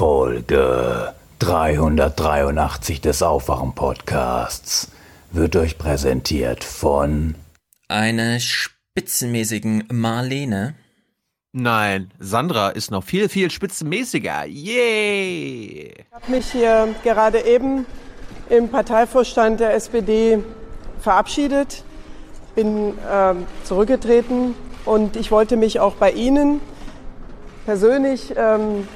Folge 383 des Aufwachen-Podcasts wird euch präsentiert von einer spitzenmäßigen Marlene. Nein, Sandra ist noch viel, viel spitzenmäßiger. Yay! Ich habe mich hier gerade eben im Parteivorstand der SPD verabschiedet, bin äh, zurückgetreten und ich wollte mich auch bei Ihnen persönlich ähm,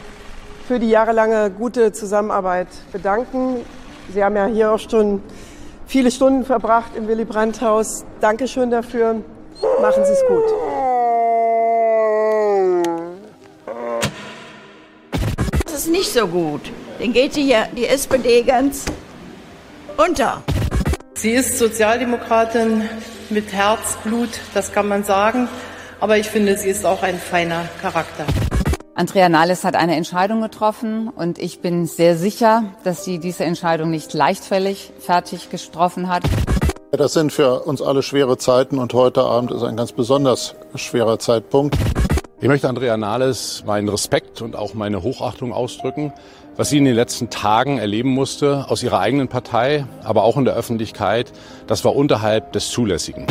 für die jahrelange gute Zusammenarbeit bedanken. Sie haben ja hier auch schon viele Stunden verbracht im Willy Brandt Haus. Dankeschön dafür. Machen Sie es gut. Das ist nicht so gut. Den geht hier die SPD ganz unter. Sie ist Sozialdemokratin mit Herzblut, das kann man sagen. Aber ich finde, sie ist auch ein feiner Charakter. Andrea Nahles hat eine Entscheidung getroffen und ich bin sehr sicher, dass sie diese Entscheidung nicht leichtfällig fertig getroffen hat. Das sind für uns alle schwere Zeiten und heute Abend ist ein ganz besonders schwerer Zeitpunkt. Ich möchte Andrea Nahles meinen Respekt und auch meine Hochachtung ausdrücken, was sie in den letzten Tagen erleben musste aus ihrer eigenen Partei, aber auch in der Öffentlichkeit. Das war unterhalb des Zulässigen.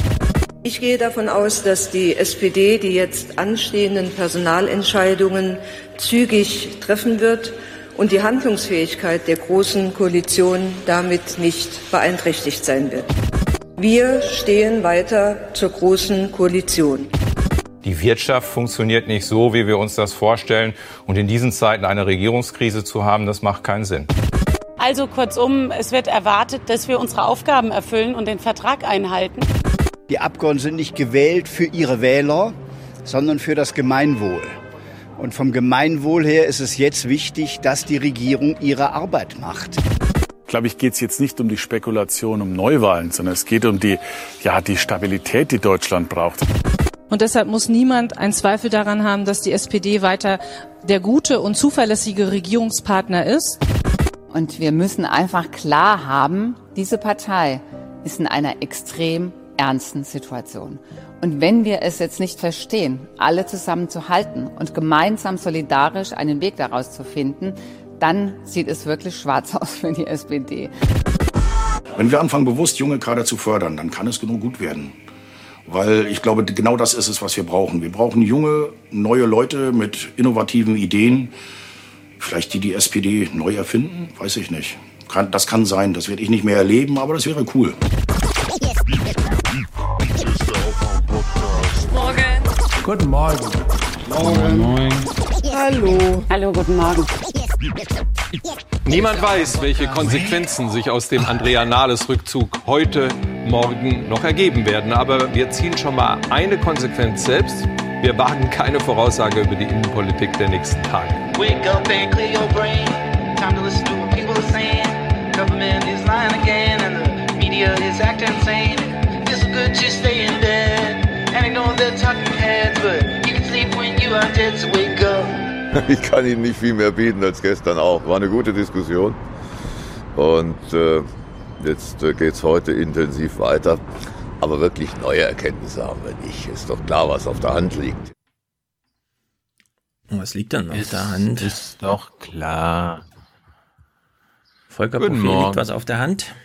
Ich gehe davon aus, dass die SPD die jetzt anstehenden Personalentscheidungen zügig treffen wird und die Handlungsfähigkeit der Großen Koalition damit nicht beeinträchtigt sein wird. Wir stehen weiter zur Großen Koalition. Die Wirtschaft funktioniert nicht so, wie wir uns das vorstellen. Und in diesen Zeiten eine Regierungskrise zu haben, das macht keinen Sinn. Also kurzum, es wird erwartet, dass wir unsere Aufgaben erfüllen und den Vertrag einhalten. Die Abgeordneten sind nicht gewählt für ihre Wähler, sondern für das Gemeinwohl. Und vom Gemeinwohl her ist es jetzt wichtig, dass die Regierung ihre Arbeit macht. Ich glaube ich, geht es jetzt nicht um die Spekulation um Neuwahlen, sondern es geht um die, ja, die Stabilität, die Deutschland braucht. Und deshalb muss niemand einen Zweifel daran haben, dass die SPD weiter der gute und zuverlässige Regierungspartner ist. Und wir müssen einfach klar haben, diese Partei ist in einer extrem ernsten Situation. Und wenn wir es jetzt nicht verstehen, alle zusammen zu halten und gemeinsam solidarisch einen Weg daraus zu finden, dann sieht es wirklich schwarz aus für die SPD. Wenn wir anfangen, bewusst junge Kader zu fördern, dann kann es genug gut werden. Weil ich glaube, genau das ist es, was wir brauchen. Wir brauchen junge, neue Leute mit innovativen Ideen. Vielleicht die die SPD neu erfinden, weiß ich nicht. das kann sein, das werde ich nicht mehr erleben, aber das wäre cool. Guten Morgen. Morgen. Moin. Hallo. Hallo, guten Morgen. Niemand weiß, welche Konsequenzen sich aus dem Andrea Nahles Rückzug heute, morgen noch ergeben werden. Aber wir ziehen schon mal eine Konsequenz selbst. Wir wagen keine Voraussage über die Innenpolitik der nächsten Tage. Wake up and clear your brain. Time to listen to what people are saying. Government is lying again and the media is acting insane. It's good to stay in bed. And I know they're talking Ich kann Ihnen nicht viel mehr bieten als gestern auch. War eine gute Diskussion. Und äh, jetzt äh, geht es heute intensiv weiter. Aber wirklich neue Erkenntnisse haben wir nicht. Ist doch klar, was auf der Hand liegt. Was liegt dann auf der Hand? Ist doch klar. Volker Guten Profil Morgen. liegt was auf der Hand.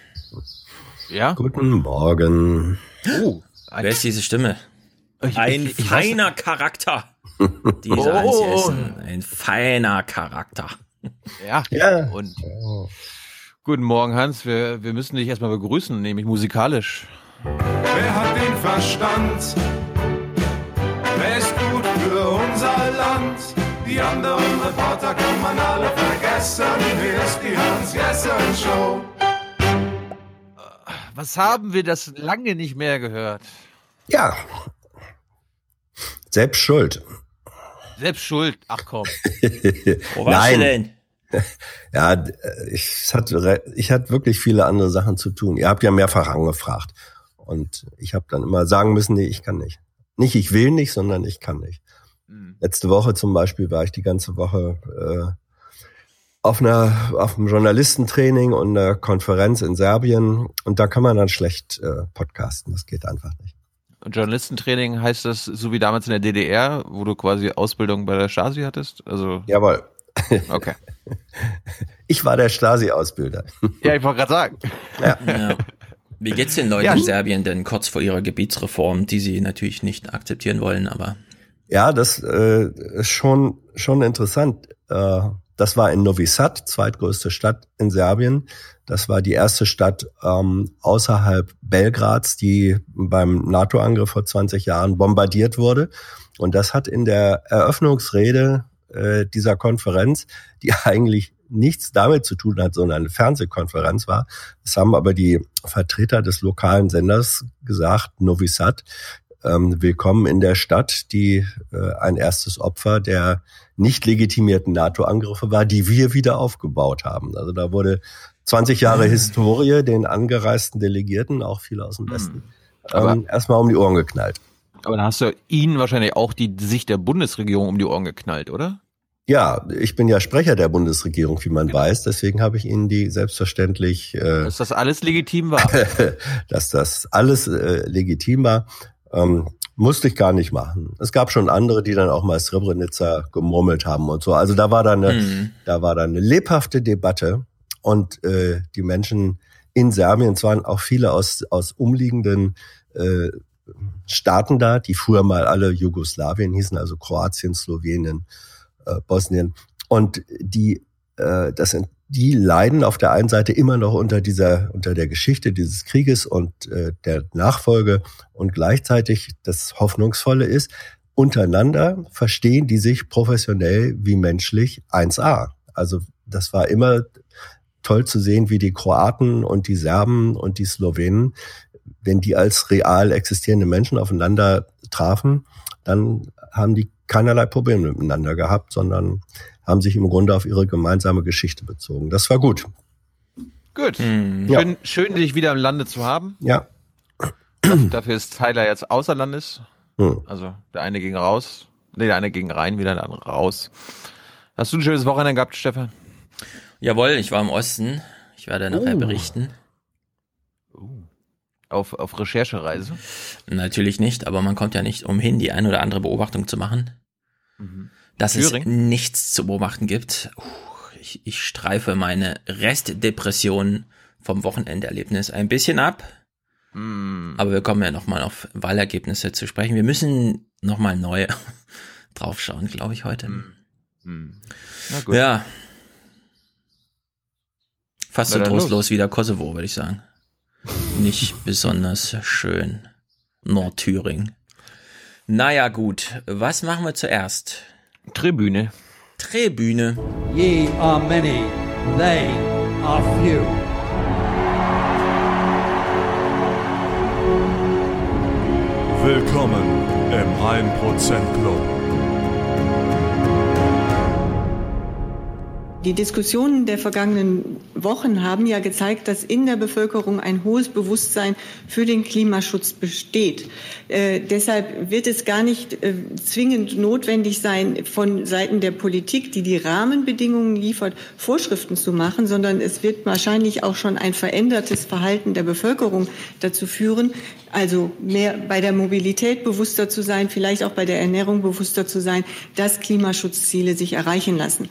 Ja? Guten Morgen. Oh, wer ist diese Stimme? Ein ich, ich, feiner weiß. Charakter. Dieser oh. Ein feiner Charakter. Ja. ja. Und guten Morgen, Hans. Wir, wir müssen dich erstmal begrüßen, nämlich musikalisch. Wer hat den Verstand? Wer ist gut für unser Land? Die anderen Reporter kann man alle vergessen. Hier ist die Hans-Jessen-Show. Was haben wir das lange nicht mehr gehört? Ja, selbst schuld. Selbst schuld, ach komm. Wo warst Nein. du denn? Ja, ich hatte, ich hatte wirklich viele andere Sachen zu tun. Ihr habt ja mehrfach angefragt. Und ich habe dann immer sagen müssen, nee, ich kann nicht. Nicht ich will nicht, sondern ich kann nicht. Mhm. Letzte Woche zum Beispiel war ich die ganze Woche äh, auf einer auf einem Journalistentraining und einer Konferenz in Serbien und da kann man dann schlecht äh, podcasten. Das geht einfach nicht. Journalistentraining heißt das so wie damals in der DDR, wo du quasi Ausbildung bei der Stasi hattest? Also Jawohl. Okay. Ich war der Stasi-Ausbilder. Ja, ich wollte gerade sagen. Ja. ja. Wie geht's den Leuten ja. in Serbien denn kurz vor ihrer Gebietsreform, die sie natürlich nicht akzeptieren wollen, aber ja, das äh, ist schon schon interessant. Äh, das war in Novi Sad, zweitgrößte Stadt in Serbien. Das war die erste Stadt ähm, außerhalb Belgrads, die beim NATO-Angriff vor 20 Jahren bombardiert wurde. Und das hat in der Eröffnungsrede äh, dieser Konferenz, die eigentlich nichts damit zu tun hat, sondern eine Fernsehkonferenz war. Das haben aber die Vertreter des lokalen Senders gesagt, Novi Sad, ähm, willkommen in der Stadt, die äh, ein erstes Opfer der nicht legitimierten NATO-Angriffe war, die wir wieder aufgebaut haben. Also da wurde 20 Jahre mhm. Historie den angereisten Delegierten, auch viele aus dem mhm. Westen, ähm, erstmal um die Ohren geknallt. Aber dann hast du ihnen wahrscheinlich auch die Sicht der Bundesregierung um die Ohren geknallt, oder? Ja, ich bin ja Sprecher der Bundesregierung, wie man genau. weiß. Deswegen habe ich Ihnen die selbstverständlich. Äh, dass das alles legitim war. dass das alles äh, legitim war. Ähm, musste ich gar nicht machen. Es gab schon andere, die dann auch mal Srebrenica gemurmelt haben und so. Also da war da eine, mhm. da war da eine lebhafte Debatte und äh, die Menschen in Serbien, es waren auch viele aus, aus umliegenden äh, Staaten da, die früher mal alle Jugoslawien hießen, also Kroatien, Slowenien, äh, Bosnien. Und die, äh, das sind die leiden auf der einen Seite immer noch unter dieser, unter der Geschichte dieses Krieges und äh, der Nachfolge und gleichzeitig das Hoffnungsvolle ist, untereinander verstehen die sich professionell wie menschlich 1a. Also das war immer toll zu sehen, wie die Kroaten und die Serben und die Slowenen, wenn die als real existierende Menschen aufeinander trafen, dann haben die keinerlei Probleme miteinander gehabt, sondern haben sich im Grunde auf ihre gemeinsame Geschichte bezogen. Das war gut. Gut. Mhm. Schön, schön, dich wieder im Lande zu haben. Ja. Dafür ist Tyler jetzt außer Landes. Mhm. Also der eine ging raus. Nee, der eine ging rein, wieder der andere raus. Hast du ein schönes Wochenende gehabt, Stefan? Jawohl, ich war im Osten. Ich werde nachher oh. berichten. Uh. Auf, auf Recherchereise? Natürlich nicht, aber man kommt ja nicht umhin, die eine oder andere Beobachtung zu machen. Mhm dass Thüringen? es nichts zu beobachten gibt. Ich, ich streife meine Restdepression vom Wochenenderlebnis ein bisschen ab. Mm. Aber wir kommen ja nochmal auf Wahlergebnisse zu sprechen. Wir müssen nochmal neu draufschauen, glaube ich, heute. Mm. Mm. Ja. Fast so trostlos wie der Kosovo, würde ich sagen. Nicht besonders schön. Nordthüringen. Naja, gut. Was machen wir zuerst? Tribüne. Tribüne. Ye are many, they are few. Willkommen im 1% Club. Die Diskussionen der vergangenen Wochen haben ja gezeigt, dass in der Bevölkerung ein hohes Bewusstsein für den Klimaschutz besteht. Äh, deshalb wird es gar nicht äh, zwingend notwendig sein, von Seiten der Politik, die die Rahmenbedingungen liefert, Vorschriften zu machen, sondern es wird wahrscheinlich auch schon ein verändertes Verhalten der Bevölkerung dazu führen, also mehr bei der Mobilität bewusster zu sein, vielleicht auch bei der Ernährung bewusster zu sein, dass Klimaschutzziele sich erreichen lassen.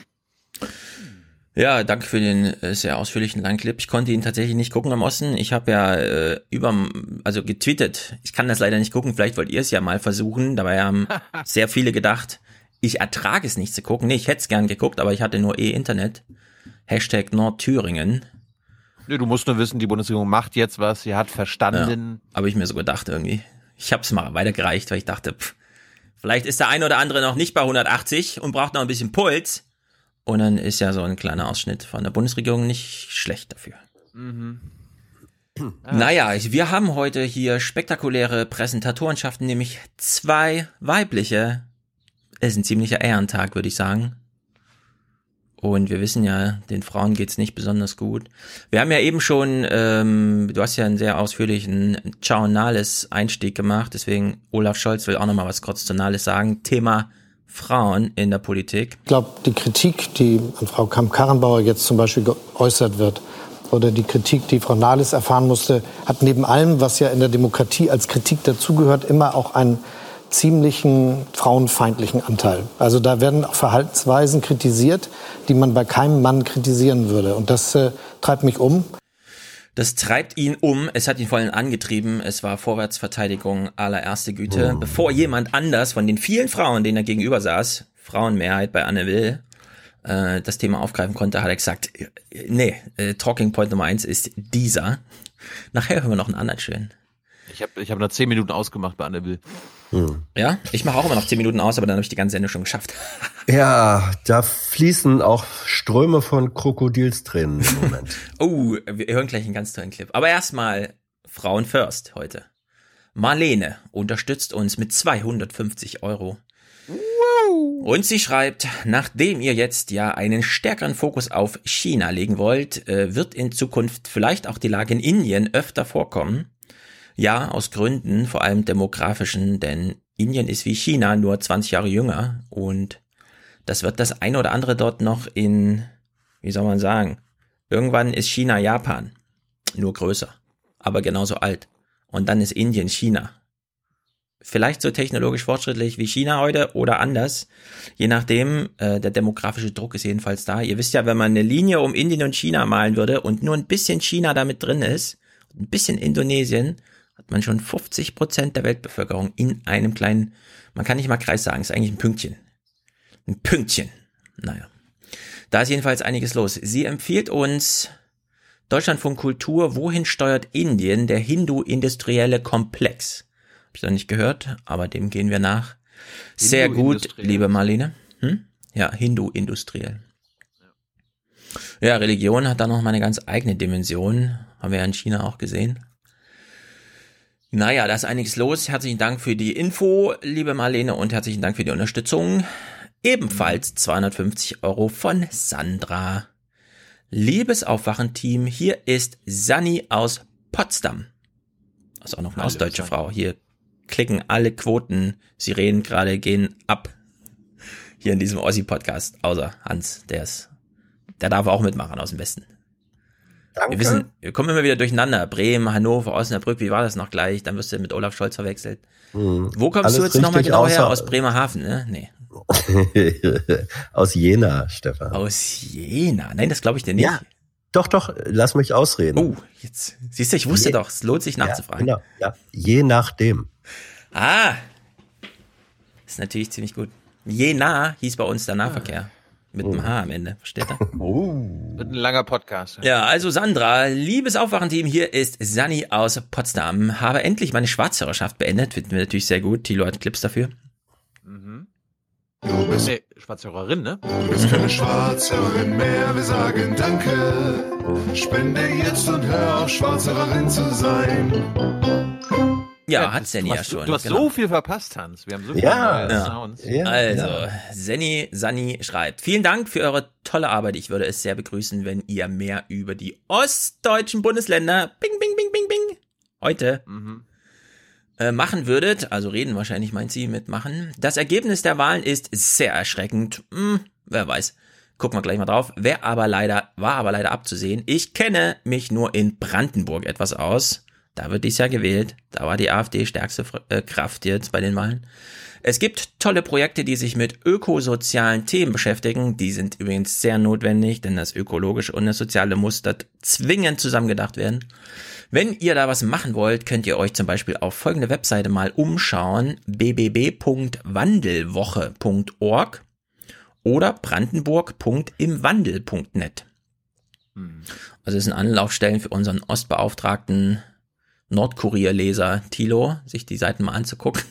Ja, danke für den äh, sehr ausführlichen langen Clip. Ich konnte ihn tatsächlich nicht gucken am Osten. Ich habe ja äh, über, also getweetet. Ich kann das leider nicht gucken. Vielleicht wollt ihr es ja mal versuchen. Dabei haben sehr viele gedacht, ich ertrage es nicht zu gucken. Nee, ich hätte es gern geguckt, aber ich hatte nur eh Internet. Hashtag Nordthüringen. Nee, du musst nur wissen, die Bundesregierung macht jetzt was. Sie hat verstanden. Ja, habe ich mir so gedacht irgendwie. Ich habe es mal weitergereicht, weil ich dachte, pff, vielleicht ist der eine oder andere noch nicht bei 180 und braucht noch ein bisschen Puls. Und dann ist ja so ein kleiner Ausschnitt von der Bundesregierung nicht schlecht dafür. Mhm. Ah, naja, wir haben heute hier spektakuläre Präsentatorenschaften, nämlich zwei weibliche. Es ist ein ziemlicher Ehrentag, würde ich sagen. Und wir wissen ja, den Frauen geht's nicht besonders gut. Wir haben ja eben schon, ähm, du hast ja einen sehr ausführlichen Ciao Nales Einstieg gemacht, deswegen Olaf Scholz will auch nochmal was kurz zu Nales sagen. Thema Frauen in der Politik? Ich glaube, die Kritik, die an Frau Kamp-Karrenbauer jetzt zum Beispiel geäußert wird, oder die Kritik, die Frau Nahles erfahren musste, hat neben allem, was ja in der Demokratie als Kritik dazugehört, immer auch einen ziemlichen frauenfeindlichen Anteil. Also da werden auch Verhaltensweisen kritisiert, die man bei keinem Mann kritisieren würde. Und das äh, treibt mich um. Das treibt ihn um, es hat ihn vor allem angetrieben, es war Vorwärtsverteidigung allererste Güte. Oh. Bevor jemand anders von den vielen Frauen, denen er gegenüber saß, Frauenmehrheit bei Anne Will, äh, das Thema aufgreifen konnte, hat er gesagt, nee, äh, Talking Point Nummer eins ist dieser. Nachher hören wir noch einen anderen schönen. Ich habe ich hab noch zehn Minuten ausgemacht bei Anne Will. Hm. Ja, ich mache auch immer noch zehn Minuten aus, aber dann habe ich die ganze Sendung schon geschafft. Ja, da fließen auch Ströme von Krokodilstränen im Moment. oh, wir hören gleich einen ganz tollen Clip. Aber erstmal Frauen First heute. Marlene unterstützt uns mit 250 Euro. Und sie schreibt, nachdem ihr jetzt ja einen stärkeren Fokus auf China legen wollt, äh, wird in Zukunft vielleicht auch die Lage in Indien öfter vorkommen. Ja, aus Gründen, vor allem demografischen, denn Indien ist wie China nur 20 Jahre jünger und das wird das eine oder andere dort noch in, wie soll man sagen, irgendwann ist China Japan, nur größer, aber genauso alt. Und dann ist Indien China. Vielleicht so technologisch fortschrittlich wie China heute oder anders, je nachdem, äh, der demografische Druck ist jedenfalls da. Ihr wisst ja, wenn man eine Linie um Indien und China malen würde und nur ein bisschen China damit drin ist, ein bisschen Indonesien, hat man schon 50 Prozent der Weltbevölkerung in einem kleinen, man kann nicht mal Kreis sagen, ist eigentlich ein Pünktchen. Ein Pünktchen. Naja. Da ist jedenfalls einiges los. Sie empfiehlt uns Deutschlandfunk Kultur, wohin steuert Indien, der Hindu-industrielle Komplex? Hab ich noch nicht gehört, aber dem gehen wir nach. Sehr gut, liebe Marlene. Hm? Ja, Hindu-industriell. Ja, Religion hat da noch mal eine ganz eigene Dimension. Haben wir ja in China auch gesehen. Naja, da ist einiges los. Herzlichen Dank für die Info, liebe Marlene, und herzlichen Dank für die Unterstützung. Ebenfalls 250 Euro von Sandra. Liebes Aufwachen-Team, hier ist Sani aus Potsdam. Das ist auch noch eine Hallo, ostdeutsche Sani. Frau. Hier klicken alle Quoten, Sirenen gerade gehen ab. Hier in diesem Ossi-Podcast. Außer Hans, der ist, der darf auch mitmachen aus dem Westen. Danke. Wir wissen, wir kommen immer wieder durcheinander. Bremen, Hannover, Osnabrück, wie war das noch gleich? Dann wirst du mit Olaf Scholz verwechselt. Hm. Wo kommst Alles du jetzt nochmal genau her? Aus Bremerhaven, ne? Nee. Aus Jena, Stefan. Aus Jena? Nein, das glaube ich dir nicht. Ja. Doch, doch, lass mich ausreden. Oh, jetzt. Siehst du, ich wusste Je doch, es lohnt sich nachzufragen. Ja, genau, ja. Je nachdem. Ah. Ist natürlich ziemlich gut. Jena hieß bei uns der Nahverkehr. Mit einem H am Ende, versteht ihr? Oh. Wird ein langer Podcast. Ja, also Sandra, liebes Aufwachenteam, hier ist Sani aus Potsdam. Habe endlich meine Schwarzhörerschaft beendet. Finden wir natürlich sehr gut. Tilo hat Clips dafür. Mhm. Du bist nee, Schwarzhörerin, ne? Du bist keine Schwarzhörerin mehr, wir sagen Danke. Spende jetzt und hör auf, Schwarzhörerin zu sein. Ja, ja hat Senni ja schon. Du hast genau. so viel verpasst, Hans. Wir haben so viele ja, ja. Sounds. Ja, also, ja. Senni Sani schreibt, vielen Dank für eure tolle Arbeit. Ich würde es sehr begrüßen, wenn ihr mehr über die ostdeutschen Bundesländer bing, bing, bing, bing, bing heute mhm. äh, machen würdet. Also reden wahrscheinlich meint sie mit machen. Das Ergebnis der Wahlen ist sehr erschreckend. Hm, wer weiß. Gucken wir gleich mal drauf. Wer aber leider, war aber leider abzusehen. Ich kenne mich nur in Brandenburg etwas aus. Da wird dies Jahr gewählt. Da war die AfD stärkste äh, Kraft jetzt bei den Wahlen. Es gibt tolle Projekte, die sich mit ökosozialen Themen beschäftigen. Die sind übrigens sehr notwendig, denn das ökologische und das soziale muss dort zwingend zusammengedacht werden. Wenn ihr da was machen wollt, könnt ihr euch zum Beispiel auf folgende Webseite mal umschauen. bbb.wandelwoche.org oder brandenburg.imwandel.net. Hm. Also es sind Anlaufstellen für unseren Ostbeauftragten Nordkorea-Leser Tilo, sich die Seiten mal anzugucken.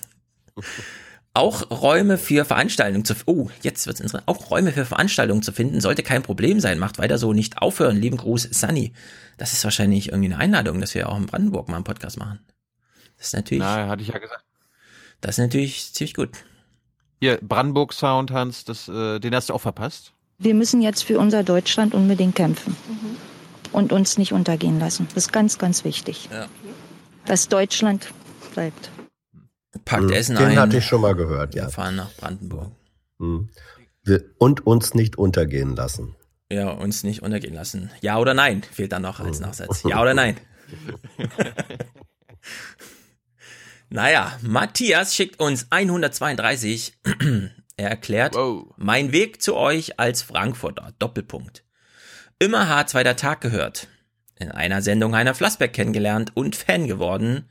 Auch Räume für Veranstaltungen zu, oh, jetzt wird's interessant. Auch Räume für Veranstaltungen zu finden sollte kein Problem sein. Macht weiter so, nicht aufhören. Lieben Gruß, Sunny. Das ist wahrscheinlich irgendwie eine Einladung, dass wir auch in Brandenburg mal einen Podcast machen. Das ist natürlich. Na, hatte ich ja gesagt. Das ist natürlich ziemlich gut. Hier, Brandenburg Sound, Hans, das, äh, den hast du auch verpasst? Wir müssen jetzt für unser Deutschland unbedingt kämpfen. Mhm. Und uns nicht untergehen lassen. Das ist ganz, ganz wichtig. Ja dass Deutschland bleibt. Packt hm, Essen Den ein. Den hatte ich schon mal gehört, ja. Wir fahren nach Brandenburg. Hm. Und uns nicht untergehen lassen. Ja, uns nicht untergehen lassen. Ja oder nein, fehlt dann noch als hm. Nachsatz. Ja oder nein. Naja, Matthias schickt uns 132. er erklärt, wow. mein Weg zu euch als Frankfurter. Doppelpunkt. Immer hart zweiter Tag gehört. In einer Sendung Heiner Flassbeck kennengelernt und Fan geworden.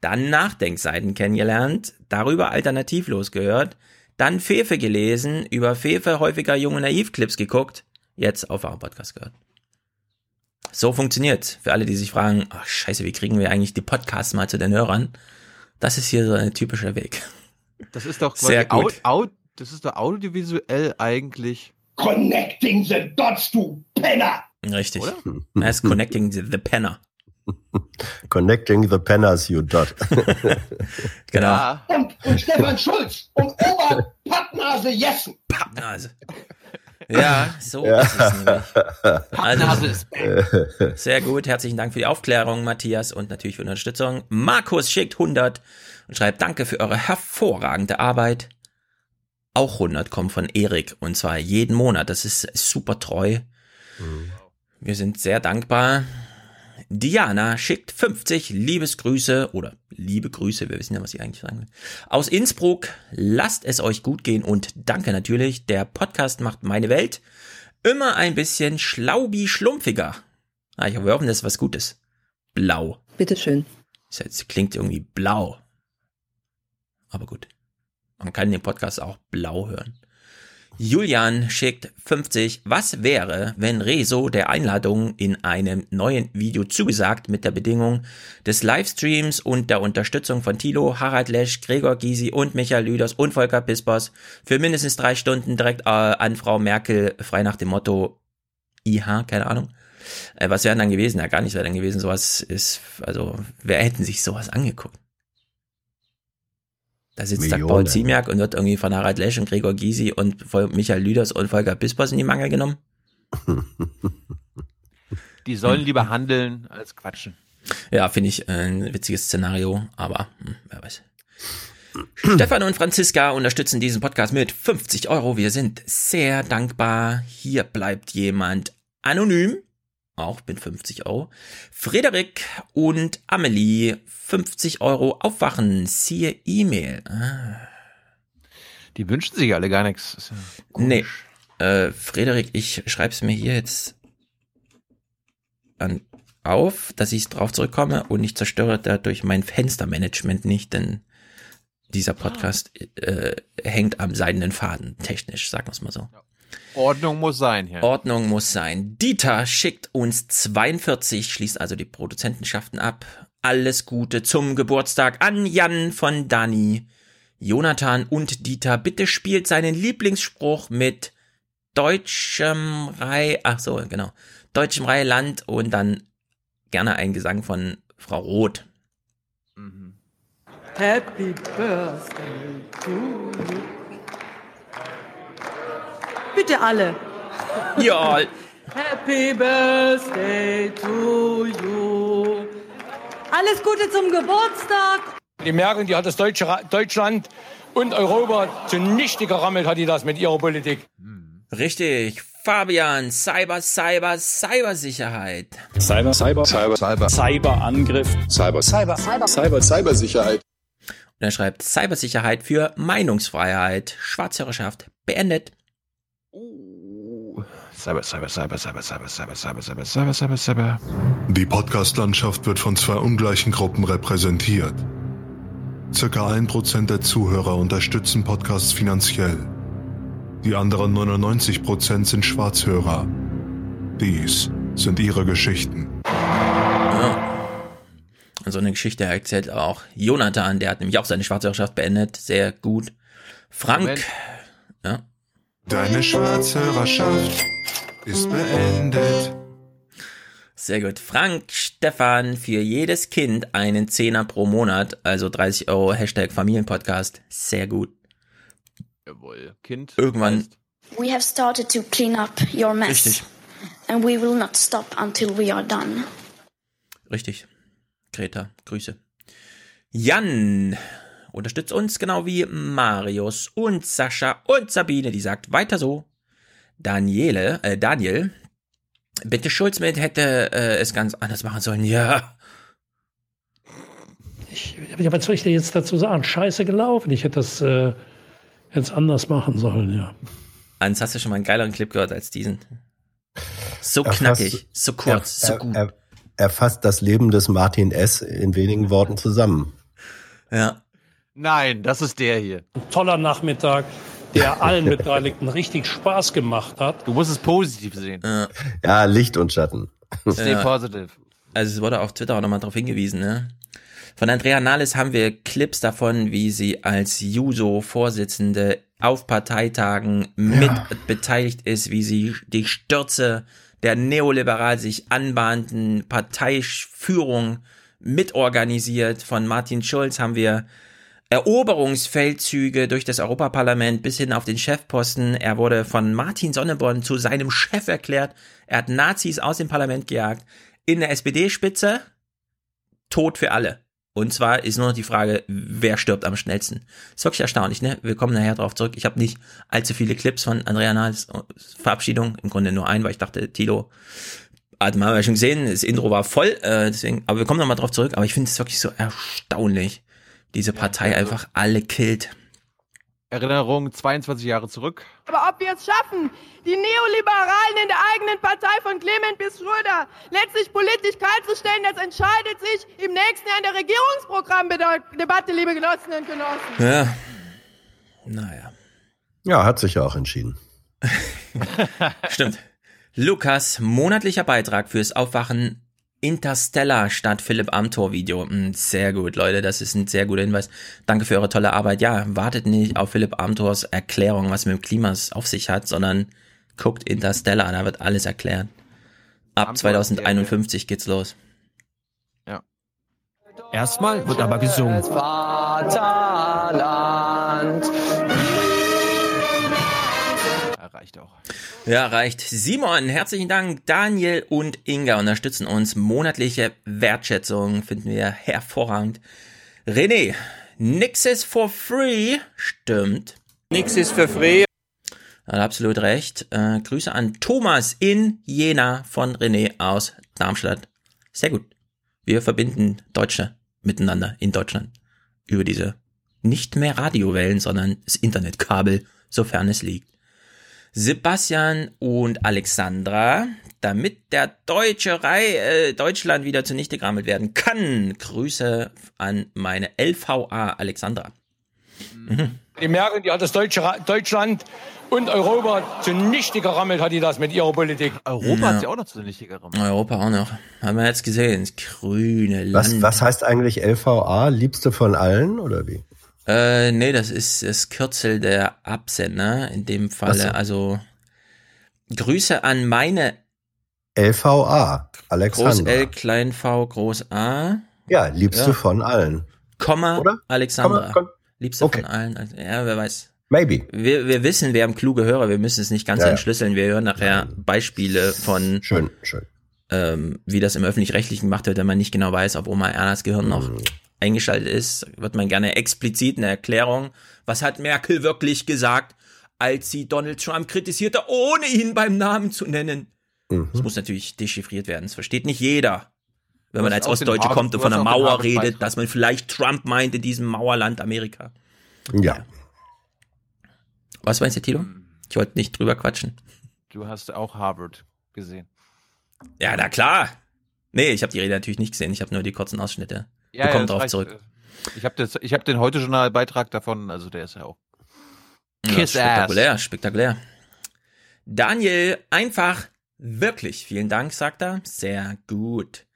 Dann Nachdenkseiten kennengelernt, darüber alternativlos gehört, dann Fefe gelesen, über Fefe häufiger junge Naivclips geguckt, jetzt auf eurem Podcast gehört. So funktioniert. Für alle, die sich fragen, ach scheiße, wie kriegen wir eigentlich die Podcasts mal zu den Hörern? Das ist hier so ein typischer Weg. Das ist doch Sehr gut. Au, au, das ist doch audiovisuell eigentlich. Connecting the dots, du Penner! Richtig. Er ist connecting the, the Penner. Connecting the Penners, you dot. genau. Ja. Und, und Stefan Schulz und Ober Pappnase Jessen. Pappnase. Ja, so ja. ist es nämlich. Also, ist sehr gut. Herzlichen Dank für die Aufklärung, Matthias, und natürlich für die Unterstützung. Markus schickt 100 und schreibt Danke für eure hervorragende Arbeit. Auch 100 kommen von Erik und zwar jeden Monat. Das ist super treu. Mhm. Wir sind sehr dankbar. Diana schickt 50 Liebesgrüße oder liebe Grüße, wir wissen ja, was sie eigentlich sagen will. Aus Innsbruck, lasst es euch gut gehen und danke natürlich. Der Podcast macht meine Welt immer ein bisschen schlaubi-schlumpfiger. Ah, ich hoffe, wir hoffen, das ist was Gutes. Blau. Bitteschön. Das klingt irgendwie blau. Aber gut. Man kann den Podcast auch blau hören. Julian schickt 50. Was wäre, wenn Rezo der Einladung in einem neuen Video zugesagt mit der Bedingung des Livestreams und der Unterstützung von Tilo, Harald Lesch, Gregor Gysi und Michael Lüders und Volker Pispers für mindestens drei Stunden direkt äh, an Frau Merkel, frei nach dem Motto IH, keine Ahnung. Äh, was wäre dann gewesen? Ja, gar nichts wäre dann gewesen. Sowas ist, also, wer hätten sich sowas angeguckt? Da sitzt Millionen. Paul Ziemiak und wird irgendwie von Harald Lesch und Gregor Gysi und Michael Lüders und Volker Pispers in die Mangel genommen. Die sollen lieber handeln als quatschen. Ja, finde ich ein witziges Szenario, aber hm, wer weiß. Stefan und Franziska unterstützen diesen Podcast mit 50 Euro. Wir sind sehr dankbar. Hier bleibt jemand anonym auch mit 50 Euro. Frederik und Amelie, 50 Euro aufwachen, siehe E-Mail. Ah. Die wünschen sich alle gar nichts. Ja nee. Äh, Frederik, ich schreib's mir hier jetzt an, auf, dass ich drauf zurückkomme und ich zerstöre dadurch mein Fenstermanagement nicht, denn dieser Podcast äh, hängt am seidenen Faden, technisch, sagen wir es mal so. Ja. Ordnung muss sein hier. Ordnung muss sein. Dieter schickt uns 42, schließt also die Produzentenschaften ab. Alles Gute zum Geburtstag an Jan von Dani. Jonathan und Dieter, bitte spielt seinen Lieblingsspruch mit deutschem Rei, ach so, genau, deutschem Reiland und dann gerne ein Gesang von Frau Roth. Mhm. Happy Birthday to you. Bitte alle. Ja. Happy Birthday to you. Alles Gute zum Geburtstag. Die Merkel, die hat das Deutsche, Deutschland und Europa zunichte gerammelt, hat die das mit ihrer Politik. Richtig. Fabian, Cyber, Cyber, Cybersicherheit. Cyber, Cyber, Cyber, Cyber, Cyberangriff, Cyber, Cyber, Cyber, Cyber, Cybersicherheit. Und er schreibt Cybersicherheit für Meinungsfreiheit. Schwarzhörerschaft beendet. Cyber, Cyber, Cyber, Cyber, Cyber, Cyber, Cyber, Cyber, Cyber, Cyber, Cyber. Die Podcast-Landschaft wird von zwei ungleichen Gruppen repräsentiert. Circa ein Prozent der Zuhörer unterstützen Podcasts finanziell. Die anderen 99 Prozent sind Schwarzhörer. Dies sind ihre Geschichten. Ja. So eine Geschichte erzählt auch Jonathan, der hat nämlich auch seine Schwarzhörerschaft beendet. Sehr gut. Frank, Moment. ja. Deine Schwarzhörerschaft ist beendet. Sehr gut. Frank Stefan für jedes Kind einen Zehner pro Monat, also 30 Euro, Hashtag Familienpodcast. Sehr gut. Jawohl. Kind. Irgendwann. Heißt. We have started to clean up your mess. Richtig. And we will not stop until we are done. Richtig. Greta, Grüße. Jan unterstützt uns genau wie Marius und Sascha und Sabine, die sagt weiter so. Daniele, äh, Daniel, bitte Schulz mit hätte äh, es ganz anders machen sollen. Ja. ich, ja, was soll ich dir jetzt dazu sagen? Scheiße gelaufen. Ich hätte das äh, jetzt anders machen sollen, ja. Ans hast du schon mal einen geileren Clip gehört als diesen. So knackig, so kurz, er, so gut. Er, er fasst das Leben des Martin S. in wenigen Worten zusammen. Ja. Nein, das ist der hier. Ein toller Nachmittag, der allen Beteiligten richtig Spaß gemacht hat. Du musst es positiv sehen. Ja, Ja, Licht und Schatten. Stay Ja. positive. Also es wurde auf Twitter auch nochmal darauf hingewiesen, ne? Von Andrea Nahles haben wir Clips davon, wie sie als Juso-Vorsitzende auf Parteitagen mit beteiligt ist, wie sie die Stürze der neoliberal sich anbahnten Parteiführung mitorganisiert. Von Martin Schulz haben wir Eroberungsfeldzüge durch das Europaparlament bis hin auf den Chefposten. Er wurde von Martin Sonneborn zu seinem Chef erklärt. Er hat Nazis aus dem Parlament gejagt. In der SPD-Spitze Tod für alle. Und zwar ist nur noch die Frage, wer stirbt am schnellsten. Ist wirklich erstaunlich, ne? Wir kommen nachher drauf zurück. Ich habe nicht allzu viele Clips von Andrea Nahls Verabschiedung. Im Grunde nur ein, weil ich dachte, Tilo hat ja schon gesehen, das Intro war voll, äh, deswegen, aber wir kommen nochmal drauf zurück. Aber ich finde es wirklich so erstaunlich, diese Partei einfach alle killt. Erinnerung 22 Jahre zurück. Aber ob wir es schaffen, die Neoliberalen in der eigenen Partei von Clement bis Schröder letztlich politisch kaltzustellen, das entscheidet sich im nächsten Jahr in der Regierungsprogrammdebatte, liebe Genossinnen und Genossen. Ja. Naja. Ja, hat sich ja auch entschieden. Stimmt. Lukas, monatlicher Beitrag fürs Aufwachen Interstellar statt Philipp Amthor Video. Hm, Sehr gut, Leute, das ist ein sehr guter Hinweis. Danke für eure tolle Arbeit. Ja, wartet nicht auf Philipp Amthors Erklärung, was mit dem Klima auf sich hat, sondern guckt Interstellar, da wird alles erklärt. Ab Amthor 2051 geht's los. Erstmal wird aber gesungen. Vaterland. Ja, reicht. Simon, herzlichen Dank. Daniel und Inga unterstützen uns. Monatliche Wertschätzung finden wir hervorragend. René, nix ist for free. Stimmt. Nix ist für free. Hat absolut recht. Äh, Grüße an Thomas in Jena von René aus Darmstadt. Sehr gut. Wir verbinden Deutsche miteinander in Deutschland über diese nicht mehr Radiowellen, sondern das Internetkabel, sofern es liegt. Sebastian und Alexandra, damit der deutsche Rei äh, Deutschland wieder zunichte gerammelt werden kann. Grüße an meine LVA Alexandra. Mhm. Die Merkel, die hat das deutsche Ra Deutschland und Europa zunichte gerammelt, hat die das mit ihrer Politik. Europa Ja. hat sie auch noch zunichte gerammelt. Europa auch noch. Haben wir jetzt gesehen. Das grüne Land. Was, was heißt eigentlich LVA? Liebste von allen oder wie? Äh, nee, das ist das Kürzel der Absender in dem Falle. So. Also Grüße an meine LVA, Groß Alexander. L, Klein V, Groß A, ja, liebste Ja. von allen. Komma, Oder? Alexandra. Komma. Liebste Okay. von allen. Also, Ja, wer weiß. Maybe. Wir, wir wissen, wir haben kluge Hörer, wir müssen es nicht ganz Ja, ja. entschlüsseln. Wir hören nachher Beispiele von, Schön, schön. ähm, wie das im Öffentlich-Rechtlichen gemacht wird, wenn man nicht genau weiß, ob Oma Ernas Gehirn noch Mhm. Eingeschaltet ist, wird man gerne explizit eine Erklärung. Was hat Merkel wirklich gesagt, als sie Donald Trump kritisierte, ohne ihn beim Namen zu nennen? Mhm. Das muss natürlich dechiffriert werden. Das versteht nicht jeder. Wenn man als Ostdeutsche Harvard- kommt und von einer Mauer redet, dass man vielleicht Trump meint in diesem Mauerland Amerika. Ja. Was meinst du, Tilo? Ich wollte nicht drüber quatschen. Du hast auch Harvard gesehen. Ja, na klar. Nee, ich habe die Rede natürlich nicht gesehen. Ich habe nur die kurzen Ausschnitte. Wir kommen das drauf reicht. zurück. Ich habe hab den heute Journal-Beitrag davon, also der ist ja auch. Ja, Kiss spektakulär, spektakulär. Daniel, einfach wirklich. Vielen Dank, sagt er. Sehr gut.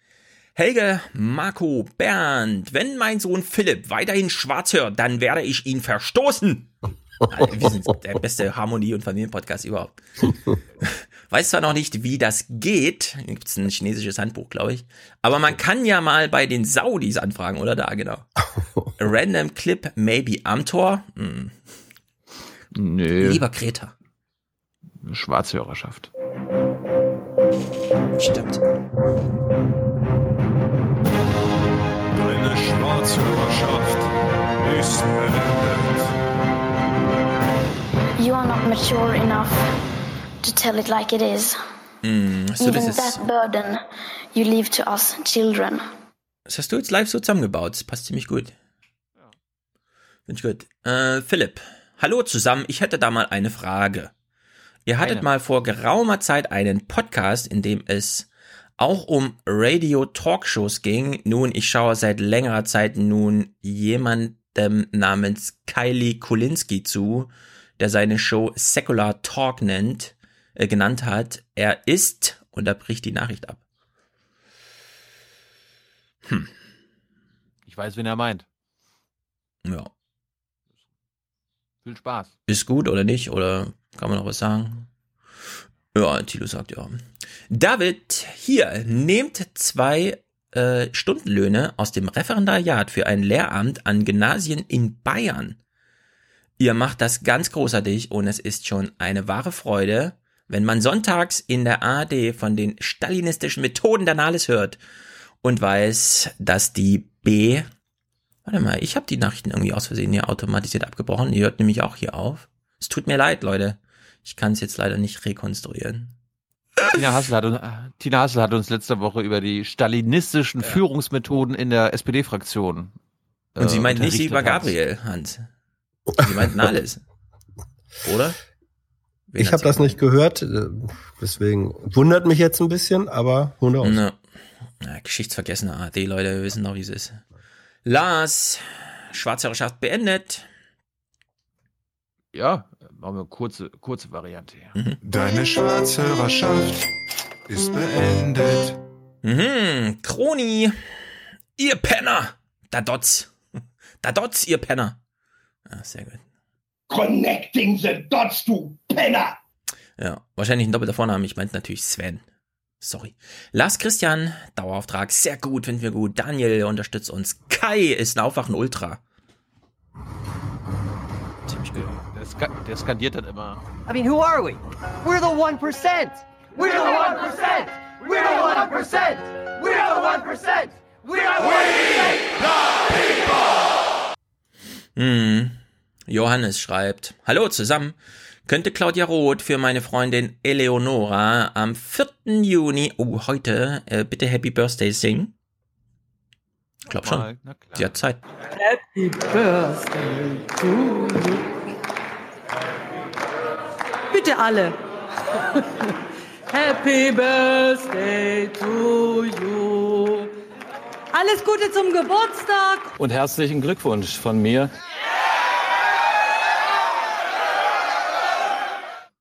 Helge, Marco, Bernd, wenn mein Sohn Philipp weiterhin schwarz hört, dann werde ich ihn verstoßen. Alter, Wir sind der beste Harmonie- und Familienpodcast überhaupt. Weiß zwar noch nicht, wie das geht. Hier gibt's ein chinesisches Handbuch, glaube ich. Aber man kann ja mal bei den Saudis anfragen, oder da, genau. A random Clip, maybe Amtor. Hm. Nö. Lieber Greta. Schwarzhörerschaft. Stimmt. Deine Schwarzhörerschaft ist beendet. You are not mature enough to tell it like it is. Mm, so Even ist, that burden you leave to us children. Das hast du jetzt live so zusammengebaut. Das passt ziemlich gut. Ja. Finde ich gut. Äh, Philipp. Hallo zusammen. Ich hätte da mal eine Frage. Ihr hattet eine. mal vor geraumer Zeit einen Podcast, in dem es auch um Radio-Talkshows ging. Nun, ich schaue seit längerer Zeit nun jemandem namens Kylie Kulinski zu, der seine Show Secular Talk nennt, äh, genannt hat. Er ist, und da bricht die Nachricht ab. Hm. Ich weiß, wen er meint. Ja. Viel Spaß. Ist gut oder nicht? Oder kann man noch was sagen? Ja, Tilo sagt ja. David, hier, nehmt zwei äh, Stundenlöhne aus dem Referendariat für ein Lehramt an Gymnasien in Bayern. Ihr macht das ganz großartig und es ist schon eine wahre Freude, wenn man sonntags in der ARD von den stalinistischen Methoden der Nahles hört und weiß, dass die B. Warte mal, ich habe die Nachrichten irgendwie aus Versehen hier automatisiert abgebrochen. Die hört nämlich auch hier auf. Es tut mir leid, Leute. Ich kann es jetzt leider nicht rekonstruieren. Tina Hassel, hat uns, Tina Hassel hat uns letzte Woche über die stalinistischen ja. Führungsmethoden in der SPD-Fraktion. Und äh, sie meint nicht Lieber Gabriel, Hans. Sie meint Nahles. Oder? Wen ich habe das nicht gehört, äh, deswegen wundert mich jetzt ein bisschen, aber wunderbar. Na, na, geschichtsvergessene ARD-Leute, wir wissen doch, wie es ist. Lars, Schwarzhörerschaft beendet. Ja, machen wir eine kurze, kurze Variante. Mhm. Deine Schwarzhörerschaft ist beendet. Mhm, Kroni, ihr Penner. Da Dots. Da Dots, ihr Penner. Ah, sehr gut. Connecting the Dots, du Penner. Ja, wahrscheinlich ein doppelter Vorname. Ich meinte natürlich Sven. Sorry. Lars Christian, Dauerauftrag, sehr gut, finden wir gut. Daniel unterstützt uns. Kai ist ein Aufwachen Ultra. Ziemlich gut. Der, ska der skandiert dann immer. I mean, who are we? We're the 1%! We're the 1%! We're the 1%! We're the 1%! We're the 1%! Hm. Johannes schreibt, Hallo zusammen. Könnte Claudia Roth für meine Freundin Eleonora am 4. Juni, oh, heute, äh, bitte Happy Birthday singen? Ich glaub schon. Sie hat Zeit. Happy Birthday to you. Bitte alle. Happy Birthday to you. Alles Gute zum Geburtstag. Und herzlichen Glückwunsch von mir.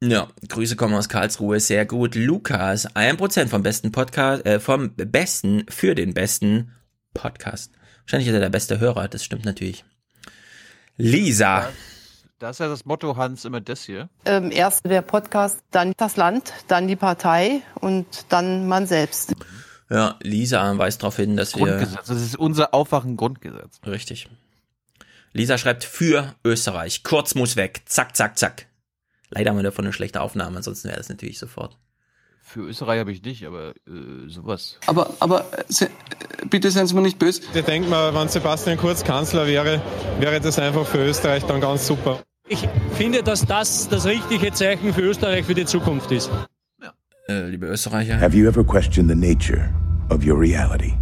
Ja, Grüße kommen aus Karlsruhe, sehr gut. Lukas, ein Prozent vom besten Podcast, äh, vom besten für den besten Podcast. Wahrscheinlich ist er der beste Hörer, das stimmt natürlich. Lisa. Das, das ist ja das Motto, Hans, immer das hier. Ähm, erst der Podcast, dann das Land, dann die Partei und dann man selbst. Ja, Lisa weist darauf hin, dass Grundgesetz, wir. Das ist unser Aufwachen-Grundgesetz. Richtig. Lisa schreibt für Österreich. Kurz muss weg. Zack, zack, zack. Leider haben wir davon eine schlechte Aufnahme, ansonsten wäre das natürlich sofort. Für Österreich habe ich nicht, aber äh, sowas. Aber, aber se, bitte seien Sie mir nicht böse. Ich denke mal, wenn Sebastian Kurz Kanzler wäre, wäre das einfach für Österreich dann ganz super. Ich finde, dass das das richtige Zeichen für Österreich für die Zukunft ist. Ja. Äh, liebe Österreicher. Have you ever questioned the nature of your reality?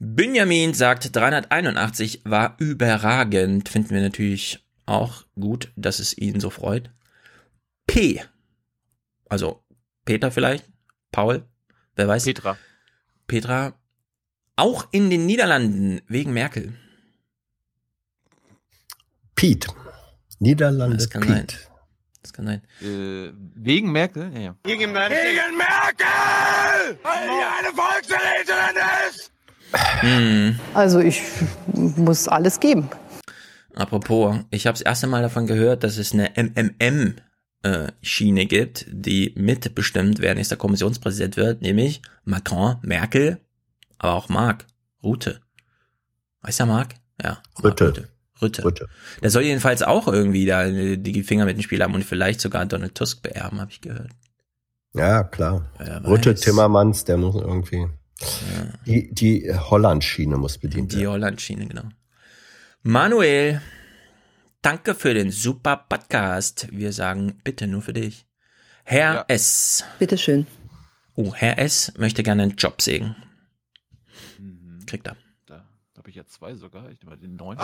Benjamin sagt 381 war überragend. Finden wir natürlich auch gut, dass es ihn so freut. P. Also Peter vielleicht, Paul, wer weiß. Petra. Petra. Auch in den Niederlanden wegen Merkel. Pete. Niederlande das kann Pete. Sein. Das kann sein. Äh, wegen Merkel? Ja, ja. Gegen Merkel! Gegen Merkel! Weil die eine Volksverräterin ist! Hm. Also ich muss alles geben. Apropos, ich habe das erste Mal davon gehört, dass es eine MMM äh, Schiene gibt, die mitbestimmt, wer nächster Kommissionspräsident wird, nämlich Macron, Merkel, aber auch Mark, Rute. Weiß ja Mark? Ja. Rütte. Rütte. Rütte. Rütte. Der soll jedenfalls auch irgendwie da die Finger mit dem Spiel haben und vielleicht sogar Donald Tusk beerben, habe ich gehört. Ja, klar. Rütte, Timmermans, der muss irgendwie. Ja. Die, die Holland-Schiene muss bedient werden. Die Holland-Schiene, genau. Manuel, Danke für den super Podcast. Wir sagen bitte nur für dich. Herr ja. S. Bitteschön. Oh, Herr S. möchte gerne einen Job sägen. Mhm. Kriegt er. Habe ich jetzt zwei sogar? Ich nehme mal den neuen.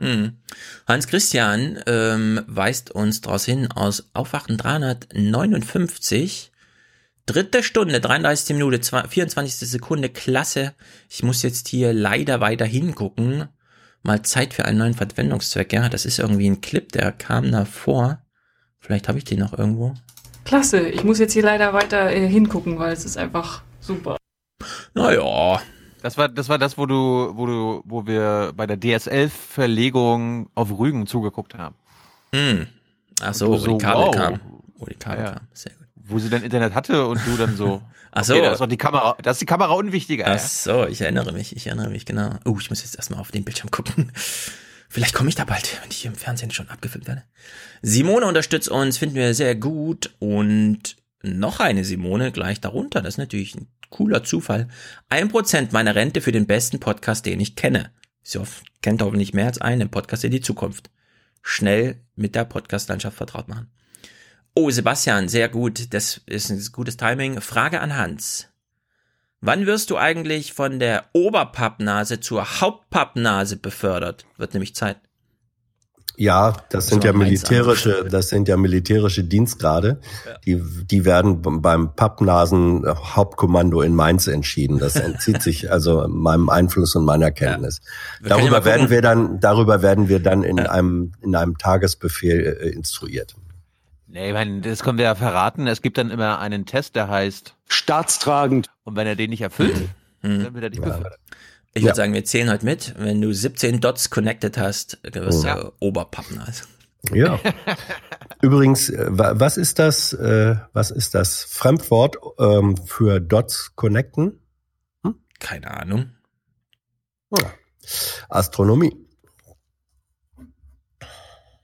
Hm. Hans Christian ähm, weist uns daraus hin aus Aufwachen 359. Dritte Stunde, 33. Minute, 24. Sekunde, klasse. Ich muss jetzt hier leider weiter hingucken. Mal Zeit für einen neuen Verwendungszweck. Ja, das ist irgendwie ein Clip, der kam da vor. Vielleicht habe ich den noch irgendwo. Klasse, ich muss jetzt hier leider weiter äh, hingucken, weil es ist einfach super. Naja. Das war, das war das, wo du, wo du, wo wir bei der DSL-Verlegung auf Rügen zugeguckt haben. Hm. Ach so, wo die Kabel wow. kam. Wo die Kabel ja. kam. Sehr gut. Wo sie dann Internet hatte und du dann so. Ach so. Okay, da ist doch die Kamera, da ist die Kamera unwichtiger. Ach so, ich erinnere mich, ich erinnere mich, genau. Oh, ich muss jetzt erstmal auf den Bildschirm gucken. Vielleicht komme ich da bald, wenn ich hier im Fernsehen schon abgefilmt werde. Simone unterstützt uns, finden wir sehr gut. Und noch eine Simone gleich darunter. Das ist natürlich ein cooler Zufall. Ein Prozent meiner Rente für den besten Podcast, den ich kenne. Sie kennt hoffentlich mehr als einen Podcast in die Zukunft. Schnell mit der Podcast-Landschaft vertraut machen. Oh, Sebastian, sehr gut. Das ist ein gutes Timing. Frage an Hans. Wann wirst du eigentlich von der Oberpappnase zur Hauptpappnase befördert? Wird nämlich Zeit. Ja, das sind ja militärische, das sind ja militärische Dienstgrade. Die, die werden beim Pappnasen-Hauptkommando in Mainz entschieden. Das entzieht sich also meinem Einfluss und meiner Kenntnis. Ja Darüber werden gucken. wir dann, darüber werden wir dann in einem, in einem Tagesbefehl äh, instruiert. Nee, ich meine, das können wir ja verraten. Es gibt dann immer einen Test, der heißt Staatstragend. Und wenn er den nicht erfüllt, dann wird er nicht befördert. Ich würde sagen, wir zählen heute mit. Wenn du 17 Dots connected hast, wirst du Ja. Oberpappnase. Ja. Übrigens, äh, wa- was ist das, äh, was ist das Fremdwort ähm, für Dots connecten? Keine Ahnung. Ja. Astronomie.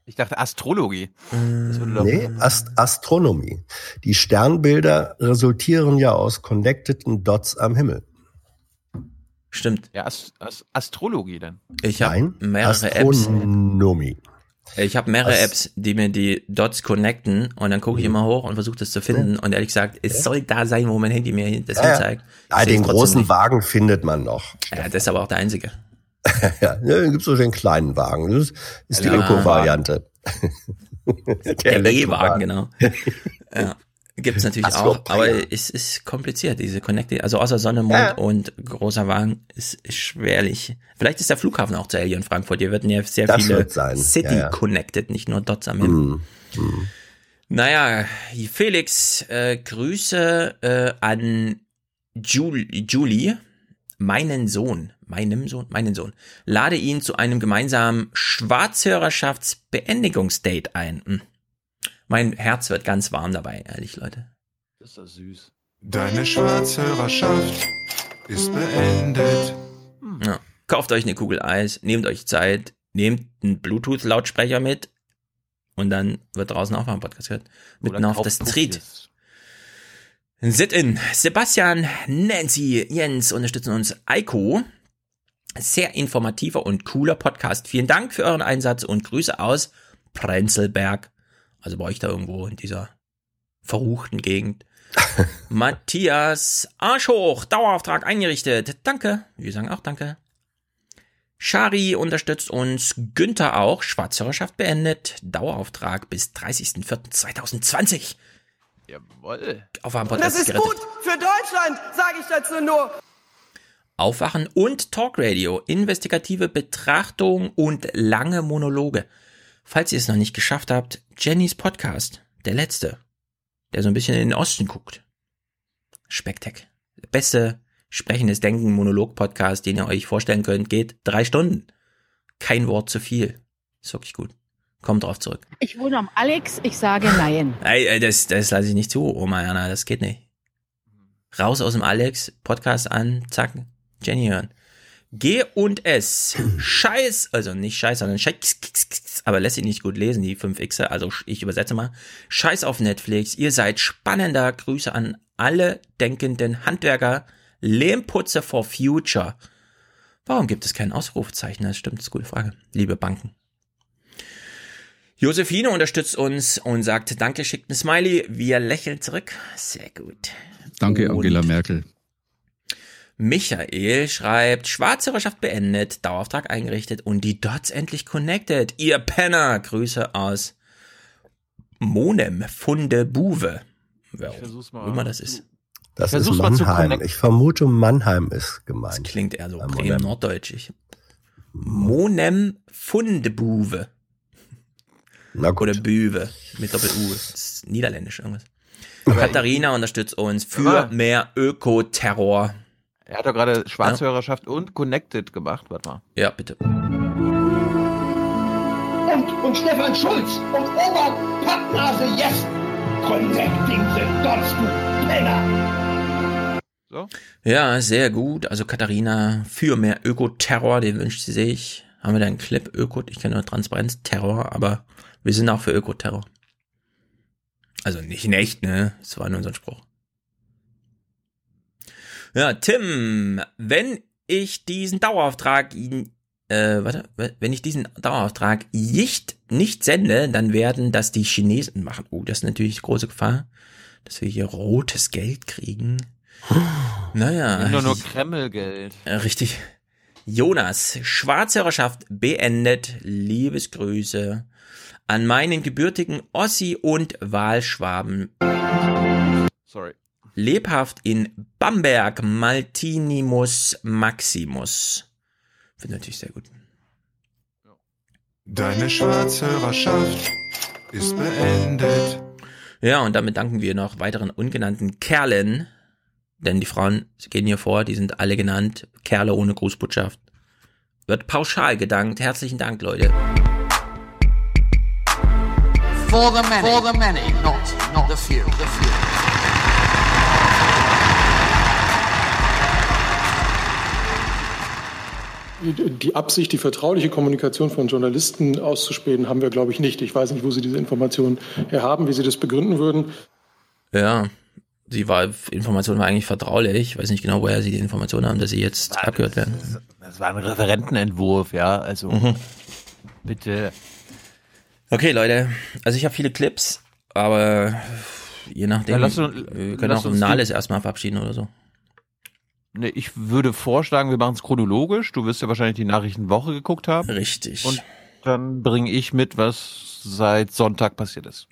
Ich dachte Astrologie. Nee, Ast Astronomie. Die Sternbilder resultieren ja aus connecteden Dots am Himmel. Stimmt. Ja, Ast Ast Astrologie dann. Ich habe Nein, mehrere Apps. Astronomie. Ich habe mehrere As- Apps, die mir die Dots connecten und dann gucke ich immer hoch und versuche das zu finden. Und ehrlich gesagt, es soll da sein, wo mein Handy mir das Ja, ja. hinzeigt. Ja, den großen nicht. Wagen findet man noch. Ja, das ist aber auch der einzige. Ja, dann gibt's so den kleinen Wagen. Das ist die Ja. Öko-Variante. Der E-Wagen, genau. ja. Gibt's natürlich Ach auch, aber es ist kompliziert, diese Connected, also außer Sonne, Mond Ja. und großer Wagen ist, ist schwerlich. Vielleicht ist der Flughafen auch zu Alien in Frankfurt. Hier werden ja sehr Das viele City ja, ja. connected, nicht nur Dots am Himmel. Mm, mm. Naja, Felix, äh, Grüße äh, an Jul Julie, meinen Sohn, meinem Sohn, meinen Sohn. Lade ihn zu einem gemeinsamen Schwarzhörerschaftsbeendigungsdate ein. Hm. Mein Herz wird ganz warm dabei, ehrlich, Leute. Das ist doch süß. Deine Schwarzhörerschaft ist beendet. Ja. Kauft euch eine Kugel Eis, nehmt euch Zeit, nehmt einen Bluetooth-Lautsprecher mit und dann wird draußen auch mal ein Podcast gehört. Mitten auf das Street. Sit-in. Sebastian, Nancy, Jens unterstützen uns. Eiko. Sehr informativer und cooler Podcast. Vielen Dank für euren Einsatz und Grüße aus Prenzlberg. Also bei euch da irgendwo in dieser verruchten Gegend. Matthias, Arsch hoch, Dauerauftrag eingerichtet. Danke. Wir sagen auch danke. Shari unterstützt uns. Günther auch. Schwarzhörerschaft beendet. Dauerauftrag bis 30.04.2020. Jawoll. Aufwachen Und Podcast das ist gerettet. gut für Deutschland, sage ich dazu nur. Aufwachen und Talkradio, investigative Betrachtung und lange Monologe. Falls ihr es noch nicht geschafft habt, Jennys Podcast, der letzte, der so ein bisschen in den Osten guckt. Spektak. Beste sprechendes Denken Monolog-Podcast, den ihr euch vorstellen könnt, geht drei Stunden. Kein Wort zu viel. Ist wirklich gut. Kommt drauf zurück. Ich wohne am Alex, ich sage nein. Ey, ey, das, das lasse ich nicht zu, Oma Jana, das geht nicht. Raus aus dem Alex, Podcast an, zack, Jenny hören. G und S. Scheiß, also nicht Scheiß, sondern Scheiß, aber lässt sich nicht gut lesen, die 5 X, also ich übersetze mal. Scheiß auf Netflix, ihr seid spannender. Grüße an alle denkenden Handwerker. Lehmputze for Future. Warum gibt es kein Ausrufezeichen? Das stimmt, das ist eine gute Frage. Liebe Banken. Josephine unterstützt uns und sagt, danke, schickt ein Smiley. Wir lächeln zurück. Sehr gut. Danke, Angela Merkel. Michael schreibt, Schwarzhörerschaft beendet, Dauerauftrag eingerichtet und die Dots endlich connected. Ihr Penner, Grüße aus Monem, Funde Buwe. Wer auch immer das ist. Das ist Mannheim. Ich vermute, Mannheim ist gemeint. Das klingt eher so Bremen-Norddeutsch. Monem Fundebuwe. Oder Büwe mit Doppel-U. Das ist niederländisch irgendwas. Katharina unterstützt uns für mehr Ökoterror. Er hat doch gerade Schwarzhörerschaft ja. und Connected gemacht. Warte mal. Ja, bitte. Und, und Stefan Schulz und Ober Pappnase Jessen. Connecting the dots, du Penner. So? Ja, sehr gut. Also Katharina für mehr Ökoterror, den wünscht sie sich. Haben wir da einen Clip Öko? Ich kenne nur Transparenz, Terror, aber wir sind auch für Ökoterror. Also nicht in echt, ne? Das war nur unser Spruch. Ja, Tim, wenn ich diesen Dauerauftrag, äh, warte, wenn ich diesen Dauerauftrag nicht, nicht sende, dann werden das die Chinesen machen. Oh, das ist natürlich große Gefahr, dass wir hier rotes Geld kriegen. Naja. Nur nur Kremlgeld. Richtig. Jonas, Schwarzhörerschaft beendet. Liebesgrüße an meinen gebürtigen Ossi und Wahlschwaben. Sorry. Lebhaft in Bamberg, Maltinimus Maximus. Finde natürlich sehr gut. Deine Schwarzhörerschaft ist beendet. Ja, und damit danken wir noch weiteren ungenannten Kerlen, denn die Frauen gehen hier vor, die sind alle genannt, Kerle ohne Grußbotschaft. Wird pauschal gedankt. Herzlichen Dank, Leute. For the many, for the many, not, not the few, the few. Die Absicht, die vertrauliche Kommunikation von Journalisten auszuspähen, haben wir, glaube ich, nicht. Ich weiß nicht, wo Sie diese Informationen herhaben, wie Sie das begründen würden. Ja, die war, Information war eigentlich vertraulich. Ich weiß nicht genau, woher Sie die Information haben, dass Sie jetzt Nein, abgehört werden. Das, das, war ein Referentenentwurf, ja. Also mhm. bitte. Okay, Leute. Also ich habe viele Clips, aber je nachdem, ja, du, wir können auch Nahles erstmal verabschieden oder so. Nee, ich würde vorschlagen, wir machen es chronologisch. Du wirst ja wahrscheinlich die Nachrichtenwoche geguckt haben. Richtig. Und dann bringe ich mit, was seit Sonntag passiert ist.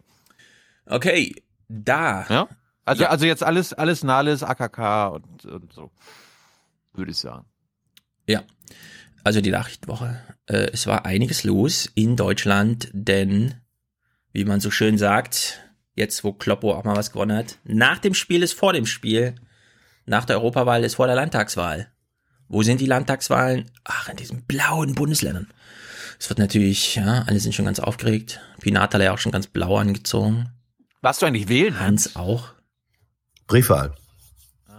Okay, da. Ja? Also, ja. also jetzt alles, alles Nahles, AKK und, und so. Würde ich sagen. Ja. Also die Nachrichtenwoche. Äh, es war einiges los in Deutschland, denn, wie man so schön sagt, jetzt wo Kloppo auch mal was gewonnen hat, nach dem Spiel ist vor dem Spiel nach der Europawahl ist vor der Landtagswahl. Wo sind die Landtagswahlen? Ach, in diesen blauen Bundesländern. Es wird natürlich, ja, alle sind schon ganz aufgeregt. Pinat hat ja auch schon ganz blau angezogen. Warst du eigentlich wählen? Hans auch. Briefwahl.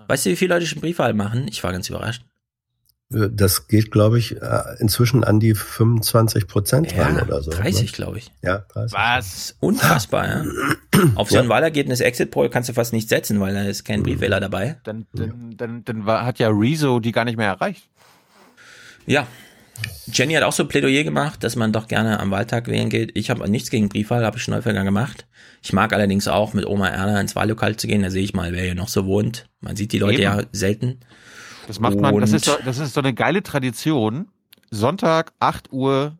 Weißt du, wie viele Leute schon Briefwahl machen? Ich war ganz überrascht. Das geht, glaube ich, äh, inzwischen an die 25 Prozent ja, ran oder so. 30, ne? glaube ich. Ja, 30. Was? Unfassbar, ja. Auf so ein ja. Wahlergebnis Exit Poll kannst du fast nicht setzen, weil da ist kein Briefwähler dabei. Dann, dann, dann, dann hat ja Rezo die gar nicht mehr erreicht. Ja. Jenny hat auch so ein Plädoyer gemacht, dass man doch gerne am Wahltag wählen geht. Ich habe nichts gegen Briefwahl, habe ich schon häufiger gemacht. Ich mag allerdings auch mit Oma Erna ins Wahllokal zu gehen. Da sehe ich mal, wer hier noch so wohnt. Man sieht die Leute Eben. ja selten. Das macht man, das ist, so, das ist so eine geile Tradition. Sonntag, 8 Uhr,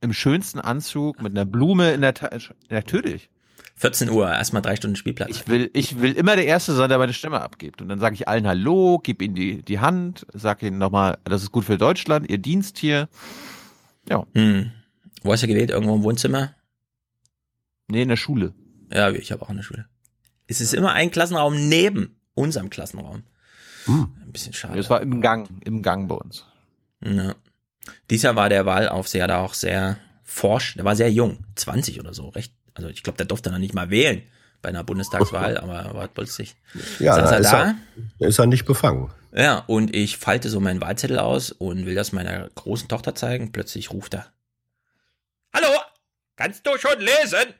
im schönsten Anzug, mit einer Blume in der Tasche. Natürlich. 14 Uhr, erstmal drei Stunden Spielplatz. Ich will, ich will immer der Erste sein, der meine Stimme abgibt. Und dann sage ich allen Hallo, gib ihnen die, die Hand, sag ihnen nochmal, das ist gut für Deutschland, ihr Dienst hier. Ja. Hm. Wo hast du gewählt? Irgendwo im Wohnzimmer? Nee, in der Schule. Ja, ich habe auch eine Schule. Es ist immer ein Klassenraum neben unserem Klassenraum. Hm. Ein bisschen schade. Das war im Gang, im Gang bei uns. Ja. Dieser war der Wahlaufseher da auch sehr forsch. Der war sehr jung, 20 oder so, recht. Also ich glaube, der durfte noch nicht mal wählen bei einer Bundestagswahl, aber er war plötzlich. Ja, er ist, da. Er, ist er nicht befangen. Ja, und ich falte so meinen Wahlzettel aus und will das meiner großen Tochter zeigen. Plötzlich ruft er. Hallo, kannst du schon lesen?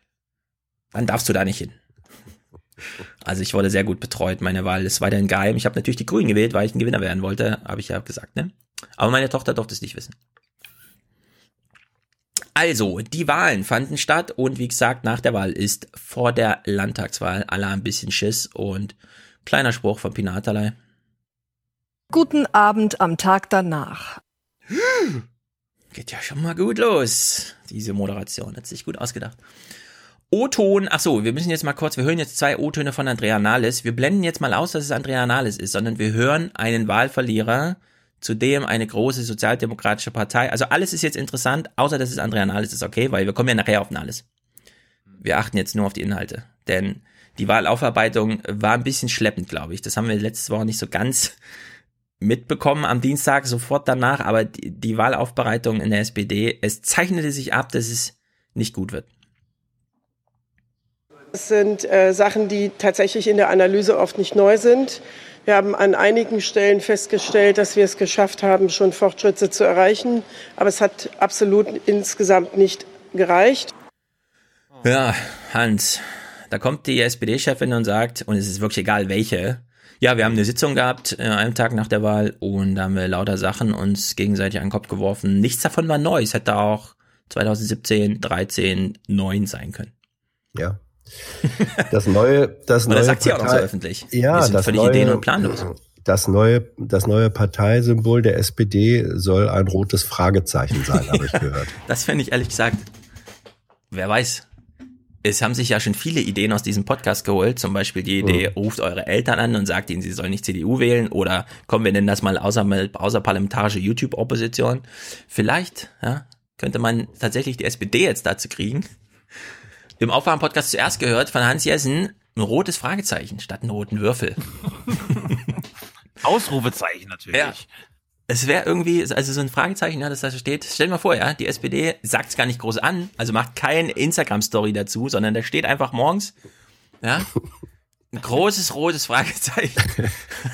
Wann darfst du da nicht hin? Also ich wurde sehr gut betreut. Meine Wahl ist weiterhin geheim. Ich habe natürlich die Grünen gewählt, weil ich ein Gewinner werden wollte, habe ich ja gesagt, ne? Aber meine Tochter durfte es nicht wissen. Also, die Wahlen fanden statt und wie gesagt, nach der Wahl ist vor der Landtagswahl alle ein bisschen Schiss und kleiner Spruch von Pinatalei. Guten Abend am Tag danach. Geht ja schon mal gut los. Diese Moderation hat sich gut ausgedacht. O-Ton, ach so, wir müssen jetzt mal kurz, wir hören jetzt zwei O-Töne von Andrea Nahles. Wir blenden jetzt mal aus, dass es Andrea Nahles ist, sondern wir hören einen Wahlverlierer zudem eine große sozialdemokratische Partei. Also alles ist jetzt interessant, außer dass es Andrea Nahles ist okay, weil wir kommen ja nachher auf Nahles. Wir achten jetzt nur auf die Inhalte, denn die Wahlaufarbeitung war ein bisschen schleppend, glaube ich. Das haben wir letzte Woche nicht so ganz mitbekommen am Dienstag, sofort danach, aber die, die Wahlaufbereitung in der SPD, es zeichnete sich ab, dass es nicht gut wird. Es sind äh, Sachen, die tatsächlich in der Analyse oft nicht neu sind. Wir haben an einigen Stellen festgestellt, dass wir es geschafft haben, schon Fortschritte zu erreichen. Aber es hat absolut insgesamt nicht gereicht. Ja, Hans, da kommt die SPD-Chefin und sagt, und es ist wirklich egal welche, ja, wir haben eine Sitzung gehabt, äh, einen Tag nach der Wahl, und da haben wir lauter Sachen uns gegenseitig an den Kopf geworfen. Nichts davon war neu. Es hätte auch 2017, 13, 9 sein können. Ja, das neue, das neue sagt sie auch noch so öffentlich. Ja, wir sind das völlig neue, ideen- und planlos. Das neue, das neue Parteisymbol der SPD soll ein rotes Fragezeichen sein, habe ich gehört. Das fände ich ehrlich gesagt, wer weiß. Es haben sich ja schon viele Ideen aus diesem Podcast geholt. Zum Beispiel die Idee, ruft eure Eltern an und sagt ihnen, sie sollen nicht CDU wählen. Oder kommen wir nennen das mal außer, außerparlamentarische YouTube-Opposition. Vielleicht ja, könnte man tatsächlich die SPD jetzt dazu kriegen. Im Aufwachen-Podcast zuerst gehört von Hans Jessen ein rotes Fragezeichen statt einen roten Würfel. Ausrufezeichen natürlich. Ja. Es wäre irgendwie, also so ein Fragezeichen, ja, das da steht. Stell dir mal vor, ja, die SPD sagt es gar nicht groß an, also macht kein Instagram-Story dazu, sondern da steht einfach morgens, ja, ein großes rotes Fragezeichen.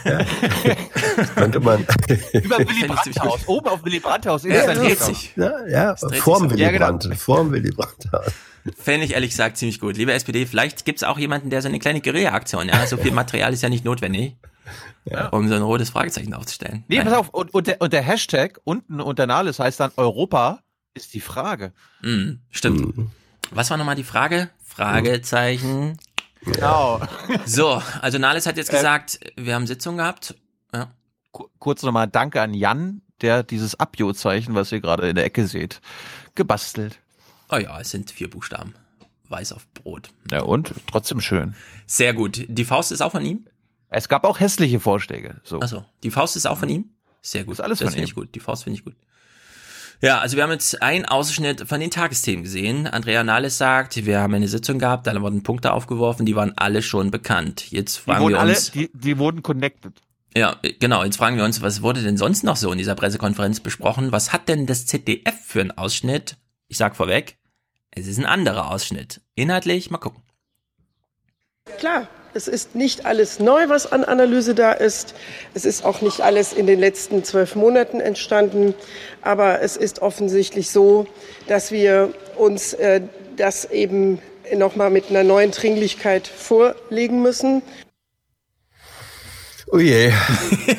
Könnte man. Über Willy Brandt-Haus. Oben auf Willy Brandt-Haus. Ja, das dreht sich. Ja, ja vorm. Willy Ja, genau. Brandt. Vorm Willy Brandt. Fände ich ehrlich gesagt ziemlich gut. Liebe SPD, vielleicht gibt's auch jemanden, der so eine kleine Guerilla-Aktion, ja, so viel Material ist ja nicht notwendig, um so ein rotes Fragezeichen aufzustellen. Nee, Nein. pass auf. Und, und, der, und der Hashtag unten unter Nahles heißt dann Europa ist die Frage. Mhm, stimmt. Was war nochmal die Frage? Fragezeichen. Genau. So, also Nahles hat jetzt Äh, gesagt, wir haben Sitzung gehabt. Ja. Ku- Kurz nochmal Danke an Jan, der dieses Abjo-Zeichen, was ihr gerade in der Ecke seht, gebastelt. Oh ja, es sind vier Buchstaben. Weiß auf Brot. Ja, und? Trotzdem schön. Sehr gut. Die Faust ist auch von ihm? Es gab auch hässliche Vorschläge. So. Achso, die Faust ist auch von ihm? Sehr gut. Ist alles das finde ich gut. Die Faust finde ich gut. Ja, also wir haben jetzt einen Ausschnitt von den Tagesthemen gesehen. Andrea Nahles sagt, wir haben eine Sitzung gehabt, da wurden Punkte aufgeworfen, die waren alle schon bekannt. Jetzt Die fragen wurden wir alle, uns, die, die wurden connected. ja, genau, jetzt fragen wir uns, was wurde denn sonst noch so in dieser Pressekonferenz besprochen? Was hat denn das ZDF für einen Ausschnitt? Ich sag vorweg, es ist ein anderer Ausschnitt. Inhaltlich, mal gucken. Klar, es ist nicht alles neu, was an Analyse da ist. Es ist auch nicht alles in den letzten zwölf Monaten entstanden. Aber es ist offensichtlich so, dass wir uns äh, das eben nochmal mit einer neuen Dringlichkeit vorlegen müssen. Oh je.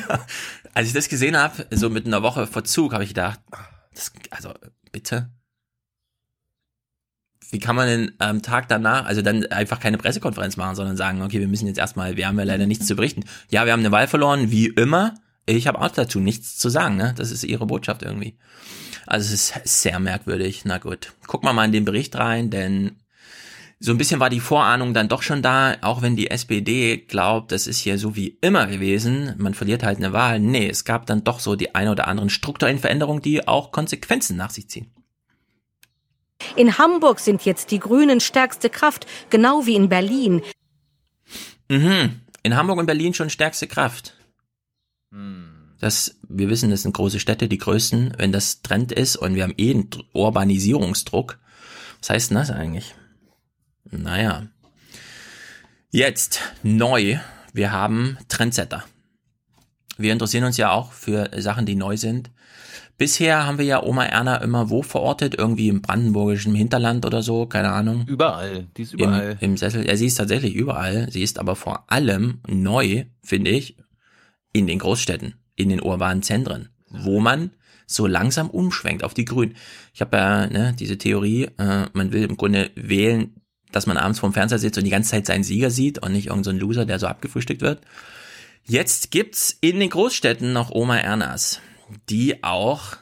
Als ich das gesehen habe, so mit einer Woche Verzug, habe ich gedacht, das, also bitte. Wie kann man denn am Tag danach, also dann einfach keine Pressekonferenz machen, sondern sagen, okay, wir müssen jetzt erstmal, wir haben ja leider nichts zu berichten. Ja, wir haben eine Wahl verloren, wie immer. Ich habe auch dazu nichts zu sagen, ne? Das ist ihre Botschaft irgendwie. Also es ist sehr merkwürdig. Na gut, gucken wir mal in den Bericht rein, denn so ein bisschen war die Vorahnung dann doch schon da, auch wenn die SPD glaubt, das ist hier so wie immer gewesen, man verliert halt eine Wahl. Nee, es gab dann doch so die eine oder anderen strukturellen Veränderungen, die auch Konsequenzen nach sich ziehen. In Hamburg sind jetzt die Grünen stärkste Kraft, genau wie in Berlin. Mhm. In Hamburg und Berlin schon stärkste Kraft. Das, wir wissen, das sind große Städte, die größten, wenn das Trend ist und wir haben eh einen Dr- Urbanisierungsdruck. Was heißt denn das eigentlich? Naja. Jetzt neu. Wir haben Trendsetter. Wir interessieren uns ja auch für Sachen, die neu sind. Bisher haben wir ja Oma Erna immer wo verortet? Irgendwie im brandenburgischen Hinterland oder so, keine Ahnung. Überall. Die ist überall. Im, Im Sessel. Ja, sie ist tatsächlich überall. Sie ist aber vor allem neu, finde ich, in den Großstädten, in den urbanen Zentren, wo man so langsam umschwenkt auf die Grünen. Ich habe ja ne, diese Theorie, äh, man will im Grunde wählen, dass man abends vorm Fernseher sitzt und die ganze Zeit seinen Sieger sieht und nicht irgendein so Loser, der so abgefrühstückt wird. Jetzt gibt's in den Großstädten noch Oma Ernas, die auch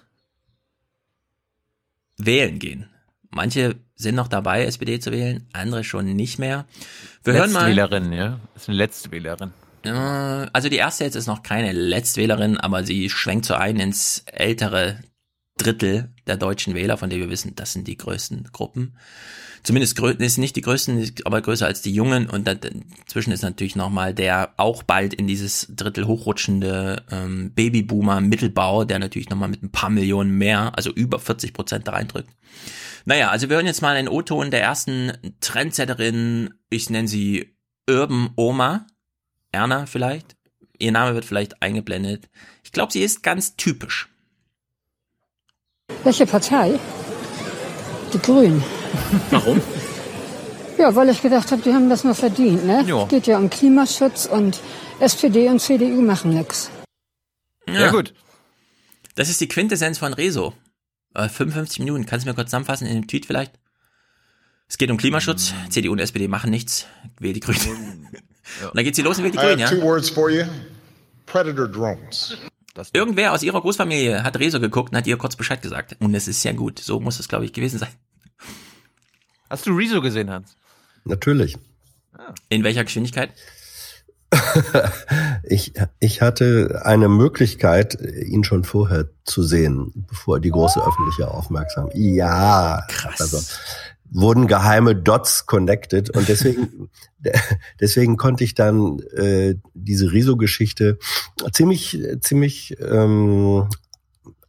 wählen gehen. Manche sind noch dabei, SPD zu wählen, andere schon nicht mehr. Wir hören mal. Letztwählerin, ja. Ist eine Letztwählerin. Äh, Also die erste jetzt ist noch keine Letztwählerin, aber sie schwenkt so ein ins ältere Drittel der deutschen Wähler, von denen wir wissen, das sind die größten Gruppen. Zumindest ist nicht die größten, aber größer als die Jungen und dazwischen ist natürlich nochmal der auch bald in dieses Drittel hochrutschende ähm, Babyboomer Mittelbau, der natürlich nochmal mit ein paar Millionen mehr, also über 40 Prozent da reindrückt. Naja, also wir hören jetzt mal einen O-Ton der ersten Trendsetterin, ich nenne sie Urban Oma, Erna vielleicht. Ihr Name wird vielleicht eingeblendet. Ich glaube, sie ist ganz typisch. Welche Partei? Die Grünen. Warum? Ja, weil ich gedacht habe, die haben das mal verdient. Ne? Ja. Geht ja um Klimaschutz und SPD und CDU machen nix. Ja, gut. Das ist die Quintessenz von Rezo. Äh, 55 Minuten. Kannst du mir kurz zusammenfassen in dem Tweet vielleicht? Es geht um Klimaschutz. CDU und SPD machen nichts. Wähl die Grünen. Und dann geht sie los und wählt die Grünen, ja? two words for you. Predator drones. Irgendwer aus ihrer Großfamilie hat Rezo geguckt und hat ihr kurz Bescheid gesagt. Und es ist ja gut. So muss es, glaube ich, gewesen sein. Hast du Rezo gesehen, Hans? Natürlich. In welcher Geschwindigkeit? Ich, ich hatte eine Möglichkeit, ihn schon vorher zu sehen, bevor die große öffentliche Aufmerksamkeit. Ja, krass. Also wurden geheime Dots connected und deswegen deswegen konnte ich dann äh, diese Riso-Geschichte ziemlich ziemlich ähm,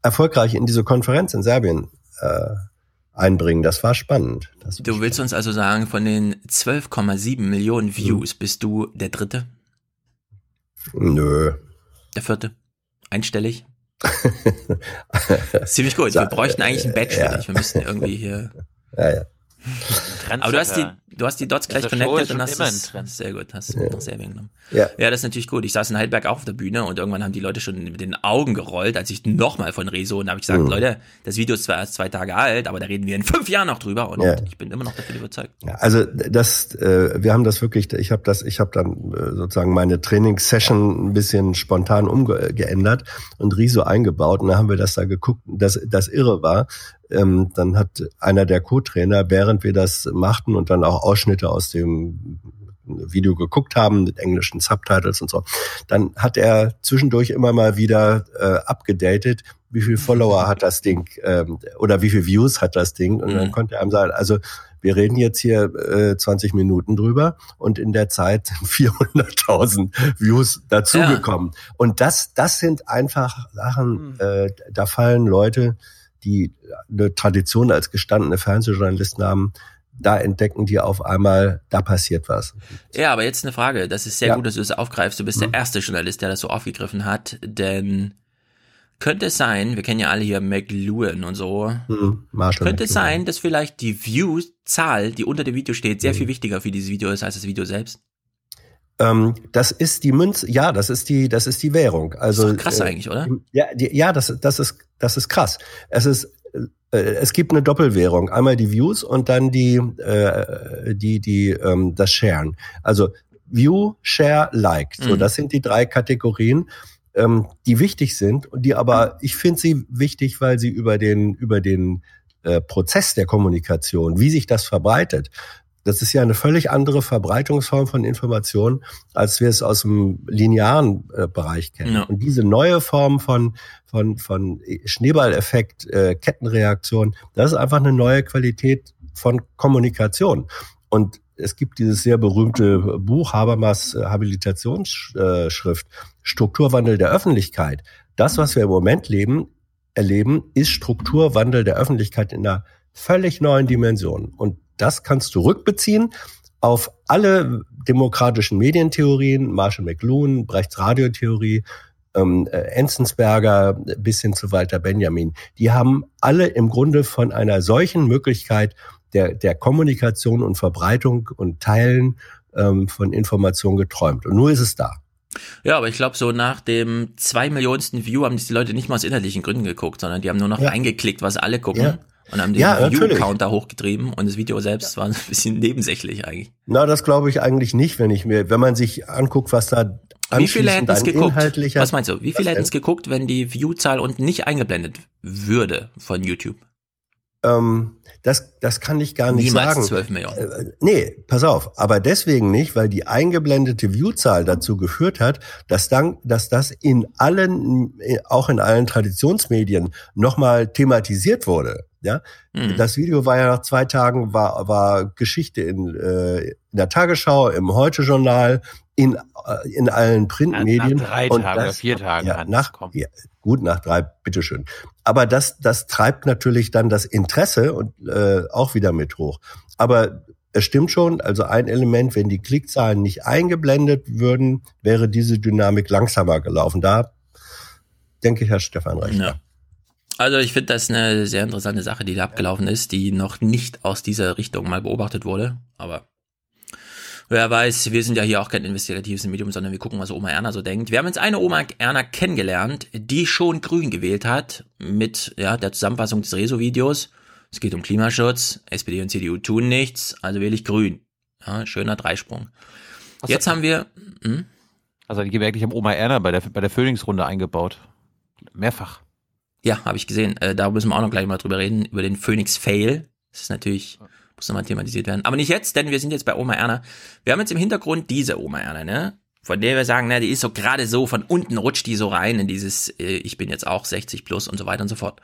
erfolgreich in diese Konferenz in Serbien äh, einbringen. Das war spannend. Das Du willst uns also sagen, von den 12,7 Millionen Views bist du der Dritte, Nö. der Vierte, einstellig? Ziemlich gut. Wir bräuchten eigentlich ein Badge für dich. Wir müssten irgendwie hier. Ja, ja. Aber du hast die, du hast die Dots gleich connected und hast immer ein es, Trend. sehr gut, hast Ja. noch Serbien genommen. Ja. ja, das ist natürlich gut. Ich saß in Heidelberg auch auf der Bühne und irgendwann haben die Leute schon mit den Augen gerollt, als ich nochmal von Rezo und da habe ich gesagt, Mhm. Leute, das Video ist zwar erst zwei Tage alt, aber da reden wir in fünf Jahren noch drüber und Ja. ich bin immer noch davon überzeugt. Ja, Also das, äh, wir haben das wirklich, ich habe das, ich habe dann äh, sozusagen meine Trainingssession ein bisschen spontan umgeändert und Riso eingebaut und dann haben wir das da geguckt. Das, das Irre war, ähm, dann hat einer der Co-Trainer, während wir das machten und dann auch Ausschnitte aus dem Video geguckt haben mit englischen Subtitles und so, dann hat er zwischendurch immer mal wieder äh, abgedatet, wie viel Follower hat das Ding ähm, oder wie viel Views hat das Ding und dann Mhm. konnte er einem sagen, also wir reden jetzt hier äh, 20 Minuten drüber und in der Zeit sind 400.000 Views dazugekommen. Und das, das sind einfach Sachen, äh, da fallen Leute, die eine Tradition als gestandene Fernsehjournalisten haben, da entdecken die auf einmal, da passiert was. Ja, aber jetzt eine Frage. Das ist sehr Ja. gut, dass du das aufgreifst. Du bist der erste Journalist, der das so aufgegriffen hat, denn könnte es sein, wir kennen ja alle hier McLuhan und so, Hm, Marshall könnte es sein, dass vielleicht die View-Zahl, die unter dem Video steht, Mhm. sehr viel wichtiger für dieses Video ist als das Video selbst? Ähm, das ist die Münze, ja, das ist die, das ist die Währung. Also Ist doch krass eigentlich, oder? Ja, die, ja, das, das ist, das ist krass. Es ist, äh, es gibt eine Doppelwährung. Einmal die Views und dann die, äh, die, die, ähm, das Sharen. Also View, Share, Like. So, Mhm. das sind die drei Kategorien, ähm, die wichtig sind und die aber, ich finde sie wichtig, weil sie über den, über den äh, Prozess der Kommunikation, wie sich das verbreitet, das ist ja eine völlig andere Verbreitungsform von Informationen, als wir es aus dem linearen äh, Bereich kennen. Ja. Und diese neue Form von, von, von Schneeballeffekt, äh, Kettenreaktion, das ist einfach eine neue Qualität von Kommunikation. Und es gibt dieses sehr berühmte Buch Habermas äh, Habilitationsschrift Strukturwandel der Öffentlichkeit. Das, was wir im Moment leben, erleben, ist Strukturwandel der Öffentlichkeit in einer völlig neuen Dimension. Und das kannst du rückbeziehen auf alle demokratischen Medientheorien, Marshall McLuhan, Brechts Radiotheorie, ähm, äh, Enzensberger bis hin zu Walter Benjamin. Die haben alle im Grunde von einer solchen Möglichkeit der, der Kommunikation und Verbreitung und Teilen ähm, von Informationen geträumt. Und nur ist es da. Ja, aber ich glaube, so nach dem zwei Millionensten View haben die Leute nicht mal aus inhaltlichen Gründen geguckt, sondern die haben nur noch Ja. reingeklickt, was alle gucken. Ja. Und haben den Ja. View-Counter hochgetrieben und das Video selbst war ein bisschen nebensächlich eigentlich. Na, das glaube ich eigentlich nicht, wenn ich mir, wenn man sich anguckt, was da Wie viele hätten es geguckt? inhaltlicher- Was meinst du? Wie viele hätten es geguckt, wenn die View-Zahl unten nicht eingeblendet würde von YouTube? Ähm, das, das kann ich gar nicht Niemals sagen. 12 Millionen. Äh, Nee, pass auf. Aber deswegen nicht, weil die eingeblendete Viewzahl dazu geführt hat, dass dann, dass das in allen, äh, auch in allen Traditionsmedien nochmal thematisiert wurde. Ja, Mhm. das Video war ja nach zwei Tagen war war Geschichte in, äh, in der Tagesschau, im Heute-Journal, in äh, in allen Printmedien. Nach drei Und Tagen oder vier Tagen Ja, nach, ja, gut nach drei, bitteschön. Aber das, das treibt natürlich dann das Interesse und äh, auch wieder mit hoch. Aber es stimmt schon, also ein Element, wenn die Klickzahlen nicht eingeblendet würden, wäre diese Dynamik langsamer gelaufen. Da denke ich, Herr Stefan recht. Ja. Also ich finde das eine sehr interessante Sache, die da abgelaufen ist, die noch nicht aus dieser Richtung mal beobachtet wurde. Aber wer weiß, wir sind ja hier auch kein investigatives Medium, sondern wir gucken, was Oma Erna so denkt. Wir haben jetzt eine Oma Erna kennengelernt, die schon grün gewählt hat mit ja, der Zusammenfassung des Rezo-Videos. Es geht um Klimaschutz, SPD und CDU tun nichts, also wähle ich grün. Ja, schöner Dreisprung. Hast Jetzt haben wir... Hm? Also die gemerkt, ich habe Oma Erna bei der, bei der Phoenix-Runde eingebaut. Mehrfach. Ja, habe ich gesehen. Äh, da müssen wir auch noch gleich mal drüber reden, über den Phoenix Fail. Das ist natürlich, muss nochmal thematisiert werden. Aber nicht jetzt, denn wir sind jetzt bei Oma Erna. Wir haben jetzt im Hintergrund diese Oma Erna, ne? Von der wir sagen, na, die ist so gerade so, von unten rutscht die so rein in dieses, äh, ich bin jetzt auch 60 plus und so weiter und so fort.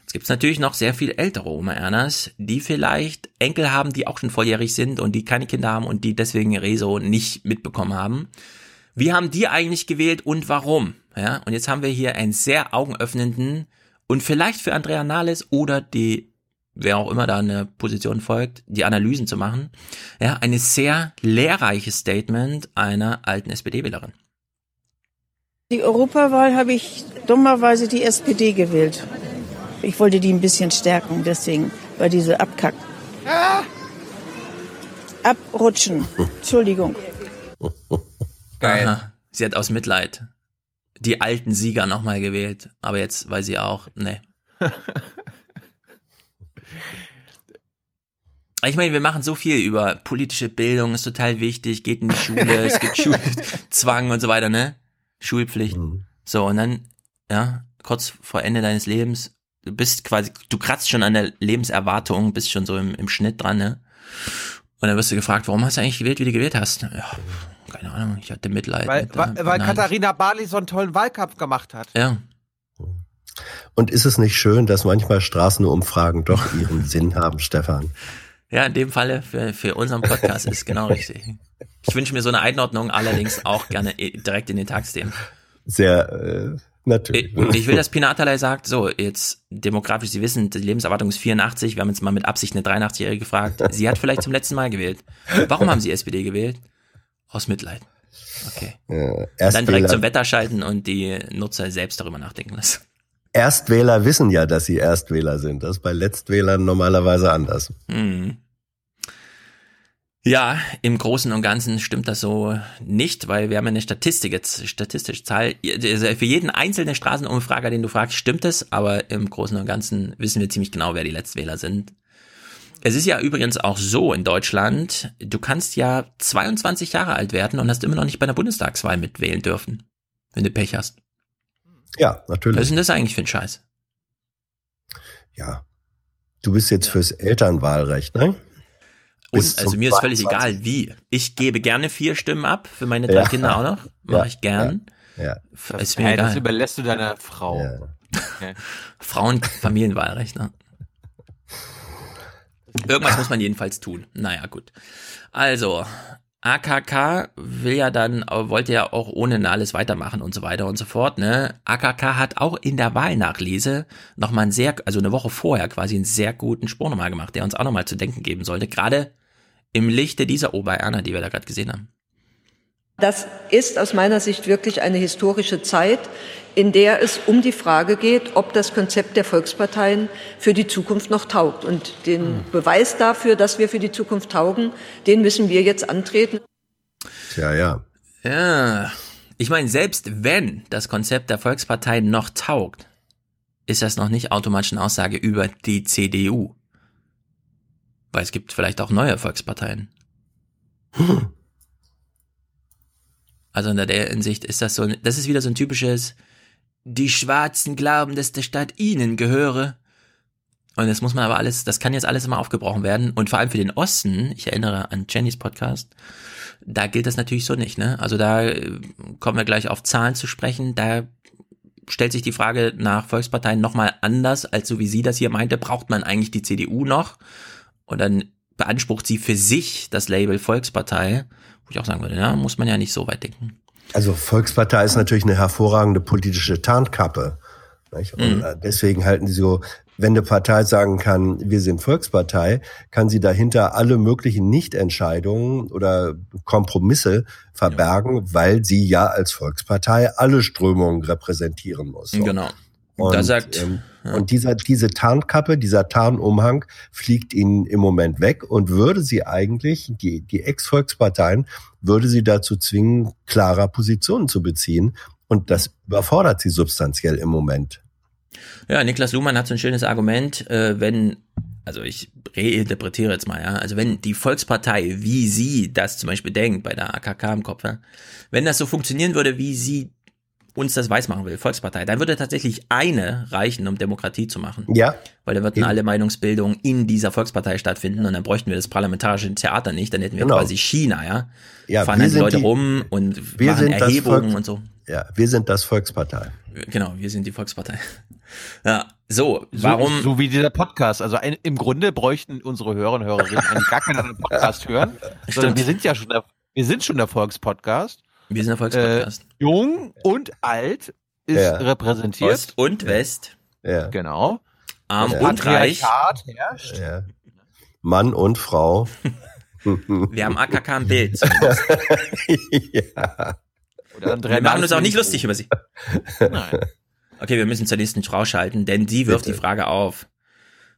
Jetzt gibt's natürlich noch sehr viel ältere Oma Ernas, die vielleicht Enkel haben, die auch schon volljährig sind und die keine Kinder haben und die deswegen Rezo nicht mitbekommen haben. Wie haben die eigentlich gewählt und warum? Ja, und jetzt haben wir hier einen sehr augenöffnenden und vielleicht für Andrea Nahles oder die, wer auch immer da eine Position folgt, die Analysen zu machen. Ja, eine sehr lehrreiches Statement einer alten SPD-Wählerin. Die Europawahl habe ich dummerweise die SPD gewählt. Ich wollte die ein bisschen stärken, deswegen, weil diese Abkack. Abrutschen. Entschuldigung. Geil. Aha. Sie hat aus Mitleid die alten Sieger nochmal gewählt, aber jetzt weiß sie auch, ne. Ich meine, wir machen so viel über politische Bildung, ist total wichtig, geht in die Schule, es gibt Schulzwang und so weiter, ne? Schulpflicht. So, und dann, ja, kurz vor Ende deines Lebens, du bist quasi, du kratzt schon an der Lebenserwartung, bist schon so im, im Schnitt dran, ne? Und dann wirst du gefragt, warum hast du eigentlich gewählt, wie du gewählt hast? Ja, keine Ahnung, ich hatte Mitleid. Weil, mit, weil, weil. Katharina Barley so einen tollen Wahlkampf gemacht hat. Ja. Und ist es nicht schön, dass manchmal Straßenumfragen doch ihren Sinn haben, Stefan? Ja, in dem Falle für, für unseren Podcast ist genau richtig. Ich wünsche mir so eine Einordnung allerdings auch gerne direkt in den Tagsthemen. Sehr, äh, natürlich. Ich, ich will, dass Pinatalei sagt, so, jetzt demografisch, Sie wissen, die Lebenserwartung ist 84, wir haben jetzt mal mit Absicht eine 83-Jährige gefragt. Sie hat vielleicht zum letzten Mal gewählt. Warum haben Sie SPD gewählt? Aus Mitleid. Okay. Ja, Dann direkt zum Wetter schalten und die Nutzer selbst darüber nachdenken lassen. Erstwähler wissen ja, dass sie Erstwähler sind. Das ist bei Letztwählern normalerweise anders. Hm. Ja, im Großen und Ganzen stimmt das so nicht, weil wir haben eine Statistik jetzt, statistische Zahl. Also Für jeden einzelnen Straßenumfrager, den du fragst, stimmt es, aber im Großen und Ganzen wissen wir ziemlich genau, wer die Letztwähler sind. Es ist ja übrigens auch so in Deutschland, du kannst ja 22 Jahre alt werden und hast immer noch nicht bei einer Bundestagswahl mitwählen dürfen, wenn du Pech hast. Ja, natürlich. Was ist denn das eigentlich für ein Scheiß? Ja. Du bist jetzt fürs Elternwahlrecht, ne? Bis Und, also mir ist völlig 22. egal, wie. Ich gebe gerne vier Stimmen ab, für meine drei Ja. Kinder auch noch. Mache Ja, ich gern. Ja. Ist mir Hey, das egal. überlässt du deiner Frau. Okay. Frauen-Familienwahlrecht, ne? Irgendwas muss man jedenfalls tun. Naja, gut. Also, AKK will ja dann, äh, wollte ja auch ohne Nahles weitermachen und so weiter und so fort, ne? AKK hat auch in der Wahlnachlese nochmal einen sehr, also eine Woche vorher quasi einen sehr guten Spur nochmal gemacht, der uns auch nochmal zu denken geben sollte, gerade im Lichte dieser Obererna, die wir da gerade gesehen haben. Das ist aus meiner Sicht wirklich eine historische Zeit, in der es um die Frage geht, ob das Konzept der Volksparteien für die Zukunft noch taugt. Und den Beweis dafür, dass wir für die Zukunft taugen, den müssen wir jetzt antreten. Tja, ja. Ja, Ich meine, selbst wenn das Konzept der Volkspartei noch taugt, ist das noch nicht automatisch eine Aussage über die CDU. Weil es gibt vielleicht auch neue Volksparteien. Also in der Hinsicht ist das so, das ist wieder so ein typisches, die Schwarzen glauben, dass der Staat ihnen gehöre. Und das muss man aber alles, das kann jetzt alles immer aufgebrochen werden. Und vor allem für den Osten, ich erinnere an Jennys Podcast, da gilt das natürlich so nicht, ne? Also da äh, kommen wir gleich auf Zahlen zu sprechen. Da stellt sich die Frage nach Volksparteien nochmal anders, als so wie sie das hier meinte, braucht man eigentlich die CDU noch? Und dann beansprucht sie für sich das Label Volkspartei, ich auch sagen würde, ja, muss man ja nicht so weit denken. Also Volkspartei ist natürlich eine hervorragende politische Tarnkappe. Nicht? Und mhm. deswegen halten sie so, wenn eine Partei sagen kann, wir sind Volkspartei, kann sie dahinter alle möglichen Nichtentscheidungen oder Kompromisse verbergen, ja. weil sie ja als Volkspartei alle Strömungen repräsentieren muss. So. Genau. Und, da sagt, ähm, ja. und dieser, diese Tarnkappe, dieser Tarnumhang fliegt ihnen im Moment weg und würde sie eigentlich, die, die Ex-Volksparteien, würde sie dazu zwingen, klarer Positionen zu beziehen. Und das überfordert sie substanziell im Moment. Ja, Niklas Luhmann hat so ein schönes Argument, äh, wenn, also ich reinterpretiere jetzt mal, ja, also wenn die Volkspartei, wie sie das zum Beispiel denkt, bei der AKK im Kopf, ja, wenn das so funktionieren würde, wie sie uns das weismachen will, Volkspartei, dann würde tatsächlich eine reichen, um Demokratie zu machen. Ja. Weil dann würden alle Meinungsbildungen in dieser Volkspartei stattfinden und dann bräuchten wir das parlamentarische Theater nicht, dann hätten wir genau. quasi China, ja. Ja, fahren halt die Leute die, rum und wir machen Erhebungen und so. Ja, wir sind das Volkspartei. Genau, wir sind die Volkspartei. Ja, so, warum? So, so wie dieser Podcast. Also ein, im Grunde bräuchten unsere Hörer und Hörerinnen einen gar keinen Podcast hören. Sondern wir sind ja schon der, wir sind schon der Volkspodcast. Wir sind der Volkspodcast. Äh, jung und alt ist ja. repräsentiert. Ost und West. Ja. Genau. Arm und reich. herrscht. Ja. Mann und Frau. Wir haben AKK im Bild. ja. wir machen uns auch nicht lustig über sie. Nein. Okay, wir müssen zur nächsten Frau schalten, denn die wirft Bitte. die Frage auf.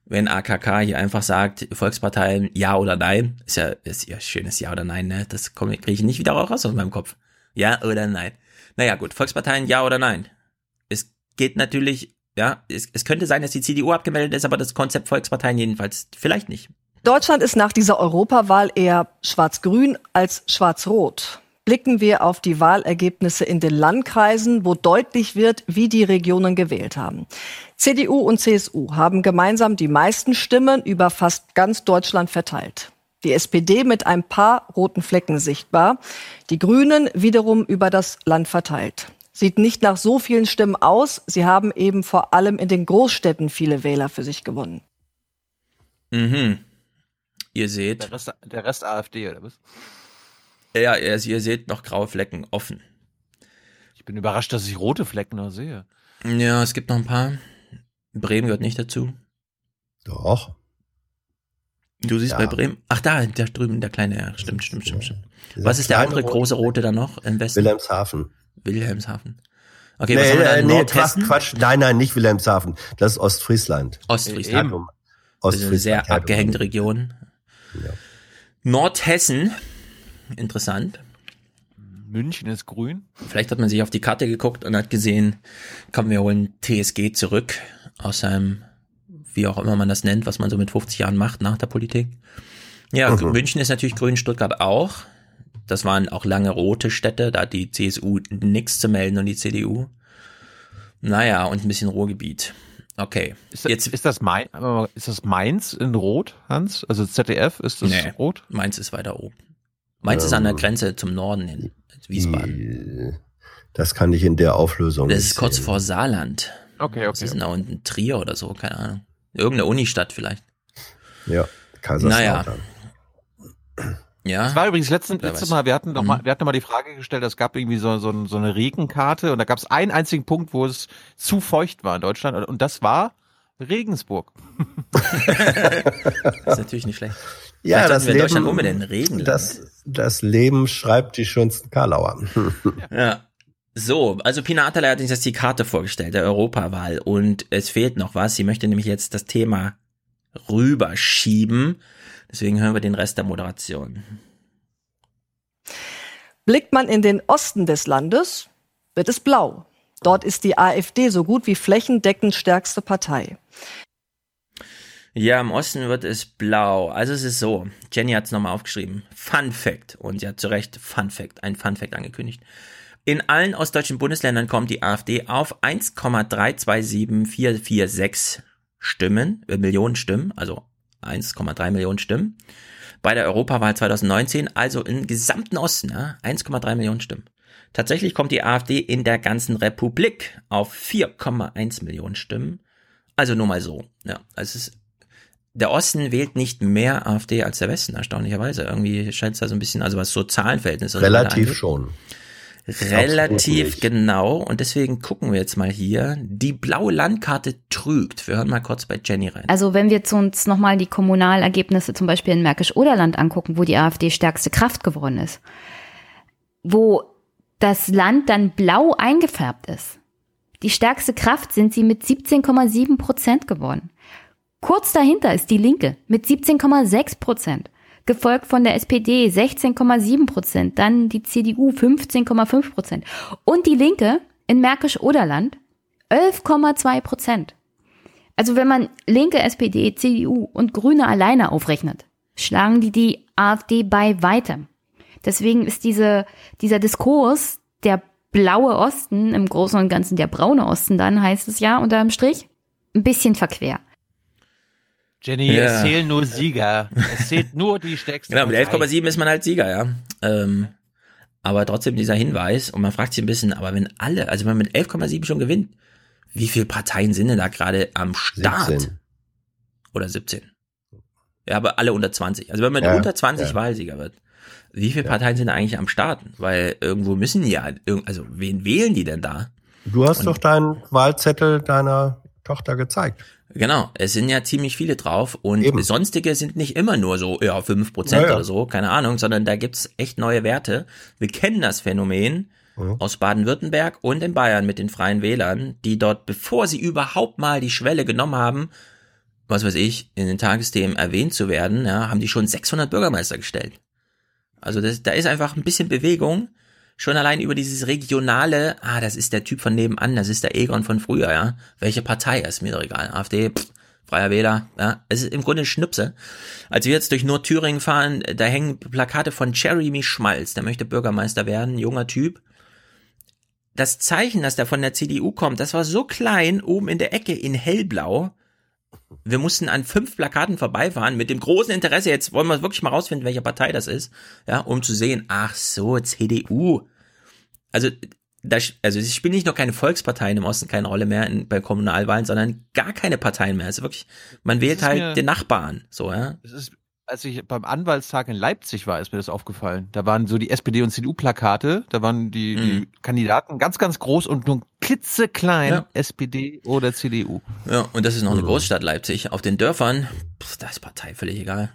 Wenn AKK hier einfach sagt, Volksparteien ja oder nein, ist ja, ist ja schönes Ja oder Nein, ne? Das kriege ich nicht wieder raus aus meinem Kopf. Ja oder nein? Naja, gut, Volksparteien ja oder nein? Es geht natürlich, ja, es, es könnte sein, dass die CDU abgemeldet ist, aber das Konzept Volksparteien jedenfalls vielleicht nicht. Deutschland ist nach dieser Europawahl eher schwarz-grün als schwarz-rot blicken wir auf die Wahlergebnisse in den Landkreisen, wo deutlich wird, wie die Regionen gewählt haben. CDU und CSU haben gemeinsam die meisten Stimmen über fast ganz Deutschland verteilt. Die SPD mit ein paar roten Flecken sichtbar, die Grünen wiederum über das Land verteilt. Sieht nicht nach so vielen Stimmen aus, sie haben eben vor allem in den Großstädten viele Wähler für sich gewonnen. Mhm. Ihr seht. Der Rest, der Rest AfD, oder was? Ja, also ihr seht noch graue Flecken offen. Ich bin überrascht, dass ich rote Flecken noch sehe. Ja, es gibt noch ein paar. Bremen gehört nicht dazu. Doch. Du siehst ja. bei Bremen. Ach, da, da drüben, der kleine, ja, stimmt, stimmt, stimmt, stimmt. Was ist der andere rote große rote da noch im Westen? Wilhelmshaven. Wilhelmshaven. Okay, nee, was haben wir da? Nee, Quatsch, Quatsch, nein, nein, nicht Wilhelmshaven. Das ist Ostfriesland. Ostfriesland. Ja, Ostfriesland. Das ist eine sehr abgehängte Region. Ja. Nordhessen interessant. München ist grün. Vielleicht hat man sich auf die Karte geguckt und hat gesehen, komm, wir holen TSG zurück aus seinem, wie auch immer man das nennt, was man so mit 50 Jahren macht nach der Politik. Ja, mhm. München ist natürlich grün, Stuttgart auch. Das waren auch lange rote Städte, da hat die CSU nichts zu melden und die CDU. Naja, und ein bisschen Ruhrgebiet. Okay. Ist das, Jetzt, ist das, Main, ist das Mainz in Rot, Hans? Also ZDF, ist das nee, rot? Mainz ist weiter oben. Mainz ähm, ist an der ähm, Grenze zum Norden hin, Wiesbaden. Das kann ich in der Auflösung Das ist kurz sehen. vor Saarland. Okay, okay. Das ist da unten Trier oder so, keine Ahnung. Irgendeine Unistadt vielleicht. Ja, Kaiserslautern. Naja. Ja. Das war übrigens letzten, letztes Mal, wir hatten mal, mhm. wir hatten mal die Frage gestellt, es gab irgendwie so, so, so eine Regenkarte und da gab es einen einzigen Punkt, wo es zu feucht war in Deutschland und das war Regensburg. das ist natürlich nicht schlecht. Ja, das wir Leben, um den Regen. Das, das Leben schreibt die schönsten Karlauer. ja. So, also Pina Atala hat uns jetzt die Karte vorgestellt, der Europawahl. Und es fehlt noch was. Sie möchte nämlich jetzt das Thema rüberschieben. Deswegen hören wir den Rest der Moderation. Blickt man in den Osten des Landes, wird es blau. Dort ist die AfD so gut wie flächendeckend stärkste Partei. Ja, im Osten wird es blau. Also es ist so, Jenny hat es nochmal aufgeschrieben. Fun Fact. Und sie hat zu Recht Fun Fact, ein Fun Fact angekündigt. In allen ostdeutschen Bundesländern kommt die AfD auf 1,327446 Stimmen, äh, Millionen Stimmen, also 1,3 Millionen Stimmen. Bei der Europawahl 2019, also im gesamten Osten, ja, 1,3 Millionen Stimmen. Tatsächlich kommt die AfD in der ganzen Republik auf 4,1 Millionen Stimmen. Also nur mal so. Ja, also es ist der Osten wählt nicht mehr AfD als der Westen, erstaunlicherweise. Irgendwie scheint es da so ein bisschen, also was so Zahlenverhältnisse. Relativ schon. Relativ genau. Und deswegen gucken wir jetzt mal hier. Die blaue Landkarte trügt. Wir hören mal kurz bei Jenny rein. Also wenn wir uns nochmal die Kommunalergebnisse zum Beispiel in Märkisch-Oderland angucken, wo die AfD stärkste Kraft geworden ist, wo das Land dann blau eingefärbt ist. Die stärkste Kraft sind sie mit 17,7 Prozent geworden. Kurz dahinter ist die Linke mit 17,6 Prozent, gefolgt von der SPD 16,7 Prozent, dann die CDU 15,5 Prozent und die Linke in Märkisch-Oderland 11,2 Prozent. Also wenn man Linke, SPD, CDU und Grüne alleine aufrechnet, schlagen die die AfD bei weitem. Deswegen ist diese, dieser Diskurs, der blaue Osten, im Großen und Ganzen der braune Osten dann heißt es ja unterm Strich, ein bisschen verquer. Jenny, ja. es zählen nur Sieger. Es zählt nur die stärkste. Genau, mit 11,7 ist man halt Sieger, ja. Ähm, aber trotzdem dieser Hinweis, und man fragt sich ein bisschen, aber wenn alle, also wenn man mit 11,7 schon gewinnt, wie viele Parteien sind denn da gerade am Start? 17. Oder 17? Ja, aber alle unter 20. Also wenn man ja, unter 20 ja. Wahlsieger wird, wie viele Parteien sind da eigentlich am Starten? Weil irgendwo müssen ja, also wen wählen die denn da? Du hast und, doch deinen Wahlzettel deiner Tochter gezeigt. Genau, es sind ja ziemlich viele drauf und Eben. sonstige sind nicht immer nur so, ja, fünf Prozent ja, oder so, keine Ahnung, sondern da gibt's echt neue Werte. Wir kennen das Phänomen mhm. aus Baden-Württemberg und in Bayern mit den Freien Wählern, die dort, bevor sie überhaupt mal die Schwelle genommen haben, was weiß ich, in den Tagesthemen erwähnt zu werden, ja, haben die schon 600 Bürgermeister gestellt. Also das, da ist einfach ein bisschen Bewegung schon allein über dieses regionale, ah, das ist der Typ von nebenan, das ist der Egon von früher, ja. Welche Partei ist mir doch egal. AfD, pff, Freier Wähler, ja. Es ist im Grunde Schnipse. Als wir jetzt durch Nordthüringen fahren, da hängen Plakate von Jeremy Schmalz, der möchte Bürgermeister werden, junger Typ. Das Zeichen, dass der von der CDU kommt, das war so klein, oben in der Ecke in hellblau. Wir mussten an fünf Plakaten vorbeifahren mit dem großen Interesse. Jetzt wollen wir wirklich mal rausfinden, welche Partei das ist, ja, um zu sehen, ach so, CDU. Also, das, also es spielen nicht nur keine Volksparteien im Osten keine Rolle mehr in, bei Kommunalwahlen, sondern gar keine Parteien mehr. Also wirklich, man wählt halt den Nachbarn, so, ja. Es ist als ich beim Anwaltstag in Leipzig war, ist mir das aufgefallen. Da waren so die SPD- und CDU-Plakate, da waren die, mhm. die Kandidaten ganz, ganz groß und nur klitzeklein ja. SPD oder CDU. Ja, und das ist noch eine Großstadt Leipzig. Auf den Dörfern, pff, da ist Partei völlig egal.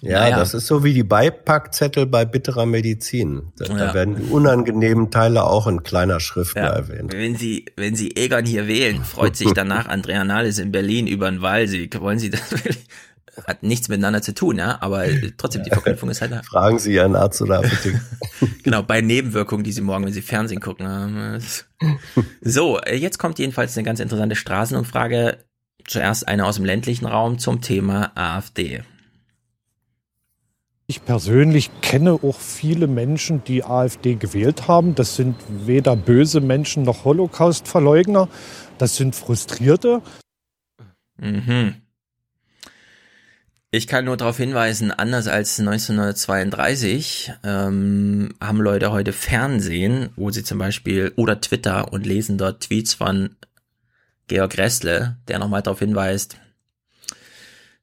Ja, naja. das ist so wie die Beipackzettel bei bitterer Medizin. Da, ja. da werden die unangenehmen Teile auch in kleiner Schrift ja. erwähnt. Wenn Sie, wenn Sie Egon hier wählen, freut sich danach Andrea Nahles in Berlin über den Wahlsieg. Wollen Sie das wirklich? Hat nichts miteinander zu tun, ja, aber trotzdem die Verknüpfung ist halt da. Fragen Sie Ihren Arzt oder Apotheke. genau, bei Nebenwirkungen, die Sie morgen, wenn Sie Fernsehen gucken haben. So, jetzt kommt jedenfalls eine ganz interessante Straßenumfrage. Zuerst eine aus dem ländlichen Raum zum Thema AfD. Ich persönlich kenne auch viele Menschen, die AfD gewählt haben. Das sind weder böse Menschen noch Holocaust-Verleugner. Das sind Frustrierte. Mhm. Ich kann nur darauf hinweisen, anders als 1932 ähm, haben Leute heute Fernsehen, wo sie zum Beispiel oder Twitter und lesen dort Tweets von Georg Ressle, der nochmal darauf hinweist,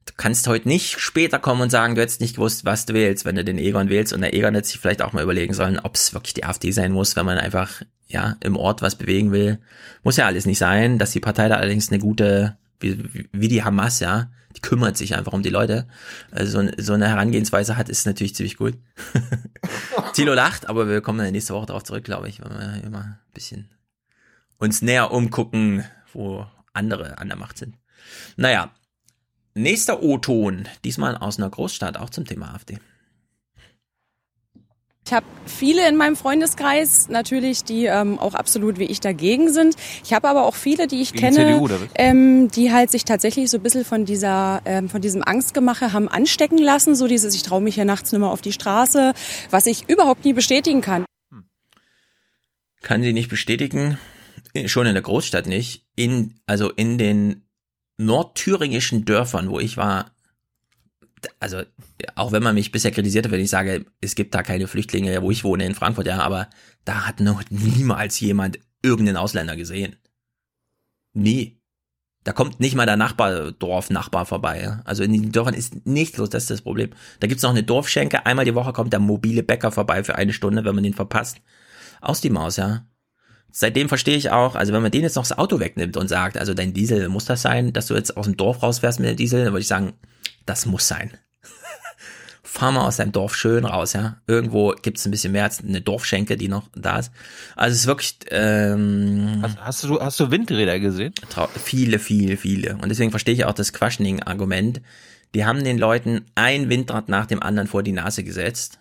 du kannst heute nicht später kommen und sagen, du hättest nicht gewusst, was du wählst, wenn du den Egon wählst. Und der Egon hätte sich vielleicht auch mal überlegen sollen, ob es wirklich die AfD sein muss, wenn man einfach ja im Ort was bewegen will. Muss ja alles nicht sein, dass die Partei da allerdings eine gute, wie, wie die Hamas, ja, kümmert sich einfach um die Leute. Also so, so eine Herangehensweise hat, ist natürlich ziemlich gut. Tilo lacht, aber wir kommen dann nächste Woche darauf zurück, glaube ich, weil wir immer ein bisschen uns näher umgucken, wo andere an der Macht sind. Naja, nächster O-Ton, diesmal aus einer Großstadt, auch zum Thema AfD. Ich habe viele in meinem Freundeskreis natürlich, die ähm, auch absolut wie ich dagegen sind. Ich habe aber auch viele, die ich Gegen kenne, CDU, ähm, die halt sich tatsächlich so ein bisschen von dieser, ähm, von diesem Angstgemache haben anstecken lassen. So dieses, ich traue mich hier nachts nicht mehr auf die Straße, was ich überhaupt nie bestätigen kann. Kann sie nicht bestätigen. Schon in der Großstadt nicht. In, also in den nordthüringischen Dörfern, wo ich war, also auch wenn man mich bisher kritisiert hat, wenn ich sage, es gibt da keine Flüchtlinge, wo ich wohne in Frankfurt, ja, aber da hat noch niemals jemand irgendeinen Ausländer gesehen. Nie. Da kommt nicht mal der Nachbar, Dorfnachbar vorbei. Ja? Also in den Dörfern ist nichts los, das ist das Problem. Da gibt's noch eine Dorfschenke, einmal die Woche kommt der mobile Bäcker vorbei für eine Stunde, wenn man den verpasst. Aus die Maus, ja. Seitdem verstehe ich auch, also wenn man den jetzt noch das Auto wegnimmt und sagt, also dein Diesel muss das sein, dass du jetzt aus dem Dorf rausfährst mit dem Diesel, dann würde ich sagen, das muss sein. Fahr mal aus deinem Dorf schön raus, ja. Irgendwo gibt's ein bisschen mehr als eine Dorfschenke, die noch da ist. Also es ist wirklich ähm, Hast, hast, du, hast du Windräder gesehen? viele, viele, viele. Und deswegen verstehe ich auch das Questioning-Argument. Die haben den Leuten ein Windrad nach dem anderen vor die Nase gesetzt.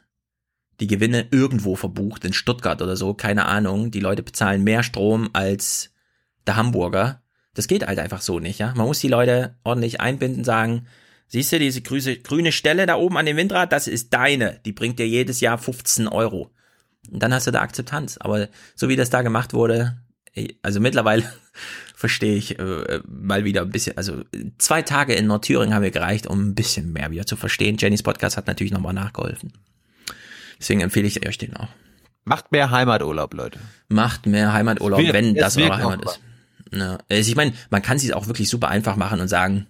Die Gewinne irgendwo verbucht, in Stuttgart oder so, keine Ahnung. Die Leute bezahlen mehr Strom als der Hamburger. Das geht halt einfach so nicht, ja. Man muss die Leute ordentlich einbinden, sagen, siehst du diese grüße, grüne Stelle da oben an dem Windrad, das ist deine. Die bringt dir jedes Jahr 15 Euro. Und dann hast du da Akzeptanz. Aber so wie das da gemacht wurde, also mittlerweile verstehe ich äh, mal wieder ein bisschen, also zwei Tage in Nordthüringen haben wir gereicht, um ein bisschen mehr wieder zu verstehen. Jennys Podcast hat natürlich nochmal nachgeholfen. Deswegen empfehle ich euch den auch. Macht mehr Heimaturlaub, Leute. Macht mehr Heimaturlaub, Es wenn es das eure Heimat ist. Ja. Also ich meine, man kann sich auch wirklich super einfach machen und sagen,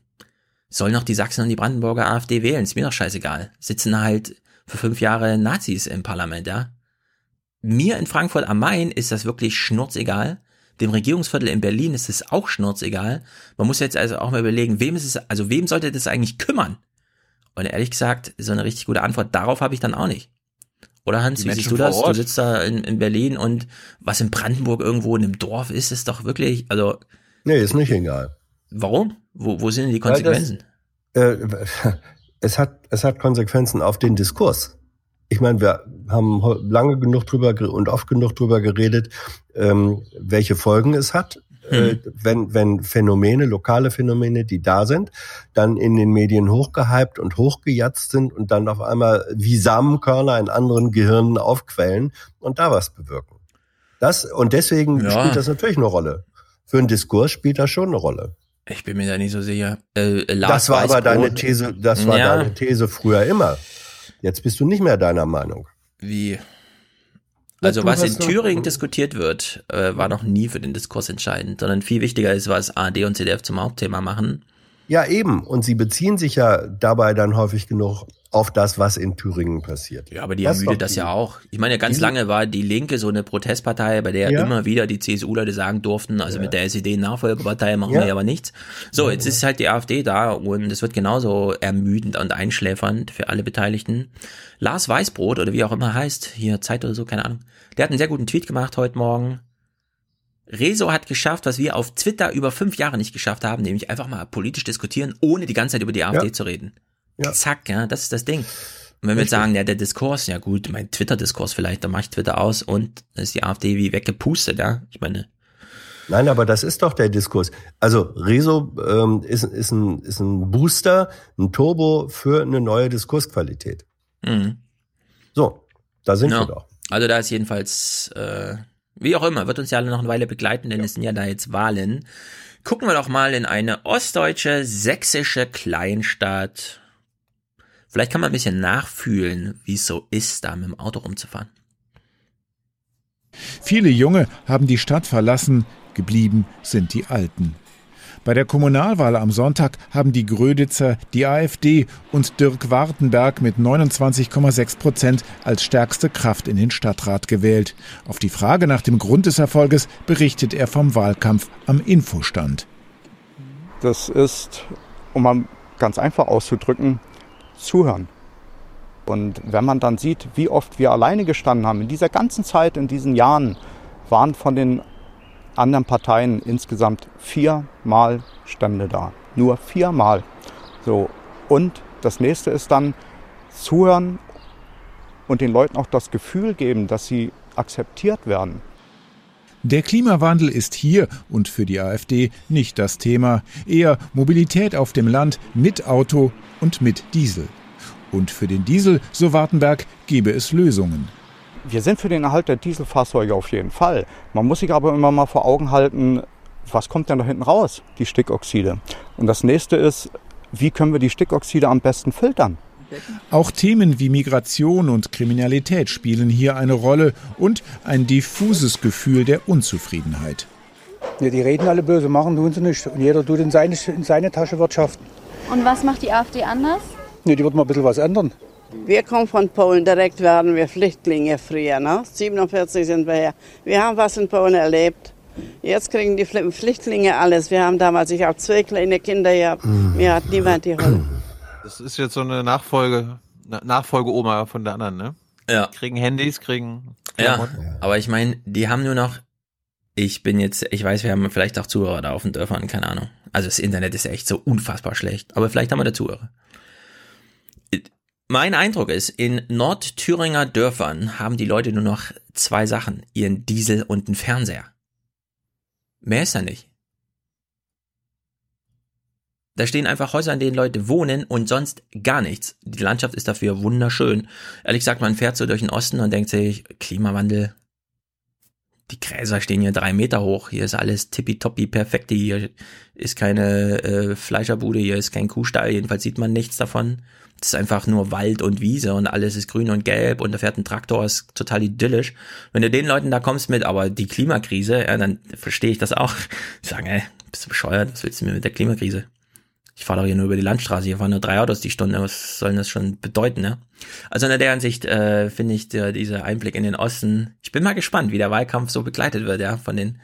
sollen noch die Sachsen und die Brandenburger AfD wählen, ist mir doch scheißegal. Sitzen halt für fünf Jahre Nazis im Parlament, ja. Mir in Frankfurt am Main ist das wirklich schnurzegal. Dem Regierungsviertel in Berlin ist es auch schnurzegal. Man muss jetzt also auch mal überlegen, wem ist es, also wem sollte das eigentlich kümmern? Und ehrlich gesagt, so eine richtig gute Antwort darauf habe ich dann auch nicht. Oder Hans, Die wie siehst Menschen du das? vor Du Ort. sitzt da in, in Berlin und was in Brandenburg irgendwo in einem Dorf ist, ist doch wirklich, also. Nee, ist nicht egal. Warum? Wo, wo sind denn die Weil das- Konsequenzen? Äh, es hat, es hat Konsequenzen auf den Diskurs. Ich meine, wir haben lange genug drüber und oft genug drüber geredet, ähm, welche Folgen es hat, äh, wenn, wenn Phänomene, lokale Phänomene, die da sind, dann in den Medien hochgehypt und hochgejatzt sind und dann auf einmal wie Samenkörner in anderen Gehirnen aufquellen und da was bewirken. Das, und deswegen Ja. spielt das natürlich eine Rolle. Für einen Diskurs spielt das schon eine Rolle. Ich bin mir da nicht so sicher. Äh, Lars Das war aber deine These, das war ja, deine These früher immer. Jetzt bist du nicht mehr deiner Meinung. Wie? Also du was in Thüringen diskutiert wird, äh, war noch nie für den Diskurs entscheidend, sondern viel wichtiger ist, was AD und CDF zum Hauptthema machen. Ja, eben. Und sie beziehen sich ja dabei dann häufig genug auf das, was in Thüringen passiert. Ja, aber die Das ermüdet das die- ja auch. Ich meine, ganz lange war die Linke so eine Protestpartei, bei der Ja. immer wieder die CSU-Leute sagen durften, also mit der SED Nachfolgepartei machen Ja. wir aber nichts. So, jetzt ist halt die AfD da und es wird genauso ermüdend und einschläfernd für alle Beteiligten. Lars Weißbrot oder wie auch immer heißt, hier Zeit oder so, keine Ahnung, der hat einen sehr guten Tweet gemacht heute Morgen. Rezo hat geschafft, was wir auf Twitter über fünf Jahre nicht geschafft haben, nämlich einfach mal politisch diskutieren, ohne die ganze Zeit über die AfD Ja. zu reden. Ja. Zack, ja, das ist das Ding. Und wenn wir jetzt sagen, ja, der Diskurs, ja gut, mein Twitter-Diskurs vielleicht, dann mach ich Twitter aus und dann ist die AfD wie weggepustet, ja. Ich meine, Nein, aber das ist doch der Diskurs. Also Rezo ähm, ist, ist, ein, ist ein Booster, ein Turbo für eine neue Diskursqualität. mhm. So, da sind Ja. wir doch. Also da ist jedenfalls, äh, wie auch immer, wird uns ja alle noch eine Weile begleiten, denn es sind ja da jetzt Wahlen. Gucken wir doch mal in eine ostdeutsche, sächsische Kleinstadt. Vielleicht kann man ein bisschen nachfühlen, wie es so ist, da mit dem Auto rumzufahren. Viele Junge haben die Stadt verlassen, geblieben sind die Alten. Bei der Kommunalwahl am Sonntag haben die Gröditzer die AfD und Dirk Wartenberg mit 29,6 Prozent als stärkste Kraft in den Stadtrat gewählt. Auf die Frage nach dem Grund des Erfolges berichtet er vom Wahlkampf am Infostand. Das ist, um mal ganz einfach auszudrücken, zuhören. Und wenn man dann sieht, wie oft wir alleine gestanden haben, in dieser ganzen Zeit, in diesen Jahren, waren von den anderen Parteien insgesamt viermal Stände da. Nur viermal. So. Und das nächste ist dann zuhören und den Leuten auch das Gefühl geben, dass sie akzeptiert werden. Der Klimawandel ist hier und für die AfD nicht das Thema, eher Mobilität auf dem Land mit Auto und mit Diesel. Und für den Diesel, so Wartenberg, gebe es Lösungen. Wir sind für den Erhalt der Dieselfahrzeuge auf jeden Fall. Man muss sich aber immer mal vor Augen halten, was kommt denn da hinten raus? Die Stickoxide. Und das nächste ist, wie können wir die Stickoxide am besten filtern? Auch Themen wie Migration und Kriminalität spielen hier eine Rolle und ein diffuses Gefühl der Unzufriedenheit. Ja, die reden alle böse, machen tun sie nicht. Und jeder tut in seine, in seine Tasche wirtschaften. Und was macht die AfD anders? Ja, die wird mal ein bisschen was ändern. Wir kommen von Polen, direkt werden wir Flüchtlinge früher. Ne? 47 sind wir her. Wir haben was in Polen erlebt. Jetzt kriegen die Flüchtlinge alles. Wir haben damals, ich habe zwei kleine Kinder gehabt. Mir hat niemand geholfen. Das ist jetzt so eine Nachfolge, Nachfolge-Oma von der anderen, ne? Ja. Kriegen Handys, kriegen Ja, aber ich meine, die haben nur noch, ich bin jetzt, ich weiß, wir haben vielleicht auch Zuhörer da auf den Dörfern, keine Ahnung. Also das Internet ist echt so unfassbar schlecht, aber vielleicht haben wir da Zuhörer. Mein Eindruck ist, in Nordthüringer Dörfern haben die Leute nur noch zwei Sachen, ihren Diesel und einen Fernseher. Mehr ist da nicht. Da stehen einfach Häuser, in denen Leute wohnen und sonst gar nichts. Die Landschaft ist dafür wunderschön. Ehrlich gesagt, man fährt so durch den Osten und denkt sich, Klimawandel, die Gräser stehen hier drei Meter hoch, hier ist alles tippitoppi perfekt, hier ist keine äh, Fleischerbude, hier ist kein Kuhstall, jedenfalls sieht man nichts davon. Das ist einfach nur Wald und Wiese und alles ist grün und gelb und da fährt ein Traktor, ist total idyllisch. Wenn du den Leuten da kommst mit, aber die Klimakrise, ja, dann verstehe ich das auch. Ich sage, ey, bist du bescheuert, was willst du mir mit der Klimakrise? Ich fahre doch hier nur über die Landstraße, hier fahren nur drei Autos die Stunde, was soll das schon bedeuten, ne? Also in der Ansicht äh, finde ich der, dieser Einblick in den Osten, ich bin mal gespannt, wie der Wahlkampf so begleitet wird, ja, von den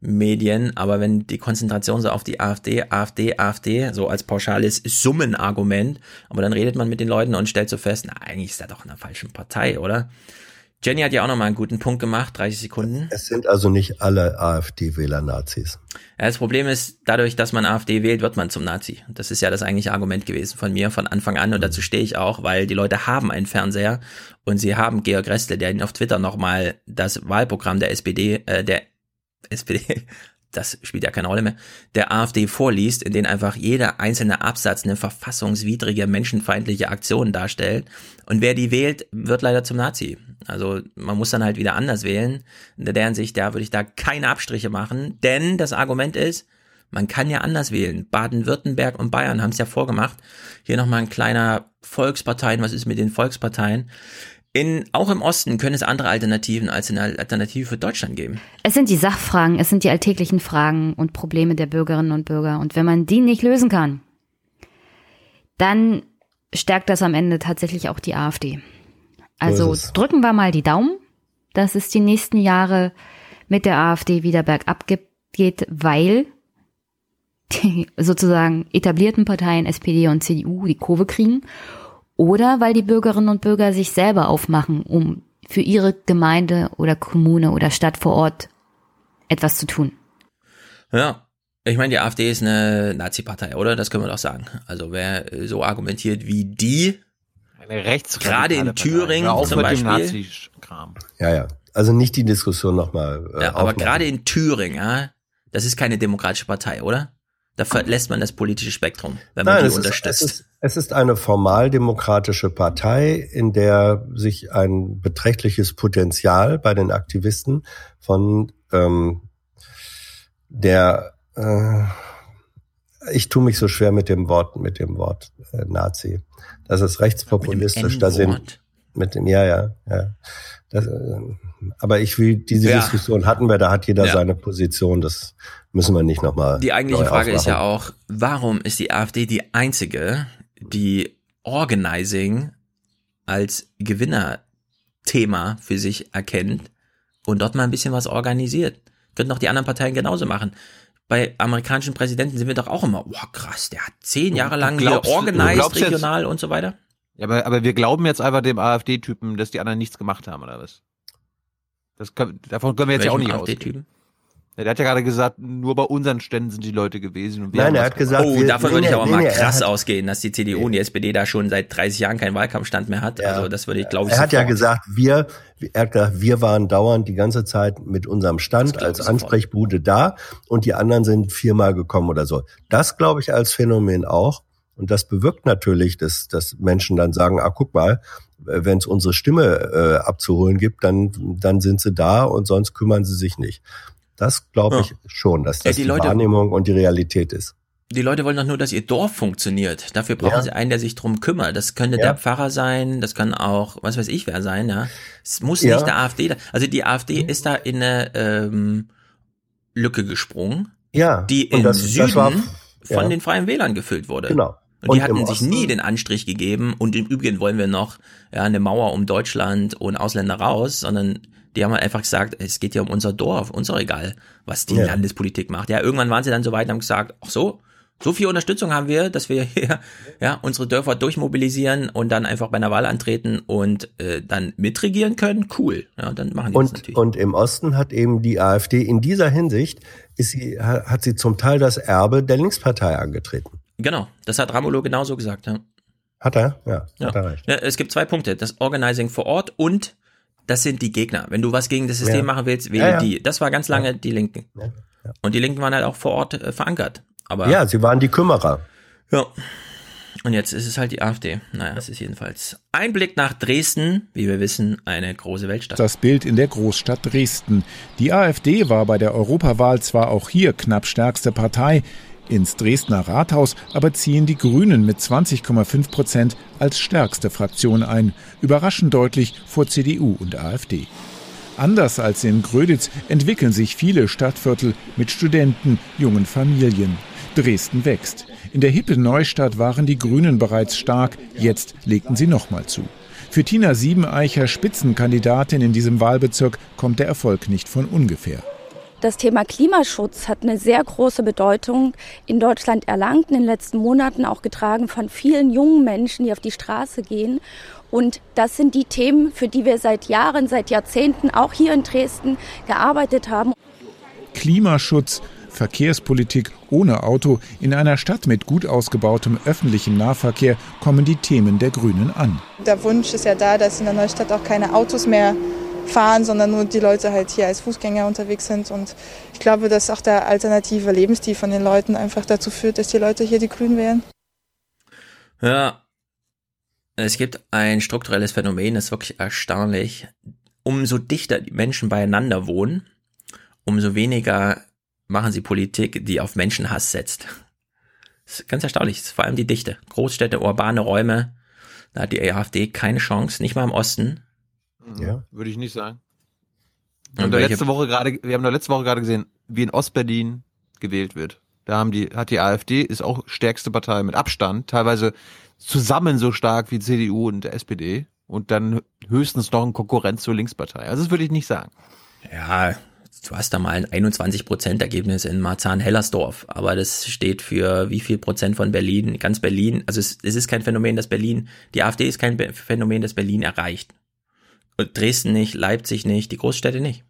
Medien, aber wenn die Konzentration so auf die AfD, AfD, AfD, so als pauschales Summenargument, aber dann redet man mit den Leuten und stellt so fest, na, eigentlich ist er doch in der falschen Partei, oder? Jenny hat ja auch nochmal einen guten Punkt gemacht, 30 Sekunden. Es sind also nicht alle AfD-Wähler Nazis. Ja, das Problem ist, dadurch, dass man AfD wählt, wird man zum Nazi. Das ist ja das eigentliche Argument gewesen von mir von Anfang an und dazu stehe ich auch, weil die Leute haben einen Fernseher und sie haben Georg Restle, der ihnen auf Twitter nochmal das Wahlprogramm der SPD, äh, der SPD, das spielt ja keine Rolle mehr, der AfD vorliest, in denen einfach jeder einzelne Absatz eine verfassungswidrige, menschenfeindliche Aktion darstellt. Und wer die wählt, wird leider zum Nazi. Also man muss dann halt wieder anders wählen. In der Hinsicht, da würde ich da keine Abstriche machen, denn das Argument ist, man kann ja anders wählen. Baden-Württemberg und Bayern haben es ja vorgemacht. Hier nochmal ein kleiner Volksparteien, was ist mit den Volksparteien? In, auch im Osten können es andere Alternativen als eine Alternative für Deutschland geben. Es sind die Sachfragen, es sind die alltäglichen Fragen und Probleme der Bürgerinnen und Bürger. Und wenn man die nicht lösen kann, dann stärkt das am Ende tatsächlich auch die AfD. Also es. drücken wir mal die Daumen, dass es die nächsten Jahre mit der AfD wieder bergab ge- geht, weil die sozusagen etablierten Parteien SPD und CDU die Kurve kriegen oder weil die Bürgerinnen und Bürger sich selber aufmachen, um für ihre Gemeinde oder Kommune oder Stadt vor Ort etwas zu tun. Ja. Ich meine, die AfD ist eine Nazi-Partei, oder? Das können wir doch sagen. Also wer so argumentiert wie die, Eine Rechts gerade in Thüringen auf zum mit dem Beispiel, Nazi-Kram. Ja, ja. Also nicht die Diskussion nochmal. Äh, ja, aber aufmachen. gerade in Thüringen, ja, das ist keine demokratische Partei, oder? Da verlässt man das politische Spektrum, wenn man Nein, die es ist, unterstützt. es, ist, es ist eine formaldemokratische Partei, in der sich ein beträchtliches Potenzial bei den Aktivisten von ähm, der äh, ich tue mich so schwer mit dem Wort mit dem Wort äh, Nazi. Das ist rechtspopulistisch. Da sind mit dem ja ja ja. Das, äh, aber ich will diese Ja. Diskussion hatten wir. Da hat jeder Ja. seine Position. Das müssen wir nicht nochmal. Die eigentliche Frage ist ja aufmachen. auch, warum ist die AfD die einzige, die Organizing als Gewinnerthema für sich erkennt und dort mal ein bisschen was organisiert? Könnten auch die anderen Parteien genauso machen. Bei amerikanischen Präsidenten sind wir doch auch immer, wow, krass, der hat zehn Jahre lang glaubst- hier organisiert, jetzt- regional und so weiter. Ja, aber, aber wir glauben jetzt einfach dem AfD-Typen, dass die anderen nichts gemacht haben, oder was? Das können, davon können wir jetzt ja auch nicht AfD-Typen? ausgehen. Der hat ja gerade gesagt, nur bei unseren Ständen sind die Leute gewesen. Nein, er hat gesagt, oh, wir- davon nee, würde ich aber nee, mal nee, krass hat- ausgehen, dass die CDU und die SPD da schon seit 30 Jahren keinen Wahlkampfstand mehr hat. Also das würde ich, glaube ich, Er hat ja gesagt, wir, er hat gesagt, wir waren dauernd die ganze Zeit mit unserem Stand als Ansprechbude da und die anderen sind viermal gekommen oder so. Das glaube ich als Phänomen auch. Und das bewirkt natürlich, dass, dass Menschen dann sagen, ah, guck mal, wenn es unsere Stimme äh, abzuholen gibt, dann, dann sind sie da und sonst kümmern sie sich nicht. Das glaube ich schon, dass Ja, das die die, Leute- Wahrnehmung und die Realität ist. Die Leute wollen doch nur, dass ihr Dorf funktioniert. Dafür brauchen Ja. sie einen, der sich drum kümmert. Das könnte Ja. der Pfarrer sein, das kann auch, was weiß ich wer sein, ja. Es muss Ja. nicht der AfD, da- also die AfD ist da in eine ähm, Lücke gesprungen, Ja. die im das- Süden das war- von ja. den Freien Wählern gefüllt wurde. Genau. Und, Und die hatten sich nie den Anstrich gegeben. Und im Übrigen wollen wir noch ja, eine Mauer um Deutschland und Ausländer raus, sondern die haben halt einfach gesagt, es geht ja um unser Dorf, uns doch egal, was die Ja. Landespolitik macht. Ja, irgendwann waren sie dann so weit und haben gesagt, ach so, so viel Unterstützung haben wir, dass wir hier ja, unsere Dörfer durchmobilisieren und dann einfach bei einer Wahl antreten und äh, dann mitregieren können. Cool. Ja, dann machen die das Und, natürlich. und im Osten hat eben die AfD in dieser Hinsicht ist sie, ha- hat sie zum Teil das Erbe der Linkspartei angetreten. Genau, das hat Ramelow genauso gesagt. Ja. Hat er? Ja, Ja. hat er recht. Ja, es gibt zwei Punkte. Das Organizing vor Ort und das sind die Gegner. Wenn du was gegen das System Ja. machen willst, wähle Ja, ja. die. Das war ganz lange die Linken. Und die Linken waren halt auch vor Ort äh, verankert. Aber Ja, sie waren die Kümmerer. ja. Und jetzt ist es halt die AfD. Naja, es ist jedenfalls ein Blick nach Dresden, wie wir wissen, eine große Weltstadt. Das Bild in der Großstadt Dresden. Die AfD war bei der Europawahl zwar auch hier knapp stärkste Partei, ins Dresdner Rathaus aber ziehen die Grünen mit 20,5 Prozent als stärkste Fraktion ein, überraschend deutlich vor CDU und AfD. Anders als in Gröditz entwickeln sich viele Stadtviertel mit Studenten, jungen Familien. Dresden wächst. In der hippe Neustadt waren die Grünen bereits stark, jetzt legten sie nochmal zu. Für Tina Siebeneicher, Spitzenkandidatin in diesem Wahlbezirk, kommt der Erfolg nicht von ungefähr. Das Thema Klimaschutz hat eine sehr große Bedeutung in Deutschland erlangt, in den letzten Monaten auch getragen von vielen jungen Menschen, die auf die Straße gehen. Und das sind die Themen, für die wir seit Jahren, seit Jahrzehnten auch hier in Dresden gearbeitet haben. Klimaschutz, Verkehrspolitik ohne Auto, in einer Stadt mit gut ausgebautem öffentlichem Nahverkehr kommen die Themen der Grünen an. Der Wunsch ist ja da, dass in der Neustadt auch keine Autos mehr fahren, sondern nur die Leute halt hier als Fußgänger unterwegs sind. Und ich glaube, dass auch der alternative Lebensstil von den Leuten einfach dazu führt, dass die Leute hier die Grünen wählen. Ja, es gibt ein strukturelles Phänomen, das ist wirklich erstaunlich. Umso dichter die Menschen beieinander wohnen, umso weniger machen sie Politik, die auf Menschenhass setzt. Das ist ganz erstaunlich, das ist vor allem die Dichte. Großstädte, urbane Räume, da hat die AfD keine Chance, nicht mal im Osten. Ja. Würde ich nicht sagen. Wir haben, welche- letzte Woche gerade, wir haben doch letzte Woche gerade gesehen, wie in Ostberlin gewählt wird. Da haben die, hat die AfD, ist auch stärkste Partei mit Abstand, teilweise zusammen so stark wie CDU und SPD und dann höchstens noch ein Konkurrenz zur Linkspartei. Also das würde ich nicht sagen. Ja, du hast da mal ein 21 Prozent Ergebnis in Marzahn-Hellersdorf, aber das steht für wie viel Prozent von Berlin, ganz Berlin. Also es, es ist kein Phänomen, das Berlin, die AfD ist kein Phänomen, das Berlin erreicht. Dresden nicht, Leipzig nicht, die Großstädte nicht.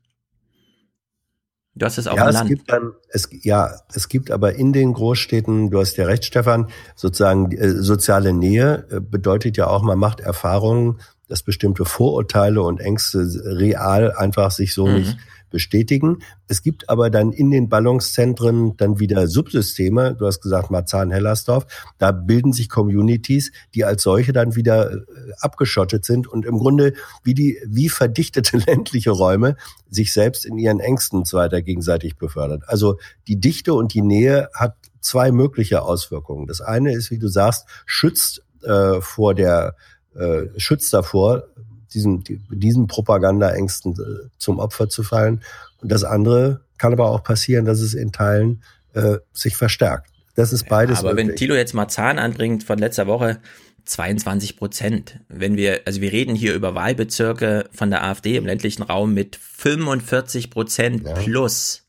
Du hast es auch ja, im es Land. gibt dann, es, ja, es gibt aber in den Großstädten, du hast ja recht, Stefan, sozusagen äh, soziale Nähe äh, bedeutet ja auch, man macht Erfahrungen, dass bestimmte Vorurteile und Ängste real einfach sich so Mhm. nicht bestätigen. Es gibt aber dann in den Ballungszentren dann wieder Subsysteme. Du hast gesagt Marzahn-Hellersdorf. Da bilden sich Communities, die als solche dann wieder äh, abgeschottet sind und im Grunde wie die, wie verdichtete ländliche Räume sich selbst in ihren Ängsten weiter gegenseitig befördert. Also die Dichte und die Nähe hat zwei mögliche Auswirkungen. Das eine ist, wie du sagst, schützt äh, vor der, äh, schützt davor, diesen, die- diesen Propagandaängsten äh, zum Opfer zu fallen. Und das andere kann aber auch passieren, dass es in Teilen äh, sich verstärkt. Das ist beides Aber wenn möglich. Thilo jetzt Marzahn anbringt von letzter Woche, 22 Prozent. Wenn wir, also wir reden hier über Wahlbezirke von der AfD im ländlichen Raum mit 45 Prozent plus.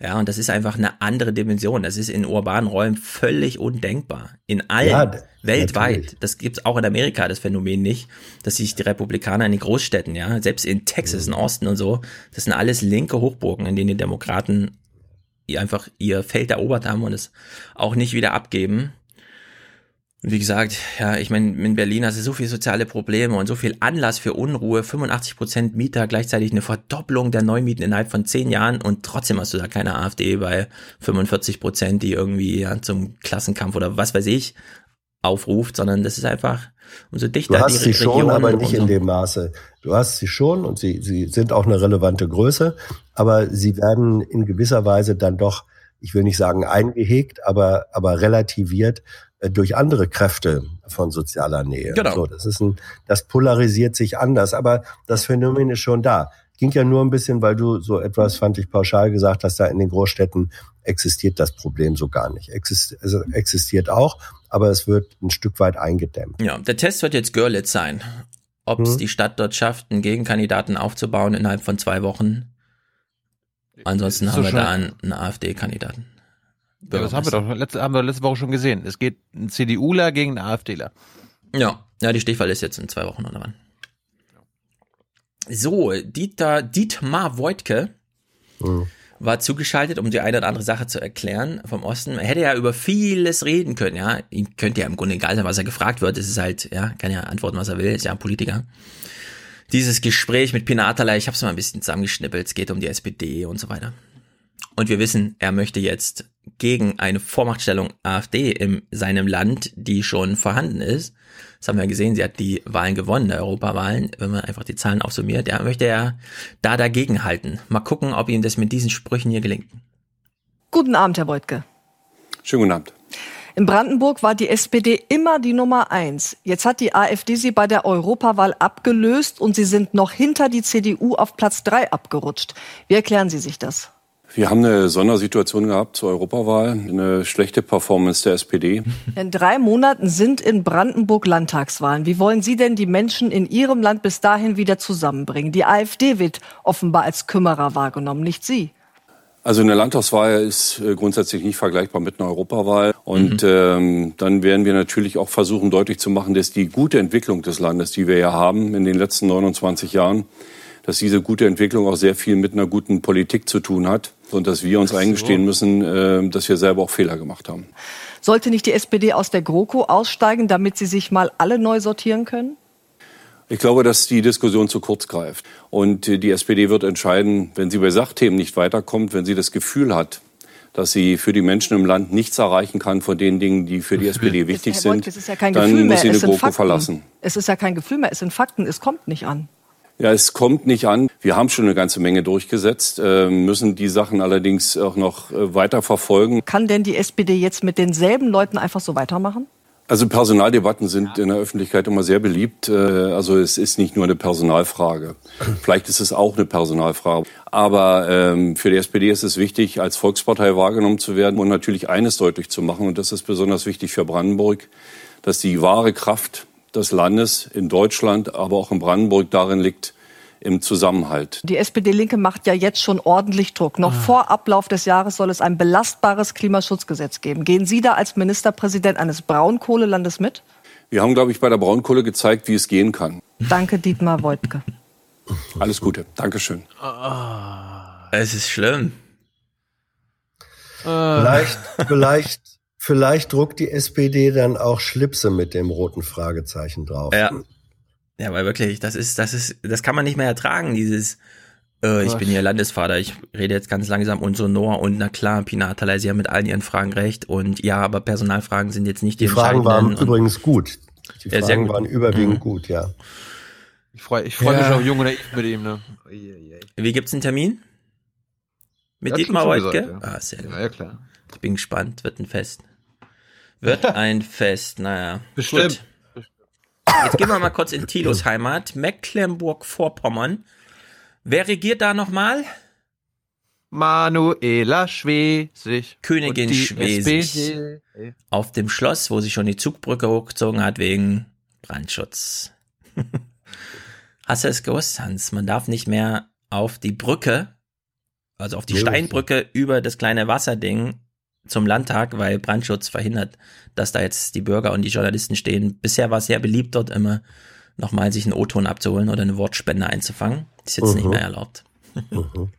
Ja, und das ist einfach eine andere Dimension. Das ist in urbanen Räumen völlig undenkbar. In allen, Ja, weltweit. natürlich. Das gibt's auch in Amerika, das Phänomen nicht, dass sich die Republikaner in den Großstädten, ja, selbst in Texas, in Austin und so, das sind alles linke Hochburgen, in denen die Demokraten ihr einfach ihr Feld erobert haben und es auch nicht wieder abgeben. Wie gesagt, ja, ich meine, in Berlin hast du so viele soziale Probleme und so viel Anlass für Unruhe, 85 Prozent Mieter, gleichzeitig eine Verdopplung der Neumieten innerhalb von zehn Jahren und trotzdem hast du da keine AfD bei 45 Prozent, die irgendwie ja, zum Klassenkampf oder was weiß ich aufruft, sondern das ist einfach umso dichter Du hast die sie schon, Regionen, aber nicht umso- in dem Maße. Du hast sie schon und sie, sie sind auch eine relevante Größe, aber sie werden in gewisser Weise dann doch, ich will nicht sagen eingehegt, aber, aber relativiert durch andere Kräfte von sozialer Nähe. Genau. So, das ist ein, das polarisiert sich anders, aber das Phänomen ist schon da. Ging ja nur ein bisschen, weil du so etwas, fand ich pauschal gesagt hast, da in den Großstädten existiert das Problem so gar nicht. Exist, es existiert auch, aber es wird ein Stück weit eingedämmt. Ja, der Test wird jetzt Görlitz sein. Ob es Mhm. die Stadt dort schafft, einen Gegenkandidaten aufzubauen innerhalb von zwei Wochen. Ansonsten haben wir da einen, einen AfD-Kandidaten. Ja, das haben wir doch letzte, haben wir letzte Woche schon gesehen. Es geht ein CDUler gegen einen AfDler. Ja, ja, die Stichwahl ist jetzt in zwei Wochen oder wann. So, Dieter, Dietmar Woidke war zugeschaltet, um die eine oder andere Sache zu erklären vom Osten. Er hätte ja über vieles reden können, ja. Ihm könnte ja im Grunde egal sein, was er gefragt wird. Es ist halt, ja, kann ja antworten, was er will, ist ja ein Politiker. Dieses Gespräch mit Pina ich habe es mal ein bisschen zusammengeschnippelt, es geht um die SPD und so weiter. Und wir wissen, er möchte jetzt gegen eine Vormachtstellung AfD in seinem Land, die schon vorhanden ist. Das haben wir gesehen, sie hat die Wahlen gewonnen, der Europawahlen. Wenn man einfach die Zahlen aufsummiert, ja, möchte er da dagegen halten. Mal gucken, ob ihm das mit diesen Sprüchen hier gelingt. Guten Abend, Herr Beutke. Schönen guten Abend. In Brandenburg war die SPD immer die Nummer eins. Jetzt hat die AfD sie bei der Europawahl abgelöst und sie sind noch hinter die CDU auf Platz drei abgerutscht. Wie erklären Sie sich das? Wir haben eine Sondersituation gehabt zur Europawahl, eine schlechte Performance der SPD. In drei Monaten sind in Brandenburg Landtagswahlen. Wie wollen Sie denn die Menschen in Ihrem Land bis dahin wieder zusammenbringen? Die AfD wird offenbar als Kümmerer wahrgenommen, nicht Sie. Also eine Landtagswahl ist äh, grundsätzlich nicht vergleichbar mit einer Europawahl. Und ähm, dann werden wir natürlich auch versuchen, deutlich zu machen, dass die gute Entwicklung des Landes, die wir ja haben in den letzten 29 Jahren, dass diese gute Entwicklung auch sehr viel mit einer guten Politik zu tun hat und dass wir uns eingestehen müssen, äh, dass wir selber auch Fehler gemacht haben. Sollte nicht die SPD aus der GroKo aussteigen, damit sie sich mal alle neu sortieren können? Ich glaube, dass die Diskussion zu kurz greift. Und äh, die SPD wird entscheiden, wenn sie bei Sachthemen nicht weiterkommt, wenn sie das Gefühl hat, dass sie für die Menschen im Land nichts erreichen kann von den Dingen, die für die SPD wichtig Herr sind, ja kein dann Gefühl mehr, muss sie sind GroKo Fakten. verlassen. Es ist ja kein Gefühl mehr, es sind Fakten, es kommt nicht an. Ja, es kommt nicht an. Wir haben schon eine ganze Menge durchgesetzt, äh, müssen die Sachen allerdings auch noch äh, weiter verfolgen. Kann denn die SPD jetzt mit denselben Leuten einfach so weitermachen? Also Personaldebatten sind in der Öffentlichkeit immer sehr beliebt. Äh, Also es ist nicht nur eine Personalfrage. Vielleicht ist es auch eine Personalfrage. Aber ähm, für die SPD ist es wichtig, als Volkspartei wahrgenommen zu werden und natürlich eines deutlich zu machen, und das ist besonders wichtig für Brandenburg, dass die wahre Kraft des Landes in Deutschland, aber auch in Brandenburg darin liegt, im Zusammenhalt. Die SPD-Linke macht ja jetzt schon ordentlich Druck. Noch vor Ablauf des Jahres soll es ein belastbares Klimaschutzgesetz geben. Gehen Sie da als Ministerpräsident eines Braunkohlelandes mit? Wir haben, glaube ich, bei der Braunkohle gezeigt, wie es gehen kann. Danke, Dietmar Woidke. Alles Gute. Dankeschön. Es ist schlimm. Vielleicht, vielleicht, vielleicht druckt die SPD dann auch Schlipse mit dem roten Fragezeichen drauf. Ja. Ja, weil wirklich, das ist, das ist, das kann man nicht mehr ertragen, dieses, äh, ich bin hier Landesvater, ich rede jetzt ganz langsam und sonor und na klar, Pina Atalay, Sie haben mit allen Ihren Fragen recht und ja, aber Personalfragen sind jetzt nicht die, Die Fragen waren übrigens gut. Die Ja, Fragen gut. waren überwiegend Mhm. gut, ja. Ich freue ich freu Ja. mich auf Jung und Naiv mit ihm, ne? Wie gibt's einen Termin? Mit Dietmar Woidke? zugesagt, ja. Ah, sehr gut. Ja, ja, klar. Ich bin gespannt, wird ein Fest. Wird ein Fest, naja. Bestimmt. Gut. Jetzt gehen wir mal kurz in Thilos Heimat, Mecklenburg-Vorpommern. Wer regiert da nochmal? Manuela Schwesig. Königin Schwesig. SPD. Auf dem Schloss, wo sie schon die Zugbrücke hochgezogen hat wegen Brandschutz. Hast du es gewusst, Hans? Man darf nicht mehr auf die Brücke also auf die Steinbrücke über das kleine Wasserding zum Landtag, weil Brandschutz verhindert, dass da jetzt die Bürger und die Journalisten stehen. Bisher war es sehr beliebt, dort immer nochmal sich einen O-Ton abzuholen oder eine Wortspende einzufangen. Ist jetzt -huh. nicht mehr erlaubt. -huh.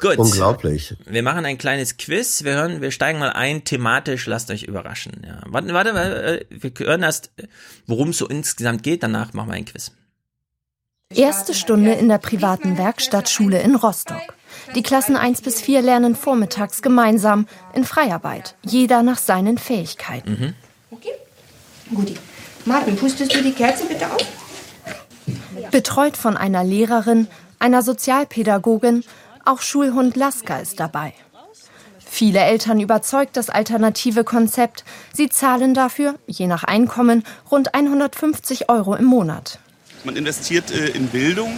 Gut. Unglaublich. Wir machen ein kleines Quiz. Wir hören, wir steigen mal ein thematisch. Lasst euch überraschen. Ja. Warte, warte, äh, wir hören erst, worum es so insgesamt geht. Danach machen wir ein Quiz. Erste Stunde in der privaten Werkstattschule in Rostock. Die Klassen 1 bis 4 lernen vormittags gemeinsam in Freiarbeit, jeder nach seinen Fähigkeiten. Mhm. Okay, gut. Martin, pustest du die Kerze bitte auf? Betreut von einer Lehrerin, einer Sozialpädagogin, auch Schulhund Laska ist dabei. Viele Eltern überzeugt das alternative Konzept. Sie zahlen dafür, je nach Einkommen, rund 150 Euro im Monat. Man investiert äh, in Bildung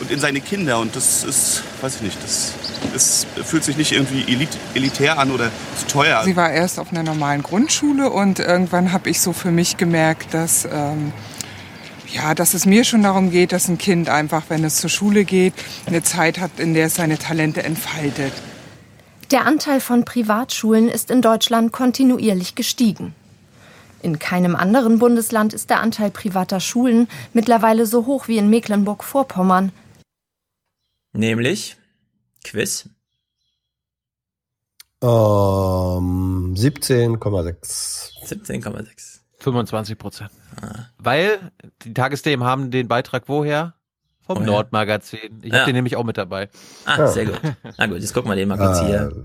und in seine Kinder und das ist, weiß ich nicht, das, das fühlt sich nicht irgendwie elit, elitär an oder zu teuer. Sie war erst auf einer normalen Grundschule und irgendwann habe ich so für mich gemerkt, dass ähm, ja, dass es mir schon darum geht, dass ein Kind einfach, wenn es zur Schule geht, eine Zeit hat, in der es seine Talente entfaltet. Der Anteil von Privatschulen ist in Deutschland kontinuierlich gestiegen. In keinem anderen Bundesland ist der Anteil privater Schulen mittlerweile so hoch wie in Mecklenburg-Vorpommern. Nämlich Quiz. Um, 17,6. 17,6. 25 Prozent. Ah. Weil die Tagesthemen haben den Beitrag woher? Vom Woher? Nordmagazin. Ich ja. habe den nämlich auch mit dabei. Ah, sehr gut. Na gut, jetzt gucken wir den mal kurz ah. hier.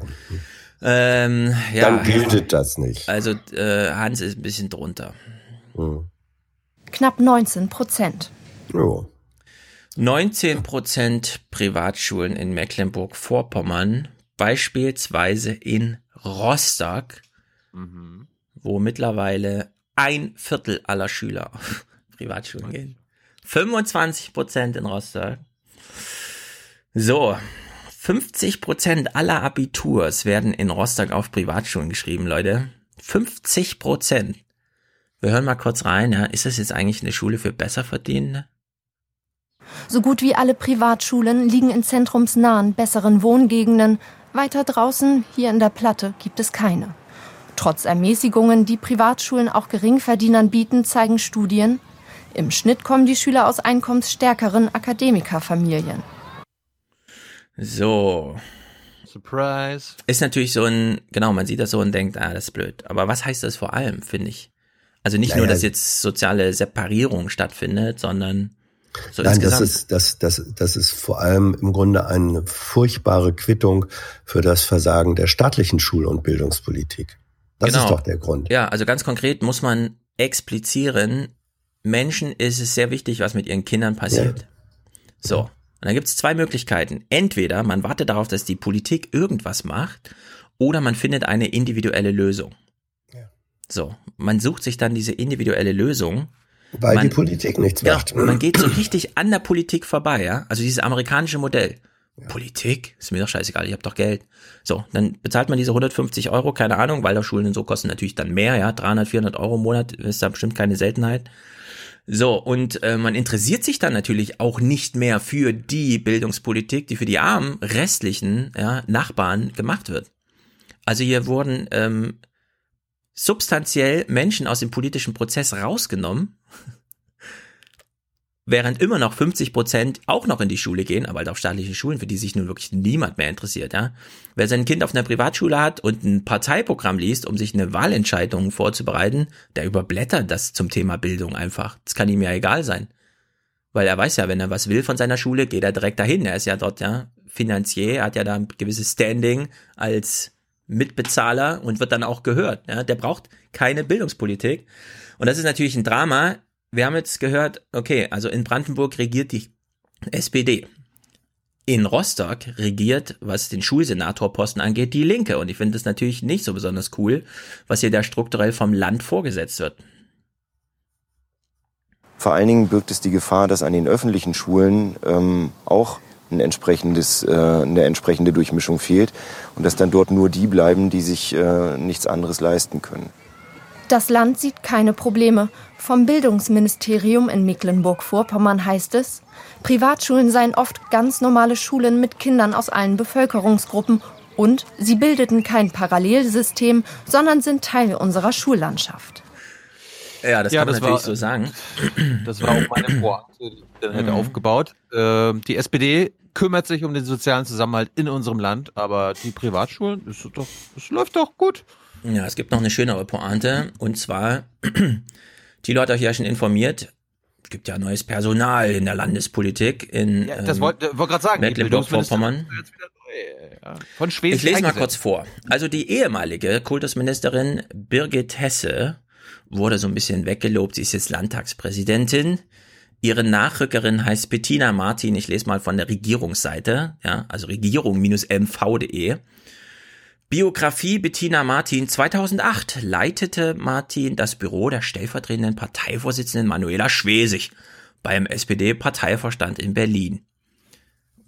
Ähm, ja, Dann gilt das nicht. Also äh, Hans ist ein bisschen drunter. Hm. Knapp 19 Prozent. Oh. 19 Prozent Privatschulen in Mecklenburg-Vorpommern, beispielsweise in Rostock, mhm. wo mittlerweile ein Viertel aller Schüler auf Privatschulen gehen. 25 Prozent in Rostock. So, 50 Prozent aller Abiturs werden in Rostock auf Privatschulen geschrieben, Leute. 50 Prozent. Wir hören mal kurz rein, ja. Ist das jetzt eigentlich eine Schule für Besserverdienende? So gut wie alle Privatschulen liegen in zentrumsnahen, besseren Wohngegenden. Weiter draußen, hier in der Platte, gibt es keine. Trotz Ermäßigungen, die Privatschulen auch Geringverdienern bieten, zeigen Studien, im Schnitt kommen die Schüler aus einkommensstärkeren Akademikerfamilien. So. Surprise. Ist natürlich so ein, genau, man sieht das so und denkt, ah, das ist blöd. Aber was heißt das vor allem, finde ich? Also nicht naja. nur, dass jetzt soziale Separierung stattfindet, sondern so Nein, insgesamt. das ist, das, das, das ist vor allem im Grunde eine furchtbare Quittung für das Versagen der staatlichen Schul- und Bildungspolitik. Das genau. ist doch der Grund. Ja, also ganz konkret muss man explizieren, Menschen ist es sehr wichtig, was mit ihren Kindern passiert. Ja. So. Und dann gibt es zwei Möglichkeiten. Entweder man wartet darauf, dass die Politik irgendwas macht, oder man findet eine individuelle Lösung. Ja. So, man sucht sich dann diese individuelle Lösung. Weil man, die Politik nichts ja, macht. Man geht so richtig an der Politik vorbei, ja. Also dieses amerikanische Modell. Ja. Politik? Ist mir doch scheißegal, ich hab doch Geld. So, dann bezahlt man diese 150 Euro, keine Ahnung, weil Waldorfschulen und so kosten natürlich dann mehr, ja. 300, 400 Euro im Monat ist da bestimmt keine Seltenheit. So, und äh, man interessiert sich dann natürlich auch nicht mehr für die Bildungspolitik, die für die armen restlichen ja, Nachbarn gemacht wird. Also hier wurden ähm, substanziell Menschen aus dem politischen Prozess rausgenommen während immer noch 50 Prozent auch noch in die Schule gehen, aber halt auf staatliche Schulen, für die sich nun wirklich niemand mehr interessiert, ja. Wer sein Kind auf einer Privatschule hat und ein Parteiprogramm liest, um sich eine Wahlentscheidung vorzubereiten, der überblättert das zum Thema Bildung einfach. Das kann ihm ja egal sein. Weil er weiß ja, wenn er was will von seiner Schule, geht er direkt dahin. Er ist ja dort, ja, Finanzier, hat ja da ein gewisses Standing als Mitbezahler und wird dann auch gehört. Ja, der braucht keine Bildungspolitik. Und das ist natürlich ein Drama, wir haben jetzt gehört, okay, also in Brandenburg regiert die SPD. In Rostock regiert, was den Schulsenatorposten angeht, die Linke. Und ich finde es natürlich nicht so besonders cool, was hier da strukturell vom Land vorgesetzt wird. Vor allen Dingen birgt es die Gefahr, dass an den öffentlichen Schulen ähm, auch ein entsprechendes, äh, eine entsprechende Durchmischung fehlt und dass dann dort nur die bleiben, die sich äh, nichts anderes leisten können. Das Land sieht keine Probleme. Vom Bildungsministerium in Mecklenburg-Vorpommern heißt es, Privatschulen seien oft ganz normale Schulen mit Kindern aus allen Bevölkerungsgruppen und sie bildeten kein Parallelsystem, sondern sind Teil unserer Schullandschaft. Ja, das Ja, kann man das natürlich war- so sagen. Das war auch meine Pointe, die ich dann hätte Mhm. aufgebaut. Ähm, die SPD kümmert sich um den sozialen Zusammenhalt in unserem Land, aber die Privatschulen, das, ist doch, das läuft doch gut. Ja, es gibt noch eine schönere Pointe und zwar, die Leute euch ja schon informiert, es gibt ja neues Personal in der Landespolitik in Ja, das ähm, wollte wollt gerade sagen. Mecklenburg-Vorpommern. Ja. Von Schweden. Ich lese mal kurz vor. Also die ehemalige Kultusministerin Birgit Hesse wurde so ein bisschen weggelobt. Sie ist jetzt Landtagspräsidentin. Ihre Nachrückerin heißt Bettina Martin. Ich lese mal von der Regierungsseite, ja, also regierung-mv.de. Biografie Bettina Martin 2008 leitete Martin das Büro der stellvertretenden Parteivorsitzenden Manuela Schwesig beim SPD-Parteivorstand in Berlin.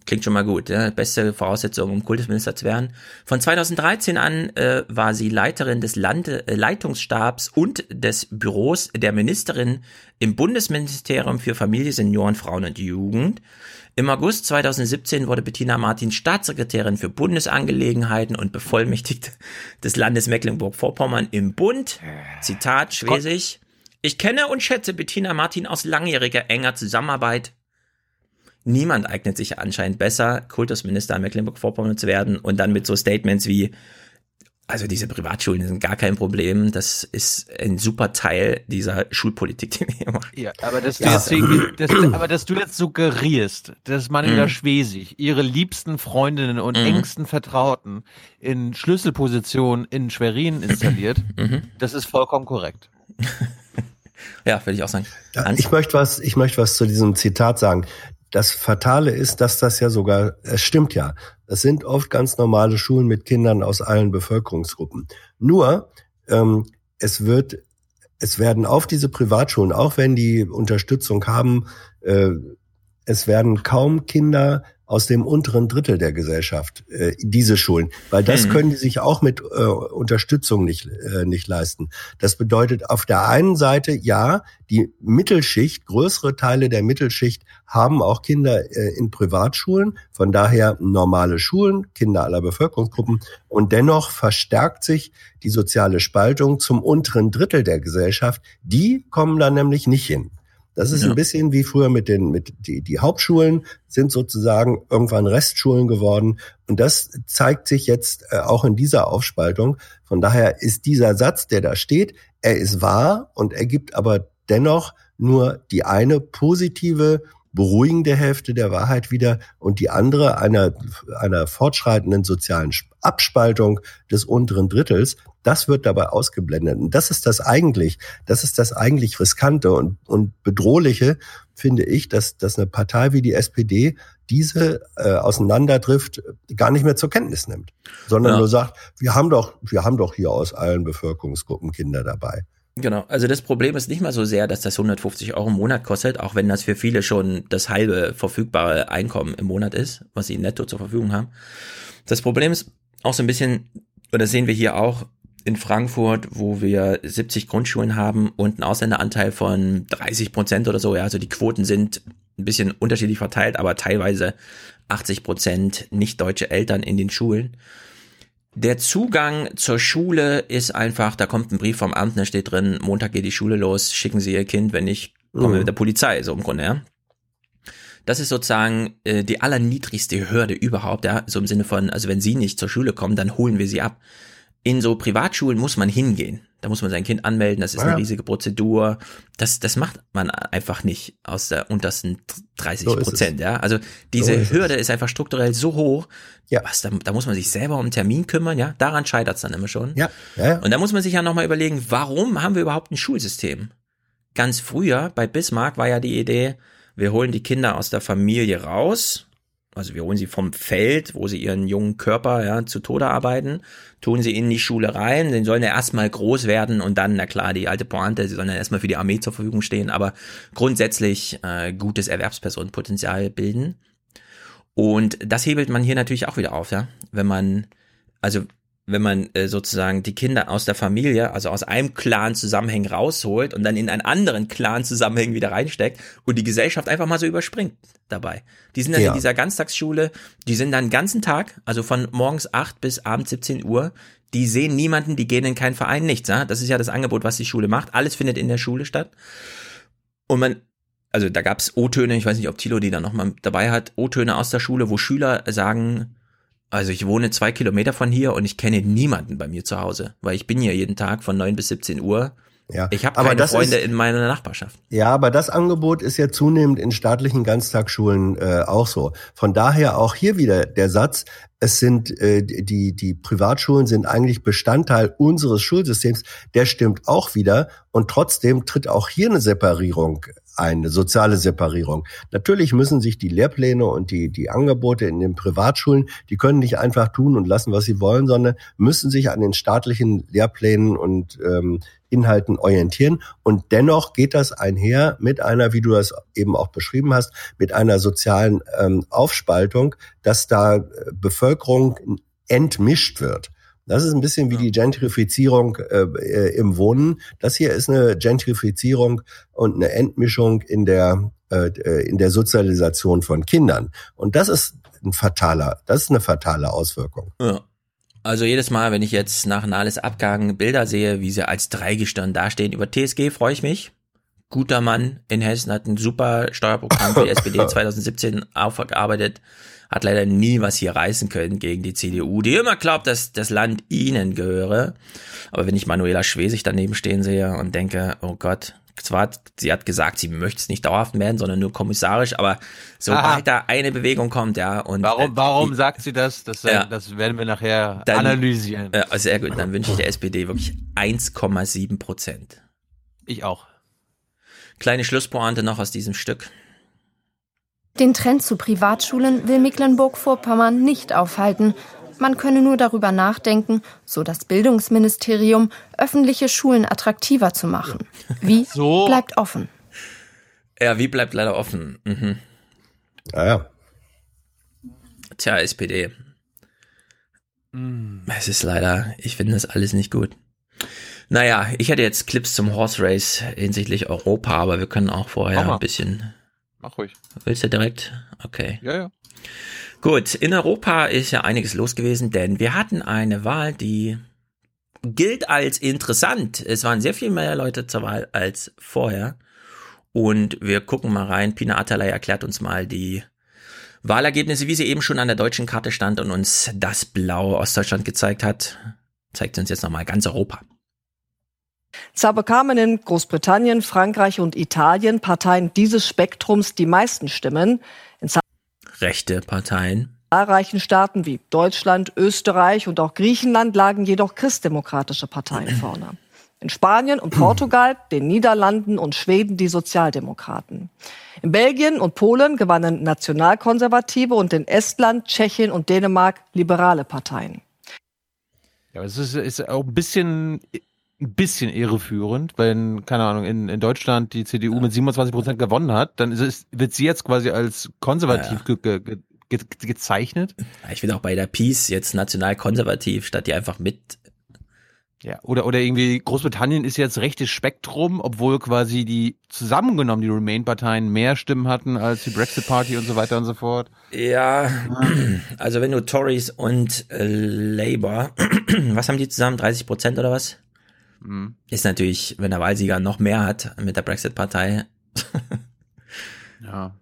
Klingt schon mal gut, ja? beste Voraussetzung, um Kultusminister zu werden. Von 2013 an äh, war sie Leiterin des Lande äh, Leitungsstabs und des Büros der Ministerin im Bundesministerium für Familie, Senioren, Frauen und Jugend. Im August 2017 wurde Bettina Martin Staatssekretärin für Bundesangelegenheiten und Bevollmächtigte des Landes Mecklenburg-Vorpommern im Bund. Zitat Schwesig. Ich kenne und schätze Bettina Martin aus langjähriger enger Zusammenarbeit Niemand eignet sich anscheinend besser, Kultusminister in Mecklenburg-Vorpommern zu werden und dann mit so Statements wie, also diese Privatschulen sind gar kein Problem, das ist ein super Teil dieser Schulpolitik, die wir hier machen. Ja, aber dass du Ja. jetzt, irgendwie- das, aber dass du jetzt suggerierst, dass Manuela Mhm. Schwesig ihre liebsten Freundinnen und Mhm. engsten Vertrauten in Schlüsselpositionen in Schwerin installiert, Mhm. das ist vollkommen korrekt. Ja, würde ich auch sagen. Ja, ich möchte was, ich möchte was zu diesem Zitat sagen. Das Fatale ist, dass das ja sogar, es stimmt ja. Es sind oft ganz normale Schulen mit Kindern aus allen Bevölkerungsgruppen. Nur, ähm, es wird, es werden auf diese Privatschulen, auch wenn die Unterstützung haben, äh, es werden kaum Kinder aus dem unteren Drittel der Gesellschaft äh, diese Schulen, weil das Mhm. können die sich auch mit äh, Unterstützung nicht äh, nicht leisten. Das bedeutet auf der einen Seite ja, die Mittelschicht, größere Teile der Mittelschicht haben auch Kinder äh, in Privatschulen, von daher normale Schulen, Kinder aller Bevölkerungsgruppen und dennoch verstärkt sich die soziale Spaltung zum unteren Drittel der Gesellschaft. Die kommen da nämlich nicht hin. Das ist Ja. ein bisschen wie früher mit den, mit die, die Hauptschulen sind sozusagen irgendwann Restschulen geworden. Und das zeigt sich jetzt äh, auch in dieser Aufspaltung. Von daher ist dieser Satz, der da steht, er ist wahr und er gibt aber dennoch nur die eine positive, beruhigende Hälfte der Wahrheit wieder und die andere einer, einer fortschreitenden sozialen Abspaltung des unteren Drittels. Das wird dabei ausgeblendet. Und das ist das eigentlich, das ist das eigentlich riskante und, und bedrohliche, finde ich, dass, dass eine Partei wie die SPD diese äh, auseinanderdrift gar nicht mehr zur Kenntnis nimmt, sondern Ja. nur sagt, wir haben doch, wir haben doch hier aus allen Bevölkerungsgruppen Kinder dabei. Genau, also das Problem ist nicht mal so sehr, dass das 150 Euro im Monat kostet, auch wenn das für viele schon das halbe verfügbare Einkommen im Monat ist, was sie netto zur Verfügung haben. Das Problem ist auch so ein bisschen, und das sehen wir hier auch in Frankfurt, wo wir 70 Grundschulen haben und einen Ausländeranteil von 30 Prozent oder so. Ja, also die Quoten sind ein bisschen unterschiedlich verteilt, aber teilweise 80 Prozent nicht deutsche Eltern in den Schulen. Der Zugang zur Schule ist einfach, da kommt ein Brief vom Amt, da steht drin, Montag geht die Schule los, schicken Sie Ihr Kind, wenn nicht, kommen wir Mhm. mit der Polizei, so im Grunde, ja. Das ist sozusagen äh, die allerniedrigste Hürde überhaupt, ja, so im Sinne von, also wenn Sie nicht zur Schule kommen, dann holen wir Sie ab. In so Privatschulen muss man hingehen. Da muss man sein Kind anmelden, das ist Ja. eine riesige Prozedur. Das, das macht man einfach nicht aus der untersten 30 So Prozent, es. ja. Also diese So ist es. Hürde ist einfach strukturell so hoch, was, da, da muss man sich selber um einen Termin kümmern, ja. Daran scheitert es dann immer schon. Ja, ja, ja. Und da muss man sich ja nochmal überlegen, warum haben wir überhaupt ein Schulsystem? Ganz früher bei Bismarck war ja die Idee, wir holen die Kinder aus der Familie raus, also wir holen sie vom Feld, wo sie ihren jungen Körper ja, zu Tode arbeiten, tun sie in die Schule rein, sie sollen ja erstmal groß werden und dann, na klar, die alte Pointe, sie sollen ja erstmal für die Armee zur Verfügung stehen, aber grundsätzlich äh, gutes Erwerbspersonenpotenzial bilden. Und das hebelt man hier natürlich auch wieder auf, ja. Wenn man, also wenn man äh, sozusagen die Kinder aus der Familie, also aus einem Clan-Zusammenhang rausholt und dann in einen anderen Clan-Zusammenhang wieder reinsteckt und die Gesellschaft einfach mal so überspringt dabei. Die sind dann Ja. in dieser Ganztagsschule, die sind dann den ganzen Tag, also von morgens 8 bis abends 17 Uhr, die sehen niemanden, die gehen in keinen Verein, nichts. Ja? Das ist ja das Angebot, was die Schule macht. Alles findet in der Schule statt. Und man, also da gab's O-Töne, ich weiß nicht, ob Thilo die da nochmal dabei hat, O-Töne aus der Schule, wo Schüler sagen, also ich wohne zwei Kilometer von hier und ich kenne niemanden bei mir zu Hause, weil ich bin hier jeden Tag von 9 bis 17 Uhr. Ja. Ich habe Aber keine das Freunde ist- in meiner Nachbarschaft. Ja, aber das Angebot ist ja zunehmend in staatlichen Ganztagsschulen äh, auch so. Von daher auch hier wieder der Satz, es sind äh, die die Privatschulen sind eigentlich Bestandteil unseres Schulsystems. Der stimmt auch wieder und trotzdem tritt auch hier eine Separierung eine soziale Separierung. Natürlich müssen sich die Lehrpläne und die die Angebote in den Privatschulen, die können nicht einfach tun und lassen, was sie wollen, sondern müssen sich an den staatlichen Lehrplänen und ähm, Inhalten orientieren. Und dennoch geht das einher mit einer, wie du das eben auch beschrieben hast, mit einer sozialen ähm, Aufspaltung, dass da äh, Bevölkerung entmischt wird. Das ist ein bisschen wie die Gentrifizierung äh, äh, im Wohnen. Das hier ist eine Gentrifizierung und eine Entmischung in der äh, äh, in der Sozialisation von Kindern. Und das ist ein fataler, das ist eine fatale Auswirkung. Ja. Also jedes Mal, wenn ich jetzt nach Nahles Abgang Bilder sehe, wie sie als Dreigestirn dastehen über TSG, freue ich mich. Guter Mann in Hessen hat ein super Steuerprogramm für die SPD 2017 aufgearbeitet, hat leider nie was hier reißen können gegen die CDU, die immer glaubt, dass das Land ihnen gehöre. Aber wenn ich Manuela Schwesig daneben stehen sehe und denke, oh Gott, zwar, hat- sie hat gesagt, sie möchte es nicht dauerhaft werden, sondern nur kommissarisch, aber sobald da eine Bewegung kommt, ja, und Warum, warum äh, sagt sie das? Das, äh, Ja. das werden wir nachher Dann- analysieren. Ja, sehr gut. Dann wünsche ich der SPD wirklich 1,7 Prozent. Ich auch. Kleine Schlusspointe noch aus diesem Stück. Den Trend zu Privatschulen will Mecklenburg-Vorpommern nicht aufhalten. Man könne nur darüber nachdenken, so das Bildungsministerium, öffentliche Schulen attraktiver zu machen. Wie So. bleibt offen. Ja, wie bleibt leider offen. Mhm. Ja, ja. Tja, SPD. Es ist leider, ich finde das alles nicht gut. Naja, ich hätte jetzt Clips zum Horse Race hinsichtlich Europa, aber wir können auch vorher ein bisschen. Mach ruhig. Willst du direkt? Okay. Ja, ja. Gut, in Europa ist ja einiges los gewesen, denn wir hatten eine Wahl, die gilt als interessant. Es waren sehr viel mehr Leute zur Wahl als vorher. Und wir gucken mal rein. Pina Atalay erklärt uns mal die Wahlergebnisse, wie sie eben schon an der deutschen Karte stand und uns das Blaue Ostdeutschland gezeigt hat. Zeigt uns jetzt nochmal ganz Europa. Zwar bekamen in Großbritannien, Frankreich und Italien Parteien dieses Spektrums die meisten Stimmen. In Rechte Parteien. zahlreichen Staaten wie Deutschland, Österreich und auch Griechenland lagen jedoch christdemokratische Parteien vorne. In Spanien und Portugal, den Niederlanden und Schweden die Sozialdemokraten. In Belgien und Polen gewannen Nationalkonservative und in Estland, Tschechien und Dänemark liberale Parteien. Ja, aber es ist, ist auch ein bisschen, ein bisschen irreführend, wenn, keine Ahnung, in, in Deutschland die CDU mit 27 Prozent gewonnen hat, dann ist es, wird sie jetzt quasi als konservativ ge, ge, ge, ge, gezeichnet. Ich will auch bei der Peace jetzt national-konservativ, statt die einfach mit Ja, oder, oder irgendwie Großbritannien ist jetzt rechtes Spektrum, obwohl quasi die zusammengenommen, die Remain-Parteien mehr Stimmen hatten als die Brexit Party und so weiter und so fort. Ja, also wenn du Tories und äh, Labour, was haben die zusammen? 30 Prozent oder was? Mhm. Ist natürlich, wenn der Wahlsieger noch mehr hat mit der Brexit-Partei, Ja.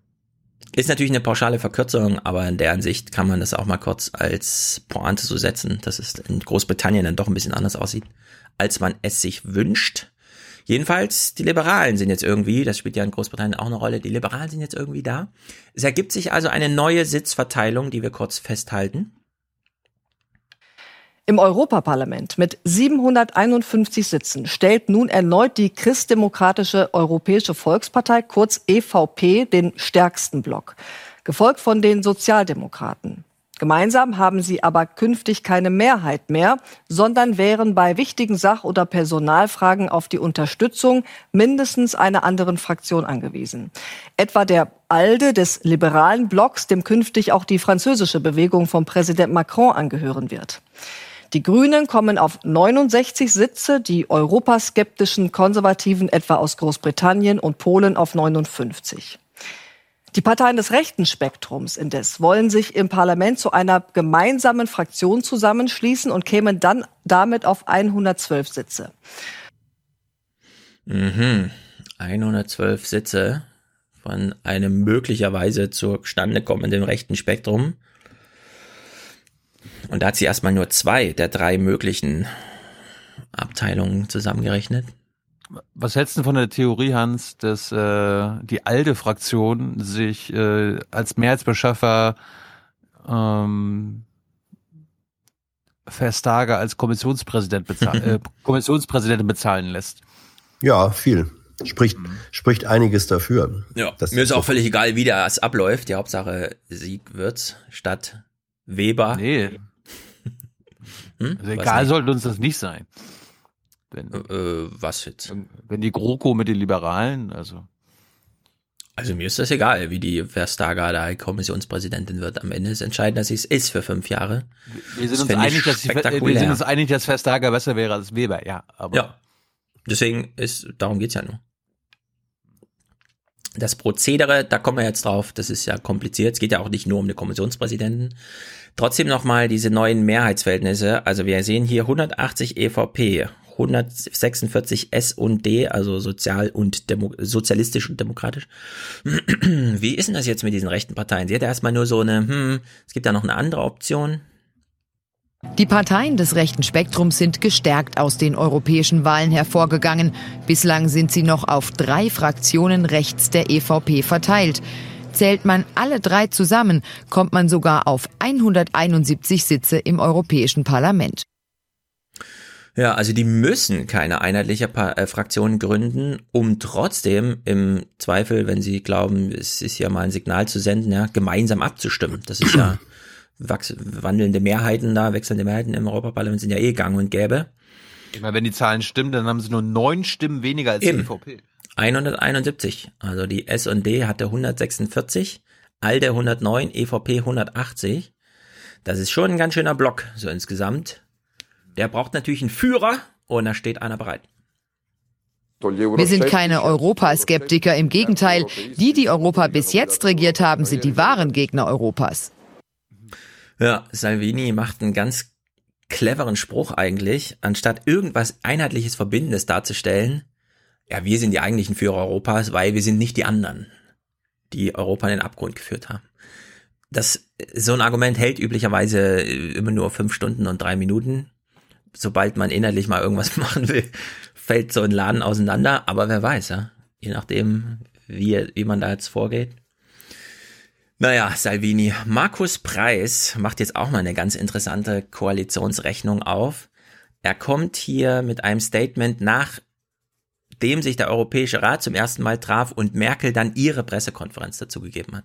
ist natürlich eine pauschale Verkürzung, aber in deren Sicht kann man das auch mal kurz als Pointe so setzen, dass es in Großbritannien dann doch ein bisschen anders aussieht, als man es sich wünscht. Jedenfalls, die Liberalen sind jetzt irgendwie, das spielt ja in Großbritannien auch eine Rolle, die Liberalen sind jetzt irgendwie da. Es ergibt sich also eine neue Sitzverteilung, die wir kurz festhalten. Im Europaparlament mit 751 Sitzen stellt nun erneut die christdemokratische Europäische Volkspartei, kurz EVP, den stärksten Block, gefolgt von den Sozialdemokraten. Gemeinsam haben sie aber künftig keine Mehrheit mehr, sondern wären bei wichtigen Sach- oder Personalfragen auf die Unterstützung mindestens einer anderen Fraktion angewiesen. Etwa der ALDE des liberalen Blocks, dem künftig auch die französische Bewegung von Präsident Macron angehören wird. Die Grünen kommen auf 69 Sitze, die europaskeptischen Konservativen etwa aus Großbritannien und Polen auf 59. Die Parteien des rechten Spektrums indes wollen sich im Parlament zu einer gemeinsamen Fraktion zusammenschließen und kämen dann damit auf 112 Sitze. Mhm. 112 Sitze von einem möglicherweise zustande kommenden rechten Spektrum. Und da hat sie erstmal nur zwei der drei möglichen Abteilungen zusammengerechnet. Was hältst du von der Theorie, Hans, dass äh, die alte Fraktion sich äh, als Mehrheitsbeschaffer ähm, Verstager als Kommissionspräsident bezahl äh, Kommissionspräsidentin bezahlen lässt? Ja, viel. Spricht, spricht einiges dafür. Ja, mir ist auch völlig egal, wie das abläuft. Die Hauptsache Sieg wird's statt Weber. Nee. hm? Also egal sollte uns das nicht sein. Wenn, äh, was jetzt? Wenn die GroKo mit den Liberalen, also. Also mir ist das egal, wie die Verstager da Kommissionspräsidentin wird. Am Ende ist entscheidend, dass sie es ist für fünf Jahre. Wir sind, uns einig, dass die, wir sind uns einig, dass Verstager besser wäre als Weber, ja. Aber ja. Deswegen ist, darum geht's ja nur. Das Prozedere, da kommen wir jetzt drauf, das ist ja kompliziert. Es geht ja auch nicht nur um den Kommissionspräsidenten. Trotzdem nochmal diese neuen Mehrheitsverhältnisse. Also wir sehen hier 180 EVP, 146 S und D, also sozial und Demo sozialistisch und demokratisch. Wie ist denn das jetzt mit diesen rechten Parteien? Sie hat erstmal nur so eine, hm, es gibt ja noch eine andere Option. Die Parteien des rechten Spektrums sind gestärkt aus den europäischen Wahlen hervorgegangen. Bislang sind sie noch auf drei Fraktionen rechts der EVP verteilt. Zählt man alle drei zusammen, kommt man sogar auf 171 Sitze im Europäischen Parlament. Ja, also die müssen keine einheitliche pa äh, Fraktion gründen, um trotzdem im Zweifel, wenn sie glauben, es ist ja mal ein Signal zu senden, ja, gemeinsam abzustimmen. Das ist ja wandelnde Mehrheiten da, wechselnde Mehrheiten im Europaparlament sind ja eh gang und gäbe. Immer wenn die Zahlen stimmen, dann haben sie nur neun Stimmen weniger als Eben. die EVP. 171. Also die S&D hatte 146, ALDE 109, EVP 180. Das ist schon ein ganz schöner Block, so insgesamt. Der braucht natürlich einen Führer und da steht einer bereit. Wir sind keine Europaskeptiker, im Gegenteil. Die, die Europa bis jetzt regiert haben, sind die wahren Gegner Europas. Ja, Salvini macht einen ganz cleveren Spruch eigentlich, anstatt irgendwas einheitliches Verbindendes darzustellen. Ja, wir sind die eigentlichen Führer Europas, weil wir sind nicht die anderen, die Europa in den Abgrund geführt haben. Das, so ein Argument hält üblicherweise immer nur fünf Stunden und drei Minuten. Sobald man innerlich mal irgendwas machen will, fällt so ein Laden auseinander. Aber wer weiß, ja. Je nachdem, wie, wie man da jetzt vorgeht. Naja, Salvini. Markus Preis macht jetzt auch mal eine ganz interessante Koalitionsrechnung auf. Er kommt hier mit einem Statement nachdem sich der Europäische Rat zum ersten Mal traf und Merkel dann ihre Pressekonferenz dazu gegeben hat.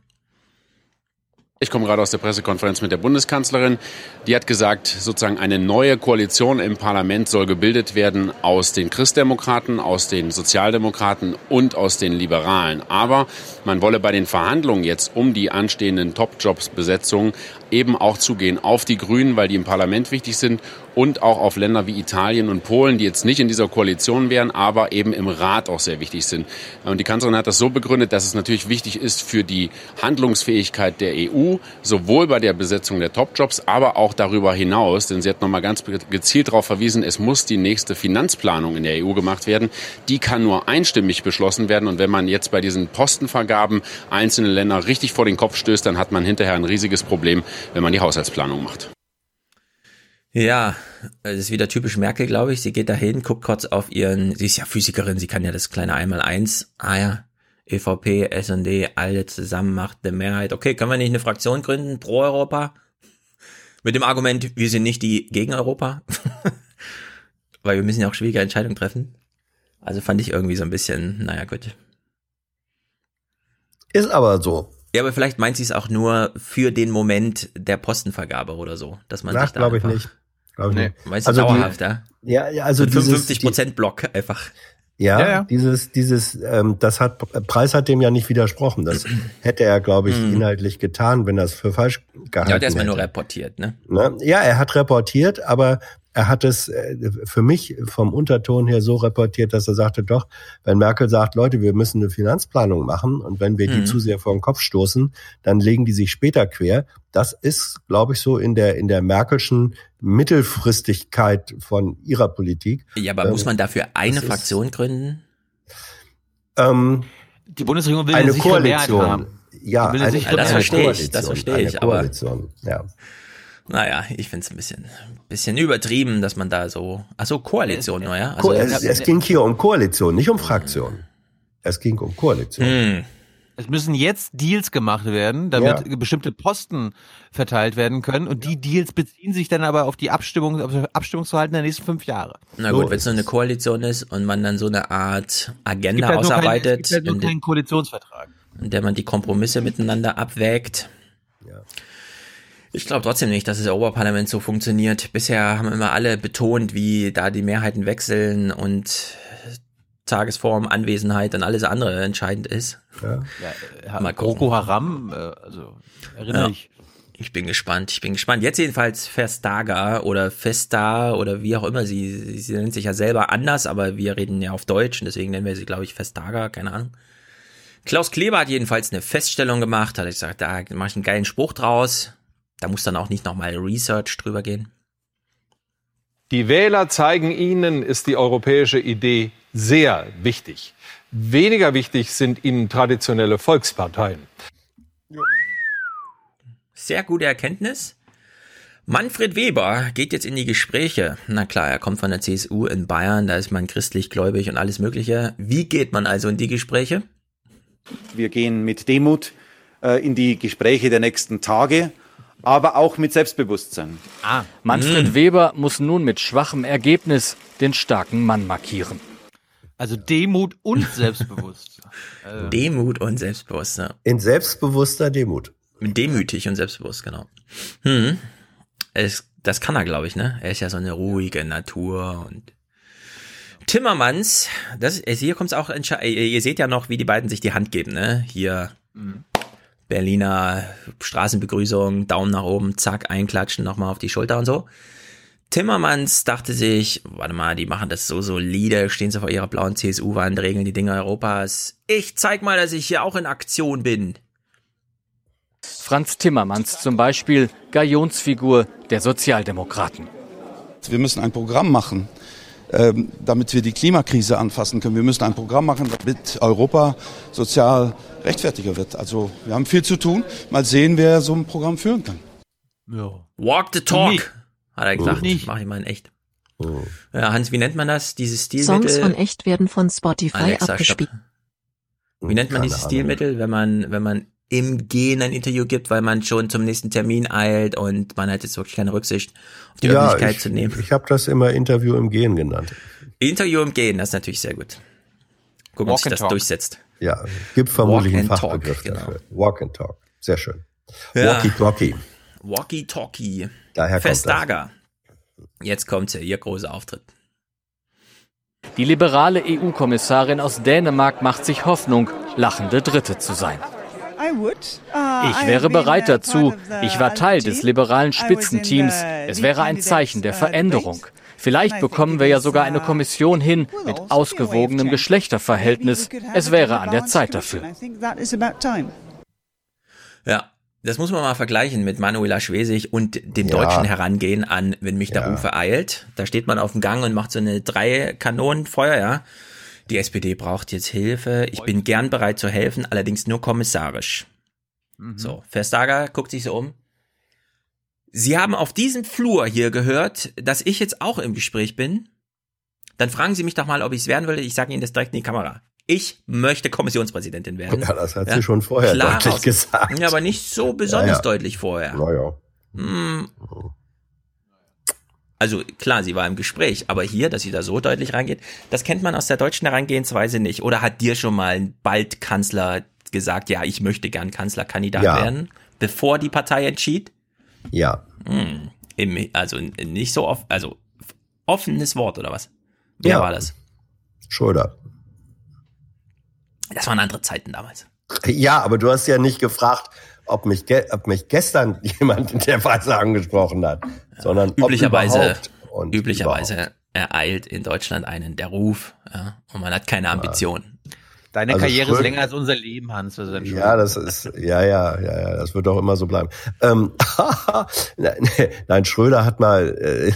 Ich komme gerade aus der Pressekonferenz mit der Bundeskanzlerin. Die hat gesagt, sozusagen eine neue Koalition im Parlament soll gebildet werden aus den Christdemokraten, aus den Sozialdemokraten und aus den Liberalen. Aber man wolle bei den Verhandlungen jetzt um die anstehenden Top-Jobs-Besetzungen eben auch zugehen auf die Grünen, weil die im Parlament wichtig sind und auch auf Länder wie Italien und Polen, die jetzt nicht in dieser Koalition wären, aber eben im Rat auch sehr wichtig sind. Und die Kanzlerin hat das so begründet, dass es natürlich wichtig ist für die Handlungsfähigkeit der EU, sowohl bei der Besetzung der Topjobs, aber auch darüber hinaus, denn sie hat nochmal ganz gezielt darauf verwiesen, es muss die nächste Finanzplanung in der EU gemacht werden. Die kann nur einstimmig beschlossen werden und wenn man jetzt bei diesen Postenvergaben einzelne Länder richtig vor den Kopf stößt, dann hat man hinterher ein riesiges Problem, wenn man die Haushaltsplanung macht. Ja, das ist wieder typisch Merkel, glaube ich. Sie geht dahin, guckt kurz auf ihren, sie ist ja Physikerin, sie kann ja das kleine Einmal-Eins. Ah ja, EVP, S&D, alle zusammen macht eine Mehrheit. Okay, können wir nicht eine Fraktion gründen pro Europa? Mit dem Argument, wir sind nicht die gegen Europa. Weil wir müssen ja auch schwierige Entscheidungen treffen. Also fand ich irgendwie so ein bisschen, naja, gut. Ist aber so. Ja, aber vielleicht meint sie es auch nur für den Moment der Postenvergabe oder so, dass man Na, sich da glaube ich nicht. Glaube ich Nee, nicht. weißt du, Also die- dauerhaft, ja? Ja, ja, also so dieses- 55 Prozent Block einfach. Ja, Ja, ja. dieses, dieses, ähm, das hat, Preis hat dem ja nicht widersprochen. Das hätte er, glaube ich, Mhm. inhaltlich getan, wenn er es für falsch gehalten Ja, der ist mir hätte. nur reportiert, ne? Ne? Ja, er hat reportiert, aber er hat es äh, für mich vom Unterton her so reportiert, dass er sagte, doch, wenn Merkel sagt, Leute, wir müssen eine Finanzplanung machen und wenn wir die Mhm. zu sehr vor den Kopf stoßen, dann legen die sich später quer. Das ist, glaube ich, so in der, in der Merkelschen Mittelfristigkeit von ihrer Politik. Ja, aber Ähm, muss man dafür eine das ist- Fraktion gründen? Ähm, Die Bundesregierung will eine eine sichere Mehrheit Koalition. haben. Ja, Die will eine eine, das eine verstehe ich, Koalition, das verstehe eine ich, aber- Koalition, ja. Naja, ich find's ein bisschen, bisschen übertrieben, dass man da so, ach so, Koalition, ja? Ko Also, es, es ging hier um Koalition, nicht um Fraktion. Es ging um Koalition. hm, Es müssen jetzt Deals gemacht werden, damit Ja. bestimmte Posten verteilt werden können. Und die Deals beziehen sich dann aber auf die Abstimmung, auf das Abstimmungsverhalten der nächsten fünf Jahre. na So gut, wenn es nur eine es. Koalition ist und man dann so eine Art Es Agenda halt es ausarbeitet, gibt halt nur in, keinen Koalitionsvertrag. in der man die Kompromisse miteinander abwägt. Ja. Ich glaube trotzdem nicht, dass das Europaparlament so funktioniert. Bisher haben immer alle betont, wie da die Mehrheiten wechseln und Tagesform, Anwesenheit und alles andere entscheidend ist. Ja. Ja, Mal gucken. Boko Haram, äh, also erinnere Ja. ich. Ich bin gespannt, ich bin gespannt. Jetzt jedenfalls Verstaga oder Festa oder wie auch immer sie, sie, sie nennt sich ja selber anders, aber wir reden ja auf Deutsch und deswegen nennen wir sie, glaube ich, Vestager, keine Ahnung. Klaus Kleber hat jedenfalls eine Feststellung gemacht, hat gesagt, da mache ich einen geilen Spruch draus. Da muss dann auch nicht nochmal Research drüber gehen. Die Wähler zeigen ihnen, ist die europäische Idee sehr wichtig. Weniger wichtig sind ihnen traditionelle Volksparteien. Sehr gute Erkenntnis. Manfred Weber geht jetzt in die Gespräche. Na klar, er kommt von der CSU in Bayern, da ist man christlich gläubig und alles Mögliche. Wie geht man also in die Gespräche? Wir gehen mit Demut äh, in die Gespräche der nächsten Tage, aber auch mit Selbstbewusstsein. Ah. Manfred Hm. Weber muss nun mit schwachem Ergebnis den starken Mann markieren. Also Demut und selbstbewusst. Äh, Demut und selbstbewusst. Ja. In selbstbewusster Demut. Demütig und selbstbewusst, genau. Hm. Es, das kann er, glaube ich, ne? Er ist ja so eine ruhige Natur und Timmermans, das ist, hier kommt's auch, ihr ihr seht ja noch, wie die beiden sich die Hand geben, ne? Hier Berliner Straßenbegrüßung, Daumen nach oben, zack, einklatschen, nochmal auf die Schulter und so. Timmermans dachte sich, warte mal, die machen das so solide, stehen sie vor ihrer blauen CSU-Wand, regeln die Dinge Europas. Ich zeig mal, dass ich hier auch in Aktion bin. Franz Timmermans zum Beispiel, Galionsfigur der Sozialdemokraten. Wir müssen ein Programm machen, damit wir die Klimakrise anfassen können. Wir müssen ein Programm machen, damit Europa sozial rechtfertiger wird. Also wir haben viel zu tun. Mal sehen, wer so ein Programm führen kann. ja. Walk the talk, hat er gesagt. Nicht. Mach ich mal in echt. Ja, Hans, wie nennt man das? Dieses Songs Stilmittel? von Echt werden von Spotify Alexa, abgespielt. stopp. Wie nennt man Keine dieses Ahnung. Stilmittel, wenn man, wenn man im Gehen ein Interview gibt, weil man schon zum nächsten Termin eilt und man hat jetzt wirklich keine Rücksicht auf die ja, Öffentlichkeit ich, zu nehmen. ich habe das immer Interview im Gehen genannt. Interview im Gehen, das ist natürlich sehr gut. Gucken, ob sich das talk. durchsetzt. Ja, gibt vermutlich einen and talk, Fachbegriff genau. dafür. Walk and Talk. Sehr schön. Ja. Walkie-talkie. Walkie-talkie. Daher kommt das. Vestager. Jetzt kommt ja ihr großer Auftritt. Die liberale EU-Kommissarin aus Dänemark macht sich Hoffnung, lachende Dritte zu sein. Ich wäre bereit dazu. Ich war Teil des liberalen Spitzenteams. Es wäre ein Zeichen der Veränderung. Vielleicht bekommen wir ja sogar eine Kommission hin mit ausgewogenem Geschlechterverhältnis. Es wäre an der Zeit dafür. Ja, das muss man mal vergleichen mit Manuela Schwesig und dem Ja. deutschen Herangehen an, wenn mich der Ja. Ruf ereilt. Da steht man auf dem Gang und macht so eine drei Kanonenfeuer, ja. Die SPD braucht jetzt Hilfe. Ich bin gern bereit zu helfen, allerdings nur kommissarisch. So, Verstager guckt sich so um. Sie haben auf diesem Flur hier gehört, dass ich jetzt auch im Gespräch bin. Dann fragen Sie mich doch mal, ob ich es werden will. Ich sage Ihnen das direkt in die Kamera. Ich möchte Kommissionspräsidentin werden. Ja, das hat sie schon vorher deutlich aus- gesagt. Ja, aber nicht so besonders Ja, ja. deutlich vorher. Naja. Hm. Also klar, sie war im Gespräch, aber hier, dass sie da so deutlich reingeht, das kennt man aus der deutschen Herangehensweise nicht. Oder hat dir schon mal ein bald Kanzler gesagt, ja, ich möchte gern Kanzlerkandidat Ja. werden, bevor die Partei entschied? Ja. Hm. Im, also nicht so oft, also offenes Wort oder was? Wer Ja. war das? Schröder. Das waren andere Zeiten damals. Ja, aber du hast ja nicht gefragt, ob mich, ob mich gestern jemand in der Weise angesprochen hat, sondern üblicherweise, üblicherweise ereilt in Deutschland einen der Ruf ja, und man hat keine Ambitionen. Deine also Karriere Schröder, ist länger als unser Leben, Hans. Das ja, das ist, ja, ja, ja, ja, das wird auch immer so bleiben. Ähm, nein, Schröder hat mal, äh,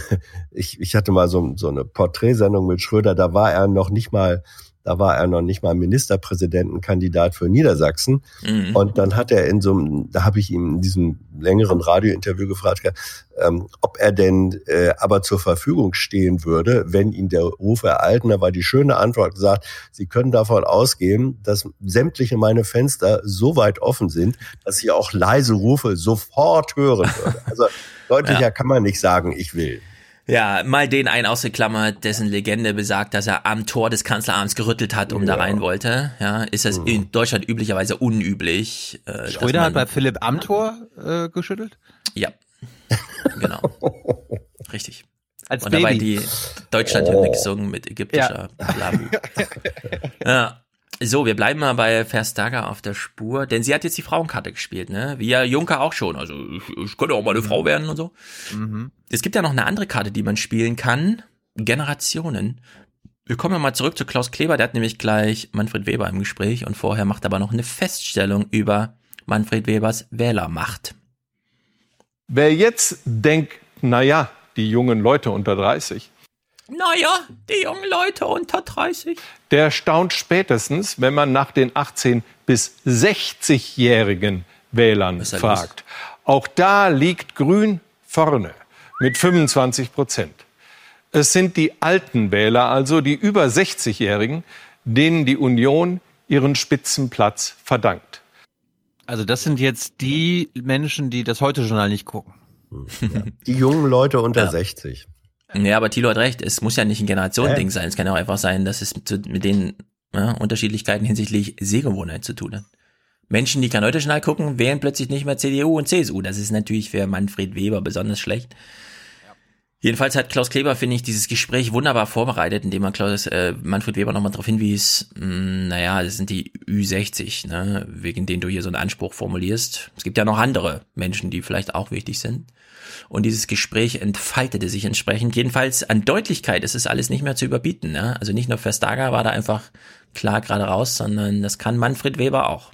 ich, ich hatte mal so, so eine Porträtsendung mit Schröder, da war er noch nicht mal da war er noch nicht mal Ministerpräsidentenkandidat für Niedersachsen. Mhm. Und dann hat er in so einem, da habe ich ihm in diesem längeren Radiointerview gefragt, ähm, ob er denn äh, aber zur Verfügung stehen würde, wenn ihn der Ruf ereilten. Da war die schöne Antwort gesagt, Sie können davon ausgehen, dass sämtliche meine Fenster so weit offen sind, dass ich auch leise Rufe sofort hören würde. Also deutlicher ja. kann man nicht sagen, ich will. Ja, mal den einen ausgeklammert, dessen Legende besagt, dass er am Tor des Kanzleramts gerüttelt hat, um ja. da rein wollte. Ja, ist das mhm. in Deutschland üblicherweise unüblich. Äh, Schröder hat bei Philipp am Tor äh, geschüttelt? Ja, genau. Richtig. Als Und Baby. dabei die Deutschlandhymne oh. gesungen mit ägyptischer ja. ja. So, wir bleiben mal bei Verstager auf der Spur, denn sie hat jetzt die Frauenkarte gespielt, ne? Wie ja Juncker auch schon. Also ich, ich könnte auch mal eine Frau werden und so. Mhm. Es gibt ja noch eine andere Karte, die man spielen kann. Generationen. Wir kommen ja mal zurück zu Klaus Kleber, der hat nämlich gleich Manfred Weber im Gespräch und vorher macht aber noch eine Feststellung über Manfred Webers Wählermacht. Wer jetzt denkt, na ja, die jungen Leute unter 30, naja, die jungen Leute unter 30. Der staunt spätestens, wenn man nach den 18- bis 60-jährigen Wählern fragt. Auch da liegt Grün vorne mit 25 Prozent. Es sind die alten Wähler, also die über 60-Jährigen, denen die Union ihren Spitzenplatz verdankt. Also das sind jetzt die Menschen, die das Heute-Journal nicht gucken. Die jungen Leute unter ja. 60. Ja, aber Thilo hat recht, es muss ja nicht ein Generationending sein. Es kann auch einfach sein, dass es mit den ja, Unterschiedlichkeiten hinsichtlich Sehgewohnheit zu tun hat. Menschen, die kein Heute-Journal gucken, wählen plötzlich nicht mehr CDU und CSU. Das ist natürlich für Manfred Weber besonders schlecht. Jedenfalls hat Klaus Kleber, finde ich, dieses Gespräch wunderbar vorbereitet, indem er Klaus, äh, Manfred Weber nochmal darauf hinwies, mh, hm, naja, das sind die Ü60, ne, wegen denen du hier so einen Anspruch formulierst. Es gibt ja noch andere Menschen, die vielleicht auch wichtig sind. Und dieses Gespräch entfaltete sich entsprechend. Jedenfalls an Deutlichkeit ist es alles nicht mehr zu überbieten. Ne? Also nicht nur Verstager war da einfach klar gerade raus, sondern das kann Manfred Weber auch.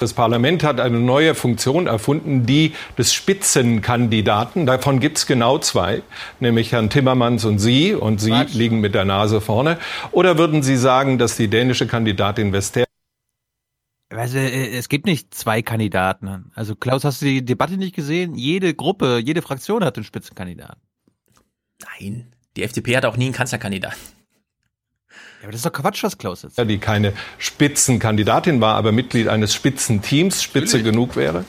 Das Parlament hat eine neue Funktion erfunden, die des Spitzenkandidaten. Davon gibt es genau zwei, nämlich Herrn Timmermans und Sie. Und Sie Was? liegen mit der Nase vorne. Oder würden Sie sagen, dass die dänische Kandidatin Vester also, es gibt nicht zwei Kandidaten. Also Klaus, hast du die Debatte nicht gesehen? Jede Gruppe, jede Fraktion hat einen Spitzenkandidaten. Nein, die FDP hat auch nie einen Kanzlerkandidaten. Ja, aber das ist doch Quatsch, was Klaus jetzt. Ja, die keine Spitzenkandidatin war, aber Mitglied eines Spitzenteams, Spitze Natürlich. genug wäre.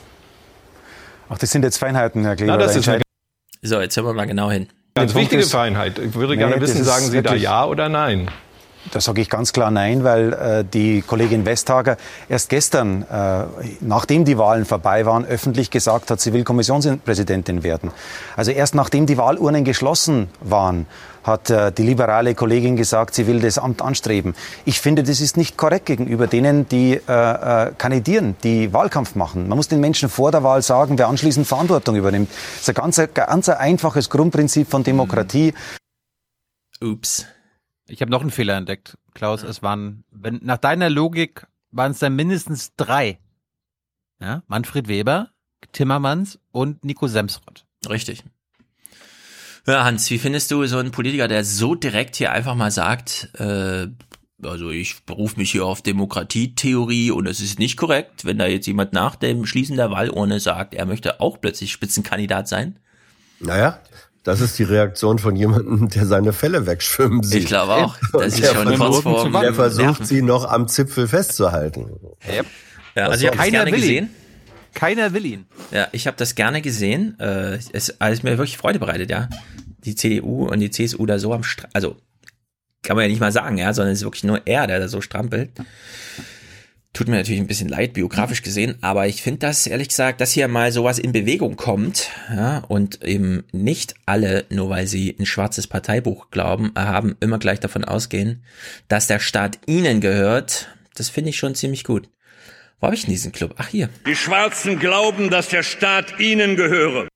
Ach, das sind jetzt Feinheiten, Herr Kleber. Na, das ist so, jetzt hören wir mal genau hin. Ganz wichtige Feinheit. Ich würde nee, gerne wissen, sagen Sie da ja oder nein? Da sage ich ganz klar Nein, weil äh, die Kollegin Westhager erst gestern, äh, nachdem die Wahlen vorbei waren, öffentlich gesagt hat, sie will Kommissionspräsidentin werden. Also erst nachdem die Wahlurnen geschlossen waren, hat äh, die liberale Kollegin gesagt, sie will das Amt anstreben. Ich finde, das ist nicht korrekt gegenüber denen, die äh, äh, kandidieren, die Wahlkampf machen. Man muss den Menschen vor der Wahl sagen, wer anschließend Verantwortung übernimmt. Das ist ein ganz, ganz einfaches Grundprinzip von Demokratie. Ups. Ich habe noch einen Fehler entdeckt, Klaus. Es waren, wenn nach deiner Logik waren es dann mindestens drei. Ja? Manfred Weber, Timmermans und Nico Semsrott. Richtig. Ja, Hans, wie findest du so einen Politiker, der so direkt hier einfach mal sagt, äh, also ich berufe mich hier auf Demokratietheorie und es ist nicht korrekt, wenn da jetzt jemand nach dem Schließen der Wahlurne sagt, er möchte auch plötzlich Spitzenkandidat sein? Naja, das ist die Reaktion von jemandem, der seine Fälle wegschwimmen sieht. Ich glaube auch. Das ist schon Kurzform. Der versucht, sie noch am Zipfel festzuhalten. Yep. Ja, also ich habe gerne gesehen. Keiner will ihn. Ja, ich habe das gerne gesehen. Äh, es alles mir wirklich Freude bereitet, ja. Die CDU und die CSU da so am Stra also kann man ja nicht mal sagen, ja, sondern es ist wirklich nur er, der da so strampelt. Tut mir natürlich ein bisschen leid, biografisch gesehen, aber ich finde das, ehrlich gesagt, dass hier mal sowas in Bewegung kommt, ja, und eben nicht alle, nur weil sie ein schwarzes Parteibuch glauben, haben, immer gleich davon ausgehen, dass der Staat ihnen gehört. Das finde ich schon ziemlich gut. Wo habe ich denn diesen Club? Ach, hier. Die Schwarzen glauben, dass der Staat ihnen gehöre.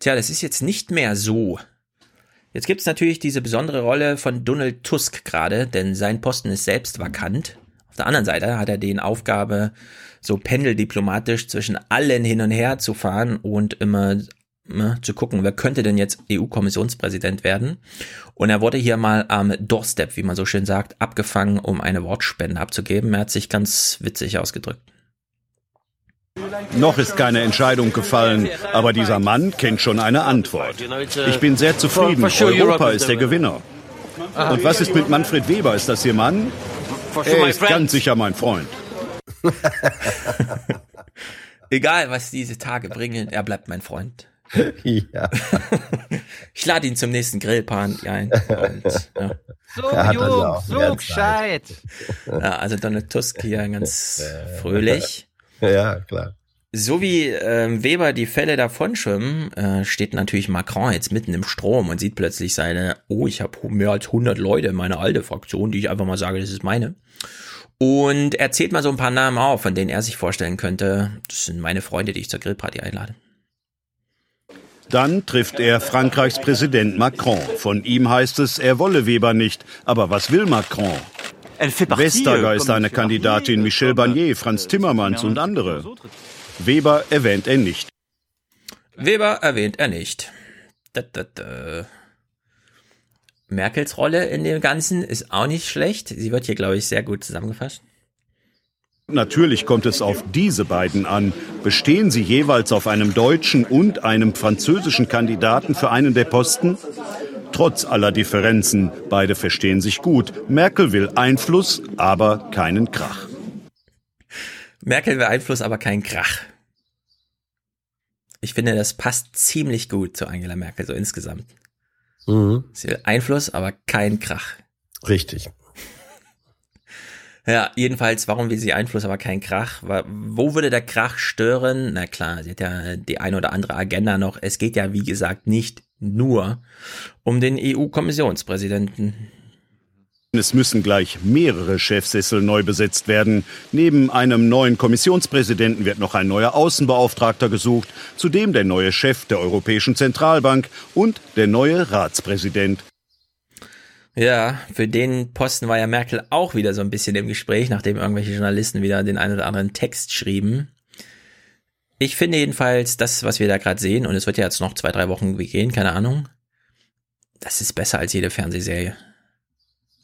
Tja, das ist jetzt nicht mehr so. Jetzt gibt es natürlich diese besondere Rolle von Donald Tusk gerade, denn sein Posten ist selbst vakant. Auf der anderen Seite hat er den Aufgabe, so pendeldiplomatisch zwischen allen hin und her zu fahren und immer ne, zu gucken, wer könnte denn jetzt EU-Kommissionspräsident werden. Und er wurde hier mal am Doorstep, wie man so schön sagt, abgefangen, um eine Wortspende abzugeben. Er hat sich ganz witzig ausgedrückt. Noch ist keine Entscheidung gefallen, aber dieser Mann kennt schon eine Antwort. Ich bin sehr zufrieden. Europa ist der Gewinner. Und was ist mit Manfred Weber? Ist das Ihr Mann? Er ist ganz sicher mein Freund. Egal, was diese Tage bringen, er bleibt mein Freund. ja. Ich lade ihn zum nächsten Grillparty ein. Und, ja. So jung, so gescheit. Ja, also Donald Tusk hier ganz fröhlich. Ja, klar. So wie ähm, Weber die Fälle davon schwimmen, äh, steht natürlich Macron jetzt mitten im Strom und sieht plötzlich seine, oh, ich habe mehr als 100 Leute in meiner alte Fraktion, die ich einfach mal sage, das ist meine. Und er zählt mal so ein paar Namen auf, von denen er sich vorstellen könnte, das sind meine Freunde, die ich zur Grillparty einlade. Dann trifft er Frankreichs Präsident Macron. Von ihm heißt es, er wolle Weber nicht. Aber was will Macron? Vestager ist eine Kandidatin, Michel Barnier, Franz Timmermans und andere. Weber erwähnt er nicht. Weber erwähnt er nicht. Da, da, da. Merkels Rolle in dem Ganzen ist auch nicht schlecht. Sie wird hier, glaube ich, sehr gut zusammengefasst. Natürlich kommt es auf diese beiden an. Bestehen sie jeweils auf einem deutschen und einem französischen Kandidaten für einen der Posten? Trotz aller Differenzen, beide verstehen sich gut. Merkel will Einfluss, aber keinen Krach. Merkel will Einfluss, aber keinen Krach. Ich finde, das passt ziemlich gut zu Angela Merkel, so insgesamt. Mhm. Sie will Einfluss, aber kein Krach. Richtig. Ja, jedenfalls, warum will sie Einfluss, aber kein Krach? Wo würde der Krach stören? Na klar, sie hat ja die ein oder andere Agenda noch. Es geht ja, wie gesagt, nicht nur um den EU-Kommissionspräsidenten. Es müssen gleich mehrere Chefsessel neu besetzt werden. Neben einem neuen Kommissionspräsidenten wird noch ein neuer Außenbeauftragter gesucht, zudem der neue Chef der Europäischen Zentralbank und der neue Ratspräsident. Ja, für den Posten war ja Merkel auch wieder so ein bisschen im Gespräch, nachdem irgendwelche Journalisten wieder den einen oder anderen Text schrieben. Ich finde jedenfalls das, was wir da gerade sehen, und es wird ja jetzt noch zwei, drei Wochen gehen, keine Ahnung, das ist besser als jede Fernsehserie.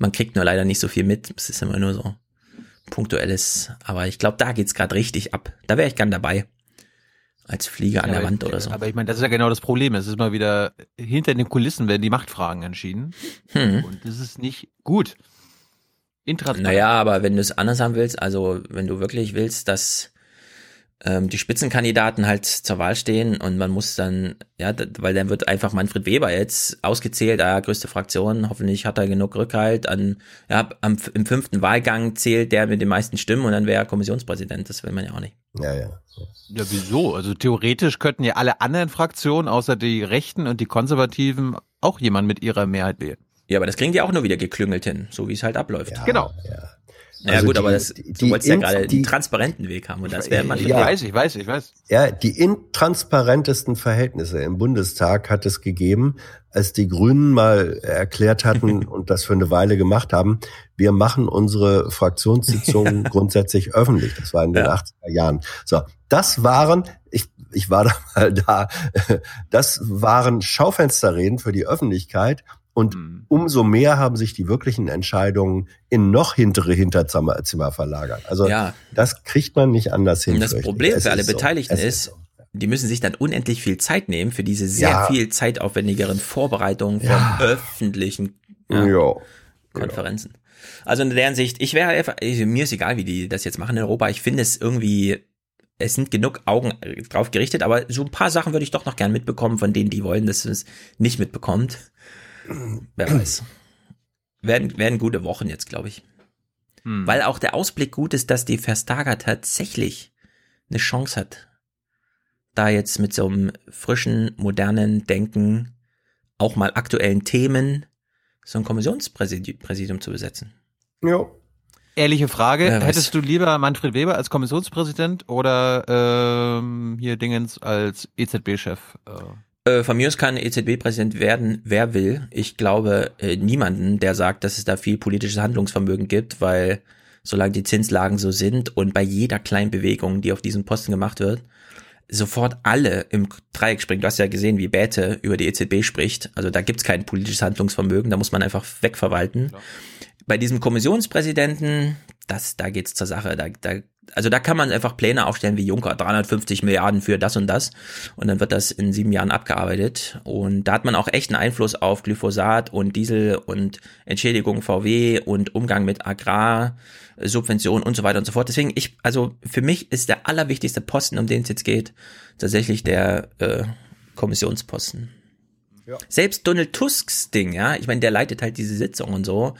Man kriegt nur leider nicht so viel mit, es ist immer nur so punktuelles, aber ich glaube, da geht's gerade richtig ab. Da wäre ich gern dabei als Flieger an ja, der Wand oder so. Aber ich meine, das ist ja genau das Problem. Es ist mal wieder hinter den Kulissen werden die Machtfragen entschieden. Hm. Und das ist nicht gut. Intransparent. Naja, aber wenn du es anders haben willst, also wenn du wirklich willst, dass ähm, die Spitzenkandidaten halt zur Wahl stehen und man muss dann, ja, weil dann wird einfach Manfred Weber jetzt ausgezählt, ja, größte Fraktion, hoffentlich hat er genug Rückhalt an, ja, am, im fünften Wahlgang zählt der mit den meisten Stimmen und dann wäre er Kommissionspräsident, das will man ja auch nicht. Ja, ja. Ja, wieso? Also theoretisch könnten ja alle anderen Fraktionen, außer die Rechten und die Konservativen, auch jemand mit ihrer Mehrheit wählen. Ja, aber das kriegen die auch nur wieder geklüngelt hin, so wie es halt abläuft. Ja, genau. Ja. Naja Also gut, die- aber das, die- du wolltest ja gerade die- einen transparenten Weg haben und das wäre man Ich weiß, ich weiß, ich weiß. Ja, die intransparentesten Verhältnisse im Bundestag hat es gegeben, als die Grünen mal erklärt hatten und das für eine Weile gemacht haben, wir machen unsere Fraktionssitzungen grundsätzlich öffentlich. Das war in den 80er Jahren. So, das waren, ich, ich war da mal da, das waren Schaufensterreden für die Öffentlichkeit. Und umso mehr haben sich die wirklichen Entscheidungen in noch hintere Hinterzimmer Zimmer verlagert. Also Ja. das kriegt man nicht anders hin. Und das. Problem Es für alle so. Beteiligten Es ist, die müssen sich dann unendlich viel Zeit nehmen für diese sehr Ja. viel zeitaufwendigeren Vorbereitungen von Ja. öffentlichen Ja. Konferenzen. Also in deren Sicht, ich wäre einfach, mir ist egal, wie die das jetzt machen in Europa. Ich finde es irgendwie, es sind genug Augen drauf gerichtet, aber so ein paar Sachen würde ich doch noch gern mitbekommen von denen, die wollen, dass es nicht mitbekommt. Wer weiß. Werden, werden gute Wochen jetzt, glaube ich. Hm. Weil auch der Ausblick gut ist, dass die Verstager tatsächlich eine Chance hat, da jetzt mit so einem frischen, modernen Denken, auch mal aktuellen Themen, so ein Kommissionspräsidium zu besetzen. Ja. Ehrliche Frage, ja, hättest du lieber Manfred Weber als Kommissionspräsident oder ähm, hier Dingens als EZB-Chef? Äh? Äh, von mir aus kann EZB-Präsident werden, wer will. Ich glaube äh, niemanden, der sagt, dass es da viel politisches Handlungsvermögen gibt, weil solange die Zinslagen so sind und bei jeder kleinen Bewegung, die auf diesem Posten gemacht wird, sofort alle im Dreieck springen. Du hast ja gesehen, wie Bäte über die EZB spricht. Also da gibt's kein politisches Handlungsvermögen, da muss man einfach wegverwalten. Ja bei diesem Kommissionspräsidenten, das, da geht's zur Sache. Da, da, also da kann man einfach Pläne aufstellen wie Juncker, 350 Milliarden für das und das. Und dann wird das in sieben Jahren abgearbeitet. Und da hat man auch echt einen Einfluss auf Glyphosat und Diesel und Entschädigung VW und Umgang mit Agrarsubventionen und so weiter und so fort. Deswegen, ich, also für mich ist der allerwichtigste Posten, um den es jetzt geht, tatsächlich der äh, Kommissionsposten. Ja. Selbst Donald Tusks Ding, ja, ich meine, der leitet halt diese Sitzung und so,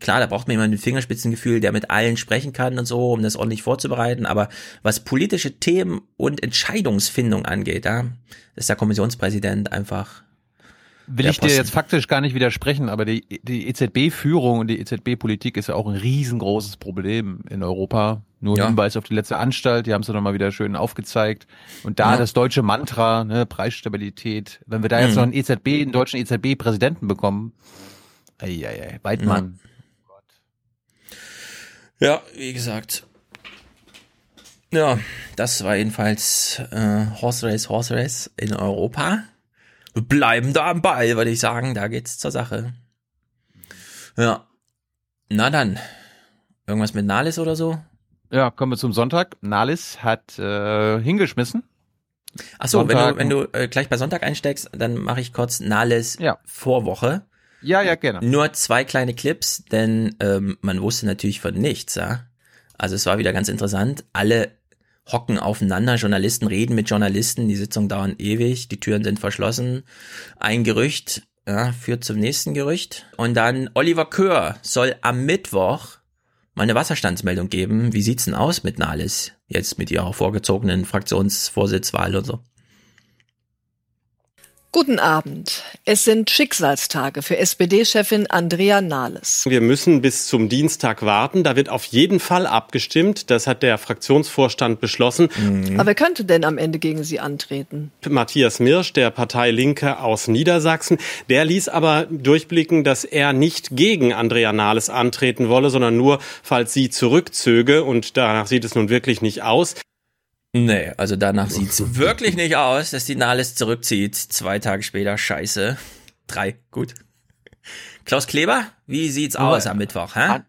Klar, da braucht man jemanden mit Fingerspitzengefühl, der mit allen sprechen kann und so, um das ordentlich vorzubereiten. Aber was politische Themen und Entscheidungsfindung angeht, da ist der Kommissionspräsident einfach. Will ich dir jetzt faktisch gar nicht widersprechen, aber die, die EZB-Führung und die EZB-Politik ist ja auch ein riesengroßes Problem in Europa. Nur ja. Hinweis auf die letzte Anstalt, die haben es ja nochmal wieder schön aufgezeigt. Und da ja. das deutsche Mantra, ne, Preisstabilität. Wenn wir da jetzt mhm. noch einen EZB, einen deutschen EZB-Präsidenten bekommen, ei, ei, ei, Weidmann. Ja. Ja, wie gesagt. Ja, das war jedenfalls äh, Horse Race, Horse Race in Europa. Wir bleiben da am Ball, würde ich sagen. Da geht's zur Sache. Ja. Na dann. Irgendwas mit Nalis oder so? Ja, kommen wir zum Sonntag. Nalis hat äh, hingeschmissen. Achso, wenn du, wenn du äh, gleich bei Sonntag einsteigst, dann mache ich kurz Nalis ja. Vorwoche. Ja, ja, gerne. Nur zwei kleine Clips, denn ähm, man wusste natürlich von nichts, ja. Also es war wieder ganz interessant. Alle hocken aufeinander, Journalisten reden mit Journalisten, die Sitzungen dauern ewig, die Türen sind verschlossen. Ein Gerücht ja, führt zum nächsten Gerücht. Und dann Oliver Kör soll am Mittwoch mal eine Wasserstandsmeldung geben. Wie sieht's denn aus mit Nahles? Jetzt mit ihrer vorgezogenen Fraktionsvorsitzwahl und so. Guten Abend. Es sind Schicksalstage für SPD-Chefin Andrea Nahles. Wir müssen bis zum Dienstag warten. Da wird auf jeden Fall abgestimmt. Das hat der Fraktionsvorstand beschlossen. Mhm. Aber wer könnte denn am Ende gegen sie antreten? Matthias Mirsch, der Partei Linke aus Niedersachsen. Der ließ aber durchblicken, dass er nicht gegen Andrea Nahles antreten wolle, sondern nur, falls sie zurückzöge. Und danach sieht es nun wirklich nicht aus. Nee, also danach sieht's wirklich nicht aus, dass die Nahles zurückzieht. Zwei Tage später, scheiße. Drei, gut. Klaus Kleber, wie sieht's Aber aus am Mittwoch? Hä?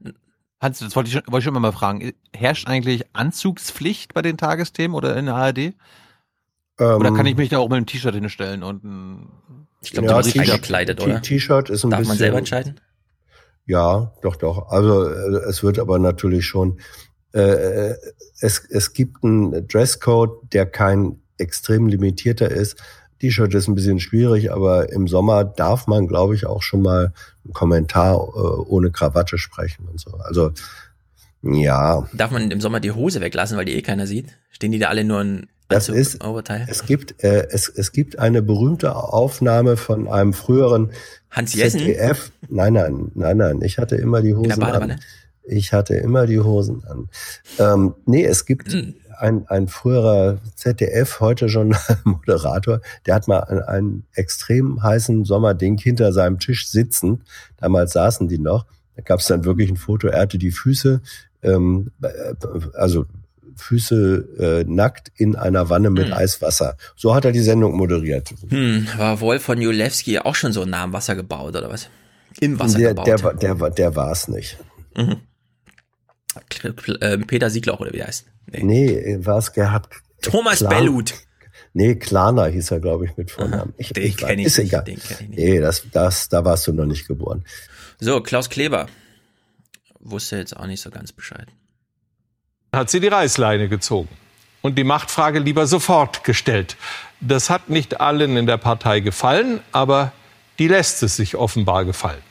Hans, das wollte ich, schon, wollte ich schon mal fragen. Herrscht eigentlich Anzugspflicht bei den Tagesthemen oder in der ARD? Ähm, oder kann ich mich da auch mit einem T-Shirt hinstellen und ein Ich glaube, ja, du bist eingekleidet, oder? T-Shirt ist ein Darf bisschen, man selber entscheiden? Ja, doch, doch. Also äh, es wird aber natürlich schon äh, es, es gibt einen Dresscode, der kein extrem limitierter ist. T-Shirt ist ein bisschen schwierig, aber im Sommer darf man, glaube ich, auch schon mal einen Kommentar äh, ohne Krawatte sprechen und so. Also ja. Darf man im Sommer die Hose weglassen, weil die eh keiner sieht? Stehen die da alle nur in das ist, Oberteil? es gibt, äh, es, es gibt eine berühmte Aufnahme von einem früheren Hans Jessen? ZDF. Nein, nein, nein, nein. Ich hatte immer die Hosen an. Ich hatte immer die Hosen an. Ähm, nee, es gibt mhm. ein, ein früherer ZDF, heute schon Moderator, der hat mal einen, einen extrem heißen Sommerding hinter seinem Tisch sitzen. Damals saßen die noch. Da gab es dann wirklich ein Foto. Er hatte die Füße, ähm, äh, also Füße äh, nackt in einer Wanne mit hm. Eiswasser. So hat er die Sendung moderiert. Hm, war Wolf von Julewski auch schon so nah am Wasser gebaut oder was? Im Wasser der, gebaut? Der, der, der, der war es nicht. Mhm. Ähm, Peter Siegloch oder wie er heißt. Nee, nee war es Gerhard. Thomas Klan Bellut. Nee, Klana hieß er, glaube ich, mit Vornamen. Ich, den kenne ich, nicht, den kenn ich nicht. Nee, das, das, da warst du noch nicht geboren. So, Klaus Kleber. Wusste jetzt auch nicht so ganz Bescheid. Hat sie die Reißleine gezogen und die Machtfrage lieber sofort gestellt. Das hat nicht allen in der Partei gefallen, aber die lässt es sich offenbar gefallen.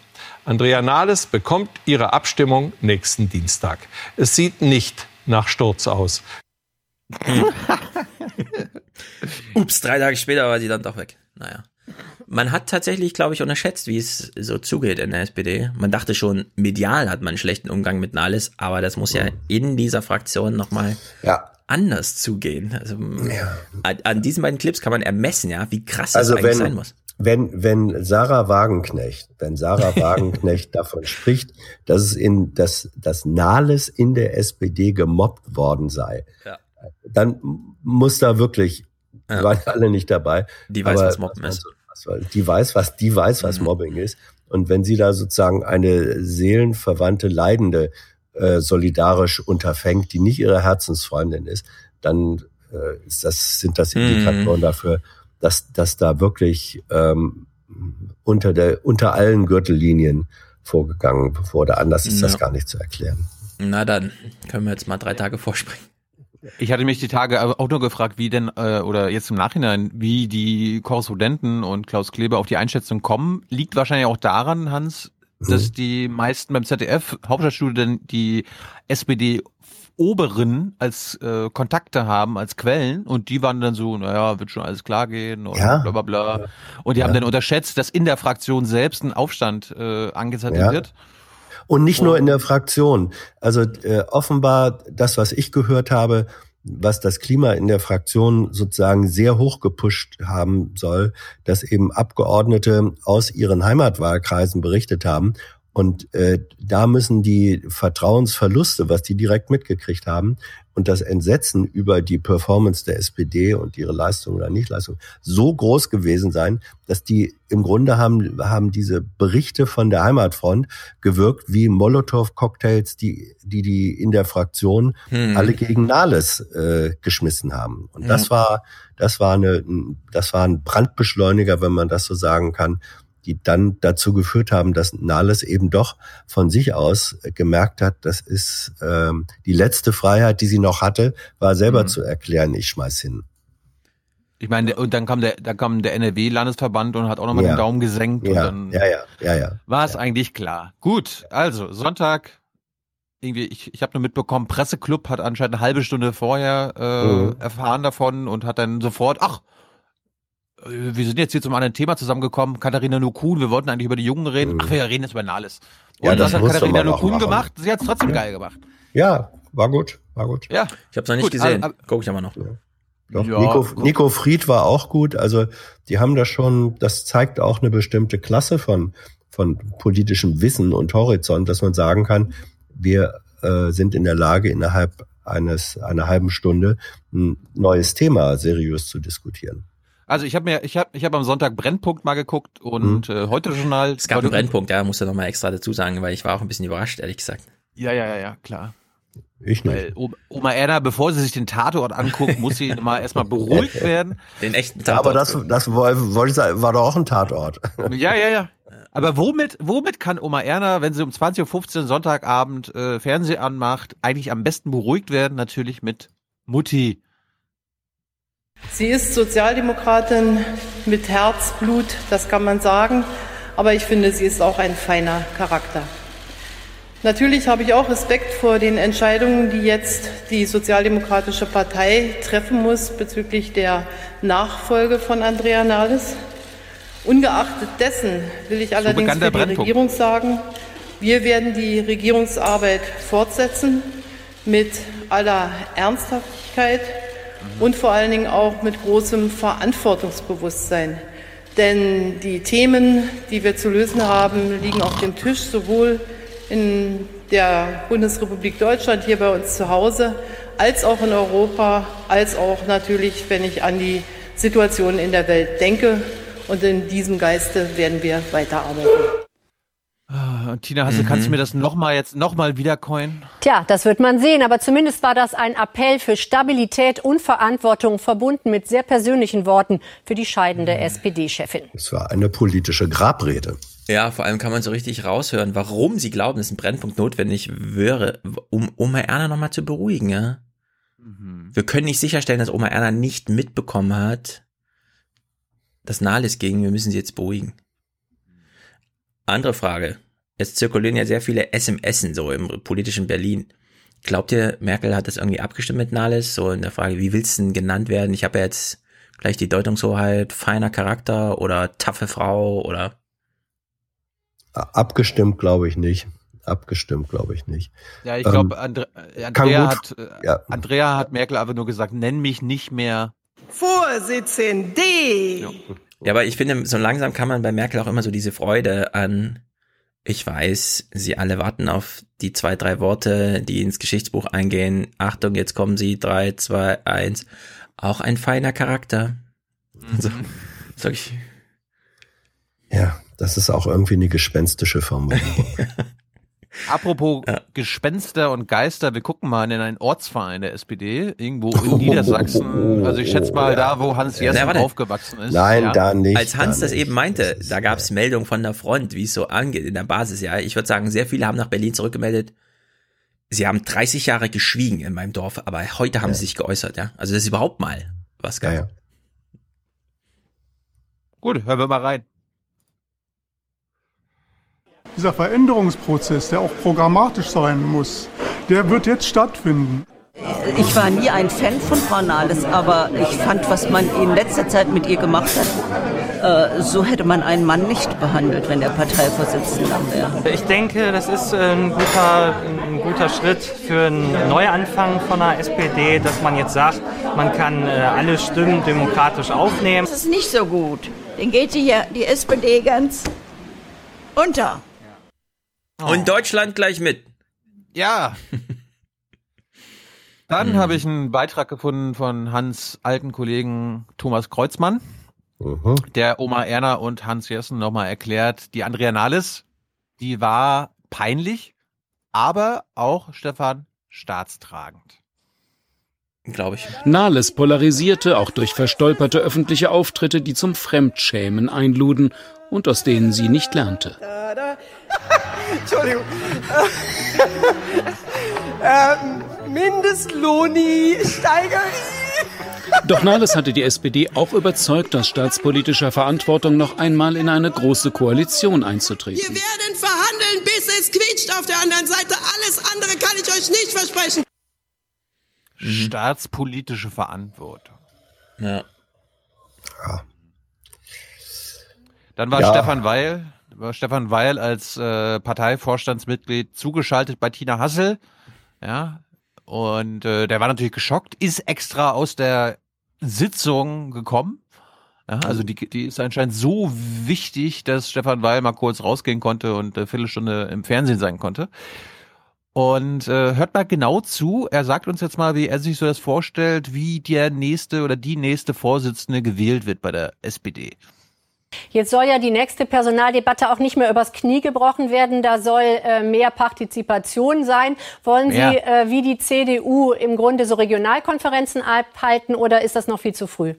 Andrea Nahles bekommt ihre Abstimmung nächsten Dienstag. Es sieht nicht nach Sturz aus. Ups, drei Tage später war sie dann doch weg. Naja. Man hat tatsächlich, glaube ich, unterschätzt, wie es so zugeht in der SPD. Man dachte schon, medial hat man einen schlechten Umgang mit Nahles, aber das muss ja in dieser Fraktion nochmal ja. anders zugehen. Also ja. an diesen beiden Clips kann man ermessen, ja, wie krass also das eigentlich wenn, sein muss. Wenn, wenn Sarah Wagenknecht, wenn Sarah Wagenknecht davon spricht, dass es in, dass, dass Nahles in der SPD gemobbt worden sei, ja. dann muss da wirklich, Ja. waren alle nicht dabei. Die weiß, was Mobben ist. was- Die weiß, was, die weiß, was Mhm. Mobbing ist. Und wenn sie da sozusagen eine seelenverwandte Leidende äh, solidarisch unterfängt, die nicht ihre Herzensfreundin ist, dann äh, ist das, sind das Indikatoren Mhm. dafür, dass, dass da wirklich ähm, unter der, unter allen Gürtellinien vorgegangen wurde. Anders ist das Ja. gar nicht zu erklären. Na dann, können wir jetzt mal drei Tage vorspringen. Ich hatte mich die Tage aber auch nur gefragt, wie denn, äh, oder jetzt im Nachhinein, wie die Korrespondenten und Klaus Kleber auf die Einschätzung kommen. Liegt wahrscheinlich auch daran, Hans, dass die meisten beim ZDF Hauptstadtstudio denn die SPD Oberen als äh, Kontakte haben, als Quellen und die waren dann so, naja, wird schon alles klar gehen und Ja. bla bla bla. Und die haben Ja. dann unterschätzt, dass in der Fraktion selbst ein Aufstand äh, angezettelt Ja. wird. Und nicht nur in der Fraktion. Also äh, offenbar das, was ich gehört habe, was das Klima in der Fraktion sozusagen sehr hoch gepusht haben soll, dass eben Abgeordnete aus ihren Heimatwahlkreisen berichtet haben. Und äh, da müssen die Vertrauensverluste, was die direkt mitgekriegt haben, und das Entsetzen über die Performance der SPD und ihre Leistung oder Nichtleistung so groß gewesen sein, dass die im Grunde haben, haben diese Berichte von der Heimatfront gewirkt wie Molotow-Cocktails, die, die die in der Fraktion Hm. alle gegen Nahles äh, geschmissen haben. Und das Ja. war, das war eine, das war ein Brandbeschleuniger, wenn man das so sagen kann, die dann dazu geführt haben, dass Nahles eben doch von sich aus gemerkt hat, das ist ähm, die letzte Freiheit, die sie noch hatte, war selber Mhm. zu erklären, ich schmeiß hin. Ich meine, und dann kam der, dann kam der NRW-Landesverband und hat auch nochmal Ja. den Daumen gesenkt und Ja, dann ja, ja, ja, ja. war es eigentlich klar. Gut, also Sonntag, irgendwie, ich, ich habe nur mitbekommen, Presseclub hat anscheinend eine halbe Stunde vorher äh, Mhm. erfahren davon und hat dann sofort, ach, wir sind jetzt hier zum anderen Thema zusammengekommen, Katharina Nukun, wir wollten eigentlich über die Jungen reden, ach, wir reden jetzt über Nahles. Und Mhm. Ja, das was hat Katharina Nukun gemacht? Sie hat es trotzdem geil gemacht. Ja, war gut, war gut. Ja. Ich habe es noch nicht Gut, gesehen. aber- Guck ich aber noch. Doch, Ja, Nico, gut. Nico Fried war auch gut. Also die haben da schon, das zeigt auch eine bestimmte Klasse von, von politischem Wissen und Horizont, dass man sagen kann, wir äh, sind in der Lage, innerhalb eines einer halben Stunde ein neues Thema seriös zu diskutieren. Also ich habe mir, ich habe, ich habe am Sonntag Brennpunkt mal geguckt und Mhm. äh, heute Journal. Es gab einen Brennpunkt, ja, musst du noch mal extra dazu sagen, weil ich war auch ein bisschen überrascht, ehrlich gesagt. Ja, ja, ja, ja, klar. Ich nicht. Weil Oma- Erna, bevor sie sich den Tatort anguckt, muss sie mal erstmal beruhigt werden. Den echten Ja, aber das, das woll- wollte ich sagen, war doch auch ein Tatort. Ja, ja, ja. Aber womit, womit kann Oma Erna, wenn sie um 20.15 Uhr Sonntagabend äh, Fernsehen anmacht, eigentlich am besten beruhigt werden? Natürlich mit Mutti. Sie ist Sozialdemokratin mit Herzblut, das kann man sagen. Aber ich finde, sie ist auch ein feiner Charakter. Natürlich habe ich auch Respekt vor den Entscheidungen, die jetzt die Sozialdemokratische Partei treffen muss bezüglich der Nachfolge von Andrea Nahles. Ungeachtet dessen will ich allerdings der für die Brennpunkt. Regierung sagen, wir werden die Regierungsarbeit fortsetzen mit aller Ernsthaftigkeit und vor allen Dingen auch mit großem Verantwortungsbewusstsein. Denn die Themen, die wir zu lösen haben, liegen auf dem Tisch, sowohl in der Bundesrepublik Deutschland, hier bei uns zu Hause, als auch in Europa, als auch natürlich, wenn ich an die Situation in der Welt denke. Und in diesem Geiste werden wir weiterarbeiten. Und Tina, hast du, kannst du mir das nochmal jetzt nochmal wiedercoin? Tja, das wird man sehen, aber zumindest war das ein Appell für Stabilität und Verantwortung, verbunden mit sehr persönlichen Worten für die scheidende SPD-Chefin. Es war eine politische Grabrede. Ja, vor allem kann man so richtig raushören, warum sie glauben, dass ein Brennpunkt notwendig wäre, um Oma Erna nochmal zu beruhigen, ja. Wir können nicht sicherstellen, dass Oma Erna nicht mitbekommen hat, dass Nahles ging, wir müssen sie jetzt beruhigen. Andere Frage. Es zirkulieren ja sehr viele SMSen so im politischen Berlin. Glaubt ihr, Merkel hat das irgendwie abgestimmt mit Nahles? So in der Frage, wie willst du denn genannt werden? Ich habe ja jetzt gleich die Deutungshoheit, feiner Charakter oder taffe Frau oder? Abgestimmt glaube ich nicht. Abgestimmt glaube ich nicht. Ja, ich glaube, ähm, Andre Andrea, hat, äh, ja. Andrea hat Merkel aber nur gesagt, nenn mich nicht mehr Vorsitzende. Ja, ja, aber ich finde, so langsam kann man bei Merkel auch immer so diese Freude an, ich weiß, sie alle warten auf die zwei, drei Worte, die ins Geschichtsbuch eingehen. Achtung, jetzt kommen sie, drei, zwei, eins. Auch ein feiner Charakter. Mhm. So, sag ich. Ja, das ist auch irgendwie eine gespenstische Formulierung. Apropos ja. Gespenster und Geister, wir gucken mal in einen Ortsverein der SPD, irgendwo in Niedersachsen. Also ich schätze mal da, wo Hans Jessen ja, aufgewachsen ist. Nein, ja. da nicht. Als Hans das nicht. eben meinte, da gab es Meldungen von der Front, wie es so angeht in der Basis. Ja, ich würde sagen, sehr viele haben nach Berlin zurückgemeldet. Sie haben 30 Jahre geschwiegen in meinem Dorf, aber heute haben sie sich geäußert. Ja, also das ist überhaupt mal was gab. Gut, hören wir mal rein dieser Veränderungsprozess, der auch programmatisch sein muss, der wird jetzt stattfinden. Ich war nie ein Fan von Frau Nahles, aber ich fand, was man in letzter Zeit mit ihr gemacht hat, äh, so hätte man einen Mann nicht behandelt, wenn er Parteivorsitzender wäre. Ich denke, das ist äh, ein guter, ein guter Schritt für einen Neuanfang von der SPD, dass man jetzt sagt, man kann äh, alle Stimmen demokratisch aufnehmen. Das ist nicht so gut. Dann geht die, die SPD ganz unter. Oh. Und Deutschland gleich mit. Ja. Dann mhm. habe ich einen Beitrag gefunden von Hans alten Kollegen Thomas Kreuzmann, mhm. der Oma Erna und Hans Jessen nochmal erklärt, die Andrea Nahles, die war peinlich, aber auch Stefan staatstragend. Glaube ich. Nahles polarisierte auch durch verstolperte öffentliche Auftritte, die zum Fremdschämen einluden und aus denen sie nicht lernte. Entschuldigung. ähm, Mindestlohni Steigerie. Doch Nahles hatte die SPD auch überzeugt, aus staatspolitischer Verantwortung noch einmal in eine große Koalition einzutreten. Wir werden verhandeln, bis es quietscht auf der anderen Seite. Alles andere kann ich euch nicht versprechen. Staatspolitische Verantwortung. Ja. ja. Dann war ja. Stefan Weil, Stefan Weil als äh, Parteivorstandsmitglied zugeschaltet bei Tina Hassel. Ja. Und äh, der war natürlich geschockt, ist extra aus der Sitzung gekommen. Ja, also die, die ist anscheinend so wichtig, dass Stefan Weil mal kurz rausgehen konnte und eine Viertelstunde im Fernsehen sein konnte. Und äh, hört mal genau zu. Er sagt uns jetzt mal, wie er sich so das vorstellt, wie der nächste oder die nächste Vorsitzende gewählt wird bei der SPD. Jetzt soll ja die nächste Personaldebatte auch nicht mehr übers Knie gebrochen werden. Da soll äh, mehr Partizipation sein. Wollen Sie äh, wie die CDU im Grunde so Regionalkonferenzen abhalten oder ist das noch viel zu früh?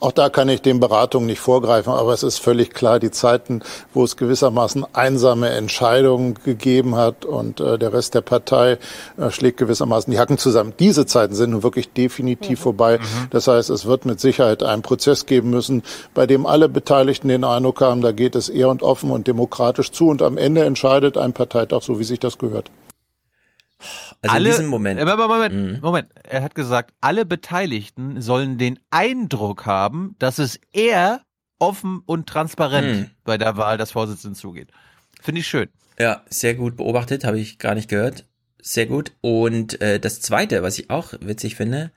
Auch da kann ich den Beratungen nicht vorgreifen, aber es ist völlig klar, die Zeiten, wo es gewissermaßen einsame Entscheidungen gegeben hat und äh, der Rest der Partei äh, schlägt gewissermaßen die Hacken zusammen. Diese Zeiten sind nun wirklich definitiv mhm. vorbei. Mhm. Das heißt, es wird mit Sicherheit einen Prozess geben müssen, bei dem alle Beteiligten den Eindruck haben, da geht es eher und offen und demokratisch zu und am Ende entscheidet ein Parteitag so, wie sich das gehört. Also alle, in diesem Moment. Moment, Moment, mhm. Moment. Er hat gesagt, alle Beteiligten sollen den Eindruck haben, dass es eher offen und transparent mhm. bei der Wahl des Vorsitzenden zugeht. Finde ich schön. Ja, sehr gut beobachtet, habe ich gar nicht gehört. Sehr gut. Und äh, das Zweite, was ich auch witzig finde,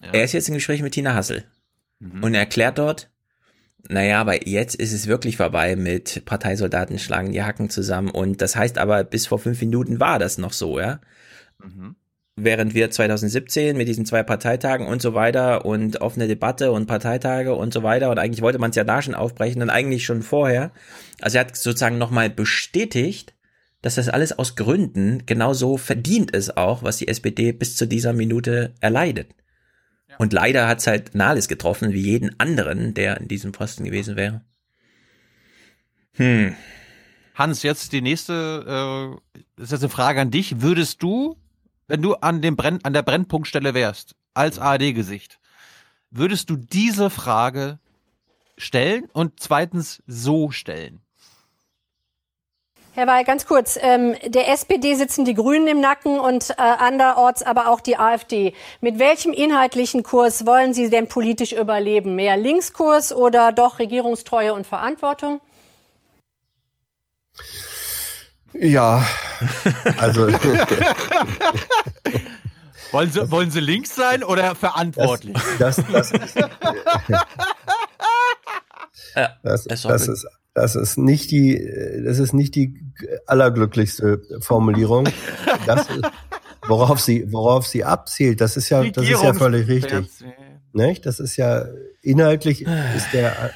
ja. er ist jetzt im Gespräch mit Tina Hassel mhm. und er erklärt dort, naja, aber jetzt ist es wirklich vorbei mit Parteisoldaten schlagen die Hacken zusammen und das heißt aber, bis vor fünf Minuten war das noch so, ja. Mhm. Während wir 2017 mit diesen zwei Parteitagen und so weiter und offene Debatte und Parteitage und so weiter und eigentlich wollte man es ja da schon aufbrechen und eigentlich schon vorher. Also er hat sozusagen nochmal bestätigt, dass das alles aus Gründen genauso verdient ist auch, was die SPD bis zu dieser Minute erleidet. Und leider hat es halt Nahles getroffen, wie jeden anderen, der in diesem Posten gewesen wäre. Hm. Hans, jetzt die nächste, äh, ist jetzt eine Frage an dich. Würdest du wenn du an, dem Brenn, an der Brennpunktstelle wärst, als ARD-Gesicht, würdest du diese Frage stellen und zweitens so stellen? Herr Weil, ganz kurz. Ähm, der SPD sitzen die Grünen im Nacken und äh, anderorts aber auch die AfD. Mit welchem inhaltlichen Kurs wollen Sie denn politisch überleben? Mehr Linkskurs oder doch Regierungstreue und Verantwortung? Ja, also. wollen, Sie, wollen Sie links sein oder verantwortlich? Das, das, das, ist, das, das ist das ist nicht die, das ist nicht die allerglücklichste Formulierung. Das ist, worauf sie, worauf sie abzielt, das ist ja, das ist ja völlig richtig. Nicht? Das ist ja inhaltlich ist der,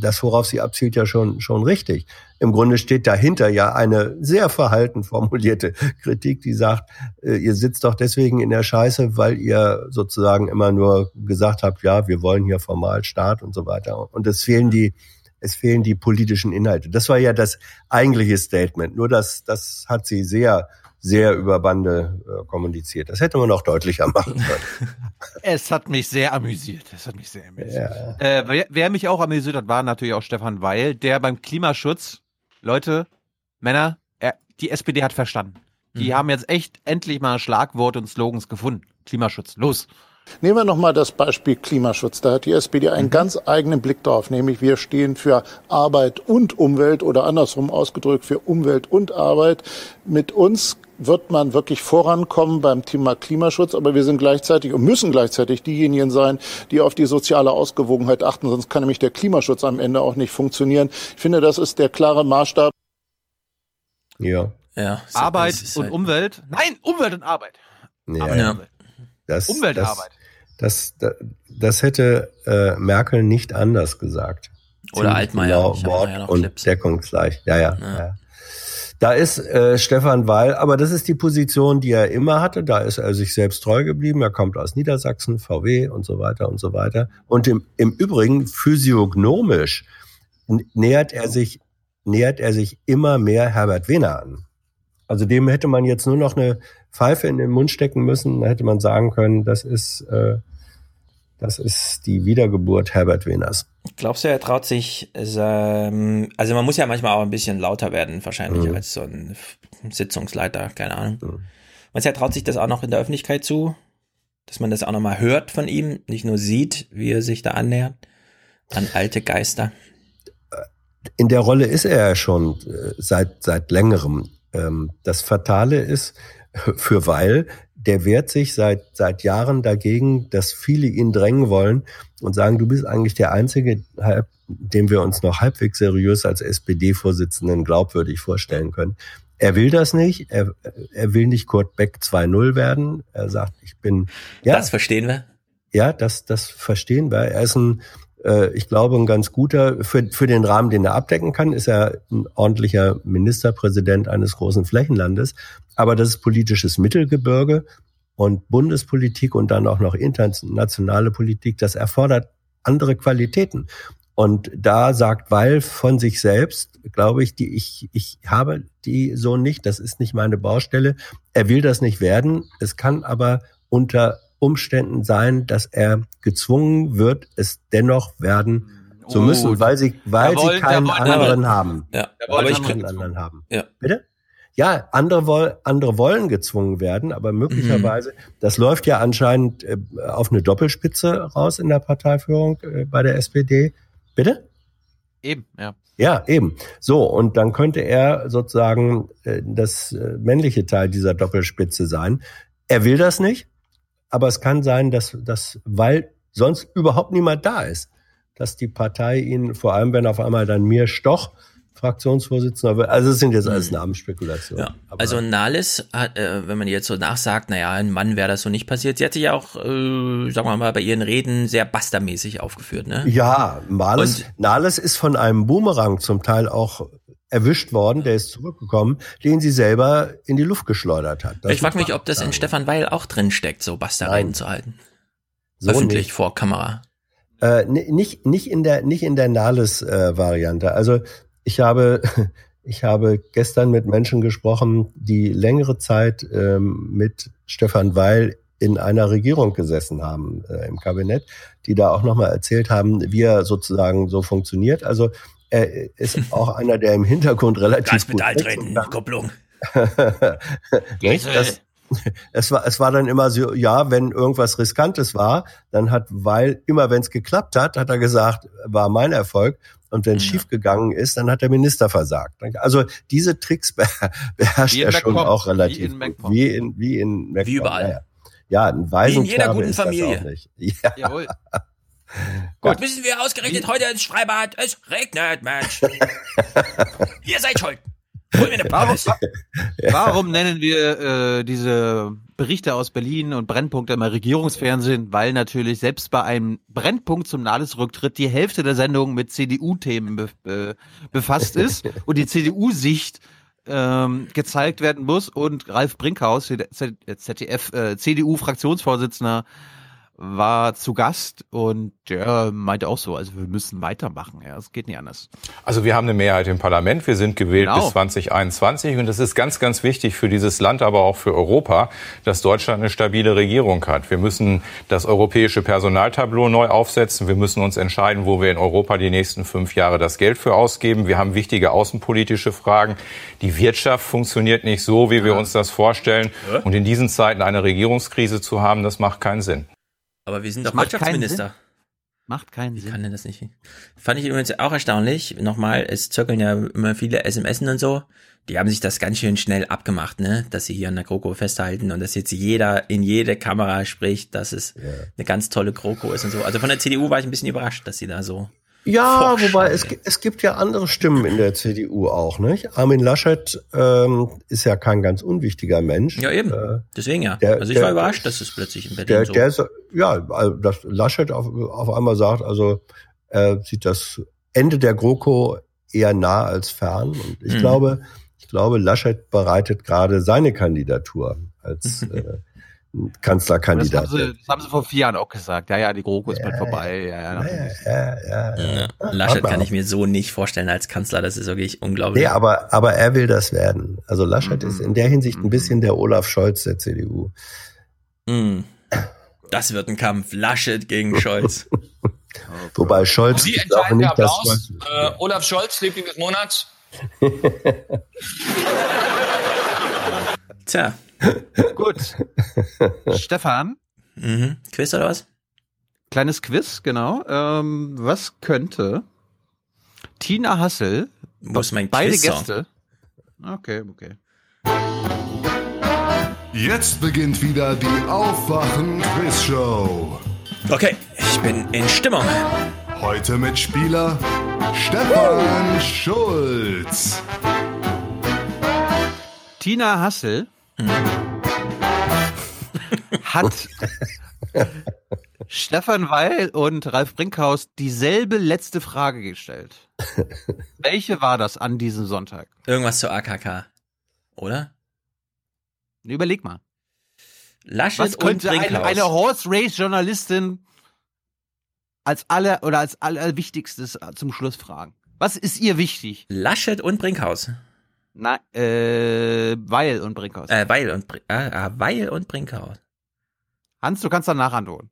das worauf sie abzielt ja schon schon richtig. Im Grunde steht dahinter ja eine sehr verhalten formulierte Kritik, die sagt, äh, ihr sitzt doch deswegen in der Scheiße, weil ihr sozusagen immer nur gesagt habt, ja, wir wollen hier formal Staat und so weiter. Und es fehlen die es fehlen die politischen Inhalte. Das war ja das eigentliche Statement. Nur das, das hat sie sehr, sehr über Bande äh, kommuniziert. Das hätte man noch deutlicher machen können. es hat mich sehr amüsiert. Es hat mich sehr amüsiert. Ja. Äh, wer, wer, mich auch amüsiert hat, war natürlich auch Stefan Weil, der beim Klimaschutz, Leute, Männer, er, die SPD hat verstanden. Die mhm. haben jetzt echt endlich mal Schlagworte und Slogans gefunden. Klimaschutz, los. Nehmen wir nochmal das Beispiel Klimaschutz. Da hat die SPD einen mhm. ganz eigenen Blick drauf, nämlich wir stehen für Arbeit und Umwelt oder andersrum ausgedrückt für Umwelt und Arbeit. Mit uns wird man wirklich vorankommen beim Thema Klimaschutz, aber wir sind gleichzeitig und müssen gleichzeitig diejenigen sein, die auf die soziale Ausgewogenheit achten, sonst kann nämlich der Klimaschutz am Ende auch nicht funktionieren. Ich finde, das ist der klare Maßstab. Ja. ja Arbeit und halt Umwelt. Nein, Umwelt und Arbeit. Ja. Arbeit ja. Umwelt. Das, Umweltarbeit. Das, das, das hätte äh, Merkel nicht anders gesagt. Oder Altmaier. Genau, Wort ja und Clips. deckungsgleich. Ja, ja. ja. ja. Da ist äh, Stefan Weil, aber das ist die Position, die er immer hatte. Da ist er sich selbst treu geblieben. Er kommt aus Niedersachsen, VW und so weiter und so weiter. Und im, im Übrigen physiognomisch nähert er sich nähert er sich immer mehr Herbert Wehner an. Also dem hätte man jetzt nur noch eine Pfeife in den Mund stecken müssen. Da hätte man sagen können, das ist, äh, das ist die Wiedergeburt Herbert Wehners. Glaubst du, er traut sich, ähm, also man muss ja manchmal auch ein bisschen lauter werden, wahrscheinlich mhm. als so ein Sitzungsleiter, keine Ahnung. Mhm. Meinst du, er traut sich das auch noch in der Öffentlichkeit zu? Dass man das auch nochmal hört von ihm, nicht nur sieht, wie er sich da annähert an alte Geister? In der Rolle ist er ja schon äh, seit, seit längerem. Ähm, das Fatale ist für Weil, der wehrt sich seit, seit Jahren dagegen, dass viele ihn drängen wollen und sagen, du bist eigentlich der Einzige, dem wir uns noch halbwegs seriös als SPD-Vorsitzenden glaubwürdig vorstellen können. Er will das nicht. Er, er will nicht Kurt Beck 2.0 werden. Er sagt, ich bin. Ja, das verstehen wir. Ja, das, das verstehen wir. Er ist ein äh, ich glaube, ein ganz guter, für, für den Rahmen, den er abdecken kann, ist er ein ordentlicher Ministerpräsident eines großen Flächenlandes. Aber das ist politisches Mittelgebirge und Bundespolitik und dann auch noch internationale Politik, das erfordert andere Qualitäten. Und da sagt Weil von sich selbst, glaube ich, die ich, ich habe die so nicht, das ist nicht meine Baustelle. Er will das nicht werden. Es kann aber unter Umständen sein, dass er gezwungen wird, es dennoch werden zu müssen, weil sie, weil wollen, sie keinen wollen, anderen haben. Ja, aber ich keinen anderen haben. Ja. Bitte? Ja, andere, woll, andere wollen gezwungen werden, aber möglicherweise, mhm. das läuft ja anscheinend äh, auf eine Doppelspitze raus in der Parteiführung äh, bei der SPD. Bitte? Eben, ja. Ja, eben. So, und dann könnte er sozusagen äh, das äh, männliche Teil dieser Doppelspitze sein. Er will das nicht, aber es kann sein, dass, dass weil sonst überhaupt niemand da ist, dass die Partei ihn, vor allem wenn auf einmal dann mir Stoch Fraktionsvorsitzender wird. Also es sind jetzt alles mhm. Namensspekulationen. Ja. Also Nahles, hat, äh, wenn man jetzt so nachsagt, naja, ein Mann wäre das so nicht passiert. Sie hat sich ja auch, äh, sagen wir mal, bei ihren Reden sehr bastermäßig aufgeführt, ne? Ja, Nahles, Nahles ist von einem Boomerang zum Teil auch erwischt worden, der ist zurückgekommen, den sie selber in die Luft geschleudert hat. Das ich frage mich, ob das in Stefan Weil auch drin steckt, so Basterreiten zu halten. So Öffentlich nicht. vor Kamera. Äh, nicht, nicht in der, nicht in der Nahles-Variante. Äh, also ich habe, ich habe gestern mit Menschen gesprochen, die längere Zeit ähm, mit Stefan Weil in einer Regierung gesessen haben äh, im Kabinett, die da auch nochmal erzählt haben, wie er sozusagen so funktioniert. Also er ist auch einer, der im Hintergrund relativ gut treten, Kupplung. Nicht? Das, es war, es war dann immer so, ja, wenn irgendwas Riskantes war, dann hat, weil immer wenn es geklappt hat, hat er gesagt, war mein Erfolg. Und wenn es ja. schiefgegangen ist, dann hat der Minister versagt. Also diese Tricks beherrscht er schon auch relativ gut. Wie in, wie in Wie überall. Ja, ein Waisenknabe Wie in jeder guten Familie. Ja. Jawohl. Gut, müssen wir ausgerechnet heute ins Freibad? Es regnet, Mensch. Ihr seid schuld. Warum, warum nennen wir äh, diese Berichte aus Berlin und Brennpunkte immer Regierungsfernsehen? Weil natürlich selbst bei einem Brennpunkt zum Nahles-Rücktritt die Hälfte der Sendung mit CDU-Themen be be befasst ist und die CDU-Sicht ähm, gezeigt werden muss. Und Ralf Brinkhaus, ZDF, äh, CDU-Fraktionsvorsitzender, war zu Gast und der meinte auch so, also wir müssen weitermachen, ja, es geht nicht anders. Also wir haben eine Mehrheit im Parlament, wir sind gewählt genau. bis 2021 und es ist ganz, ganz wichtig für dieses Land, aber auch für Europa, dass Deutschland eine stabile Regierung hat. Wir müssen das europäische Personaltableau neu aufsetzen, wir müssen uns entscheiden, wo wir in Europa die nächsten fünf Jahre das Geld für ausgeben. Wir haben wichtige außenpolitische Fragen. Die Wirtschaft funktioniert nicht so, wie wir uns das vorstellen. Und in diesen Zeiten eine Regierungskrise zu haben, das macht keinen Sinn. Aber wir sind doch Wirtschaftsminister. Macht keinen Wie Sinn. kann denn das nicht? Fand ich übrigens auch erstaunlich. Nochmal, es zirkeln ja immer viele SMS und so. Die haben sich das ganz schön schnell abgemacht, ne? Dass sie hier an der GroKo festhalten und dass jetzt jeder in jede Kamera spricht, dass es ja. eine ganz tolle GroKo ist und so. Also von der CDU war ich ein bisschen überrascht, dass sie da so ja, wobei es, es gibt ja andere Stimmen in der CDU auch, nicht? Armin Laschet ähm, ist ja kein ganz unwichtiger Mensch. Ja, eben. Äh, Deswegen ja. Der, also ich der, war überrascht, dass es plötzlich in Berlin der, so. Der ist, ja, also dass Laschet auf, auf einmal sagt, also er sieht das Ende der GroKo eher nah als fern. Und ich mhm. glaube, ich glaube, Laschet bereitet gerade seine Kandidatur als äh, Kanzlerkandidat. Das haben, sie, das haben sie vor vier Jahren auch gesagt. Ja, ja, die GroKo ist ja, bald vorbei. Ja, ja, ja, ja, ja, ja. Laschet kann ich mir so nicht vorstellen als Kanzler. Das ist wirklich unglaublich. Nee, aber, aber er will das werden. Also Laschet mhm. ist in der Hinsicht ein bisschen der Olaf Scholz der CDU. Mhm. Das wird ein Kampf. Laschet gegen Scholz. Wobei Scholz Sie entscheiden nicht, Applaus. Äh, Olaf Scholz, Liebling des Monats. Tja, Gut. Stefan? Mhm. Quiz oder was? Kleines Quiz, genau. Ähm, was könnte Tina Hassel, Wo ist mein beide Quiz Gäste. Okay, okay. Jetzt beginnt wieder die Aufwachen-Quiz-Show. Okay, ich bin in Stimmung. Heute mit Spieler Stefan uh. Schulz. Tina Hassel hat Stefan Weil und Ralf Brinkhaus dieselbe letzte Frage gestellt. Welche war das an diesem Sonntag? Irgendwas zur AKK, oder? Überleg mal. Laschet Was könnte und eine, eine Horse Race Journalistin als aller oder als allerwichtigstes zum Schluss fragen? Was ist ihr wichtig? Laschet und Brinkhaus. Nein, äh, Weil und Brinkhaus. Äh, Weil und, Br äh, Weil und Brinkhaus. Hans, du kannst danach antworten.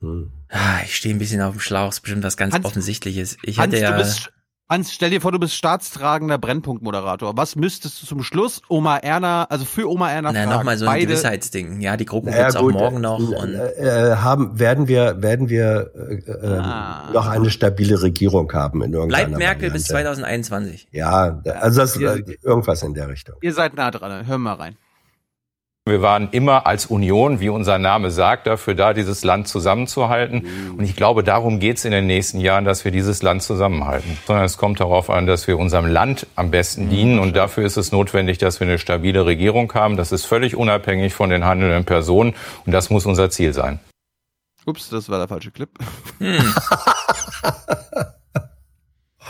Hm. Ah, ich stehe ein bisschen auf dem Schlauch, ist bestimmt was ganz Hans, Offensichtliches. Ich Hans, hatte ja. Du bist, Hans, stell dir vor, du bist staatstragender Brennpunktmoderator. Was müsstest du zum Schluss Oma Erna, also für Oma Erna Na, nochmal so ein Beide. Gewissheitsding. Ja, die Gruppen naja, gibt's auch morgen noch. Äh, und äh, haben, werden wir, werden wir äh, ah. noch eine stabile Regierung haben in irgendeiner Bleibt Merkel Variante. bis 2021. Ja, also das, ihr, irgendwas in der Richtung. Ihr seid nah dran, hör mal rein. Wir waren immer als Union, wie unser Name sagt, dafür da, dieses Land zusammenzuhalten. Und ich glaube, darum geht es in den nächsten Jahren, dass wir dieses Land zusammenhalten. Sondern es kommt darauf an, dass wir unserem Land am besten dienen. Und dafür ist es notwendig, dass wir eine stabile Regierung haben. Das ist völlig unabhängig von den handelnden Personen. Und das muss unser Ziel sein. Ups, das war der falsche Clip. Hm.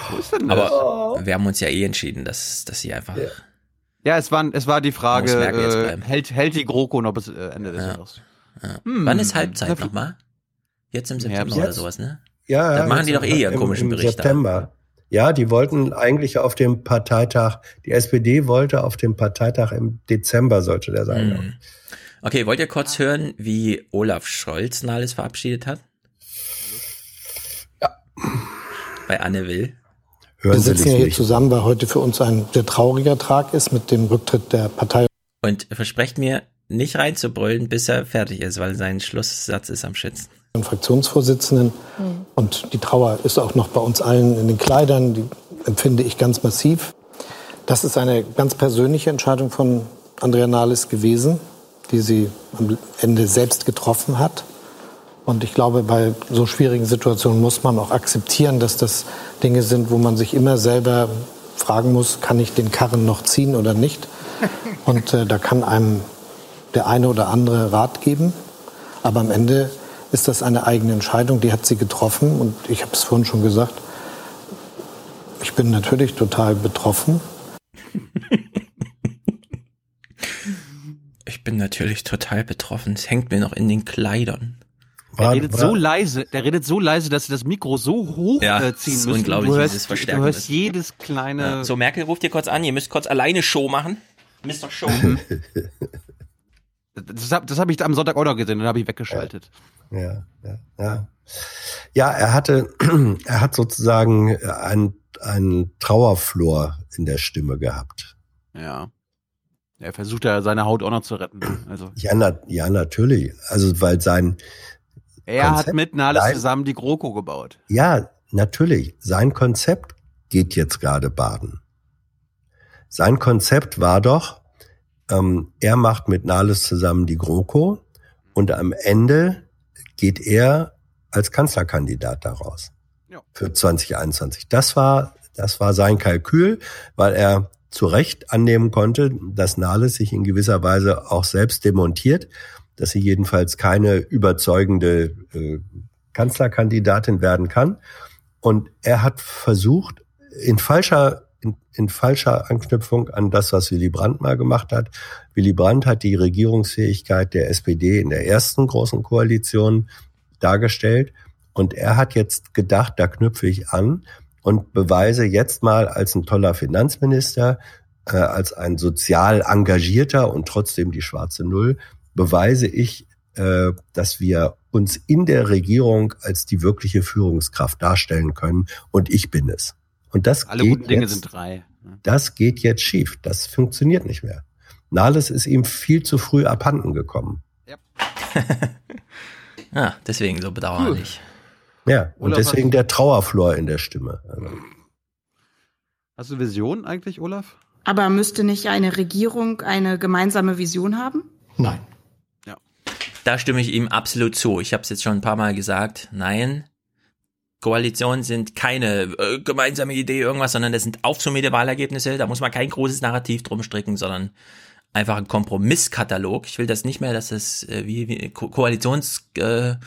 Wo ist denn das? Aber wir haben uns ja eh entschieden, dass, dass sie einfach... Ja ja, es war, es war die Frage, äh, hält, hält die GroKo noch bis äh, Ende des ja. Jahres? Ja. Hm. Wann ist Halbzeit nochmal? Jetzt im September jetzt? oder sowas, ne? Ja, da machen die doch eh ihren komischen im Bericht. September. Da. Ja, die wollten eigentlich auf dem Parteitag, die SPD wollte auf dem Parteitag im Dezember sollte der sein. Hm. Okay, wollt ihr kurz hören, wie Olaf Scholz Nahles verabschiedet hat? Ja. Bei Anne Will. Wir sitzen ja hier zusammen, weil heute für uns ein sehr trauriger Tag ist mit dem Rücktritt der Partei. Und versprecht mir, nicht reinzubrüllen, bis er fertig ist, weil sein Schlusssatz ist am schönsten. Fraktionsvorsitzenden. Mhm. Und die Trauer ist auch noch bei uns allen in den Kleidern. Die empfinde ich ganz massiv. Das ist eine ganz persönliche Entscheidung von Andrea Nahles gewesen, die sie am Ende selbst getroffen hat. Und ich glaube, bei so schwierigen Situationen muss man auch akzeptieren, dass das Dinge sind, wo man sich immer selber fragen muss, kann ich den Karren noch ziehen oder nicht? Und äh, da kann einem der eine oder andere Rat geben. Aber am Ende ist das eine eigene Entscheidung, die hat sie getroffen. Und ich habe es vorhin schon gesagt, ich bin natürlich total betroffen. Ich bin natürlich total betroffen. Es hängt mir noch in den Kleidern. Der redet so leise, der redet so leise, dass sie das Mikro so hoch ja, äh, ziehen müssen. Unglaublich, du hörst, du hörst jedes kleine. Ja. So, Merkel ruft dir kurz an, ihr müsst kurz alleine Show machen. Mr. Show. das habe das hab ich am Sonntag auch noch gesehen, dann habe ich weggeschaltet. Ja, ja, ja. Ja, er hatte, er hat sozusagen einen, einen Trauerflor in der Stimme gehabt. Ja. Er versucht ja seine Haut auch noch zu retten. Also. Ja, na, ja, natürlich. Also, weil sein, er Konzept hat mit Nahles zusammen die GroKo gebaut. Ja, natürlich. Sein Konzept geht jetzt gerade baden. Sein Konzept war doch, ähm, er macht mit Nahles zusammen die GroKo und am Ende geht er als Kanzlerkandidat daraus ja. für 2021. Das war, das war sein Kalkül, weil er zu Recht annehmen konnte, dass Nahles sich in gewisser Weise auch selbst demontiert dass sie jedenfalls keine überzeugende äh, Kanzlerkandidatin werden kann. Und er hat versucht, in falscher in, in falscher Anknüpfung an das, was Willy Brandt mal gemacht hat. Willy Brandt hat die Regierungsfähigkeit der SPD in der ersten großen Koalition dargestellt. Und er hat jetzt gedacht, da knüpfe ich an und beweise jetzt mal als ein toller Finanzminister, äh, als ein sozial engagierter und trotzdem die schwarze Null, beweise ich, äh, dass wir uns in der Regierung als die wirkliche Führungskraft darstellen können und ich bin es. Und das Alle geht guten Dinge jetzt, sind drei. Das geht jetzt schief. Das funktioniert nicht mehr. Nahles ist ihm viel zu früh abhanden gekommen. Ja. ah, deswegen so bedauerlich. Ja, und Olaf, deswegen der Trauerflor in der Stimme. Hast du Vision eigentlich, Olaf? Aber müsste nicht eine Regierung eine gemeinsame Vision haben? Nein. Da stimme ich ihm absolut zu. Ich habe es jetzt schon ein paar Mal gesagt. Nein, Koalitionen sind keine äh, gemeinsame Idee, irgendwas, sondern das sind aufsummierende Wahlergebnisse. Da muss man kein großes Narrativ drum stricken, sondern einfach ein Kompromisskatalog. Ich will das nicht mehr, dass es äh, wie, wie Ko Koalitionsvertrag,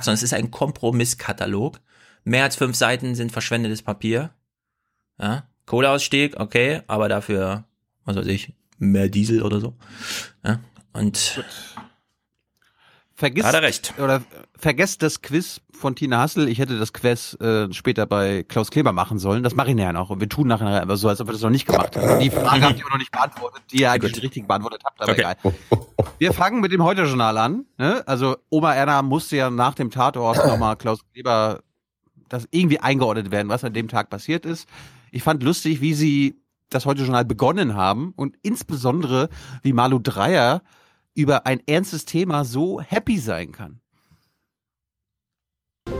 äh, sondern es ist ein Kompromisskatalog. Mehr als fünf Seiten sind verschwendetes Papier. Ja, Kohleausstieg, okay, aber dafür, was weiß ich, mehr Diesel oder so. Ja, und Gut vergiss, Hat er recht. Oder vergesst das Quiz von Tina Hassel. Ich hätte das Quiz äh, später bei Klaus Kleber machen sollen. Das mache ich nachher noch. Und wir tun nachher aber so, als ob wir das noch nicht gemacht haben. Die Frage habt ihr noch nicht beantwortet, die ihr eigentlich richtig beantwortet habt, aber okay. egal. Wir fangen mit dem Heute-Journal an. Ne? Also Oma Erna musste ja nach dem Tatort nochmal Klaus Kleber das irgendwie eingeordnet werden, was an dem Tag passiert ist. Ich fand lustig, wie sie das Heute-Journal begonnen haben und insbesondere wie Malu Dreyer über ein ernstes Thema so happy sein kann.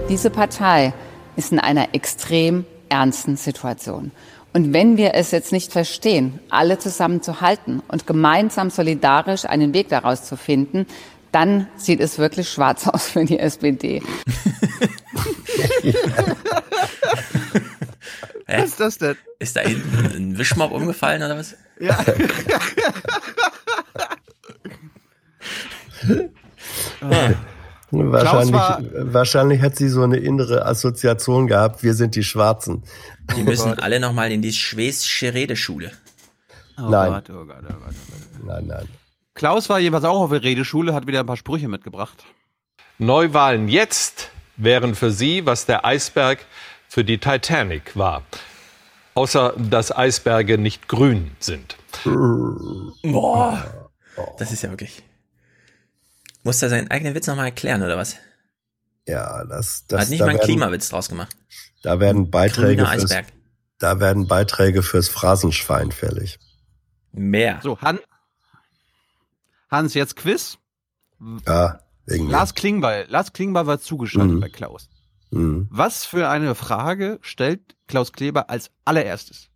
Diese Partei ist in einer extrem ernsten Situation. Und wenn wir es jetzt nicht verstehen, alle zusammenzuhalten und gemeinsam solidarisch einen Weg daraus zu finden, dann sieht es wirklich schwarz aus für die SPD. was ist das denn? Ist da ein Wischmob umgefallen oder was? Ja. Ah. Wahrscheinlich, wahrscheinlich hat sie so eine innere Assoziation gehabt, wir sind die Schwarzen. Die müssen oh alle nochmal in die Schwesische Redeschule. Oh nein. Gott, oh Gott, oh Gott, oh Gott. Nein, nein. Klaus war jeweils auch auf der Redeschule, hat wieder ein paar Sprüche mitgebracht. Neuwahlen jetzt wären für Sie, was der Eisberg für die Titanic war. Außer dass Eisberge nicht grün sind. Boah. Das ist ja wirklich. Muss er seinen eigenen Witz nochmal erklären, oder was? Ja, das, das Hat nicht da mal einen werden, Klimawitz draus gemacht. Da werden Beiträge fürs, da werden Beiträge fürs Phrasenschwein fällig. Mehr. So, Han Hans, jetzt Quiz. Ja, wegen Lars Klingbeil. Lars Klingbeil war zugeschaltet Mhm. bei Klaus. Mhm. Was für eine Frage stellt Klaus Kleber als allererstes?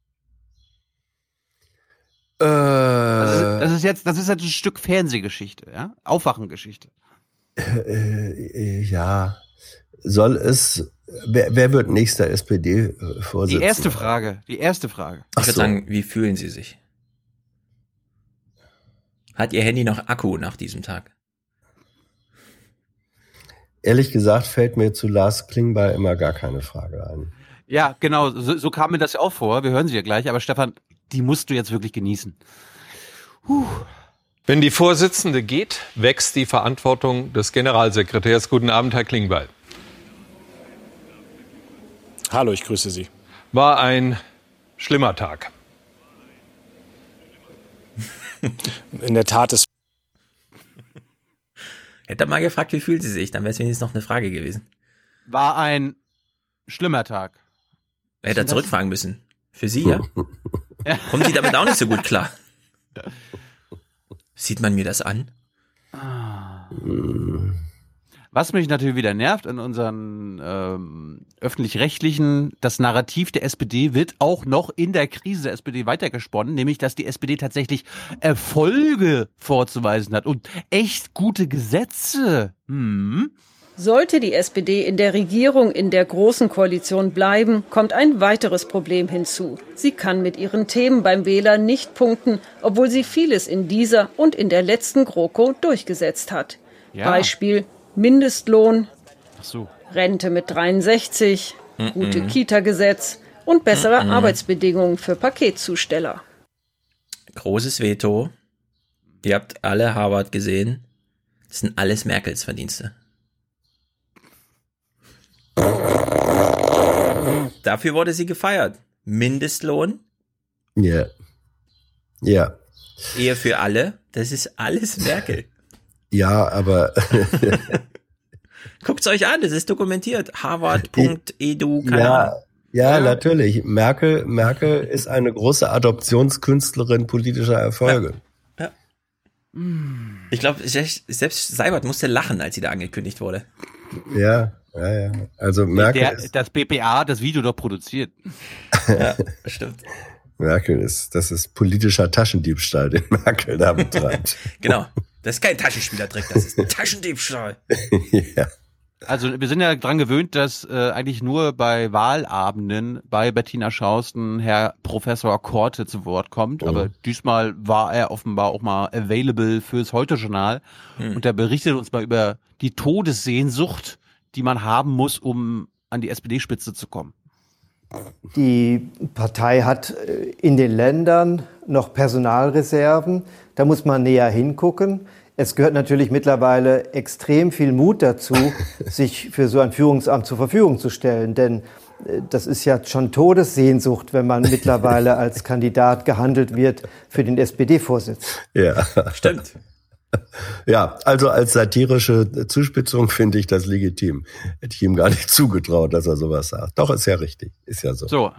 Äh, Das ist, das ist jetzt, das ist jetzt ein Stück Fernsehgeschichte, ja? Aufwachengeschichte. äh, ja, soll es, wer, wer wird nächster SPD-Vorsitzender? Die erste Frage, die erste Frage. Ich würde sagen, wie fühlen Sie sich? Hat Ihr Handy noch Akku nach diesem Tag? Ehrlich gesagt fällt mir zu Lars Klingbeil immer gar keine Frage ein. Ja, genau, so, so kam mir das ja auch vor. Wir hören sie ja gleich, aber Stefan, die musst du jetzt wirklich genießen. Wenn die Vorsitzende geht, wächst die Verantwortung des Generalsekretärs. Guten Abend, Herr Klingbeil. Hallo, ich grüße Sie. War ein schlimmer Tag. In der Tat ist Hätte er mal gefragt, wie fühlen Sie sich, dann wäre es wenigstens noch eine Frage gewesen. War ein schlimmer Tag. Hätte er zurückfragen müssen. Für Sie, ja? Kommen Sie damit auch nicht so gut klar? Sieht man mir das an? Was mich natürlich wieder nervt an unseren ähm, öffentlich-rechtlichen, das Narrativ der SPD wird auch noch in der Krise der SPD weitergesponnen, nämlich dass die SPD tatsächlich Erfolge vorzuweisen hat und echt gute Gesetze. Hm. Sollte die SPD in der Regierung in der Großen Koalition bleiben, kommt ein weiteres Problem hinzu. Sie kann mit ihren Themen beim Wähler nicht punkten, obwohl sie vieles in dieser und in der letzten GroKo durchgesetzt hat. Ja. Beispiel Mindestlohn, Ach so. Rente mit 63, Mhm. gute Kita-Gesetz und bessere Mhm. Arbeitsbedingungen für Paketzusteller. Großes Veto. Ihr habt alle Harvard gesehen. Das sind alles Merkels Verdienste. Dafür wurde sie gefeiert. Mindestlohn, Ja. Ja. Ehe für alle, das ist alles Merkel. Ja, aber Guckt's euch an, das ist dokumentiert. Harvard.edu, ja, Ahnung. ja, natürlich. Merkel, Merkel ist eine große Adoptionskünstlerin politischer Erfolge. Ich glaube, selbst Seibert musste lachen, als sie da angekündigt wurde. Ja, ja, ja. Also Merkel, Der, ist, das BPA hat das Video doch produziert. Ja, stimmt. Merkel ist, das ist politischer Taschendiebstahl, den Merkel da betreibt. Genau. Das ist kein Taschenspielertrick, das ist Taschendiebstahl. ja. Also wir sind ja dran gewöhnt, dass äh, eigentlich nur bei Wahlabenden bei Bettina Schausten Herr Professor Korte zu Wort kommt. Aber diesmal war er offenbar auch mal available fürs Heute-Journal. Hm. Und er berichtet uns mal über die Todessehnsucht, die man haben muss, um an die SPD-Spitze zu kommen. Die Partei hat äh, in den Ländern noch Personalreserven. Da muss man näher hingucken. Es gehört natürlich mittlerweile extrem viel Mut dazu, sich für so ein Führungsamt zur Verfügung zu stellen. Denn äh, das ist ja schon Todessehnsucht, wenn man mittlerweile als Kandidat gehandelt wird für den SPD-Vorsitz. Ja. Stimmt. Ja, also als satirische Zuspitzung finde ich das legitim. Hätte ich ihm gar nicht zugetraut, dass er sowas sagt. Doch, ist ja richtig. Ist ja so. So.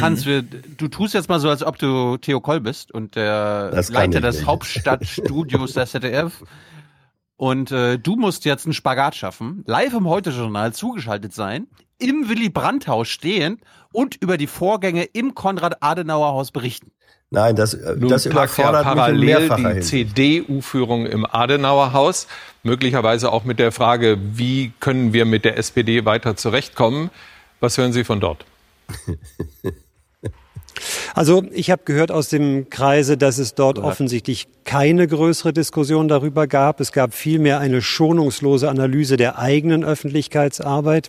Hans, wir, du tust jetzt mal so, als ob du Theo Koll bist und der Das Leiter des nicht. Hauptstadtstudios der ZDF. Und äh, du musst jetzt einen Spagat schaffen, live im Heute-Journal zugeschaltet sein, im Willy Brandt-Haus stehen und über die Vorgänge im Konrad-Adenauer-Haus berichten. Nein, das, äh, Nun das ja überfordert mich in parallel mehrfacher die. CDU-Führung im Adenauer Haus, möglicherweise auch mit der Frage, wie können wir mit der SPD weiter zurechtkommen. Was hören Sie von dort? Also ich habe gehört aus dem Kreise, dass es dort offensichtlich keine größere Diskussion darüber gab. Es gab vielmehr eine schonungslose Analyse der eigenen Öffentlichkeitsarbeit.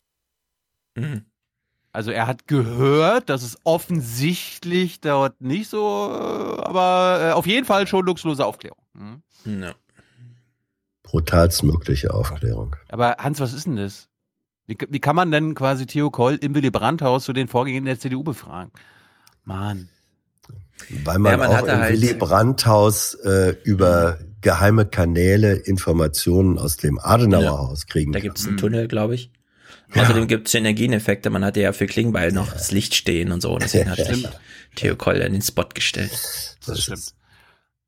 Also er hat gehört, dass es offensichtlich dort nicht so, äh, aber äh, auf jeden Fall schon luxuslose Aufklärung. Mhm. Ja. Brutalstmögliche Aufklärung. Aber Hans, was ist denn das? Wie, wie kann man denn quasi Theo Koll im Willy Brandt-Haus zu den Vorgängen der CDU befragen? Mann. Weil man, Ja, man auch im halt- Willy Brandt-Haus äh, über geheime Kanäle Informationen aus dem Adenauer Ja. Haus kriegen Da kann. gibt's einen Tunnel, glaube ich. Außerdem gibt es Synergieneffekte. Man hatte ja für Klingbeil noch das Licht stehen und so. Deswegen hat sich Theo Koll in den Spot gestellt. Das stimmt.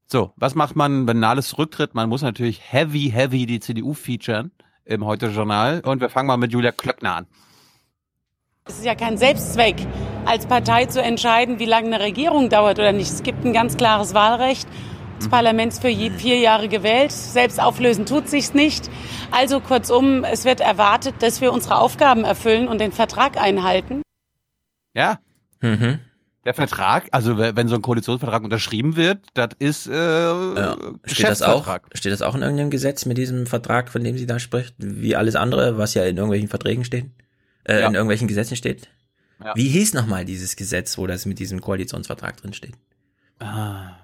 So, was macht man, wenn Nahles zurücktritt? Man muss natürlich heavy, heavy die CDU featuren im Heute-Journal. Und wir fangen mal mit Julia Klöckner an. Es ist ja kein Selbstzweck, als Partei zu entscheiden, wie lange eine Regierung dauert oder nicht. Es gibt ein ganz klares Wahlrecht. Das Parlament ist für vier Jahre gewählt. Selbst auflösen tut sich's nicht. Also kurzum, es wird erwartet, dass wir unsere Aufgaben erfüllen und den Vertrag einhalten. Ja. Mhm. Der Vertrag, also wenn so ein Koalitionsvertrag unterschrieben wird, das ist äh, ja. steht das auch steht das auch in irgendeinem Gesetz mit diesem Vertrag, von dem sie da spricht, wie alles andere, was ja in irgendwelchen Verträgen steht, äh, ja. in irgendwelchen Gesetzen steht. Ja. Wie hieß nochmal dieses Gesetz, wo das mit diesem Koalitionsvertrag drin steht? Ah,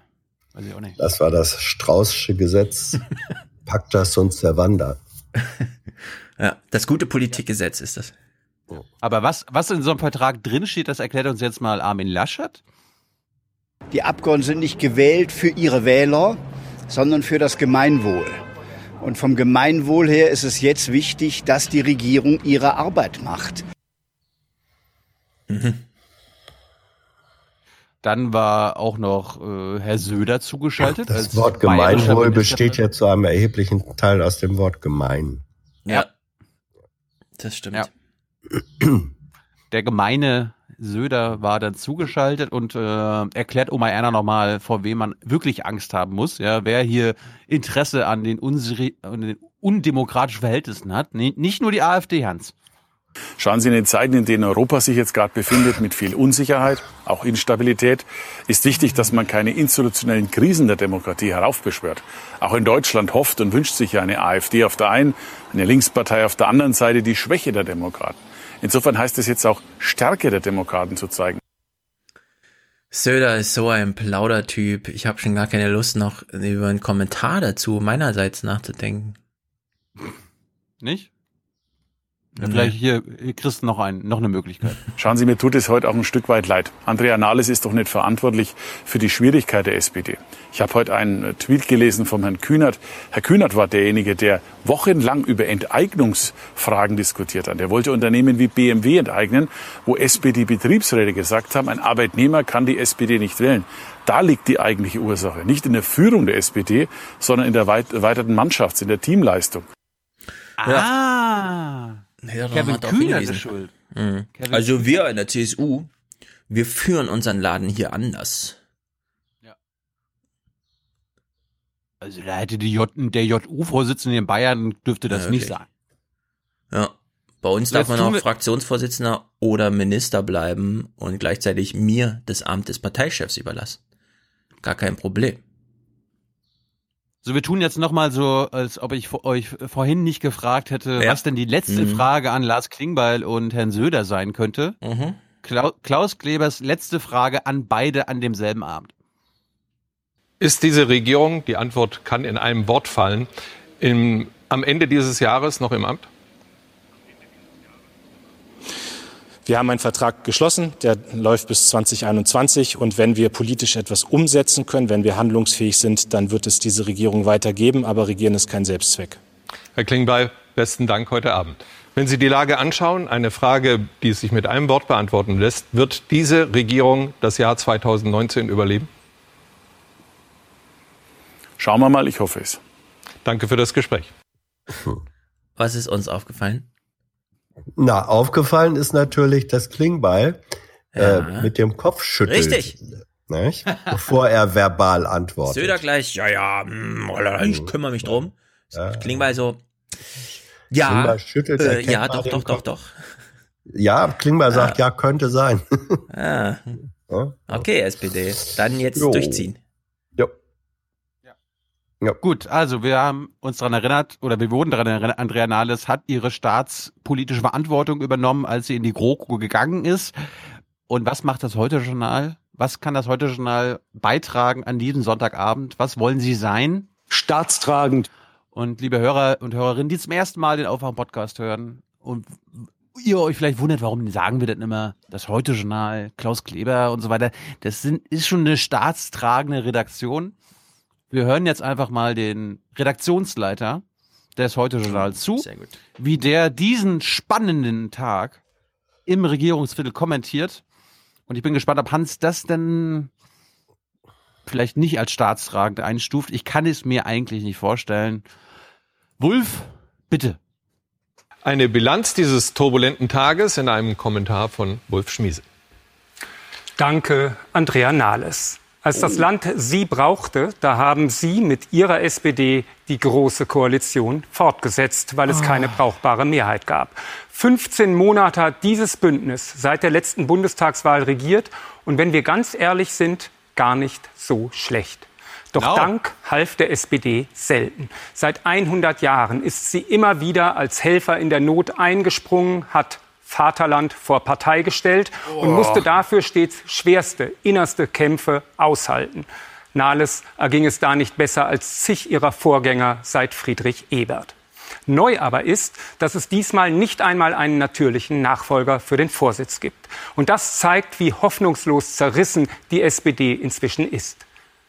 weiß ich auch nicht. Das war das Straußsche Gesetz Pacta sunt servanda. ja, das gute Politikgesetz ist das. Aber was, was in so einem Vertrag drinsteht, das erklärt uns jetzt mal Armin Laschet. Die Abgeordneten sind nicht gewählt für ihre Wähler, sondern für das Gemeinwohl. Und vom Gemeinwohl her ist es jetzt wichtig, dass die Regierung ihre Arbeit macht. Mhm. Dann war auch noch äh, Herr Söder zugeschaltet. Das Wort Gemeinwohl besteht ja zu einem erheblichen Teil aus dem Wort gemein. Ja, das stimmt. Ja. Der gemeine Söder war dann zugeschaltet und äh, erklärt Oma Erna nochmal, vor wem man wirklich Angst haben muss. Ja, wer hier Interesse an den, an den undemokratischen Verhältnissen hat. Nee, nicht nur die AfD, Hans. Schauen Sie in den Zeiten, in denen Europa sich jetzt gerade befindet, mit viel Unsicherheit, auch Instabilität, ist wichtig, dass man keine institutionellen Krisen der Demokratie heraufbeschwört. Auch in Deutschland hofft und wünscht sich ja eine AfD auf der einen, eine Linkspartei auf der anderen Seite die Schwäche der Demokraten. Insofern heißt es jetzt auch, Stärke der Demokraten zu zeigen. Söder ist so ein Plaudertyp. Ich habe schon gar keine Lust, noch über einen Kommentar dazu meinerseits nachzudenken. Nicht? Ja, vielleicht hier, hier kriegst du noch, ein, noch eine Möglichkeit. Schauen Sie, mir tut es heute auch ein Stück weit leid. Andrea Nahles ist doch nicht verantwortlich für die Schwierigkeit der SPD. Ich habe heute einen Tweet gelesen vom Herrn Kühnert. Herr Kühnert war derjenige, der wochenlang über Enteignungsfragen diskutiert hat. Er wollte Unternehmen wie BMW enteignen, wo SPD-Betriebsräte gesagt haben, ein Arbeitnehmer kann die SPD nicht wählen. Da liegt die eigentliche Ursache. Nicht in der Führung der SPD, sondern in der erweiterten Mannschafts-, in der Teamleistung. Ah. Ja. Ja, Kevin Kühner ist schuld. Mhm. Also wir in der CSU, wir führen unseren Laden hier anders. Ja. Also da hätte die J, der JU-Vorsitzende in Bayern dürfte das ja, okay. nicht sagen. Ja. Bei uns darf man auch Fraktionsvorsitzender oder Minister bleiben und gleichzeitig mir das Amt des Parteichefs überlassen. Gar kein Problem. So, wir tun jetzt nochmal so, als ob ich euch vorhin nicht gefragt hätte, ja. was denn die letzte mhm. Frage an Lars Klingbeil und Herrn Söder sein könnte. Mhm. Klaus Klebers letzte Frage an beide an demselben Abend. Ist diese Regierung, die Antwort kann in einem Wort fallen, im, am Ende dieses Jahres noch im Amt? Wir haben einen Vertrag geschlossen, der läuft bis 2021. Und wenn wir politisch etwas umsetzen können, wenn wir handlungsfähig sind, dann wird es diese Regierung weitergeben. Aber Regieren ist kein Selbstzweck. Herr Klingbeil, besten Dank heute Abend. Wenn Sie die Lage anschauen, eine Frage, die sich mit einem Wort beantworten lässt, wird diese Regierung das Jahr 2019 überleben? Schauen wir mal, ich hoffe es. Danke für das Gespräch. Was ist uns aufgefallen? Na, aufgefallen ist natürlich das Klingbeil äh, ja. äh, mit dem Kopf schüttelt. Richtig. Nicht? Bevor er verbal antwortet. Söder gleich, ja, ja, mh, mm, ich kümmere mich drum. Ja. Klingbeil so, ja, Klingbeil schüttelt äh, ja, doch, doch, doch, doch. Ja, Klingbeil sagt, ja, könnte sein. ah. Okay, SPD, dann jetzt jo. durchziehen. Ja. Gut, also wir haben uns daran erinnert, oder wir wurden daran erinnert, Andrea Nahles hat ihre staatspolitische Verantwortung übernommen, als sie in die GroKo gegangen ist. Und was macht das Heute-Journal? Was kann das Heute-Journal beitragen an diesem Sonntagabend? Was wollen Sie sein? Staatstragend. Und liebe Hörer und Hörerinnen, die zum ersten Mal den Aufwachen-Podcast hören und ihr euch vielleicht wundert, warum sagen wir das immer, das Heute-Journal, Klaus Kleber und so weiter, das sind, ist schon eine staatstragende Redaktion. Wir hören jetzt einfach mal den Redaktionsleiter des Heute-Journals zu, wie der diesen spannenden Tag im Regierungsviertel kommentiert. Und ich bin gespannt, ob Hans das denn vielleicht nicht als staatstragend einstuft. Ich kann es mir eigentlich nicht vorstellen. Wulf, bitte. Eine Bilanz dieses turbulenten Tages in einem Kommentar von Wolf Schmiese. Danke, Andrea Nahles. Als das Land Sie brauchte, da haben Sie mit Ihrer SPD die große Koalition fortgesetzt, weil es keine brauchbare Mehrheit gab. 15 Monate hat dieses Bündnis seit der letzten Bundestagswahl regiert und wenn wir ganz ehrlich sind, gar nicht so schlecht. Doch Genau. Dank half der SPD selten. Seit 100 Jahren ist sie immer wieder als Helfer in der Not eingesprungen, hat Vaterland vor Partei gestellt und Oh. musste dafür stets schwerste, innerste Kämpfe aushalten. Nahles erging es da nicht besser als zig ihrer Vorgänger seit Friedrich Ebert. Neu aber ist, dass es diesmal nicht einmal einen natürlichen Nachfolger für den Vorsitz gibt. Und das zeigt, wie hoffnungslos zerrissen die SPD inzwischen ist.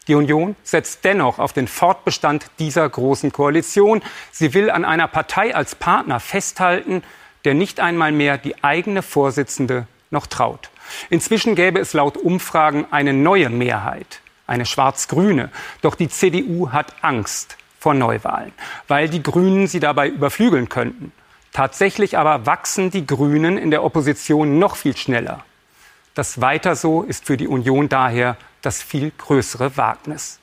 Die Union setzt dennoch auf den Fortbestand dieser großen Koalition. Sie will an einer Partei als Partner festhalten, der nicht einmal mehr die eigene Vorsitzende noch traut. Inzwischen gäbe es laut Umfragen eine neue Mehrheit, eine schwarz-grüne. Doch die CDU hat Angst vor Neuwahlen, weil die Grünen sie dabei überflügeln könnten. Tatsächlich aber wachsen die Grünen in der Opposition noch viel schneller. Das Weiter so ist für die Union daher das viel größere Wagnis.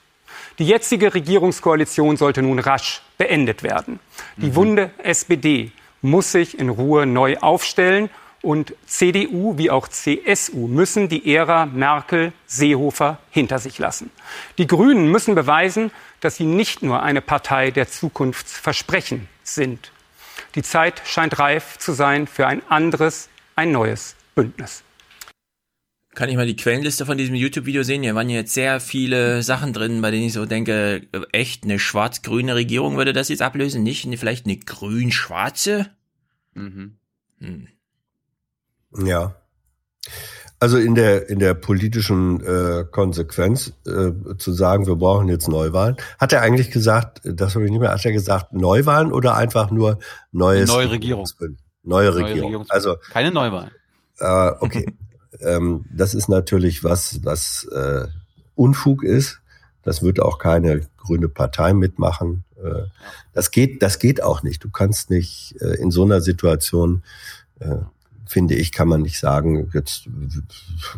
Die jetzige Regierungskoalition sollte nun rasch beendet werden. Die Wunde SPD muss sich in Ruhe neu aufstellen und CDU wie auch CSU müssen die Ära Merkel-Seehofer hinter sich lassen. Die Grünen müssen beweisen, dass sie nicht nur eine Partei der Zukunftsversprechen sind. Die Zeit scheint reif zu sein für ein anderes, ein neues Bündnis. Kann ich mal die Quellenliste von diesem YouTube-Video sehen? Hier waren jetzt sehr viele Sachen drin, bei denen ich so denke, äh, echt, eine schwarz-grüne Regierung würde das jetzt ablösen? Nicht eine, vielleicht eine grün-schwarze? Mhm. Hm. Ja. Also in der in der politischen äh, Konsequenz äh, zu sagen, wir brauchen jetzt Neuwahlen, hat er eigentlich gesagt, das habe ich nicht mehr, hat er gesagt Neuwahlen oder einfach nur neues Neue Regierung. Neue Neue Regierung. Also Keine Neuwahlen. äh, okay, ähm, das ist natürlich was was äh, Unfug ist. Das wird auch keine grüne Partei mitmachen. Äh, das geht das geht auch nicht. Du kannst nicht äh, in so einer Situation äh, finde ich, kann man nicht sagen, jetzt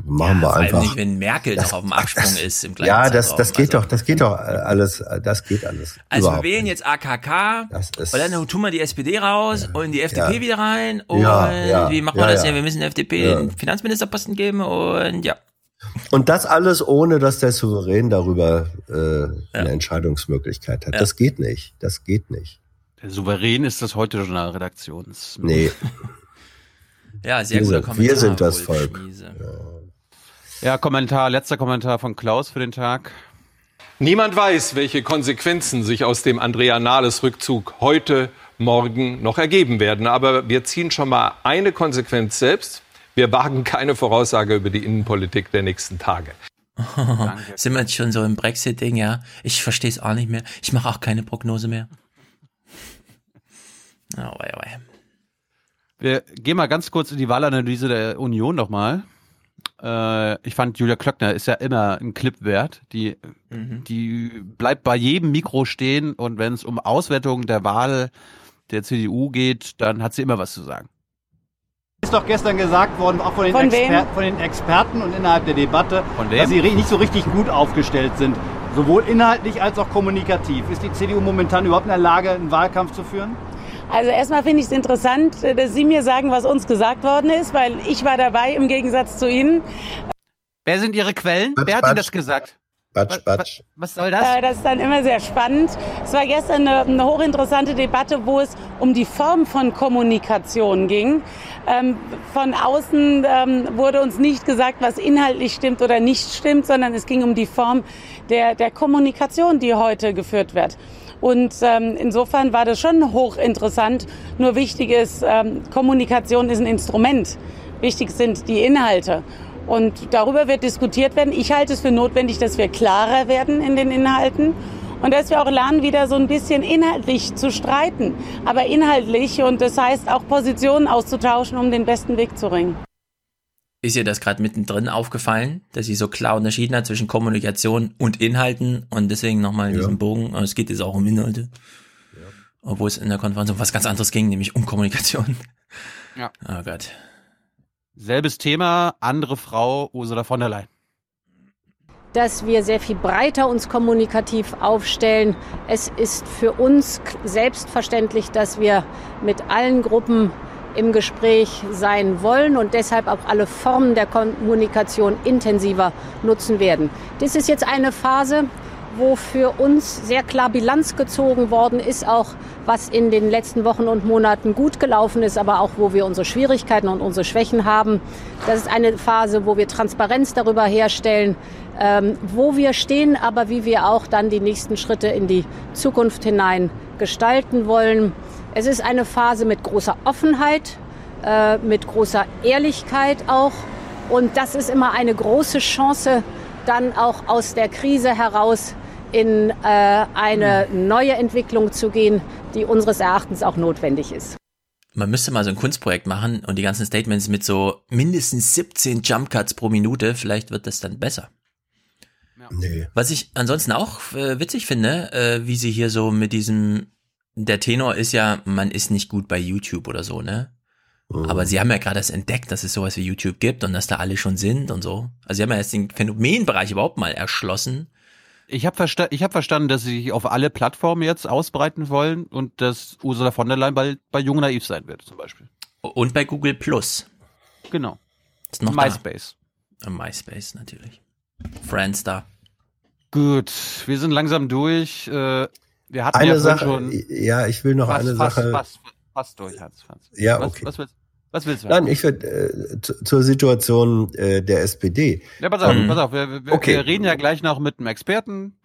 machen wir Vor allem einfach. nicht, wenn Merkel Das- noch auf dem Absprung ist im gleichen ja, das, das geht Also- doch, das geht doch alles, das geht alles. Also wir wählen nicht. jetzt AKK Das ist- und dann tun wir die SPD raus und die FDP Ja. wieder rein und Ja, ja, wie machen wir ja, das ja. denn? Wir müssen der FDP Ja. den Finanzministerposten geben und ja. Und das alles ohne, dass der Souverän darüber äh, eine Entscheidungsmöglichkeit hat. Ja. Das geht nicht. Das geht nicht. Der Souverän ist das heute Journalredaktions. Nee. Ja, sehr wir guter sind, Kommentar. Wir sind das Wolf Volk. Schmiese. Ja, Kommentar, letzter Kommentar von Klaus für den Tag. Niemand weiß, welche Konsequenzen sich aus dem Andrea Nahles Rückzug heute, morgen noch ergeben werden. Aber wir ziehen schon mal eine Konsequenz selbst. Wir wagen keine Voraussage über die Innenpolitik der nächsten Tage. Sind wir jetzt schon so im Brexit-Ding, ja? Ich verstehe es auch nicht mehr. Ich mache auch keine Prognose mehr. Oh, wei, wei. Wir gehen mal ganz kurz in die Wahlanalyse der Union nochmal. Äh, ich fand, Julia Klöckner ist ja immer ein Clip wert. Die, Mhm. die bleibt bei jedem Mikro stehen und wenn es um Auswertungen der Wahl der CDU geht, dann hat sie immer was zu sagen. Ist doch gestern gesagt worden, auch von den, Von? Exper von den Experten und innerhalb der Debatte, dass sie nicht so richtig gut aufgestellt sind. Sowohl inhaltlich als auch kommunikativ. Ist die CDU momentan überhaupt in der Lage, einen Wahlkampf zu führen? Also erstmal finde ich es interessant, äh, dass Sie mir sagen, was uns gesagt worden ist, weil ich war dabei im Gegensatz zu Ihnen. Wer sind Ihre Quellen? Batsch, Wer hat Ihnen das gesagt? Batsch, batsch. Was soll das? Äh, Das ist dann immer sehr spannend. Es war gestern eine, eine hochinteressante Debatte, wo es um die Form von Kommunikation ging. Ähm, von außen ähm, wurde uns nicht gesagt, was inhaltlich stimmt oder nicht stimmt, sondern es ging um die Form der, der Kommunikation, die heute geführt wird. Und ähm, insofern war das schon hochinteressant. Nur wichtig ist, ähm, Kommunikation ist ein Instrument. Wichtig sind die Inhalte. Und darüber wird diskutiert werden. Ich halte es für notwendig, dass wir klarer werden in den Inhalten. Und dass wir auch lernen, wieder so ein bisschen inhaltlich zu streiten. Aber inhaltlich und das heißt auch Positionen auszutauschen, um den besten Weg zu ringen. Ist ihr das gerade mittendrin aufgefallen, dass sie so klar unterschieden hat zwischen Kommunikation und Inhalten und deswegen nochmal in ja. diesem Bogen, es geht jetzt auch um Inhalte. Ja. Obwohl es in der Konferenz um was ganz anderes ging, nämlich um Kommunikation. Ja. Oh Gott. Selbes Thema, andere Frau, Ursula von der Leyen dass wir sehr viel breiter uns kommunikativ aufstellen. Es ist für uns selbstverständlich, dass wir mit allen Gruppen im Gespräch sein wollen und deshalb auch alle Formen der Kommunikation intensiver nutzen werden. Das ist jetzt eine Phase, wo für uns sehr klar Bilanz gezogen worden ist, auch was in den letzten Wochen und Monaten gut gelaufen ist, aber auch wo wir unsere Schwierigkeiten und unsere Schwächen haben. Das ist eine Phase, wo wir Transparenz darüber herstellen, ähm, wo wir stehen, aber wie wir auch dann die nächsten Schritte in die Zukunft hinein gestalten wollen. Es ist eine Phase mit großer Offenheit, äh, mit großer Ehrlichkeit auch. Und das ist immer eine große Chance, dann auch aus der Krise heraus in äh, eine neue Entwicklung zu gehen, die unseres Erachtens auch notwendig ist. Man müsste mal so ein Kunstprojekt machen und die ganzen Statements mit so mindestens 17 Jump Cuts pro Minute, vielleicht wird das dann besser. Nee. Was ich ansonsten auch äh, witzig finde, äh, wie sie hier so mit diesem, der Tenor ist ja, man ist nicht gut bei YouTube oder so, ne? Mhm. Aber sie haben ja gerade das entdeckt, dass es sowas wie YouTube gibt und dass da alle schon sind und so. Also sie haben ja jetzt den Phänomenbereich überhaupt mal erschlossen. Ich habe versta hab verstanden, dass sie sich auf alle Plattformen jetzt ausbreiten wollen und dass Ursula von der Leyen bald bei Jung Naiv sein wird, zum Beispiel. Und bei Google Plus. Genau. Ist noch MySpace. Da. MySpace natürlich. Friendster. Gut, wir sind langsam durch. Äh, wir hatten eine ja Sache, schon ja, ich will noch fast, eine fast, Sache. Fast, fast, fast durch, Hans. Fast. Ja, was, okay. Was willst, was willst du? Nein, ich würde äh, zur Situation äh, der SPD. Ja, pass auf, Ähm, pass auf. Wir, wir, okay. wir reden ja gleich noch mit einem Experten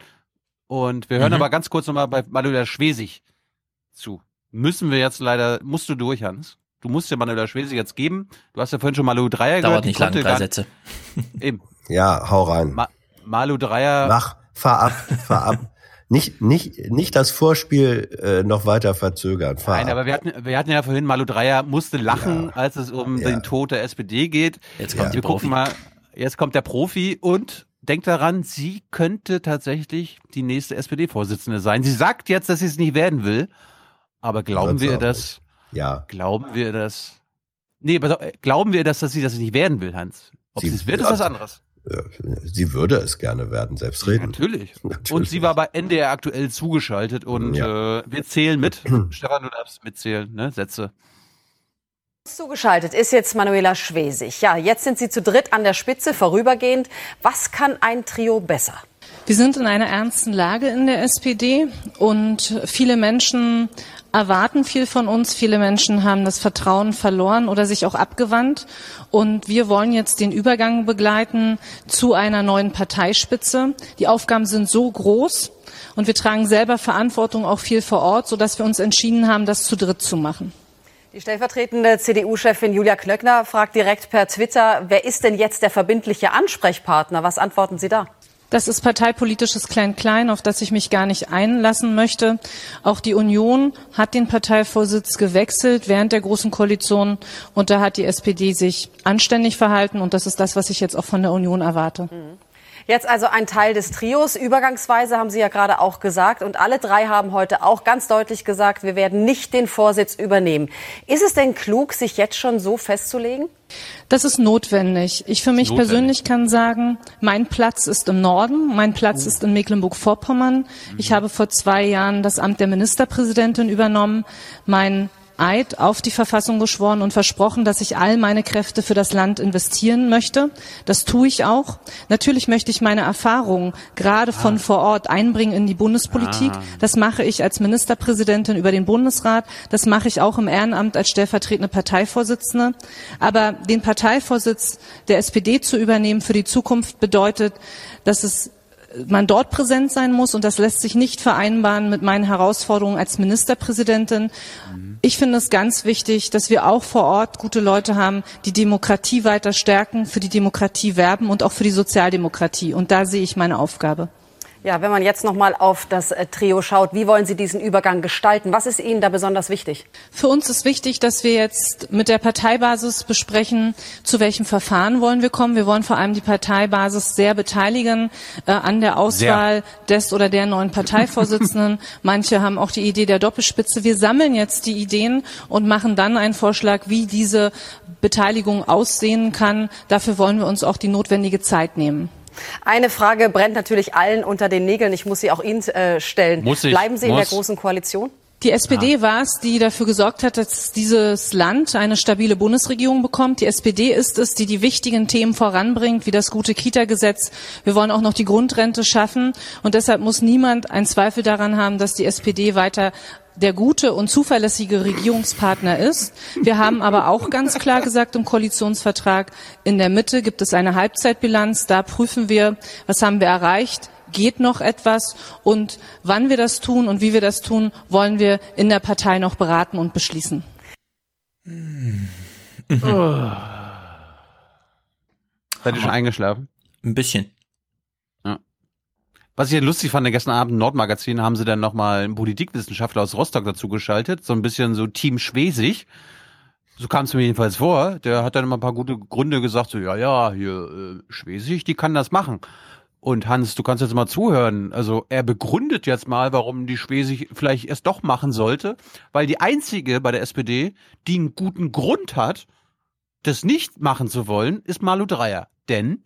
und wir hören Mhm. aber ganz kurz nochmal bei Manuela Schwesig zu. Müssen wir jetzt leider, musst du durch, Hans. Du musst ja Manuela Schwesig jetzt geben. Du hast ja vorhin schon Malu Dreier gehört. Dauert nicht lange, drei Sätze. Eben. Ja, hau rein. Ma Malu Dreier. Mach, fahr ab, fahr ab. Nicht, nicht, nicht das Vorspiel äh, noch weiter verzögern. Fahr Nein, ab. aber wir hatten, wir hatten ja vorhin, Malu Dreier musste lachen, als es um den Tod der SPD geht. Jetzt kommt wir die gucken mal, jetzt kommt der Profi und denkt daran, sie könnte tatsächlich die nächste SPD-Vorsitzende sein. Sie sagt jetzt, dass sie es nicht werden will, aber glauben wir das? Ja. Glauben wir das? Nee, aber doch, glauben wir das, dass sie das nicht werden will, Hans? Ob sie es wird, ist was anderes. Sie würde es gerne werden, selbstredend. Natürlich. Und sie war bei NDR aktuell zugeschaltet und Ja. äh, wir zählen mit. Stefan, du darfst mitzählen, ne? Sätze. Zugeschaltet ist jetzt Manuela Schwesig. Ja, jetzt sind Sie zu dritt an der Spitze, vorübergehend. Was kann ein Trio besser? Wir sind in einer ernsten Lage in der SPD und viele Menschen erwarten viel von uns. Viele Menschen haben das Vertrauen verloren oder sich auch abgewandt. Und wir wollen jetzt den Übergang begleiten zu einer neuen Parteispitze. Die Aufgaben sind so groß und wir tragen selber Verantwortung auch viel vor Ort, sodass wir uns entschieden haben, das zu dritt zu machen. Die stellvertretende CDU-Chefin Julia Klöckner fragt direkt per Twitter, wer ist denn jetzt der verbindliche Ansprechpartner? Was antworten Sie da? Das ist parteipolitisches Klein-Klein, auf das ich mich gar nicht einlassen möchte. Auch die Union hat den Parteivorsitz gewechselt während der Großen Koalition und da hat die SPD sich anständig verhalten und das ist das, was ich jetzt auch von der Union erwarte. Jetzt also ein Teil des Trios. Übergangsweise haben Sie ja gerade auch gesagt. Und alle drei haben heute auch ganz deutlich gesagt, wir werden nicht den Vorsitz übernehmen. Ist es denn klug, sich jetzt schon so festzulegen? Das ist notwendig. Ich für mich Notwendig. persönlich kann sagen, mein Platz ist im Norden, mein Platz ist in Mecklenburg-Vorpommern. Ich habe vor zwei Jahren das Amt der Ministerpräsidentin übernommen. Mein Eid auf die Verfassung geschworen und versprochen, dass ich all meine Kräfte für das Land investieren möchte. Das tue ich auch. Natürlich möchte ich meine Erfahrungen gerade von vor Ort einbringen in die Bundespolitik. Ah. Das mache ich als Ministerpräsidentin über den Bundesrat. Das mache ich auch im Ehrenamt als stellvertretende Parteivorsitzende. Aber den Parteivorsitz der SPD zu übernehmen für die Zukunft bedeutet, dass es man dort präsent sein muss und das lässt sich nicht vereinbaren mit meinen Herausforderungen als Ministerpräsidentin. Ich finde es ganz wichtig, dass wir auch vor Ort gute Leute haben, die Demokratie weiter stärken, für die Demokratie werben und auch für die Sozialdemokratie. Und da sehe ich meine Aufgabe. Ja, wenn man jetzt noch mal auf das äh, Trio schaut, wie wollen Sie diesen Übergang gestalten? Was ist Ihnen da besonders wichtig? Für uns ist wichtig, dass wir jetzt mit der Parteibasis besprechen, zu welchem Verfahren wollen wir kommen. Wir wollen vor allem die Parteibasis sehr beteiligen äh, an der Auswahl sehr. des oder der neuen Parteivorsitzenden. Manche haben auch die Idee der Doppelspitze. Wir sammeln jetzt die Ideen und machen dann einen Vorschlag, wie diese Beteiligung aussehen kann. Dafür wollen wir uns auch die notwendige Zeit nehmen. Eine Frage brennt natürlich allen unter den Nägeln. Ich muss sie auch Ihnen äh, stellen. Muss ich, Bleiben Sie muss. in der Großen Koalition? Die SPD war es, die dafür gesorgt hat, dass dieses Land eine stabile Bundesregierung bekommt. Die SPD ist es, die die wichtigen Themen voranbringt, wie das gute Kita-Gesetz. Wir wollen auch noch die Grundrente schaffen. Und deshalb muss niemand einen Zweifel daran haben, dass die SPD weiter der gute und zuverlässige Regierungspartner ist. Wir haben aber auch ganz klar gesagt im Koalitionsvertrag, in der Mitte gibt es eine Halbzeitbilanz. Da prüfen wir, was haben wir erreicht, geht noch etwas und wann wir das tun und wie wir das tun, wollen wir in der Partei noch beraten und beschließen. Mhm. Seid ihr schon eingeschlafen? Ein bisschen. Was ich ja lustig fand, gestern Abend im Nordmagazin haben sie dann nochmal einen Politikwissenschaftler aus Rostock dazu geschaltet, so ein bisschen so Team Schwesig. So kam es mir jedenfalls vor. Der hat dann immer ein paar gute Gründe gesagt, so, ja, ja, hier, äh, Schwesig, die kann das machen. Und Hans, du kannst jetzt mal zuhören. Also er begründet jetzt mal, warum die Schwesig vielleicht erst doch machen sollte, weil die einzige bei der SPD, die einen guten Grund hat, das nicht machen zu wollen, ist Malu Dreyer. Denn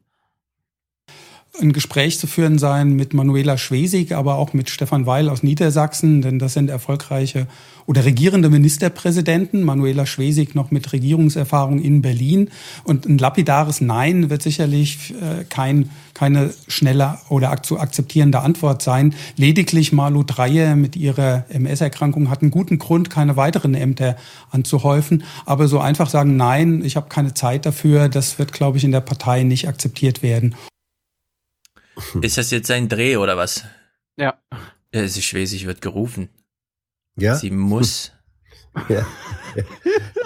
ein Gespräch zu führen sein mit Manuela Schwesig, aber auch mit Stefan Weil aus Niedersachsen, denn das sind erfolgreiche oder regierende Ministerpräsidenten. Manuela Schwesig noch mit Regierungserfahrung in Berlin. Und ein lapidares Nein wird sicherlich äh, kein, keine schnelle oder zu akzeptierende Antwort sein. Lediglich Malu Dreyer mit ihrer MS-Erkrankung hat einen guten Grund, keine weiteren Ämter anzuhäufen. Aber so einfach sagen, nein, ich habe keine Zeit dafür, das wird, glaube ich, in der Partei nicht akzeptiert werden. Ist das jetzt ein Dreh oder was? Ja. Es ist Schwesig wird gerufen. Ja. Sie muss. Ja.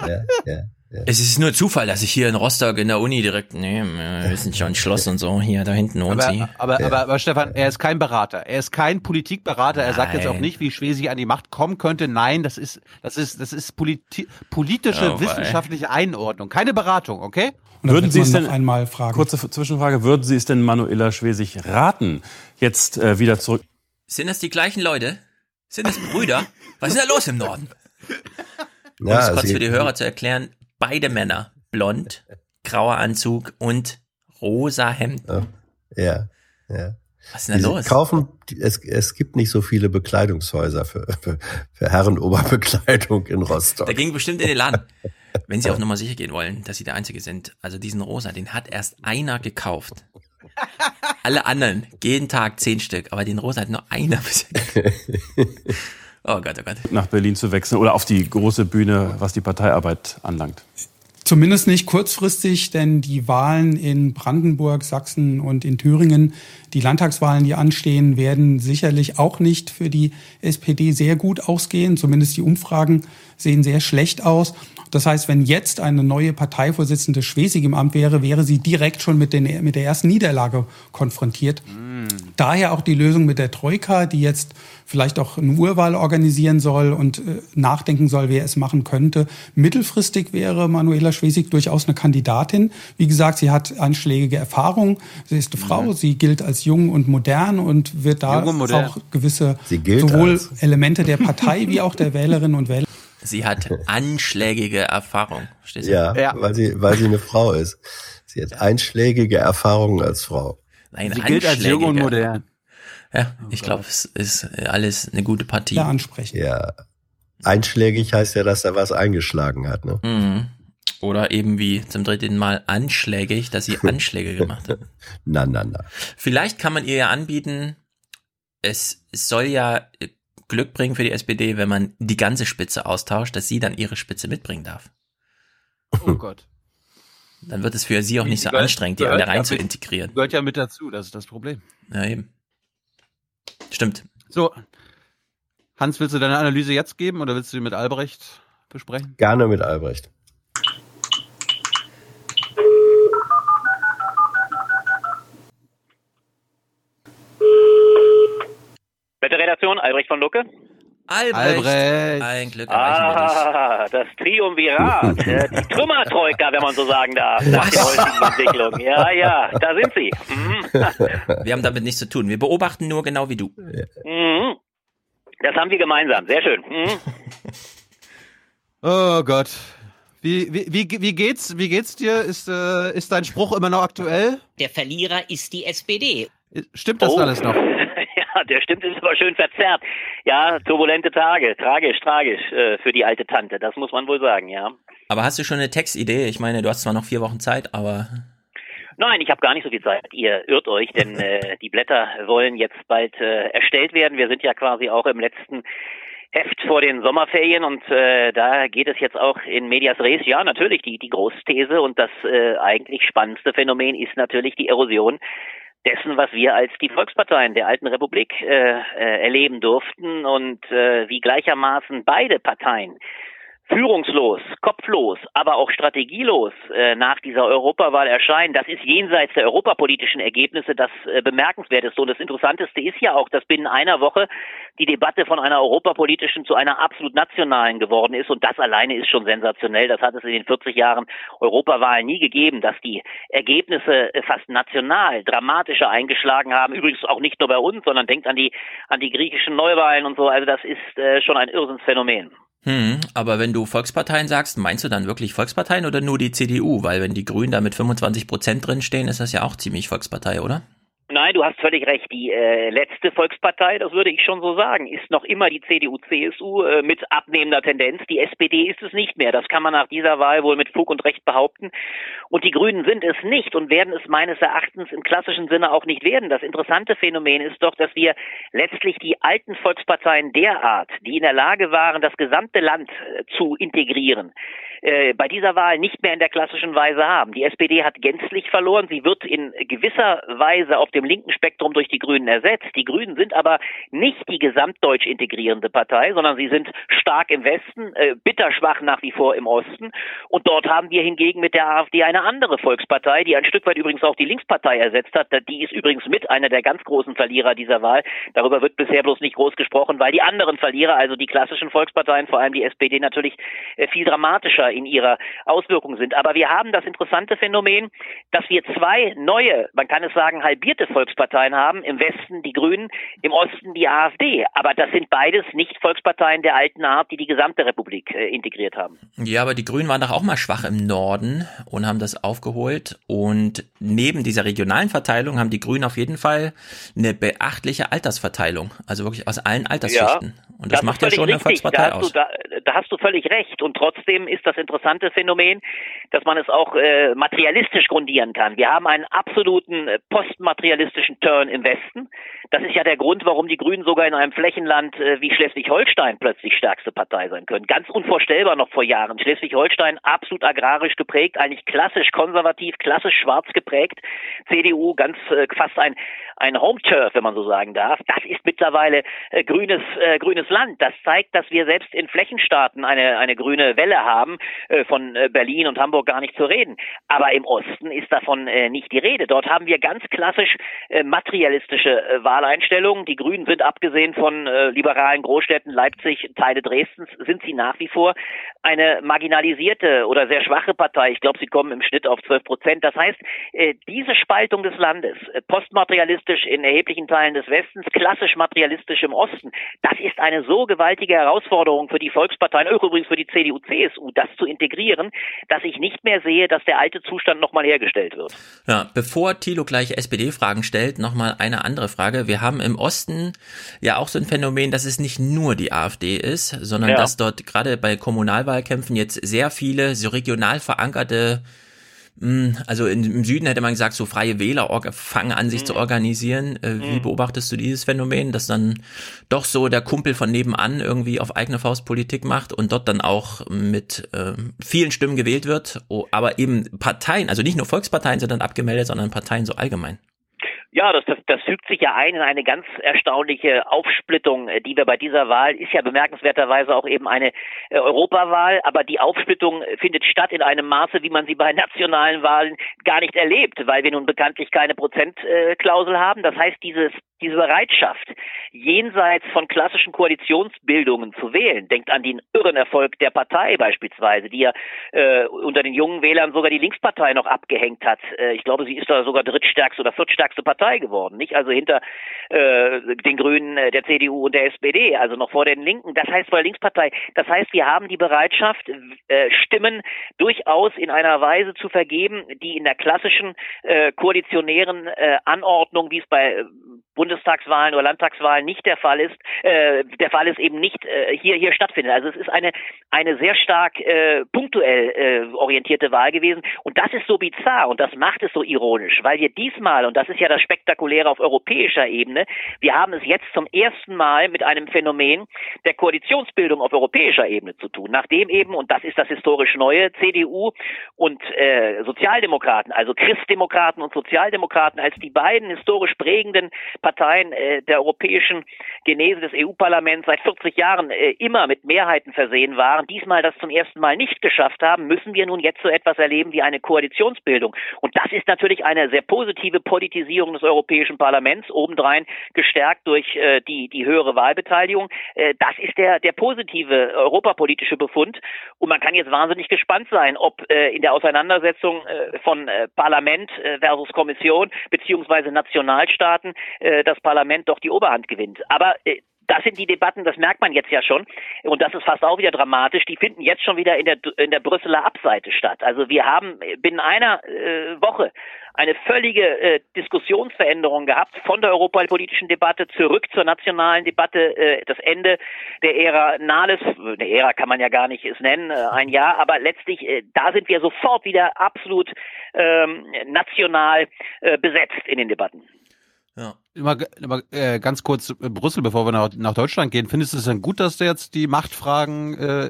ja, ja, ja. Es ist nur Zufall, dass ich hier in Rostock in der Uni direkt, nee, wir sind schon Schloss und so, hier da hinten wohnt sie. Aber, aber, aber, aber Stefan, er ist kein Berater. Er ist kein Politikberater. Er sagt jetzt auch nicht, wie Schwesig an die Macht kommen könnte. Nein, das ist, das ist, das ist politi politische, Oh, wissenschaftliche Einordnung. Keine Beratung, okay? Und Würden Sie es noch denn, einmal fragen. kurze Zwischenfrage, würden Sie es denn Manuela Schwesig raten, jetzt äh, wieder zurück? Sind das die gleichen Leute? Sind das Brüder? Was ist da los im Norden? Um Ja, es kurz sie- für die Hörer zu erklären, beide Männer, blond, grauer Anzug und rosa Hemd. Ja, ja. Was ist denn Die da los? Kaufen, es, es gibt nicht so viele Bekleidungshäuser für, für, für Herrenoberbekleidung in Rostock. Der ging bestimmt in den Laden. Wenn Sie auf Nummer sicher gehen wollen, dass Sie der Einzige sind, also diesen rosa, den hat erst einer gekauft. Alle anderen, jeden Tag zehn Stück, aber den rosa hat nur einer bisher gekauft. Oh Gott, oh Gott. nach Berlin zu wechseln oder auf die große Bühne, was die Parteiarbeit anlangt. Zumindest nicht kurzfristig, denn die Wahlen in Brandenburg, Sachsen und in Thüringen, die Landtagswahlen, die anstehen, werden sicherlich auch nicht für die SPD sehr gut ausgehen. Zumindest die Umfragen sehen sehr schlecht aus. Das heißt, wenn jetzt eine neue Parteivorsitzende Schwesig im Amt wäre, wäre sie direkt schon mit, den, mit der ersten Niederlage konfrontiert. Daher auch die Lösung mit der Troika, die jetzt vielleicht auch eine Urwahl organisieren soll und äh, nachdenken soll, wer es machen könnte. Mittelfristig wäre Manuela Schwesig durchaus eine Kandidatin. Wie gesagt, sie hat einschlägige Erfahrung. Sie ist eine Frau, sie gilt als jung und modern und wird da auch gewisse sowohl. Elemente der Partei wie auch der Wählerinnen und Wähler Sie hat anschlägige Erfahrung. Verstehst du? Ja, Weil, sie, weil sie eine Frau ist. Sie hat einschlägige Erfahrungen als Frau. Nein, Sie gilt als jung und modern. Ja, ich glaube, es ist alles eine gute Partie. ja, ansprechen. Ja. Einschlägig heißt ja, dass er was eingeschlagen hat, ne? Mhm. Oder eben wie zum dritten Mal anschlägig, dass sie Anschläge gemacht hat. Na, na, na. Vielleicht kann man ihr ja anbieten, es es soll ja Glück bringen für die SPD, wenn man die ganze Spitze austauscht, dass sie dann ihre Spitze mitbringen darf. Oh Gott. Dann wird es für sie auch nicht so Gehört- anstrengend, die alle ja rein mit- zu integrieren. Gehört ja mit dazu, das ist das Problem. Ja, eben. Stimmt. So. Hans, willst du deine Analyse jetzt geben oder willst du die mit Albrecht besprechen? Gerne mit Albrecht. Albrecht von Lucke. Albrecht. Albrecht. Ein Glück Ah, das Triumvirat, äh, die Trümmertroika, wenn man so sagen darf, nach der heutigen Entwicklung. Ja, ja, da sind sie. Mhm. Wir haben damit nichts zu tun. Wir beobachten nur genau wie du. Mhm. Das haben wir gemeinsam. Sehr schön. Mhm. Oh Gott. Wie, wie, wie, wie geht's? Wie geht's dir? Ist, äh, ist dein Spruch immer noch aktuell? Der Verlierer ist die SPD. Stimmt das Oh. alles noch? Ja, der stimmt, ist aber schön verzerrt. Ja, turbulente Tage. Tragisch, tragisch äh, für die alte Tante. Das muss man wohl sagen, ja. Aber hast du schon eine Textidee? Ich meine, du hast zwar noch vier Wochen Zeit, aber Nein, ich habe gar nicht so viel Zeit. Ihr irrt euch, denn äh, die Blätter wollen jetzt bald äh, erstellt werden. Wir sind ja quasi auch im letzten Heft vor den Sommerferien und äh, da geht es jetzt auch in Medias Res. Ja, natürlich die die Großthese und das äh, eigentlich spannendste Phänomen ist natürlich die Erosion dessen, was wir als die Volksparteien der alten Republik äh, äh, erleben durften und äh, wie gleichermaßen beide Parteien führungslos, kopflos, aber auch strategielos äh, nach dieser Europawahl erscheinen, das ist jenseits der europapolitischen Ergebnisse das äh, bemerkenswerteste. Und das Interessanteste ist ja auch, dass binnen einer Woche die Debatte von einer europapolitischen zu einer absolut nationalen geworden ist. Und das alleine ist schon sensationell. Das hat es in den 40 Jahren Europawahl nie gegeben, dass die Ergebnisse äh, fast national dramatischer eingeschlagen haben. Übrigens auch nicht nur bei uns, sondern denkt an die, an die griechischen Neuwahlen und so. Also das ist äh, schon ein Irrsinnsphänomen. Hm, aber wenn du Volksparteien sagst, meinst du dann wirklich Volksparteien oder nur die CDU? Weil wenn die Grünen da mit 25 Prozent drinstehen, ist das ja auch ziemlich Volkspartei, oder? Nein, du hast völlig recht. Die äh, letzte Volkspartei, das würde ich schon so sagen, ist noch immer die CDU-CSU äh, mit abnehmender Tendenz. Die SPD ist es nicht mehr. Das kann man nach dieser Wahl wohl mit Fug und Recht behaupten. Und die Grünen sind es nicht und werden es meines Erachtens im klassischen Sinne auch nicht werden. Das interessante Phänomen ist doch, dass wir letztlich die alten Volksparteien derart, die in der Lage waren, das gesamte Land äh, zu integrieren, äh, bei dieser Wahl nicht mehr in der klassischen Weise haben. Die SPD hat gänzlich verloren. Sie wird in gewisser Weise auf dem linken Spektrum durch die Grünen ersetzt. Die Grünen sind aber nicht die gesamtdeutsch integrierende Partei, sondern sie sind stark im Westen, äh, bitterschwach nach wie vor im Osten. Und dort haben wir hingegen mit der AfD eine andere Volkspartei, die ein Stück weit übrigens auch die Linkspartei ersetzt hat. Die ist übrigens mit einer der ganz großen Verlierer dieser Wahl. Darüber wird bisher bloß nicht groß gesprochen, weil die anderen Verlierer, also die klassischen Volksparteien, vor allem die SPD, natürlich äh, viel dramatischer in ihrer Auswirkung sind. Aber wir haben das interessante Phänomen, dass wir zwei neue, man kann es sagen, halbierte Volksparteien haben. Im Westen die Grünen, im Osten die AfD. Aber das sind beides nicht Volksparteien der alten Art, die die gesamte Republik äh, integriert haben. Ja, aber die Grünen waren doch auch mal schwach im Norden und haben das aufgeholt. Und neben dieser regionalen Verteilung haben die Grünen auf jeden Fall eine beachtliche Altersverteilung. Also wirklich aus allen Altersschichten. und das, ist macht ja schon eine richtig. Volkspartei da hast aus. Du, da, da hast du völlig recht. Und trotzdem ist das interessante Phänomen, dass man es auch äh, materialistisch grundieren kann. Wir haben einen absoluten äh, postmaterialistischen Turn im Westen. Das ist ja der Grund, warum die Grünen sogar in einem Flächenland äh, wie Schleswig-Holstein plötzlich stärkste Partei sein können. Ganz unvorstellbar noch vor Jahren. Schleswig-Holstein absolut agrarisch geprägt, eigentlich klassisch konservativ, klassisch schwarz geprägt. CDU ganz äh, fast ein ein Home Turf, wenn man so sagen darf. Das ist mittlerweile äh, grünes äh, grünes Land. Das zeigt, dass wir selbst in Flächenstaaten eine eine grüne Welle haben. Äh, von äh, Berlin und Hamburg gar nicht zu reden. Aber im Osten ist davon äh, nicht die Rede. Dort haben wir ganz klassisch äh, materialistische Wahleinstellungen. Die Grünen sind abgesehen von liberalen Großstädten Leipzig, Teile Dresdens, sind sie nach wie vor eine marginalisierte oder sehr schwache Partei. Ich glaube, sie kommen im Schnitt auf 12 Prozent. Das heißt, äh, diese Spaltung des Landes, äh, postmaterialistisch in erheblichen Teilen des Westens, klassisch materialistisch im Osten, das ist eine so gewaltige Herausforderung für die Volksparteien, übrigens für die CDU, CSU, das zu integrieren, dass ich nicht mehr sehe, dass der alte Zustand nochmal hergestellt wird. Ja, bevor Thilo gleich SPD-Fragen stellt, nochmal eine andere Frage. Wir haben im Osten ja auch so ein Phänomen, dass es nicht nur die AfD ist, sondern Ja. dass dort gerade bei Kommunalwahlkämpfen jetzt sehr viele so regional verankerte mh, also im Süden hätte man gesagt, so freie Wähler fangen an, sich zu organisieren. Äh, Wie Mhm. beobachtest du dieses Phänomen, dass dann doch so der Kumpel von nebenan irgendwie auf eigene Faust Politik macht und dort dann auch mit ähm, vielen Stimmen gewählt wird, aber eben Parteien, also nicht nur Volksparteien sind dann abgemeldet, sondern Parteien so allgemein. Ja, das, das, das fügt sich ja ein in eine ganz erstaunliche Aufsplittung, äh, die wir bei dieser Wahl, ist ja bemerkenswerterweise auch eben eine äh, Europawahl, aber die Aufsplittung äh, findet statt in einem Maße, wie man sie bei nationalen Wahlen gar nicht erlebt, weil wir nun bekanntlich keine Prozentklausel haben. Das heißt, dieses diese Bereitschaft, jenseits von klassischen Koalitionsbildungen zu wählen, denkt an den irren Erfolg der Partei beispielsweise, die ja äh, unter den jungen Wählern sogar die Linkspartei noch abgehängt hat. Äh, ich glaube, sie ist da sogar drittstärkste oder viertstärkste Partei geworden, nicht? Also hinter äh, den Grünen, äh, der CDU und der SPD, also noch vor den Linken. Das heißt vor der Linkspartei. Das heißt, wir haben die Bereitschaft, äh, Stimmen durchaus in einer Weise zu vergeben, die in der klassischen äh, koalitionären äh, Anordnung, wie es bei äh, Bundestagswahlen oder Landtagswahlen nicht der Fall ist, äh, der Fall ist eben nicht äh, hier hier stattfindet. Also es ist eine eine sehr stark äh, punktuell äh, orientierte Wahl gewesen und das ist so bizarr und das macht es so ironisch, weil wir diesmal und das ist ja das spektakuläre auf europäischer Ebene, wir haben es jetzt zum ersten Mal mit einem Phänomen der Koalitionsbildung auf europäischer Ebene zu tun, nachdem eben und das ist das historisch neue CDU und äh, Sozialdemokraten, also Christdemokraten und Sozialdemokraten als die beiden historisch prägenden Parteien äh, der europäischen Genese des EU-Parlaments seit 40 Jahren äh, immer mit Mehrheiten versehen waren, diesmal das zum ersten Mal nicht geschafft haben, müssen wir nun jetzt so etwas erleben wie eine Koalitionsbildung. Und das ist natürlich eine sehr positive Politisierung des Europäischen Parlaments, obendrein gestärkt durch äh, die, die höhere Wahlbeteiligung. Äh, das ist der, der positive europapolitische Befund. Und man kann jetzt wahnsinnig gespannt sein, ob äh, in der Auseinandersetzung äh, von Parlament versus Kommission beziehungsweise Nationalstaaten das Parlament doch die Oberhand gewinnt. Aber äh, das sind die Debatten, das merkt man jetzt ja schon. Und das ist fast auch wieder dramatisch. Die finden jetzt schon wieder in der, in der Brüsseler Abseite statt. Also wir haben binnen einer äh, Woche eine völlige äh, Diskussionsveränderung gehabt von der europapolitischen Debatte zurück zur nationalen Debatte. Äh, das Ende der Ära Nahles, eine Ära kann man ja gar nicht es nennen, äh, ein Jahr, aber letztlich, äh, da sind wir sofort wieder absolut ähm, national äh, besetzt in den Debatten. Ja. Immer, immer äh, ganz kurz äh, Brüssel, bevor wir nach, nach Deutschland gehen. Findest du es denn gut, dass da jetzt die Machtfragen äh,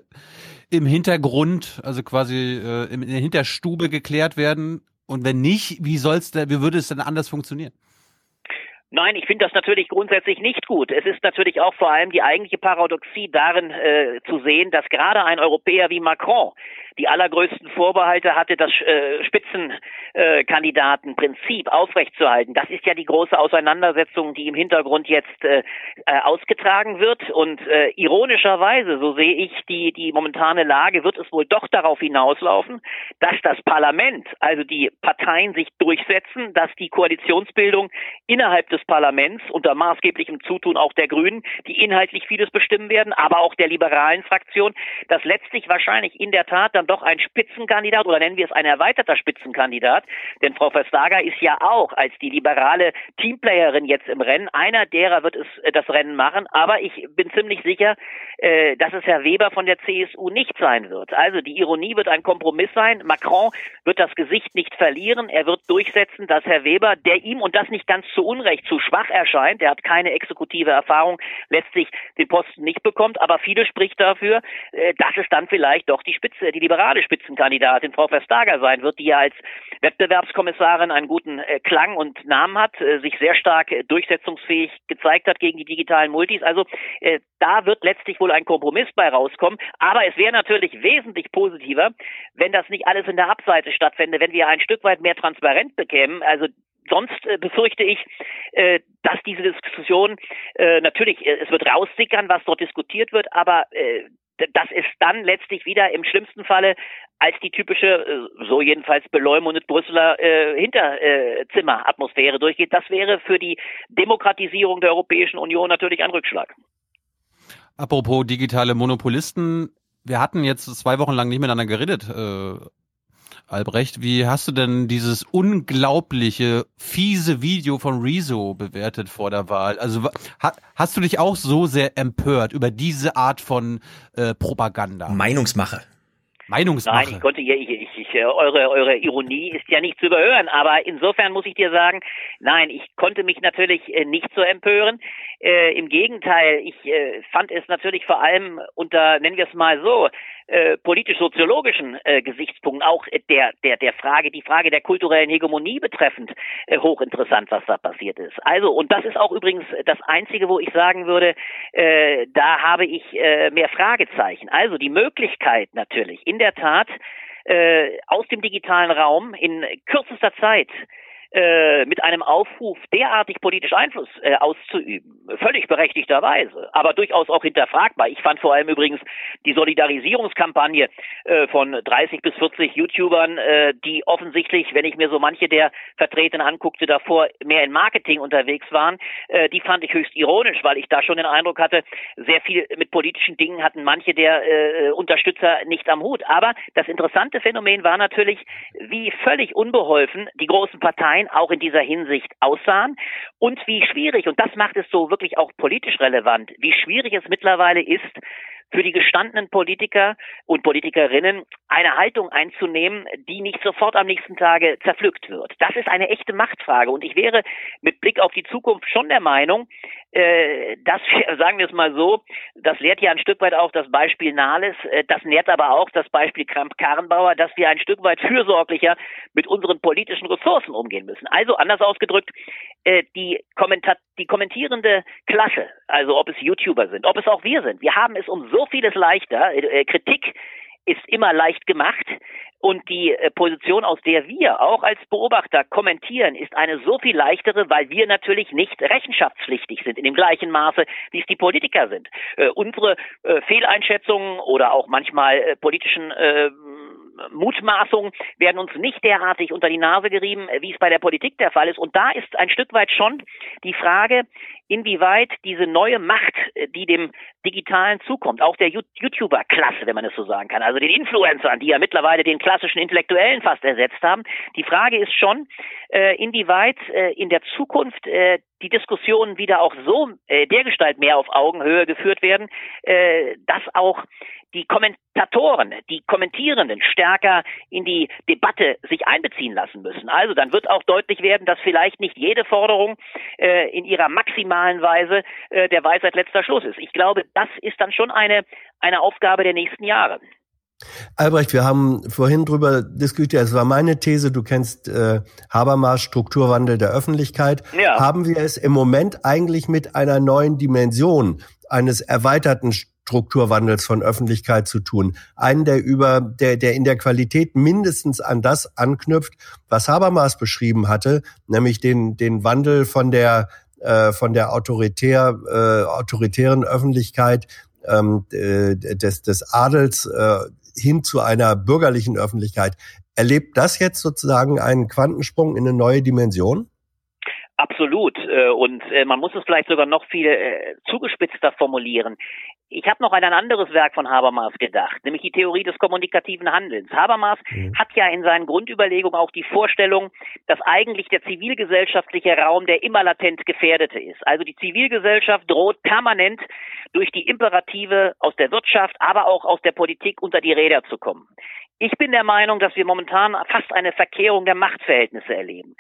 im Hintergrund, also quasi äh, in der Hinterstube geklärt werden? Und wenn nicht, wie soll's denn, wie würde es denn anders funktionieren? Nein, ich finde das natürlich grundsätzlich nicht gut. Es ist natürlich auch vor allem die eigentliche Paradoxie darin äh, zu sehen, dass gerade ein Europäer wie Macron die allergrößten Vorbehalte hatte, das äh, Spitzenkandidatenprinzip aufrechtzuerhalten. Das ist ja die große Auseinandersetzung, die im Hintergrund jetzt äh, äh, ausgetragen wird. Und äh, ironischerweise, so sehe ich die, die momentane Lage, wird es wohl doch darauf hinauslaufen, dass das Parlament, also die Parteien sich durchsetzen, dass die Koalitionsbildung innerhalb des Parlaments unter maßgeblichem Zutun auch der Grünen, die inhaltlich vieles bestimmen werden, aber auch der liberalen Fraktion, dass letztlich wahrscheinlich in der Tat dann doch ein Spitzenkandidat oder nennen wir es ein erweiterter Spitzenkandidat, denn Frau Verstager ist ja auch als die liberale Teamplayerin jetzt im Rennen. Einer derer wird es äh, das Rennen machen, aber ich bin ziemlich sicher, äh, dass es Herr Weber von der CSU nicht sein wird. Also die Ironie wird ein Kompromiss sein. Macron wird das Gesicht nicht verlieren. Er wird durchsetzen, dass Herr Weber, der ihm und das nicht ganz zu Unrecht zu schwach erscheint, er hat keine exekutive Erfahrung, letztlich den Posten nicht bekommt, aber viele spricht dafür, äh, dass es dann vielleicht doch die Spitze, die liberale Spitzenkandidatin Frau Verstager sein wird, die ja als Wettbewerbskommissarin einen guten äh, Klang und Namen hat, äh, sich sehr stark äh, durchsetzungsfähig gezeigt hat gegen die digitalen Multis. Also äh, da wird letztlich wohl ein Kompromiss bei rauskommen. Aber es wäre natürlich wesentlich positiver, wenn das nicht alles in der Abseite stattfände, wenn wir ein Stück weit mehr Transparenz bekämen. Also sonst äh, befürchte ich, äh, dass diese Diskussion natürlich, es wird raussickern, was dort diskutiert wird, aber das ist dann letztlich wieder im schlimmsten Falle als die typische, äh, so jedenfalls beleumundet Brüsseler äh, Hinterzimmeratmosphäre durchgeht. Das wäre für die Demokratisierung der Europäischen Union natürlich ein Rückschlag. Apropos digitale Monopolisten, wir hatten jetzt zwei Wochen lang nicht miteinander geredet. Äh, Albrecht, wie hast du denn dieses unglaubliche, fiese Video von Rezo bewertet vor der Wahl? Also hast du dich auch so sehr empört über diese Art von äh, Propaganda? Meinungsmache. Meinungsmache. Nein, ich konnte hier, ich, ich, eure, eure Ironie ist ja nicht zu überhören, aber insofern muss ich dir sagen, nein, ich konnte mich natürlich äh, nicht so empören. Äh, Im Gegenteil, ich äh, fand es natürlich vor allem unter, nennen wir es mal so, äh, politisch-soziologischen äh, Gesichtspunkten, auch der, der, der Frage, die Frage der kulturellen Hegemonie betreffend, äh, hochinteressant, was da passiert ist. Also, und das ist auch übrigens das Einzige, wo ich sagen würde, äh, da habe ich äh, mehr Fragezeichen. Also die Möglichkeit natürlich, in der Tat, äh, aus dem digitalen Raum in kürzester Zeit äh, mit einem Aufruf derartig politisch Einfluss äh, auszuüben, völlig berechtigterweise, aber durchaus auch hinterfragbar. Ich fand vor allem übrigens die Solidarisierungskampagne äh, von 30 bis 40 YouTubern, äh, die offensichtlich, wenn ich mir so manche der Vertretenen anguckte, davor mehr in Marketing unterwegs waren, äh, die fand ich höchst ironisch, weil ich da schon den Eindruck hatte, sehr viel mit politischen Dingen hatten manche der äh, Unterstützer nicht am Hut. Aber das interessante Phänomen war natürlich, wie völlig unbeholfen die großen Parteien auch in dieser Hinsicht aussahen. Und wie schwierig, und das macht es so wirklich auch politisch relevant, wie schwierig es mittlerweile ist, für die gestandenen Politiker und Politikerinnen eine Haltung einzunehmen, die nicht sofort am nächsten Tage zerpflückt wird. Das ist eine echte Machtfrage. Und ich wäre mit Blick auf die Zukunft schon der Meinung, äh, dass sagen wir es mal so, das lehrt ja ein Stück weit auch das Beispiel Nahles, äh, das nährt aber auch das Beispiel Kramp-Karrenbauer, dass wir ein Stück weit fürsorglicher mit unseren politischen Ressourcen umgehen müssen. Also anders ausgedrückt, äh, die, Kommentar die kommentierende Klasse, also ob es YouTuber sind, ob es auch wir sind, wir haben es um so vieles leichter. Äh, Kritik ist immer leicht gemacht. Und die äh, Position, aus der wir auch als Beobachter kommentieren, ist eine so viel leichtere, weil wir natürlich nicht rechenschaftspflichtig sind in dem gleichen Maße, wie es die Politiker sind. Äh, unsere äh, Fehleinschätzungen oder auch manchmal äh, politischen äh, Mutmaßungen werden uns nicht derartig unter die Nase gerieben, wie es bei der Politik der Fall ist. Und da ist ein Stück weit schon die Frage, inwieweit diese neue Macht, die dem Digitalen zukommt, auch der YouTuber-Klasse, wenn man es so sagen kann, also den Influencern, die ja mittlerweile den klassischen Intellektuellen fast ersetzt haben. Die Frage ist schon, äh, inwieweit äh, in der Zukunft äh, die Diskussionen wieder auch so dergestalt mehr auf Augenhöhe geführt werden, dass auch die Kommentatoren, die Kommentierenden stärker in die Debatte sich einbeziehen lassen müssen. Also dann wird auch deutlich werden, dass vielleicht nicht jede Forderung äh, in ihrer maximalen Weise äh, der Weisheit letzter Schluss ist. Ich glaube, das ist dann schon eine, eine Aufgabe der nächsten Jahre. Albrecht, wir haben vorhin drüber diskutiert. Es war meine These, du kennst äh, Habermas Strukturwandel der Öffentlichkeit. Ja. Haben wir es im Moment eigentlich mit einer neuen Dimension eines erweiterten Strukturwandels von Öffentlichkeit zu tun. Einen, der über, der, der in der Qualität mindestens an das anknüpft, was Habermas beschrieben hatte, nämlich den, den Wandel von der, äh, von der autoritär, äh, autoritären Öffentlichkeit ähm, äh, des, des Adels äh, hin zu einer bürgerlichen Öffentlichkeit. Erlebt das jetzt sozusagen einen Quantensprung in eine neue Dimension? Absolut. Äh, und äh, man muss es vielleicht sogar noch viel zugespitzter formulieren. Ich habe noch an ein anderes Werk von Habermas gedacht, nämlich die Theorie des kommunikativen Handelns. Habermas mhm. hat ja in seinen Grundüberlegungen auch die Vorstellung, dass eigentlich der zivilgesellschaftliche Raum der immer latent gefährdete ist. Also die Zivilgesellschaft droht permanent durch die Imperative aus der Wirtschaft, aber auch aus der Politik unter die Räder zu kommen. Ich bin der Meinung, dass wir momentan fast eine Verkehrung der Machtverhältnisse erleben.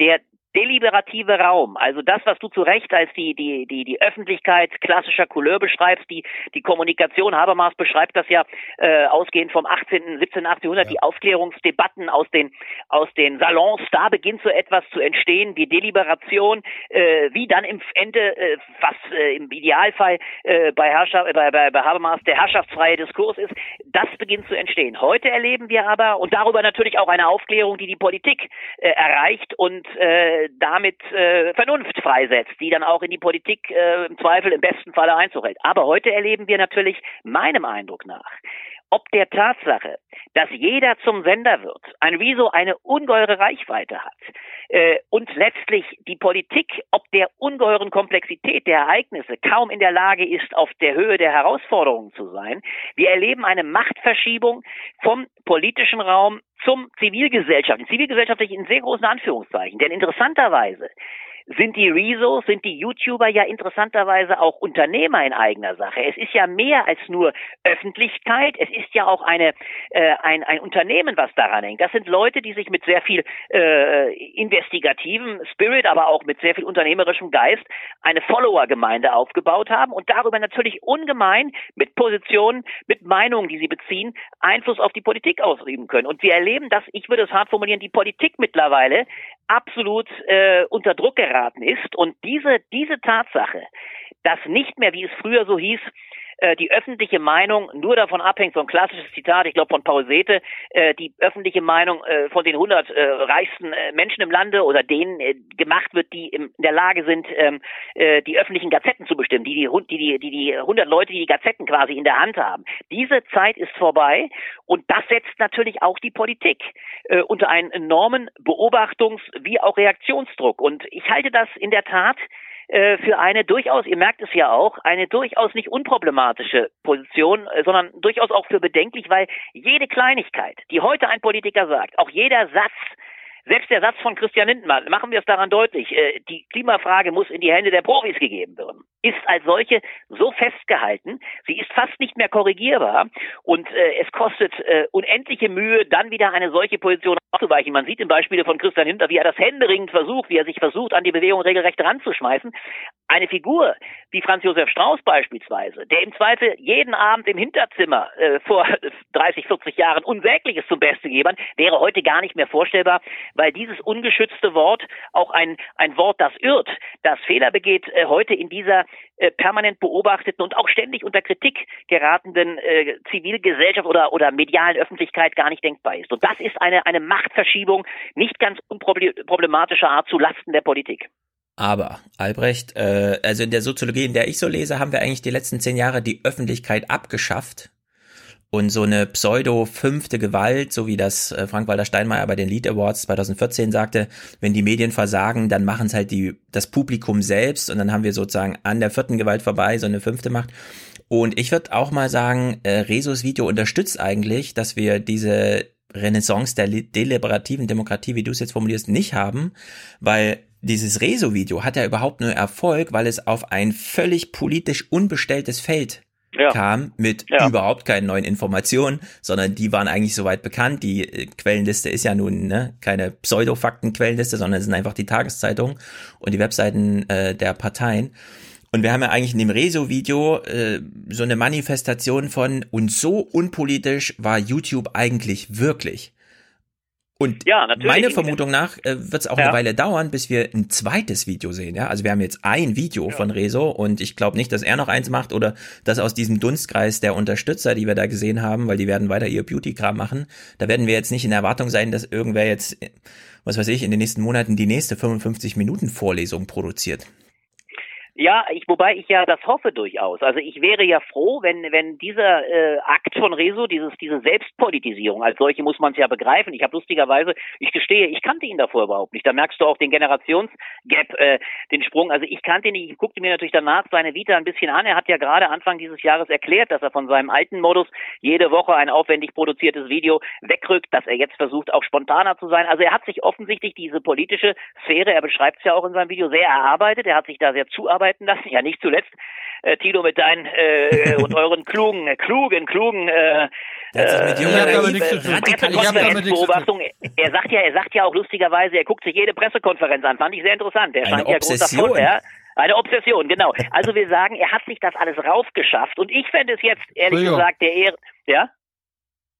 Der deliberative Raum, also das, was du zu Recht als die, die, die, die Öffentlichkeit klassischer Couleur beschreibst, die, die Kommunikation, Habermas beschreibt das ja äh, ausgehend vom 18., 17., 18. Jahrhundert, ja. die Aufklärungsdebatten aus den, aus den Salons, da beginnt so etwas zu entstehen, die Deliberation, äh, wie dann im Ende, äh, was äh, im Idealfall äh, bei, Herrschaft, äh, bei, bei, bei Habermas der herrschaftsfreie Diskurs ist, das beginnt zu entstehen. Heute erleben wir aber, und darüber natürlich auch eine Aufklärung, die die Politik äh, erreicht und äh, damit äh, Vernunft freisetzt, die dann auch in die Politik äh, im Zweifel im besten Falle Einzug. Aber heute erleben wir natürlich meinem Eindruck nach ob der Tatsache, dass jeder zum Sender wird, ein Wieso eine ungeheure Reichweite hat äh, und letztlich die Politik, ob der ungeheuren Komplexität der Ereignisse kaum in der Lage ist, auf der Höhe der Herausforderungen zu sein. Wir erleben eine Machtverschiebung vom politischen Raum zum Zivilgesellschaft, zivilgesellschaftlich in sehr großen Anführungszeichen. Denn interessanterweise sind die Rezos, sind die YouTuber ja interessanterweise auch Unternehmer in eigener Sache. Es ist ja mehr als nur Öffentlichkeit, es ist ja auch eine, äh, ein, ein Unternehmen, was daran hängt. Das sind Leute, die sich mit sehr viel äh, investigativem Spirit, aber auch mit sehr viel unternehmerischem Geist eine Follower-Gemeinde aufgebaut haben und darüber natürlich ungemein mit Positionen, mit Meinungen, die sie beziehen, Einfluss auf die Politik ausüben können. Und wir erleben dass, ich würde es hart formulieren, die Politik mittlerweile absolut äh, unter Druck geraten ist. Und diese, diese Tatsache, dass nicht mehr, wie es früher so hieß, äh, die öffentliche Meinung nur davon abhängt, so ein klassisches Zitat, ich glaube von Paul Sete, äh, die öffentliche Meinung äh, von den 100 äh, reichsten äh, Menschen im Lande oder denen äh, gemacht wird, die in der Lage sind, ähm, äh, die öffentlichen Gazetten zu bestimmen, die die, die, die, die, die 100 Leute, die die Gazetten quasi in der Hand haben. Diese Zeit ist vorbei und das setzt natürlich auch die Politik äh, unter einen enormen Beobachtungs- wie auch Reaktionsdruck. Und ich halte das in der Tat äh, für eine durchaus, ihr merkt es ja auch, eine durchaus nicht unproblematische Position, äh, sondern durchaus auch für bedenklich, weil jede Kleinigkeit, die heute ein Politiker sagt, auch jeder Satz, selbst der Satz von Christian Lindmann, machen wir es daran deutlich, äh, die Klimafrage muss in die Hände der Profis gegeben werden, ist als solche so festgehalten, sie ist fast nicht mehr korrigierbar und äh, es kostet äh, unendliche Mühe, dann wieder eine solche Position aufzuweichen. Man sieht im Beispiele von Christian Hinter, wie er das händeringend versucht, wie er sich versucht, an die Bewegung regelrecht ranzuschmeißen. Eine Figur wie Franz Josef Strauß beispielsweise, der im Zweifel jeden Abend im Hinterzimmer äh, vor 30, 40 Jahren Unsägliches zum Beste geben, wäre heute gar nicht mehr vorstellbar, weil dieses ungeschützte Wort auch ein, ein Wort, das irrt, das Fehler begeht, äh, heute in dieser äh, permanent beobachteten und auch ständig unter Kritik geratenden äh, Zivilgesellschaft oder, oder medialen Öffentlichkeit gar nicht denkbar ist. Und das ist eine, eine Machtverschiebung nicht ganz unproblematischer Art zu Lasten der Politik. Aber, Albrecht, äh, also in der Soziologie, in der ich so lese, haben wir eigentlich die letzten zehn Jahre die Öffentlichkeit abgeschafft und so eine pseudo-fünfte Gewalt, so wie das äh, Frank-Walter Steinmeier bei den Lead Awards 2014 sagte, wenn die Medien versagen, dann machen es halt die, das Publikum selbst und dann haben wir sozusagen an der vierten Gewalt vorbei so eine fünfte Macht. Und ich würde auch mal sagen, äh, Resos Video unterstützt eigentlich, dass wir diese Renaissance der deliberativen Demokratie, wie du es jetzt formulierst, nicht haben, weil dieses Rezo-Video hat ja überhaupt nur Erfolg, weil es auf ein völlig politisch unbestelltes Feld ja. kam mit ja. überhaupt keinen neuen Informationen, sondern die waren eigentlich soweit bekannt. Die äh, Quellenliste ist ja nun ne, keine Pseudo-Fakten-Quellenliste, sondern es sind einfach die Tageszeitungen und die Webseiten äh, der Parteien. Und wir haben ja eigentlich in dem Rezo-Video äh, so eine Manifestation von und so unpolitisch war YouTube eigentlich wirklich. Und ja, meiner Vermutung nach äh, wird es auch ja. eine Weile dauern, bis wir ein zweites Video sehen. Ja, also wir haben jetzt ein Video ja. von Rezo und ich glaube nicht, dass er noch eins macht oder dass aus diesem Dunstkreis der Unterstützer, die wir da gesehen haben, weil die werden weiter ihr Beauty-Kram machen, da werden wir jetzt nicht in der Erwartung sein, dass irgendwer jetzt, was weiß ich, in den nächsten Monaten die nächste 55 Minuten Vorlesung produziert. Ja, ich, wobei ich ja das hoffe durchaus. Also ich wäre ja froh, wenn wenn dieser äh, Akt von Rezo, dieses diese Selbstpolitisierung als solche muss man es ja begreifen. Ich habe lustigerweise, ich gestehe, ich kannte ihn davor überhaupt nicht. Da merkst du auch den Generationsgap, äh, den Sprung. Also ich kannte ihn nicht. Ich guckte mir natürlich danach seine Vita ein bisschen an. Er hat ja gerade Anfang dieses Jahres erklärt, dass er von seinem alten Modus jede Woche ein aufwendig produziertes Video wegrückt, dass er jetzt versucht auch spontaner zu sein. Also er hat sich offensichtlich diese politische Sphäre, er beschreibt es ja auch in seinem Video, sehr erarbeitet. Er hat sich da sehr zuarbeitet arbeiten lassen. Ja, nicht zuletzt, äh, Tilo, mit deinen äh, und euren klugen, äh, klugen, klugen äh, äh, Beobachtung. Er sagt ja, er sagt ja auch lustigerweise, er guckt sich jede Pressekonferenz an. Fand ich sehr interessant. Der scheint ja großer Freund, ja. Eine Obsession, genau. Also wir sagen, er hat sich das alles raufgeschafft und ich fände es jetzt, ehrlich gesagt, der Ehre, ja?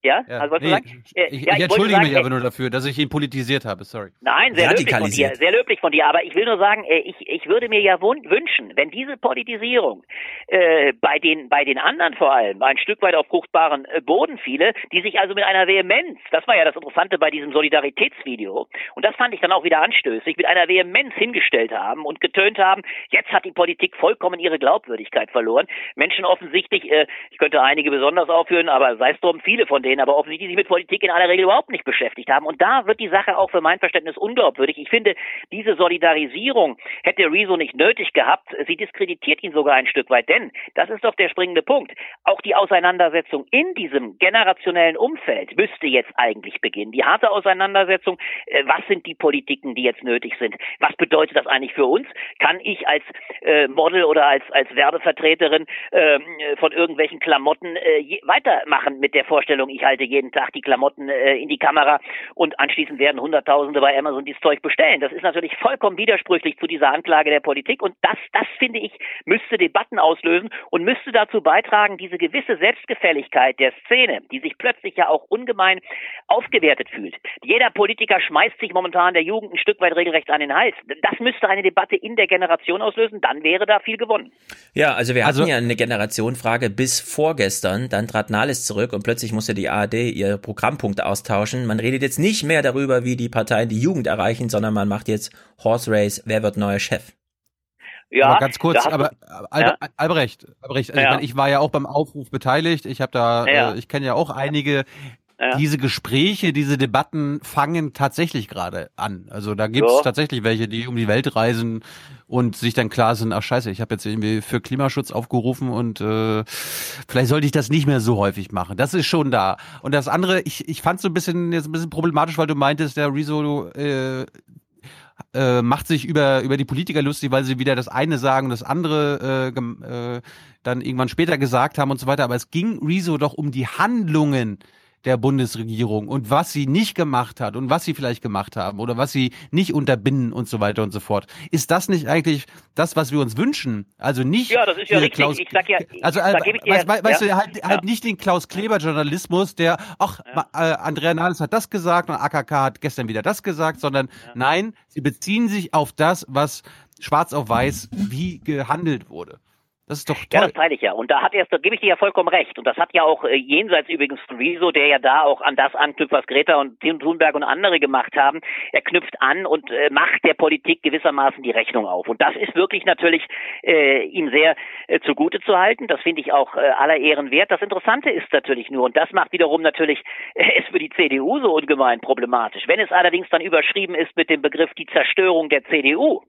Ja, ja. also was nee, du sagen? Äh, ich, ja, ich, ich entschuldige sagen, mich aber nur dafür, dass ich ihn politisiert habe, sorry. Nein, sehr löblich von dir, sehr löblich von dir. Aber ich will nur sagen, äh, ich, ich würde mir ja wünschen, wenn diese Politisierung äh, bei den bei den anderen vor allem ein Stück weit auf fruchtbaren äh, Boden fiele, die sich also mit einer Vehemenz, das war ja das Interessante bei diesem Solidaritätsvideo, und das fand ich dann auch wieder anstößig, mit einer Vehemenz hingestellt haben und getönt haben, jetzt hat die Politik vollkommen ihre Glaubwürdigkeit verloren. Menschen offensichtlich, äh, ich könnte einige besonders aufführen, aber sei es drum, viele von denen sehen, aber offensichtlich sich mit Politik in aller Regel überhaupt nicht beschäftigt haben. Und da wird die Sache auch für mein Verständnis unglaubwürdig. Ich finde, diese Solidarisierung hätte Rezo nicht nötig gehabt. Sie diskreditiert ihn sogar ein Stück weit, denn das ist doch der springende Punkt. Auch die Auseinandersetzung in diesem generationellen Umfeld müsste jetzt eigentlich beginnen. Die harte Auseinandersetzung, äh, was sind die Politiken, die jetzt nötig sind? Was bedeutet das eigentlich für uns? Kann ich als äh, Model oder als, als Werbevertreterin äh, von irgendwelchen Klamotten äh, weitermachen mit der Vorstellung, ich ich halte jeden Tag die Klamotten äh, in die Kamera und anschließend werden Hunderttausende bei Amazon dieses Zeug bestellen. Das ist natürlich vollkommen widersprüchlich zu dieser Anklage der Politik und das, das finde ich, müsste Debatten auslösen und müsste dazu beitragen, diese gewisse Selbstgefälligkeit der Szene, die sich plötzlich ja auch ungemein aufgewertet fühlt. Jeder Politiker schmeißt sich momentan der Jugend ein Stück weit regelrecht an den Hals. Das müsste eine Debatte in der Generation auslösen, dann wäre da viel gewonnen. Ja, also wir hatten also, ja eine Generationenfrage bis vorgestern, dann trat Nahles zurück und plötzlich musste die ARD ihr Programmpunkt austauschen. Man redet jetzt nicht mehr darüber, wie die Parteien die Jugend erreichen, sondern man macht jetzt Horse Race, wer wird neuer Chef? Ja, aber ganz kurz, aber Al ja. Albrecht, Albrecht also ja. ich, mein, ich war ja auch beim Aufruf beteiligt. Ich habe da, ja. äh, ich kenne ja auch einige. Ja. Diese Gespräche, diese Debatten fangen tatsächlich gerade an. Also da gibt es ja. tatsächlich welche, die um die Welt reisen und sich dann klar sind, ach scheiße, ich habe jetzt irgendwie für Klimaschutz aufgerufen und äh, vielleicht sollte ich das nicht mehr so häufig machen. Das ist schon da. Und das andere, ich, ich fand so ein bisschen jetzt ein bisschen problematisch, weil du meintest, der Rezo äh, äh, macht sich über, über die Politiker lustig, weil sie wieder das eine sagen, das andere äh, äh, dann irgendwann später gesagt haben und so weiter. Aber es ging Rezo doch um die Handlungen der Bundesregierung und was sie nicht gemacht hat und was sie vielleicht gemacht haben oder was sie nicht unterbinden und so weiter und so fort. Ist das nicht eigentlich das, was wir uns wünschen? Also nicht ja, das ist ja richtig. Klaus, ich sag ja, ich, also, äh, ich dir, weißt, weißt ja, du, halt, ja. halt nicht den Klaus Kleber Journalismus, der, ach, ja. äh, Andrea Nahles hat das gesagt und AKK hat gestern wieder das gesagt, sondern nein, sie beziehen sich auf das, was schwarz auf weiß wie gehandelt wurde. Das ist doch toll. Ja, das teile ich ja. Und da hat er, da gebe ich dir ja vollkommen recht. Und das hat ja auch äh, jenseits übrigens von Riso, der ja da auch an das anknüpft, was Greta und Tim Thunberg und andere gemacht haben. Er knüpft an und äh, macht der Politik gewissermaßen die Rechnung auf. Und das ist wirklich natürlich äh, ihm sehr äh, zugute zu halten. Das finde ich auch äh, aller Ehren wert. Das Interessante ist natürlich nur, und das macht wiederum natürlich äh, es für die CDU so ungemein problematisch. Wenn es allerdings dann überschrieben ist mit dem Begriff die Zerstörung der CDU,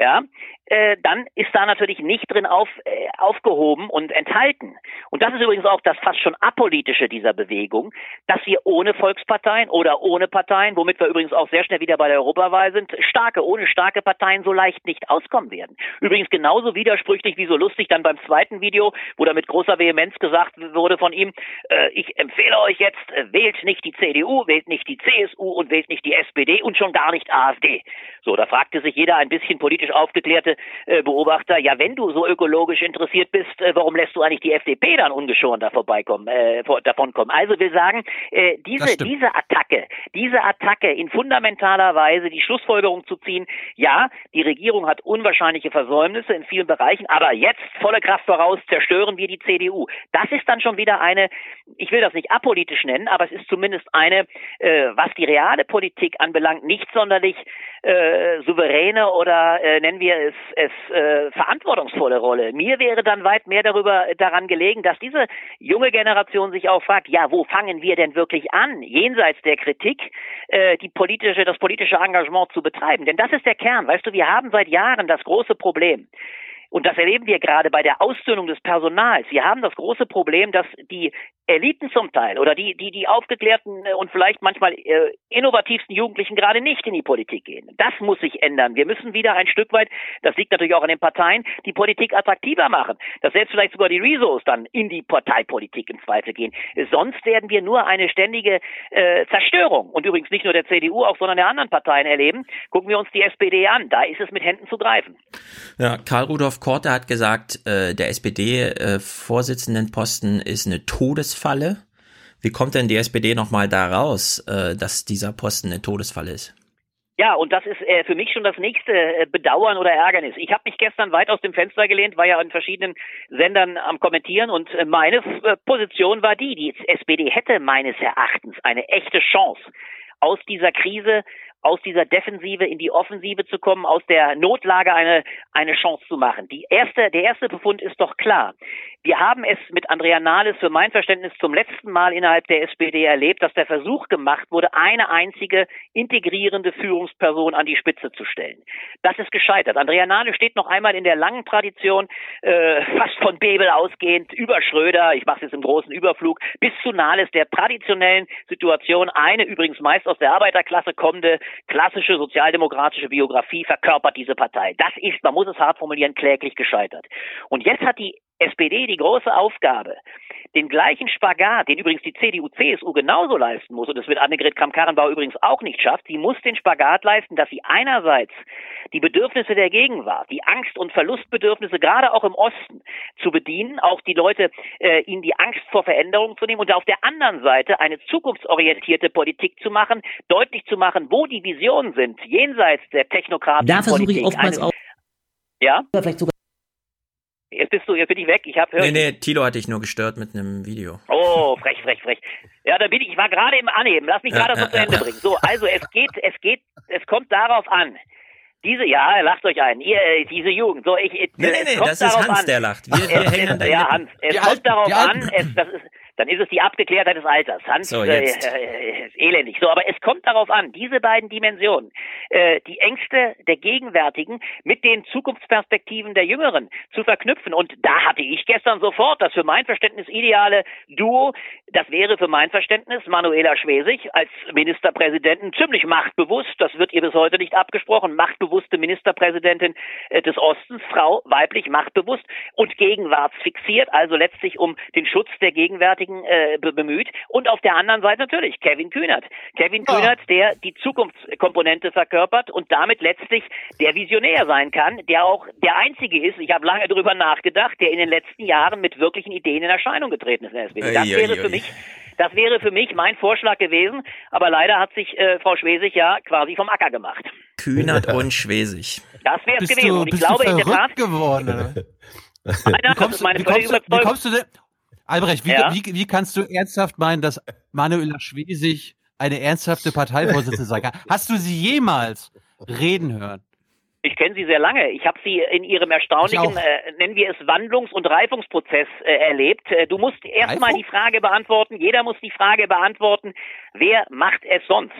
ja, äh, dann ist da natürlich nicht drin auf, äh, aufgehoben und enthalten. Und das ist übrigens auch das fast schon apolitische dieser Bewegung, dass wir ohne Volksparteien oder ohne Parteien, womit wir übrigens auch sehr schnell wieder bei der Europawahl sind, starke, ohne starke Parteien so leicht nicht auskommen werden. Übrigens genauso widersprüchlich wie so lustig dann beim zweiten Video, wo da mit großer Vehemenz gesagt wurde von ihm, äh, ich empfehle euch jetzt, äh, wählt nicht die CDU, wählt nicht die CSU und wählt nicht die SPD und schon gar nicht AfD. So, da fragte sich jeder ein bisschen politisch aufgeklärte äh, Beobachter, ja, wenn du so ökologisch interessiert bist, äh, warum lässt du eigentlich die FDP dann ungeschoren da vorbeikommen, äh, davon kommen? Also will sagen, äh, diese, diese Attacke, diese Attacke in fundamentaler Weise die Schlussfolgerung zu ziehen, ja, die Regierung hat unwahrscheinliche Versäumnisse in vielen Bereichen, aber jetzt volle Kraft voraus zerstören wir die CDU. Das ist dann schon wieder eine, ich will das nicht apolitisch nennen, aber es ist zumindest eine, äh, was die reale Politik anbelangt, nicht sonderlich äh, souveräne oder äh, nennen wir es, es äh, verantwortungsvolle Rolle. Mir wäre dann weit mehr darüber daran gelegen, dass diese junge Generation sich auch fragt, ja, wo fangen wir denn wirklich an, jenseits der Kritik, äh, die politische, das politische Engagement zu betreiben? Denn das ist der Kern. Weißt du, wir haben seit Jahren das große Problem. Und das erleben wir gerade bei der Ausdünnung des Personals. Wir haben das große Problem, dass die Eliten zum Teil oder die, die, die aufgeklärten und vielleicht manchmal äh, innovativsten Jugendlichen gerade nicht in die Politik gehen. Das muss sich ändern. Wir müssen wieder ein Stück weit, das liegt natürlich auch an den Parteien, die Politik attraktiver machen. Dass selbst vielleicht sogar die Resos dann in die Parteipolitik im Zweifel gehen. Sonst werden wir nur eine ständige äh, Zerstörung und übrigens nicht nur der CDU, auch sondern der anderen Parteien erleben. Gucken wir uns die SPD an. Da ist es mit Händen zu greifen. Ja, Karl Rudolf Korte hat gesagt, äh, der SPD-Vorsitzendenposten äh, ist eine Todesfalle. Wie kommt denn die SPD nochmal da raus, äh, dass dieser Posten eine Todesfalle ist? Ja, und das ist äh, für mich schon das nächste äh, Bedauern oder Ärgernis. Ich habe mich gestern weit aus dem Fenster gelehnt, war ja an verschiedenen Sendern am Kommentieren und äh, meine äh, Position war die, die SPD hätte meines Erachtens eine echte Chance, aus dieser Krise aus dieser Defensive in die Offensive zu kommen, aus der Notlage eine, eine Chance zu machen. Die erste, der erste Befund ist doch klar. Wir haben es mit Andrea Nahles für mein Verständnis zum letzten Mal innerhalb der SPD erlebt, dass der Versuch gemacht wurde, eine einzige integrierende Führungsperson an die Spitze zu stellen. Das ist gescheitert. Andrea Nahles steht noch einmal in der langen Tradition, äh, fast von Bebel ausgehend, über Schröder, ich mache es jetzt im großen Überflug, bis zu Nahles, der traditionellen Situation, eine übrigens meist aus der Arbeiterklasse kommende, klassische sozialdemokratische Biografie verkörpert diese Partei. Das ist, man muss es hart formulieren, kläglich gescheitert. Und jetzt hat die SPD die große Aufgabe, den gleichen Spagat, den übrigens die CDU, CSU genauso leisten muss, und das wird Annegret Kramp-Karrenbauer übrigens auch nicht schafft, sie muss den Spagat leisten, dass sie einerseits die Bedürfnisse der Gegenwart, die Angst- und Verlustbedürfnisse gerade auch im Osten zu bedienen, auch die Leute, äh, ihnen die Angst vor Veränderungen zu nehmen und auf der anderen Seite eine zukunftsorientierte Politik zu machen, deutlich zu machen, wo die Visionen sind, jenseits der Technokraten. Da versuche ich oftmals auch. Ja? Vielleicht sogar Jetzt bist du, jetzt bin ich weg. Ich habe Nee, nee, Tilo hatte ich nur gestört mit einem Video. Oh, frech, frech, frech. Ja, da bin ich, ich war gerade im Anheben. Lass mich Ja, gerade ja, so zu Ende ja. bringen. So, also es geht, es geht, es kommt darauf an. Diese, ja, lacht euch ein, ihr, äh, diese Jugend. So, ich, äh, Nee, nee, es nee, kommt das ist Hans, an. der lacht. Wir, wir Es, hängen an ja, Lippen. Hans, es Die kommt Alten, darauf an, es, das ist, dann ist es die Abgeklärtheit des Alters. Hans, So, äh, jetzt. äh, ist elendig. So, aber es kommt darauf an, diese beiden Dimensionen, äh, die Ängste der Gegenwärtigen mit den Zukunftsperspektiven der Jüngeren zu verknüpfen. Und da hatte ich gestern sofort das für mein Verständnis ideale Duo. Das wäre für mein Verständnis Manuela Schwesig als Ministerpräsidentin ziemlich machtbewusst. Das wird ihr bis heute nicht abgesprochen. Machtbewusste Ministerpräsidentin äh, des Ostens, Frau weiblich machtbewusst und gegenwartsfixiert, also letztlich um den Schutz der Gegenwärtigen äh, be bemüht. Und auf der anderen Seite natürlich Kevin Kühnert. Kevin Kühnert, der die Zukunftskomponente verkörpert und damit letztlich der Visionär sein kann, der auch der Einzige ist, ich habe lange darüber nachgedacht, der in den letzten Jahren mit wirklichen Ideen in Erscheinung getreten ist in der SPD. Das Ei, wäre ei, für ei. mich das wäre für mich mein Vorschlag gewesen, aber leider hat sich äh, Frau Schwesig ja quasi vom Acker gemacht. Kühnert und Schwesig. Das wäre es gewesen. du, und ich bist glaube du in der Tat, verrückt geworden? Nein, das kommst ist du- meine wie, kommst du, wie kommst du denn, Albrecht, wie, Ja? wie, wie kannst du ernsthaft meinen, dass Manuela Schwesig eine ernsthafte Parteivorsitzende sein kann? Hast du sie jemals reden hören? Ich kenne sie sehr lange. Ich habe sie in ihrem erstaunlichen, äh, nennen wir es Wandlungs- und Reifungsprozess äh, erlebt. Äh, du musst erstmal die Frage beantworten, jeder muss die Frage beantworten, wer macht es sonst?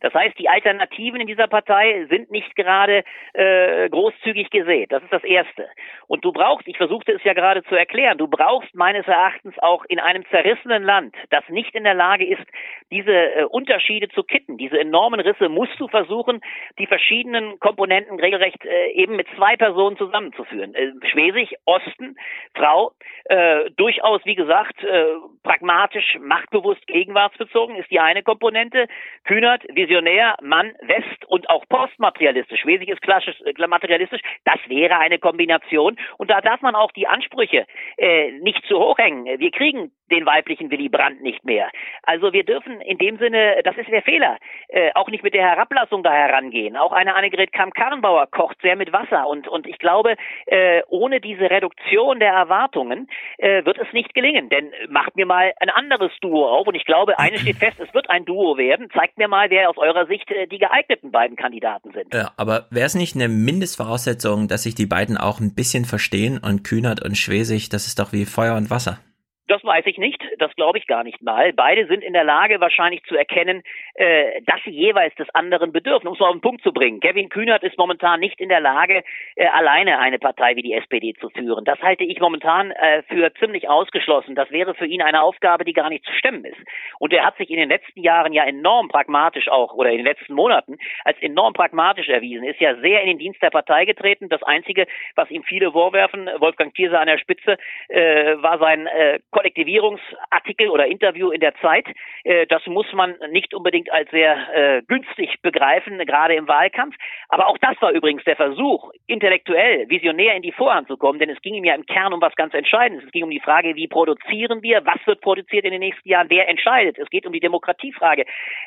Das heißt, die Alternativen in dieser Partei sind nicht gerade äh, großzügig gesät. Das ist das Erste. Und du brauchst, ich versuchte es ja gerade zu erklären, du brauchst meines Erachtens auch in einem zerrissenen Land, das nicht in der Lage ist, diese äh, Unterschiede zu kitten, diese enormen Risse, musst du versuchen, die verschiedenen Komponenten regelrecht äh, eben mit zwei Personen zusammenzuführen. Äh, Schwesig, Osten, Frau, äh, durchaus, wie gesagt, äh, pragmatisch, machtbewusst, gegenwartsbezogen ist die eine Komponente. Kühnert, Visionär, Mann, West und auch postmaterialistisch. Schwesig ist klassisch äh, materialistisch. Das wäre eine Kombination. Und da darf man auch die Ansprüche äh, nicht zu hoch hängen. Wir kriegen den weiblichen Willy Brandt nicht mehr. Also wir dürfen in dem Sinne, das ist der Fehler, äh, auch nicht mit der Herablassung da herangehen. Auch eine Annegret Kramp-Karrenbauer kocht sehr mit Wasser und, und ich glaube, äh, ohne diese Reduktion der Erwartungen äh, wird es nicht gelingen. Denn macht mir mal ein anderes Duo auf und ich glaube, eines steht fest, es wird ein Duo werden. Zeigt mir mal, wer aus eurer Sicht äh, die geeigneten beiden Kandidaten sind. Ja, aber wäre es nicht eine Mindestvoraussetzung, dass sich die beiden auch ein bisschen verstehen und Kühnert und Schwesig, das ist doch wie Feuer und Wasser? Das weiß ich nicht, das glaube ich gar nicht mal. Beide sind in der Lage, wahrscheinlich zu erkennen, äh, dass sie jeweils des anderen bedürfen, um es mal auf den Punkt zu bringen. Kevin Kühnert ist momentan nicht in der Lage, äh, alleine eine Partei wie die SPD zu führen. Das halte ich momentan äh, für ziemlich ausgeschlossen. Das wäre für ihn eine Aufgabe, die gar nicht zu stemmen ist. Und er hat sich in den letzten Jahren ja enorm pragmatisch auch, oder in den letzten Monaten, als enorm pragmatisch erwiesen, ist ja sehr in den Dienst der Partei getreten. Das Einzige, was ihm viele vorwerfen, Wolfgang Thierse an der Spitze, äh, war sein äh, Kollektivierungsartikel oder Interview in der Zeit. Äh, das muss man nicht unbedingt als sehr äh, günstig begreifen, gerade im Wahlkampf. Aber auch das war übrigens der Versuch, intellektuell, visionär in die Vorhand zu kommen, denn es ging ihm ja im Kern um was ganz Entscheidendes. Es ging um die Frage, wie produzieren wir, was wird produziert in den nächsten Jahren, wer entscheidet. Es geht um die Demokratiefrage.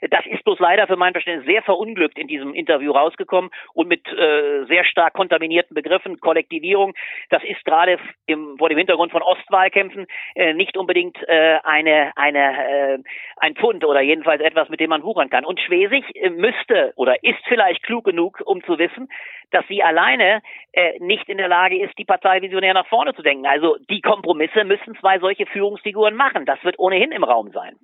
Das ist bloß leider für mein Verständnis sehr verunglückt in diesem Interview rausgekommen und mit äh, sehr stark kontaminierten Begriffen, Kollektivierung. Das ist gerade im, vor dem Hintergrund von Ostwahlkämpfen äh, nicht unbedingt äh, eine, eine, äh, ein Pfund oder jedenfalls etwas, mit dem man wuchern kann. Und Schwesig äh, müsste oder ist vielleicht klug genug, um zu wissen, dass sie alleine äh, nicht in der Lage ist, die Partei visionär nach vorne zu denken. Also die Kompromisse müssen zwei solche Führungsfiguren machen. Das wird ohnehin im Raum sein.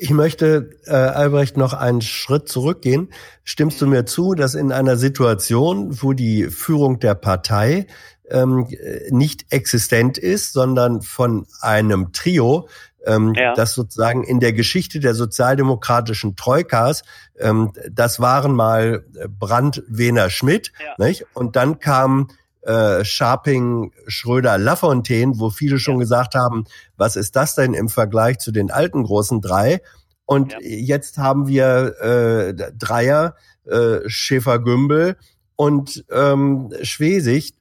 Ich möchte, äh, Albrecht, noch einen Schritt zurückgehen. Stimmst du mir zu, dass in einer Situation, wo die Führung der Partei ähm, nicht existent ist, sondern von einem Trio, ähm, Ja. das sozusagen in der Geschichte der sozialdemokratischen Troikas, ähm, das waren mal Brandt, Wehner, Schmidt, nicht? Und dann kam äh, Scharping, Schröder, Lafontaine, wo viele schon gesagt haben, was ist das denn im Vergleich zu den alten großen drei? Und ja. jetzt haben wir äh, Dreier, äh, Schäfer-Gümbel und ähm, Schwesig.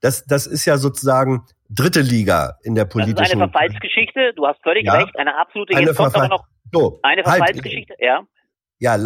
Das, das ist ja sozusagen dritte Liga in der politischen. Das ist eine Verfallsgeschichte. Du hast völlig ja. recht. Eine absolute. Eine jetzt kommt aber noch so, eine halt. Verfallsgeschichte. Halt. Ja. Ja,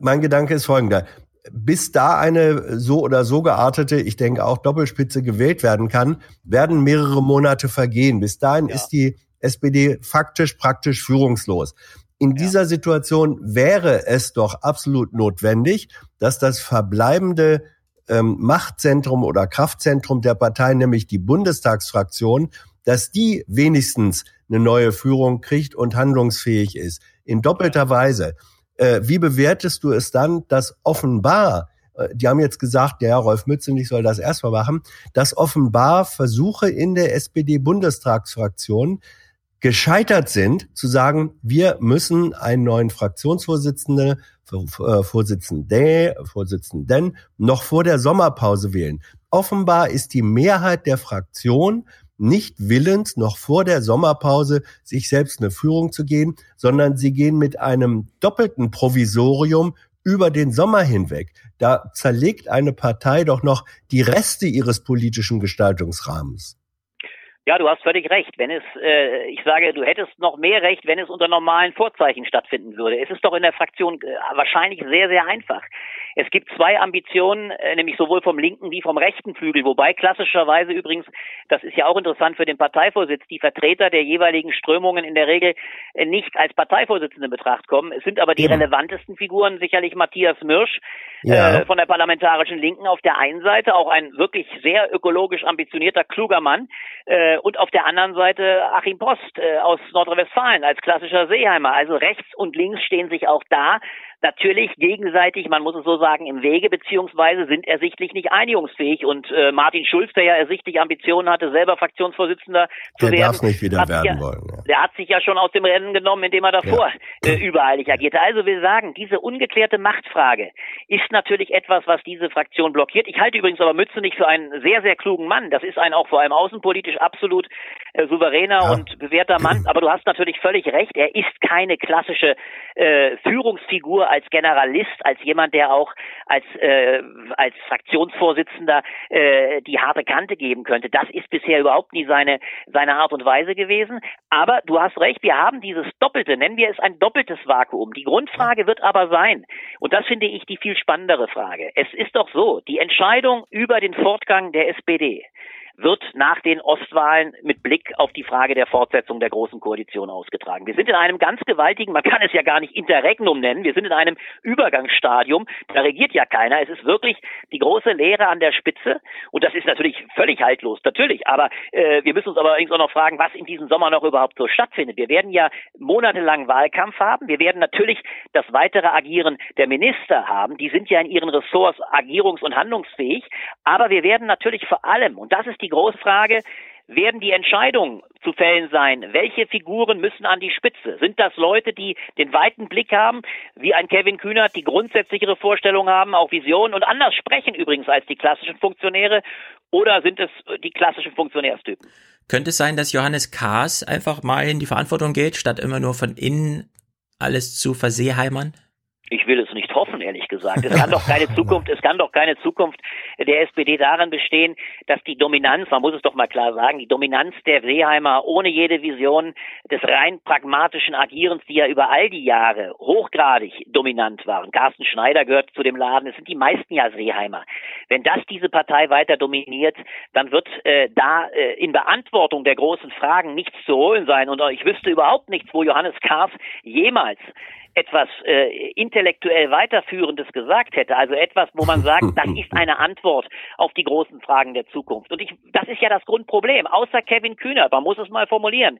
mein Gedanke ist folgender bis da eine so oder so geartete, ich denke auch Doppelspitze gewählt werden kann, werden mehrere Monate vergehen. Bis dahin ja. ist die SPD faktisch praktisch führungslos. In dieser Situation wäre es doch absolut notwendig, dass das verbleibende ähm, Machtzentrum oder Kraftzentrum der Partei, nämlich die Bundestagsfraktion, dass die wenigstens eine neue Führung kriegt und handlungsfähig ist. In doppelter Weise. Äh, wie bewertest du es dann, dass offenbar, äh, die haben jetzt gesagt, ja, Rolf Mützenich soll das erstmal machen, dass offenbar Versuche in der SPD-Bundestagsfraktion gescheitert sind, zu sagen, wir müssen einen neuen Fraktionsvorsitzenden, äh, Vorsitzende, Vorsitzenden noch vor der Sommerpause wählen. Offenbar ist die Mehrheit der Fraktion nicht willens, noch vor der Sommerpause sich selbst eine Führung zu gehen, sondern sie gehen mit einem doppelten Provisorium über den Sommer hinweg. Da zerlegt eine Partei doch noch die Reste ihres politischen Gestaltungsrahmens. Ja, du hast völlig recht. Wenn es, äh, ich sage, du hättest noch mehr Recht, wenn es unter normalen Vorzeichen stattfinden würde. Es ist doch in der Fraktion äh, wahrscheinlich sehr, sehr einfach. Es gibt zwei Ambitionen, äh, nämlich sowohl vom linken wie vom rechten Flügel, wobei klassischerweise übrigens, das ist ja auch interessant für den Parteivorsitz, die Vertreter der jeweiligen Strömungen in der Regel äh, nicht als Parteivorsitzende in Betracht kommen. Es sind aber die ja. relevantesten Figuren sicherlich Matthias Mirsch ja. äh, von der parlamentarischen Linken auf der einen Seite, auch ein wirklich sehr ökologisch ambitionierter, kluger Mann, äh, und auf der anderen Seite Achim Post äh, aus Nordrhein-Westfalen als klassischer Seeheimer. Also rechts und links stehen sich auch da natürlich gegenseitig, man muss es so sagen, im Wege, beziehungsweise sind ersichtlich nicht einigungsfähig. Und äh, Martin Schulz, der ja ersichtlich Ambitionen hatte, selber Fraktionsvorsitzender zu der werden. darf nicht wieder werden ja, wollen. Ja. Der hat sich ja schon aus dem Rennen genommen, indem er davor ja. äh, übereilig agierte. Also wir sagen, diese ungeklärte Machtfrage ist natürlich etwas, was diese Fraktion blockiert. Ich halte übrigens aber Mütze nicht für einen sehr, sehr klugen Mann. Das ist ein auch vor allem außenpolitisch absolut äh, souveräner ja. und bewährter Mann. Aber du hast natürlich völlig recht. Er ist keine klassische äh, Führungsfigur als Generalist, als jemand, der auch als, äh, als Fraktionsvorsitzender äh, die harte Kante geben könnte. Das ist bisher überhaupt nie seine, seine Art und Weise gewesen. Aber du hast recht, wir haben dieses doppelte, nennen wir es ein doppeltes Vakuum. Die Grundfrage wird aber sein, und das finde ich die viel spannendere Frage. Es ist doch so, die Entscheidung über den Fortgang der SPD wird nach den Ostwahlen mit Blick auf die Frage der Fortsetzung der Großen Koalition ausgetragen. Wir sind in einem ganz gewaltigen, man kann es ja gar nicht Interregnum nennen, wir sind in einem Übergangsstadium, da regiert ja keiner. Es ist wirklich die große Lehre an der Spitze und das ist natürlich völlig haltlos, natürlich. Aber äh, wir müssen uns aber allerdings auch noch fragen, was in diesem Sommer noch überhaupt so stattfindet. Wir werden ja monatelang Wahlkampf haben. Wir werden natürlich das weitere Agieren der Minister haben. Die sind ja in ihren Ressorts agierungs- und handlungsfähig. Aber wir werden natürlich vor allem, und das ist die Großfrage, werden die Entscheidungen zu fällen sein? Welche Figuren müssen an die Spitze? Sind das Leute, die den weiten Blick haben, wie ein Kevin Kühnert, die grundsätzlichere Vorstellungen haben, auch Visionen und anders sprechen übrigens als die klassischen Funktionäre? Oder sind es die klassischen Funktionärstypen? Könnte es sein, dass Johannes Kahrs einfach mal in die Verantwortung geht, statt immer nur von innen alles zu verseeheimern? Ich will es nicht gesagt. Es kann doch keine Zukunft, es kann doch keine Zukunft der SPD darin bestehen, dass die Dominanz, man muss es doch mal klar sagen, die Dominanz der Seeheimer ohne jede Vision des rein pragmatischen Agierens, die ja über all die Jahre hochgradig dominant waren. Carsten Schneider gehört zu dem Laden, es sind die meisten ja Seeheimer. Wenn das diese Partei weiter dominiert, dann wird äh, da äh, in Beantwortung der großen Fragen nichts zu holen sein. Und ich wüsste überhaupt nichts, wo Johannes Kahrs jemals etwas äh, intellektuell weiterführendes gesagt hätte, also etwas, wo man sagt, das ist eine Antwort auf die großen Fragen der Zukunft. Und ich, das ist ja das Grundproblem. Außer Kevin Kühner, man muss es mal formulieren,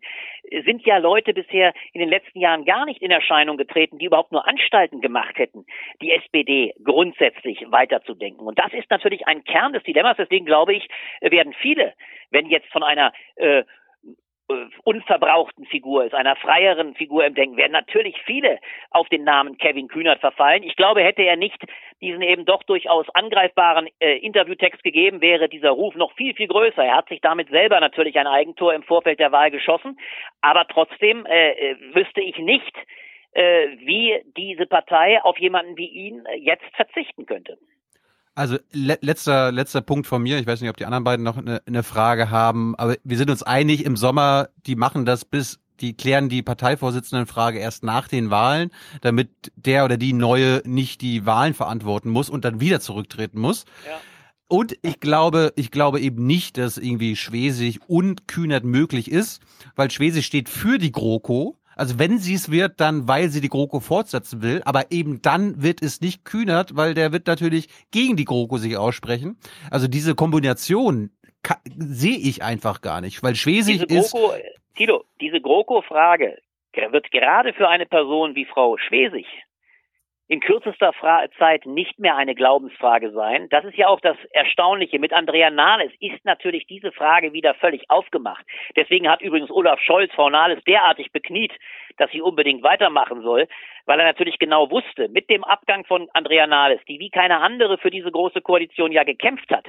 sind ja Leute bisher in den letzten Jahren gar nicht in Erscheinung getreten, die überhaupt nur Anstalten gemacht hätten, die SPD grundsätzlich weiterzudenken. Und das ist natürlich ein Kern des Dilemmas. Deswegen glaube ich, werden viele, wenn jetzt von einer äh, unverbrauchten Figur ist, einer freieren Figur im Denken, werden natürlich viele auf den Namen Kevin Kühnert verfallen. Ich glaube, hätte er nicht diesen eben doch durchaus angreifbaren äh, Interviewtext gegeben, wäre dieser Ruf noch viel, viel größer. Er hat sich damit selber natürlich ein Eigentor im Vorfeld der Wahl geschossen, aber trotzdem äh, äh wüsste ich nicht, äh, wie diese Partei auf jemanden wie ihn jetzt verzichten könnte. Also le letzter letzter Punkt von mir. Ich weiß nicht, ob die anderen beiden noch eine, eine Frage haben, aber wir sind uns einig. Im Sommer, die machen das bis die klären die Parteivorsitzendenfrage erst nach den Wahlen, damit der oder die neue nicht die Wahlen verantworten muss und dann wieder zurücktreten muss. Ja. Und ich glaube, ich glaube eben nicht, dass irgendwie Schwesig und Kühnert möglich ist, weil Schwesig steht für die GroKo also wenn sie es wird, dann weil sie die GroKo fortsetzen will, aber eben dann wird es nicht Kühnert, weil der wird natürlich gegen die GroKo sich aussprechen. Also diese Kombination sehe ich einfach gar nicht, weil Schwesig diese GroKo, ist Tilo, diese GroKo-Frage wird gerade für eine Person wie Frau Schwesig in kürzester Fra Zeit nicht mehr eine Glaubensfrage sein. Das ist ja auch das Erstaunliche. Mit Andrea Nahles ist natürlich diese Frage wieder völlig aufgemacht. Deswegen hat übrigens Olaf Scholz Frau Nahles derartig bekniet, dass sie unbedingt weitermachen soll, weil er natürlich genau wusste, mit dem Abgang von Andrea Nahles, die wie keine andere für diese große Koalition ja gekämpft hat,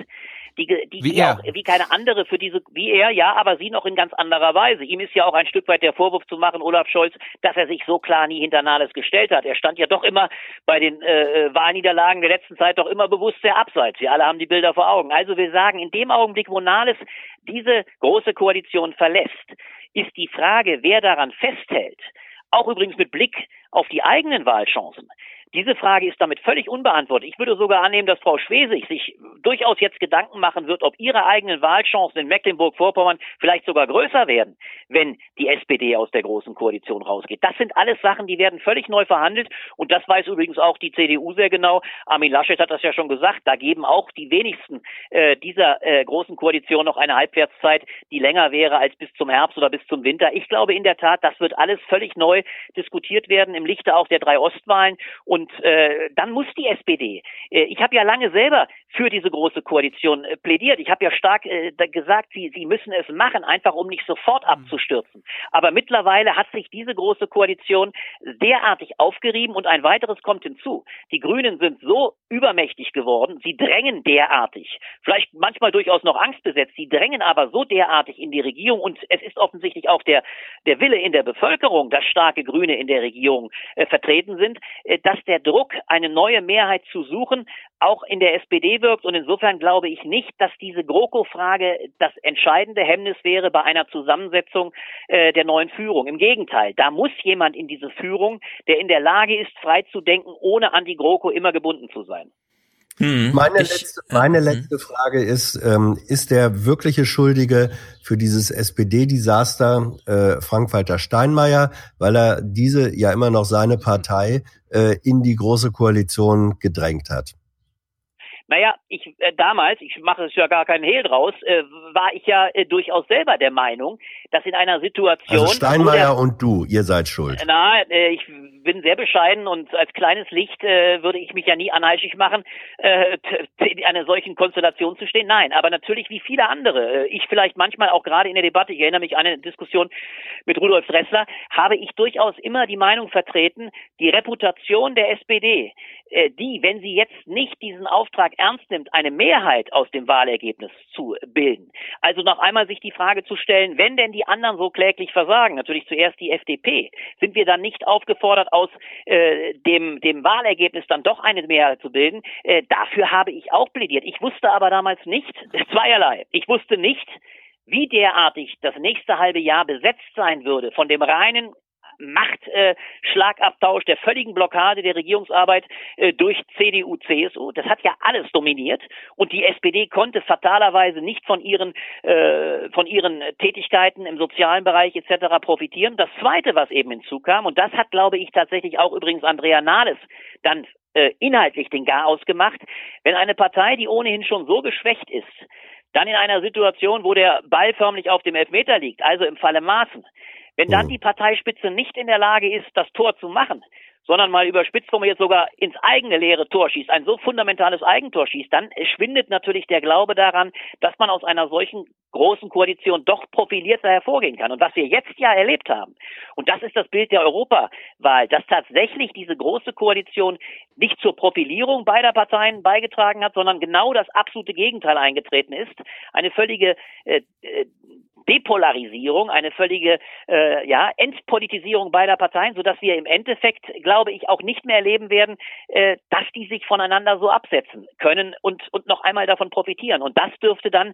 die, die, wie, die auch, wie keine andere für diese, wie er, ja, aber sie noch in ganz anderer Weise. Ihm ist ja auch ein Stück weit der Vorwurf zu machen, Olaf Scholz, dass er sich so klar nie hinter Nahles gestellt hat. Er stand ja doch immer bei den äh, äh, Wahlniederlagen der letzten Zeit doch immer bewusst sehr abseits. Wir alle haben die Bilder vor Augen. Also wir sagen, in dem Augenblick, wo Nahles diese große Koalition verlässt, ist die Frage, wer daran festhält, auch übrigens mit Blick auf die eigenen Wahlchancen, diese Frage ist damit völlig unbeantwortet. Ich würde sogar annehmen, dass Frau Schwesig sich durchaus jetzt Gedanken machen wird, ob ihre eigenen Wahlchancen in Mecklenburg-Vorpommern vielleicht sogar größer werden, wenn die SPD aus der Großen Koalition rausgeht. Das sind alles Sachen, die werden völlig neu verhandelt. Und das weiß übrigens auch die CDU sehr genau. Armin Laschet hat das ja schon gesagt. Da geben auch die wenigsten äh, dieser äh, Großen Koalition noch eine Halbwertszeit, die länger wäre als bis zum Herbst oder bis zum Winter. Ich glaube in der Tat, das wird alles völlig neu diskutiert werden im Lichte auch der drei Ostwahlen. Und und äh, dann muss die SPD. Äh, ich habe ja lange selber für diese große Koalition äh, plädiert. Ich habe ja stark äh, gesagt, sie, sie müssen es machen, einfach um nicht sofort abzustürzen. Aber mittlerweile hat sich diese große Koalition derartig aufgerieben und ein weiteres kommt hinzu. Die Grünen sind so übermächtig geworden, sie drängen derartig, vielleicht manchmal durchaus noch angstbesetzt, sie drängen aber so derartig in die Regierung und es ist offensichtlich auch der, der Wille in der Bevölkerung, dass starke Grüne in der Regierung äh, vertreten sind, äh, dass der Druck, eine neue Mehrheit zu suchen, auch in der SPD wirkt. Und insofern glaube ich nicht, dass diese GroKo-Frage das entscheidende Hemmnis wäre bei einer Zusammensetzung äh, der neuen Führung. Im Gegenteil, da muss jemand in diese Führung, der in der Lage ist, frei zu denken, ohne an die GroKo immer gebunden zu sein. Hm, meine ich, letzte, meine hm. letzte Frage ist, ähm, ist der wirkliche Schuldige für dieses SPD-Desaster äh, Frank-Walter Steinmeier, weil er diese ja immer noch seine Partei äh, in die große Koalition gedrängt hat? Naja, ich äh, damals, ich mache es ja gar keinen Hehl draus, äh, war ich ja äh, durchaus selber der Meinung, dass in einer Situation. Also Steinmeier der, und du, ihr seid schuld. Na, äh, ich bin sehr bescheiden und als kleines Licht äh, würde ich mich ja nie anheischig machen, äh, in einer solchen Konstellation zu stehen. Nein, aber natürlich wie viele andere. Äh, ich vielleicht manchmal auch gerade in der Debatte, ich erinnere mich an eine Diskussion mit Rudolf Dressler, habe ich durchaus immer die Meinung vertreten, die Reputation der SPD, äh, die, wenn sie jetzt nicht diesen Auftrag ernst nimmt, eine Mehrheit aus dem Wahlergebnis zu bilden. Also noch einmal sich die Frage zu stellen, wenn denn die anderen so kläglich versagen, natürlich zuerst die FDP, sind wir dann nicht aufgefordert, aus äh, dem, dem Wahlergebnis dann doch eine Mehrheit zu bilden? Äh, dafür habe ich auch plädiert. Ich wusste aber damals nicht, zweierlei, ich wusste nicht, wie derartig das nächste halbe Jahr besetzt sein würde von dem reinen Machtschlagabtausch, äh, der völligen Blockade der Regierungsarbeit äh, durch CDU, CSU. Das hat ja alles dominiert und die SPD konnte fatalerweise nicht von ihren äh, von ihren Tätigkeiten im sozialen Bereich etc. profitieren. Das Zweite, was eben hinzukam und das hat, glaube ich, tatsächlich auch übrigens Andrea Nahles dann äh, inhaltlich den Garaus gemacht, wenn eine Partei, die ohnehin schon so geschwächt ist, dann in einer Situation, wo der Ball förmlich auf dem Elfmeter liegt, also im Falle Maßen, wenn dann mhm. die Parteispitze nicht in der Lage ist, das Tor zu machen, sondern mal überspitzt formuliert sogar ins eigene leere Tor schießt, ein so fundamentales Eigentor schießt, dann schwindet natürlich der Glaube daran, dass man aus einer solchen großen Koalition doch profilierter hervorgehen kann. Und was wir jetzt ja erlebt haben, und das ist das Bild der Europawahl, dass tatsächlich diese große Koalition nicht zur Profilierung beider Parteien beigetragen hat, sondern genau das absolute Gegenteil eingetreten ist. Eine völlige äh, äh Depolarisierung, eine völlige äh, ja, Entpolitisierung beider Parteien, sodass wir im Endeffekt, glaube ich, auch nicht mehr erleben werden, äh, dass die sich voneinander so absetzen können und, und noch einmal davon profitieren. Und das dürfte dann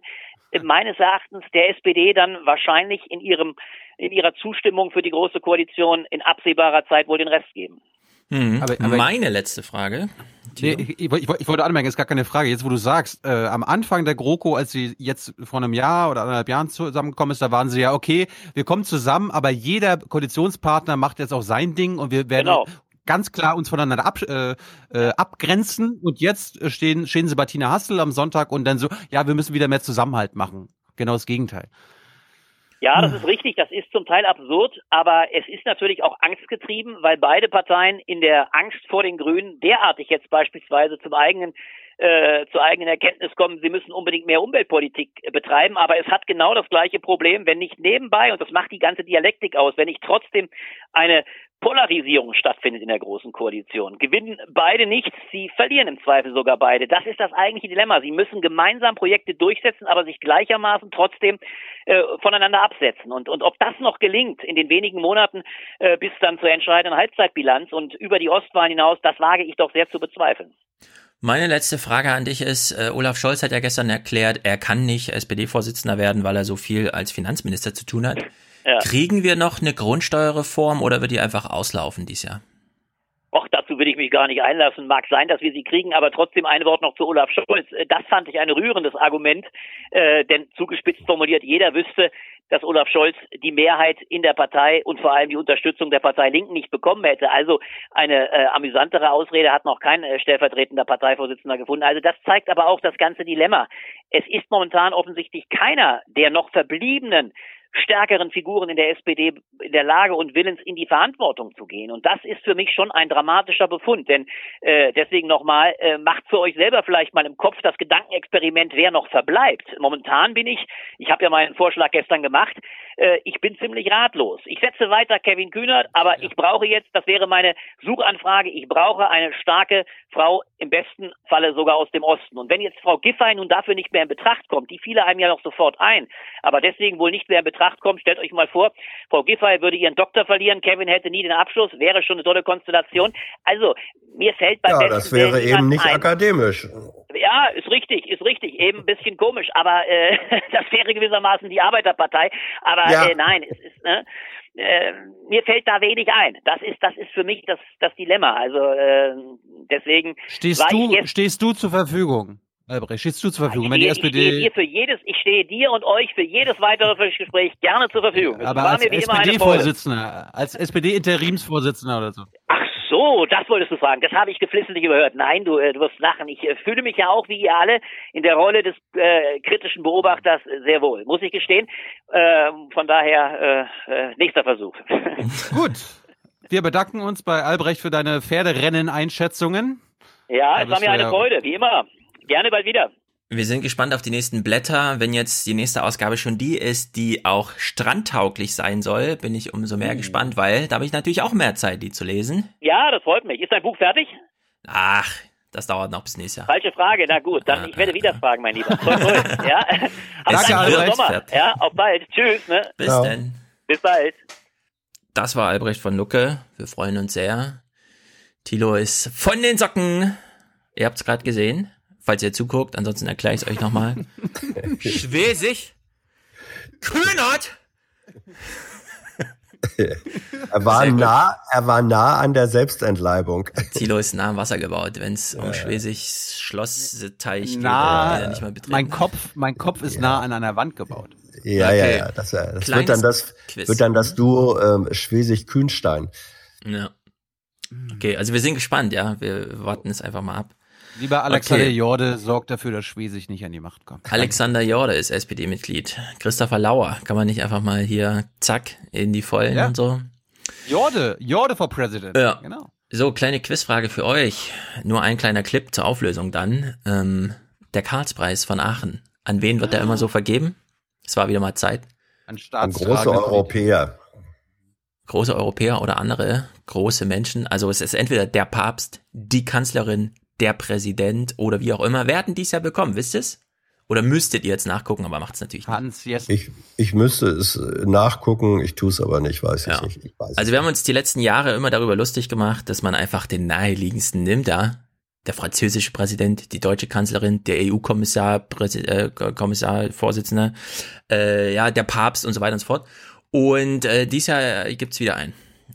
äh, meines Erachtens der SPD dann wahrscheinlich in ihrem in ihrer Zustimmung für die große Koalition in absehbarer Zeit wohl den Rest geben. Mhm. Aber, aber Meine letzte Frage. Nee, ich, ich, ich, wollte anmerken, ist gar keine Frage. Jetzt, wo du sagst, äh, am Anfang der GroKo, als sie jetzt vor einem Jahr oder anderthalb Jahren zusammengekommen ist, da waren sie ja, okay, wir kommen zusammen, aber jeder Koalitionspartner macht jetzt auch sein Ding und wir werden genau. ganz klar uns voneinander ab, äh, äh, abgrenzen. Und jetzt stehen, stehen sie bei Tina Hassel am Sonntag und dann so, ja, wir müssen wieder mehr Zusammenhalt machen. Genau das Gegenteil. Ja, das ist richtig, das ist zum Teil absurd, aber es ist natürlich auch angstgetrieben, weil beide Parteien in der Angst vor den Grünen derartig jetzt beispielsweise zum eigenen äh, zur eigenen Erkenntnis kommen, sie müssen unbedingt mehr Umweltpolitik betreiben, aber es hat genau das gleiche Problem, wenn nicht nebenbei, und das macht die ganze Dialektik aus, wenn nicht trotzdem eine Polarisierung stattfindet in der großen Koalition. Gewinnen beide nichts, sie verlieren im Zweifel sogar beide. Das ist das eigentliche Dilemma. Sie müssen gemeinsam Projekte durchsetzen, aber sich gleichermaßen trotzdem äh, voneinander absetzen. Und, und ob das noch gelingt in den wenigen Monaten äh, bis dann zur entscheidenden Halbzeitbilanz und über die Ostwahlen hinaus, das wage ich doch sehr zu bezweifeln. Meine letzte Frage an dich ist, äh, Olaf Scholz hat ja gestern erklärt, er kann nicht SPD-Vorsitzender werden, weil er so viel als Finanzminister zu tun hat. Ja. Kriegen wir noch eine Grundsteuerreform oder wird die einfach auslaufen dieses Jahr? Och, dazu will ich mich gar nicht einlassen. Mag sein, dass wir sie kriegen, aber trotzdem ein Wort noch zu Olaf Scholz. Das fand ich ein rührendes Argument, äh, denn zugespitzt formuliert, jeder wüsste, dass Olaf Scholz die Mehrheit in der Partei und vor allem die Unterstützung der Partei Linken nicht bekommen hätte. Also eine äh, amüsantere Ausrede hat noch kein äh, stellvertretender Parteivorsitzender gefunden. Also das zeigt aber auch das ganze Dilemma. Es ist momentan offensichtlich keiner der noch verbliebenen stärkeren Figuren in der SPD in der Lage und willens, in die Verantwortung zu gehen. Und das ist für mich schon ein dramatischer Befund. Denn äh, deswegen nochmal, äh, macht für euch selber vielleicht mal im Kopf das Gedankenexperiment, wer noch verbleibt. Momentan bin ich, ich habe ja meinen Vorschlag gestern gemacht, äh, ich bin ziemlich ratlos. Ich setze weiter Kevin Kühnert, aber ja. ich brauche jetzt, das wäre meine Suchanfrage, ich brauche eine starke Frau, im besten Falle sogar aus dem Osten. Und wenn jetzt Frau Giffey nun dafür nicht mehr in Betracht kommt, die fiele einem ja noch sofort ein, aber deswegen wohl nicht mehr in Betracht Betracht kommt. Stellt euch mal vor, Frau Giffey würde ihren Doktor verlieren, Kevin hätte nie den Abschluss, wäre schon eine tolle Konstellation. Also, mir fällt bei Ja, das wäre eben nicht ein. akademisch. Ja, ist richtig, ist richtig, eben ein bisschen komisch, aber äh, das wäre gewissermaßen die Arbeiterpartei. Aber ja. äh, nein, es ist, ne, äh, mir fällt da wenig ein. Das ist, das ist für mich das, das Dilemma. Also äh, deswegen stehst du, stehst du zur Verfügung. Albrecht, stehst du zur Verfügung? Ich, stehe, ich stehe dir für jedes, ich stehe dir und euch für jedes weitere Gespräch gerne zur Verfügung. Aber als SPD-Vorsitzender, als SPD-Interimsvorsitzender oder so. Ach so, das wolltest du fragen. Das habe ich geflissentlich überhört. Nein, du, äh, du wirst lachen. Ich äh, fühle mich ja auch wie ihr alle in der Rolle des äh, kritischen Beobachters sehr wohl, muss ich gestehen. Äh, von daher äh, äh nächster Versuch. Gut. Wir bedanken uns bei Albrecht für deine Pferderennen-Einschätzungen. Ja, es war mir eine Freude, wie immer. Gerne bald wieder. Wir sind gespannt auf die nächsten Blätter. Wenn jetzt die nächste Ausgabe schon die ist, die auch strandtauglich sein soll, bin ich umso mehr mhm. gespannt, weil da habe ich natürlich auch mehr Zeit, die zu lesen. Ja, das freut mich. Ist dein Buch fertig? Ach, das dauert noch bis nächstes Jahr. Falsche Frage, na gut, dann ich werde wieder fragen, mein Lieber. Toll, toll. Ja, Danke, Albrecht. Sommer. Ja, auf bald. Tschüss. Ne? Bis ja. dann. Bis bald. Das war Albrecht von Lucke. Wir freuen uns sehr. Tilo ist von den Socken. Ihr habt es gerade gesehen falls ihr zuguckt. Ansonsten erkläre ich es euch nochmal. Schwesig. Kühnert. er war nah, er war nah an der Selbstentleibung. Tilo ist nah am Wasser gebaut, wenn es um Schwesigs Schlossteich geht. Nah, nicht mal mein Kopf, mein Kopf ist ja. nah an einer Wand gebaut. Ja, okay. ja, ja. Das, das wird dann das, Quiz. wird dann das Duo ähm, Schwesig-Kühnstein. Ja. Okay, also wir sind gespannt, ja. Wir warten es einfach mal ab. Lieber Alexander okay. Jorde sorgt dafür, dass Schwesig nicht an die Macht kommt. Alexander Jorde ist SPD-Mitglied. Christopher Lauer, kann man nicht einfach mal hier zack in die Vollen ja. und so? Jorde, Jorde for President. Ja. Genau. So, kleine Quizfrage für euch. Nur ein kleiner Clip zur Auflösung dann. Ähm, der Karlspreis von Aachen. An wen wird der immer so vergeben? Es war wieder mal Zeit. An, An große Europäer. Große Europäer oder andere große Menschen. Also es ist entweder der Papst, die Kanzlerin, der Präsident oder wie auch immer. Wer hat denn dies Jahr bekommen? Wisst ihr es? Oder müsstet ihr jetzt nachgucken, aber macht es natürlich nicht. Hans, yes. ich, ich müsste es nachgucken, ich tue es aber nicht, weiß ja. ich nicht. Ich weiß also wir haben uns die letzten Jahre immer darüber lustig gemacht, dass man einfach den naheliegendsten nimmt, ja. Der französische Präsident, die deutsche Kanzlerin, der EU-Kommissar, äh, Kommissar, Vorsitzende, äh, ja, der Papst und so weiter und so fort. Und äh, dieses Jahr gibt's wieder einen.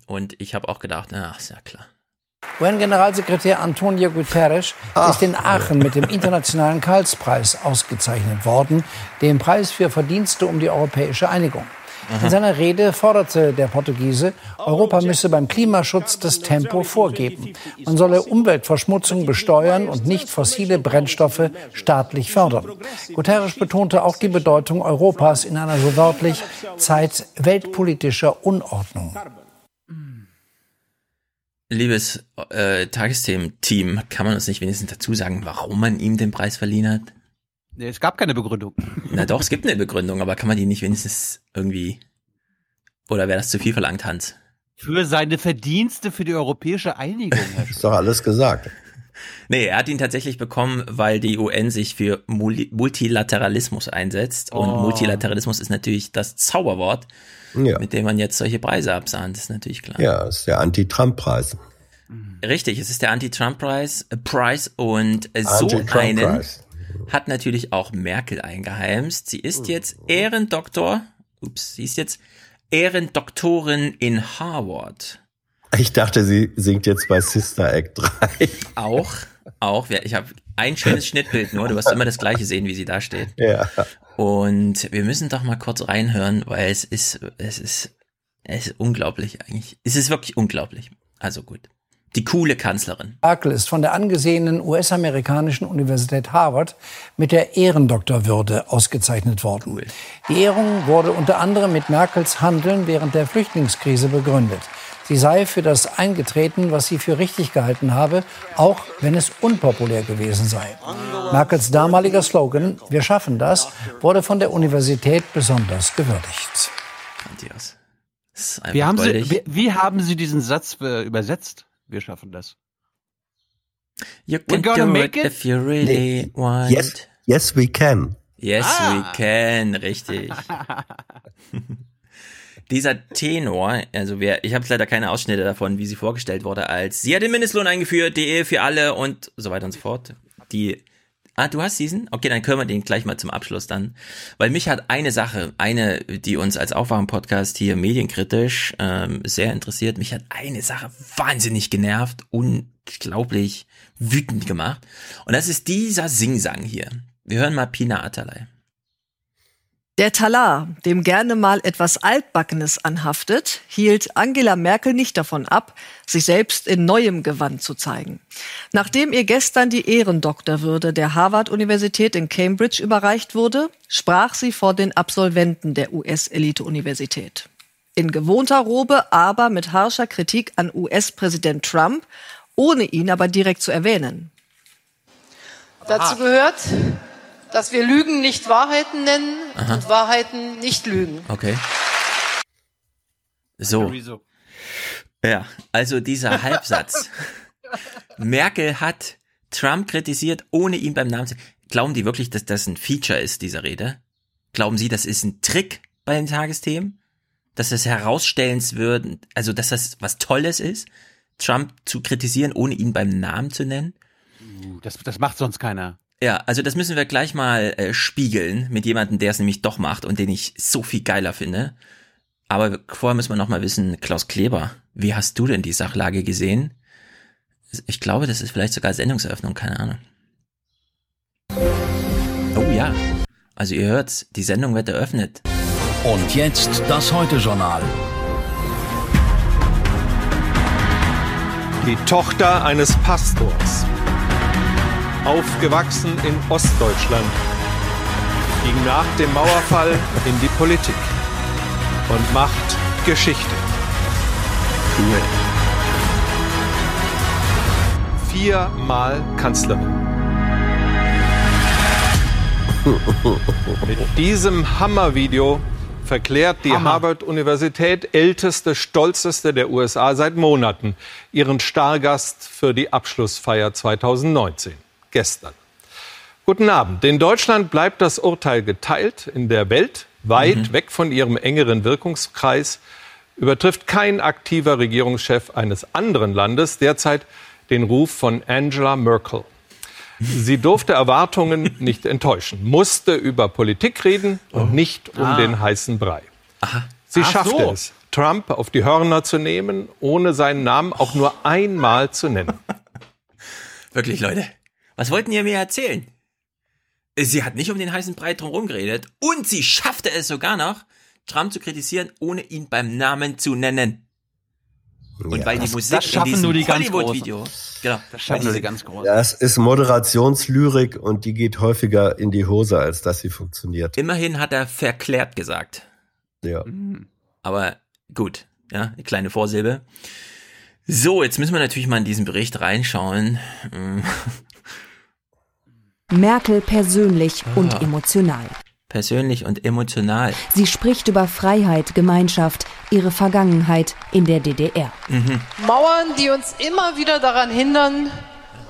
Und ich habe auch gedacht, na, ist ja klar. UN-Generalsekretär Antonio Guterres Ach. ist in Aachen mit dem Internationalen Karlspreis ausgezeichnet worden, dem Preis für Verdienste um die europäische Einigung. In seiner Rede forderte der Portugiese, Europa müsse beim Klimaschutz das Tempo vorgeben. Man solle Umweltverschmutzung besteuern und nicht fossile Brennstoffe staatlich fördern. Guterres betonte auch die Bedeutung Europas in einer so wörtlich Zeit weltpolitischer Unordnung. Liebes äh, Tagesthemen-Team, kann man uns nicht wenigstens dazu sagen, warum man ihm den Preis verliehen hat? Nee, es gab keine Begründung. Na doch, es gibt eine Begründung, aber kann man die nicht wenigstens irgendwie. Oder wäre das zu viel verlangt, Hans? Für seine Verdienste für die europäische Einigung. ist doch alles gesagt. Nee, er hat ihn tatsächlich bekommen, weil die UN sich für Multilateralismus einsetzt. Und oh. Multilateralismus ist natürlich das Zauberwort ja. mit dem man jetzt solche Preise absahnt, ist natürlich klar. Ja, ist der Anti-Trump-Preis. Richtig, es ist der Anti-Trump-Preis äh, Preis und äh, so einen hat natürlich auch Merkel eingeheimst. Sie ist jetzt Ehrendoktor, ups, sie ist jetzt Ehrendoktorin in Harvard. Ich dachte, sie singt jetzt bei Sister Act 3. Auch, auch. Ich habe ein schönes Schnittbild nur. Du wirst immer das gleiche sehen, wie sie da steht. Ja. Und wir müssen doch mal kurz reinhören, weil es ist, es ist, es ist unglaublich eigentlich. Es ist wirklich unglaublich. Also gut. Die coole Kanzlerin. Merkel ist von der angesehenen US-amerikanischen Universität Harvard mit der Ehrendoktorwürde ausgezeichnet worden. Cool. Die Ehrung wurde unter anderem mit Merkels Handeln während der Flüchtlingskrise begründet. Sie sei für das eingetreten, was sie für richtig gehalten habe, auch wenn es unpopulär gewesen sei. Merkels damaliger Slogan, wir schaffen das, wurde von der Universität besonders gewürdigt. Matthias. Wie haben, Sie, wie, wie haben Sie diesen Satz äh, übersetzt? Wir schaffen das. You can We're gonna do make it if you really nee. want. Yes, yes we can. Yes ah. we can, richtig. dieser Tenor, also wer, ich habe leider keine Ausschnitte davon, wie sie vorgestellt wurde, als sie hat den Mindestlohn eingeführt, die Ehe für alle und so weiter und so fort. Die Ah, du hast diesen? Okay, dann können wir den gleich mal zum Abschluss dann. Weil mich hat eine Sache, eine, die uns als Aufwachen-Podcast hier medienkritisch ähm, sehr interessiert, mich hat eine Sache wahnsinnig genervt, unglaublich wütend gemacht. Und das ist dieser Singsang hier. Wir hören mal Pina Atalay. Der Talar, dem gerne mal etwas Altbackenes anhaftet, hielt Angela Merkel nicht davon ab, sich selbst in neuem Gewand zu zeigen. Nachdem ihr gestern die Ehrendoktorwürde der Harvard-Universität in Cambridge überreicht wurde, sprach sie vor den Absolventen der US-Elite-Universität. In gewohnter Robe, aber mit harscher Kritik an US-Präsident Trump, ohne ihn aber direkt zu erwähnen. Dazu gehört, dass wir Lügen nicht Wahrheiten nennen Aha. und Wahrheiten nicht Lügen. Okay. So. Ja, also dieser Halbsatz. Merkel hat Trump kritisiert, ohne ihn beim Namen zu. Glauben die wirklich, dass das ein Feature ist, dieser Rede? Glauben Sie, das ist ein Trick bei den Tagesthemen? Dass das herausstellens würden, also dass das was Tolles ist, Trump zu kritisieren, ohne ihn beim Namen zu nennen? Das, das macht sonst keiner. Ja, also das müssen wir gleich mal äh, spiegeln mit jemandem, der es nämlich doch macht und den ich so viel geiler finde. Aber vorher müssen wir noch mal wissen, Klaus Kleber, wie hast du denn die Sachlage gesehen? Ich glaube, das ist vielleicht sogar Sendungseröffnung, keine Ahnung. Oh ja, also ihr hört's, die Sendung wird eröffnet. Und jetzt das Heute-Journal. Die Tochter eines Pastors aufgewachsen in Ostdeutschland, ging nach dem Mauerfall in die Politik und macht Geschichte. Cool. viermal Kanzlerin. Mit diesem Hammervideo verklärt die. Harvard-Universität, älteste, stolzeste der USA seit Monaten, ihren Stargast für die Abschlussfeier 2019. Gestern. Guten Abend. In Deutschland bleibt das Urteil geteilt. In der Welt, weit Mhm. weg von ihrem engeren Wirkungskreis, übertrifft kein aktiver Regierungschef eines anderen Landes derzeit den Ruf von Angela Merkel. Sie durfte Erwartungen nicht enttäuschen, musste über Politik reden und nicht um Ah. den heißen Brei. Sie Ach schaffte so. es, Trump auf die Hörner zu nehmen, ohne seinen Namen auch nur einmal zu nennen. Wirklich, Leute. Was wollten ihr mir erzählen? Sie hat nicht um den heißen Brei drumherum geredet und sie schaffte es sogar noch, Trump zu kritisieren, ohne ihn beim Namen zu nennen. Und Ja. weil die Das- Musik das in schaffen diesem nur die ganz Hollywood-Video, genau, Das weil diese- Das ist Moderationslyrik und die geht häufiger in die Hose, als dass sie funktioniert. Immerhin hat er verklärt gesagt. Ja. Aber gut, ja, eine kleine Vorsilbe. So, jetzt müssen wir natürlich mal in diesen Bericht reinschauen. Merkel persönlich und emotional. Persönlich und emotional. Sie spricht über Freiheit, Gemeinschaft, ihre Vergangenheit in der DDR. Mhm. Mauern, die uns immer wieder daran hindern,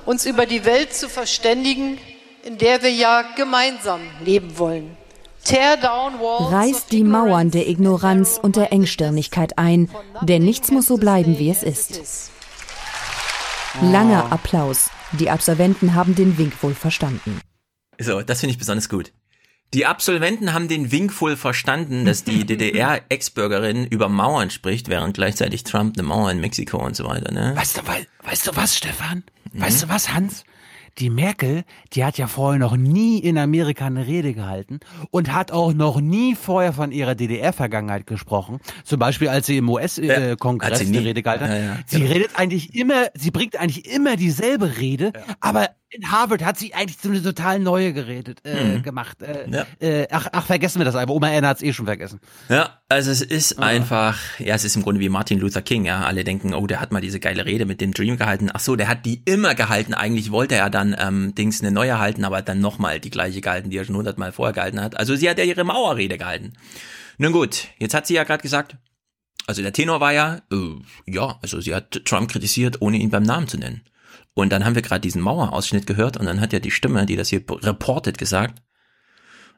uns über die Welt zu verständigen, in der wir ja gemeinsam leben wollen. Tear down walls Reißt die Mauern der Ignoranz und der Engstirnigkeit ein, denn nichts muss so bleiben, wie es ist. Langer Applaus. Die Absolventen haben den Wink wohl verstanden. So, das finde ich besonders gut. Die Absolventen haben den Wink wohl verstanden, dass die DDR-Ex-Bürgerin über Mauern spricht, während gleichzeitig Trump eine Mauer in Mexiko und so weiter, ne? Weißt du, weil, weißt du was, Stefan? Mhm. Weißt du was, Hans? Die Merkel, die hat ja vorher noch nie in Amerika eine Rede gehalten und hat auch noch nie vorher von ihrer DDR-Vergangenheit gesprochen. Zum Beispiel, als sie im hat US-Kongress sie nie. eine Rede gehalten hat. Ja, ja, sie genau. redet eigentlich immer, sie bringt eigentlich immer dieselbe Rede, aber in Harvard hat sie eigentlich so eine total neue geredet, äh, Mhm. gemacht. Äh, Ja. äh, ach, ach, vergessen wir das einfach. Oma Erna hat es eh schon vergessen. Ja, also es ist einfach, ja, es ist im Grunde wie Martin Luther King, ja. Alle denken, oh, der hat mal diese geile Rede mit dem Dream gehalten. Ach so, der hat die immer gehalten. Eigentlich wollte er dann ähm, Dings eine neue halten, aber dann nochmal die gleiche gehalten, die er schon hundertmal vorher gehalten hat. Also sie hat ja ihre Mauerrede gehalten. Nun gut, jetzt hat sie ja gerade gesagt, also der Tenor war ja, äh, ja, also sie hat Trump kritisiert, ohne ihn beim Namen zu nennen. Und dann haben wir gerade diesen Mauerausschnitt gehört und dann hat ja die Stimme, die das hier reportet, gesagt,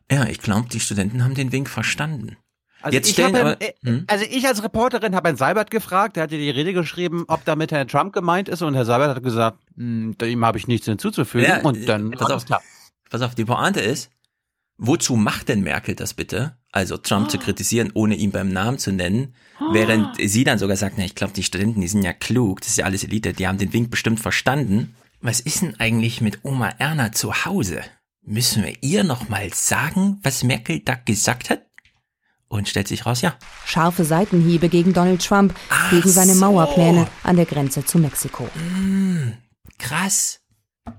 ja, ich glaube, die Studenten haben den Wink verstanden. Also Jetzt ich aber, äh, hm? also ich als Reporterin habe Herrn Seibert gefragt, der hat ja die Rede geschrieben, ob damit Herr Trump gemeint ist und Herr Seibert hat gesagt, "Hm, dem habe ich nichts hinzuzufügen Ja, und dann pass auf, pass auf, die Pointe ist, wozu macht denn Merkel das bitte? Also Trump zu kritisieren, ohne ihn beim Namen zu nennen, während sie dann sogar sagt, na, ich glaube, die Studenten, die sind ja klug, das ist ja alles Elite, die haben den Wink bestimmt verstanden. Was ist denn eigentlich mit Oma Erna zu Hause? Müssen wir ihr noch mal sagen, was Merkel da gesagt hat? Und stellt sich raus, ja. Scharfe Seitenhiebe gegen Donald Trump, gegen seine Mauerpläne an der Grenze zu Mexiko. Krass.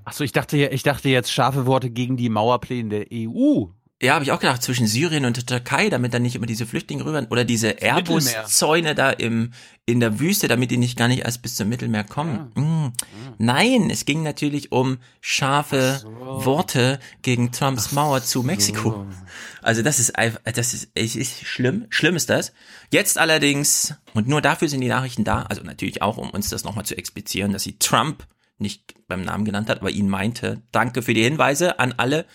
Achso, ich dachte, ich dachte jetzt scharfe Worte gegen die Mauerpläne der EU. Ja, habe ich auch gedacht, zwischen Syrien und der Türkei, damit dann nicht immer diese Flüchtlinge rüber oder diese. Airbus-Zäune da im in der Wüste, damit die nicht gar nicht erst bis zum Mittelmeer kommen. Mm. Nein, es ging natürlich um scharfe Worte gegen Trumps Mauer zu Mexiko. Also das ist einfach, das ist, es ist schlimm. Schlimm ist das. Jetzt allerdings, und nur dafür sind die Nachrichten da, also natürlich auch, um uns das nochmal zu explizieren, dass sie Trump nicht beim Namen genannt hat, aber ihn meinte. Danke für die Hinweise an alle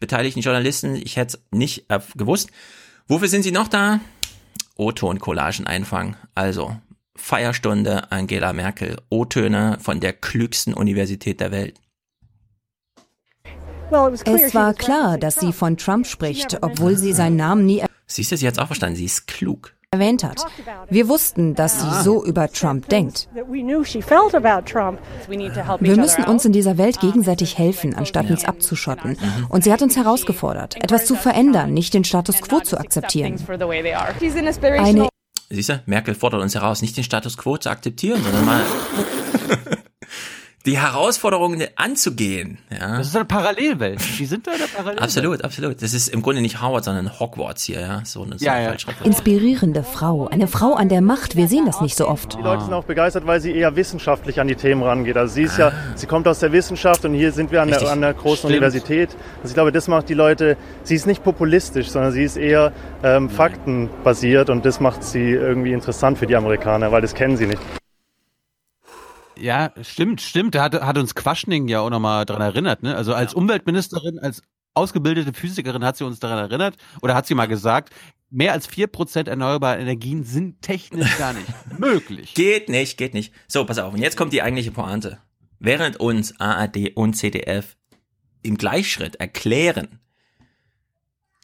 beteiligten Journalisten. Ich hätte es nicht äh, gewusst. Wofür sind sie noch da? O-Ton-Collagen einfangen. Also Feierstunde Angela Merkel. O-Töne von der klügsten Universität der Welt. Es war klar, dass sie von Trump spricht, obwohl sie seinen Namen nie Siehst du, sie hat auch verstanden. Sie ist klug. Erwähnt hat. Wir wussten, dass sie so über Trump denkt. Wir müssen uns in dieser Welt gegenseitig helfen, anstatt uns abzuschotten. Und sie hat uns herausgefordert, etwas zu verändern, nicht den Status quo zu akzeptieren. Eine Siehst du, Merkel fordert uns heraus, nicht den Status quo zu akzeptieren, sondern mal die Herausforderungen anzugehen. Ja. Das ist eine Parallelwelt. Die sind da in der Parallelwelt. Absolut, absolut. Das ist im Grunde nicht Howard, sondern Hogwarts hier, ja. So eine, so ja, ja. Inspirierende Frau. Eine Frau an der Macht. Wir sehen das nicht so oft. Die Leute sind auch begeistert, weil sie eher wissenschaftlich an die Themen rangeht. Also sie ist ja, sie kommt aus der Wissenschaft und hier sind wir an, der, an der, großen Stimmt. Universität. Also ich glaube, das macht die Leute, sie ist nicht populistisch, sondern sie ist eher ähm, faktenbasiert und das macht sie irgendwie interessant für die Amerikaner, weil das kennen sie nicht. Ja, stimmt, stimmt. Da hat, hat uns Quaschning ja auch nochmal dran erinnert. Ne? Also als ja. Umweltministerin, als ausgebildete Physikerin hat sie uns daran erinnert oder hat sie mal gesagt, mehr als vier Prozent erneuerbare Energien sind technisch gar nicht möglich. Geht nicht, geht nicht. So, pass auf. Und jetzt kommt die eigentliche Pointe. Während uns ARD und CDF im Gleichschritt erklären,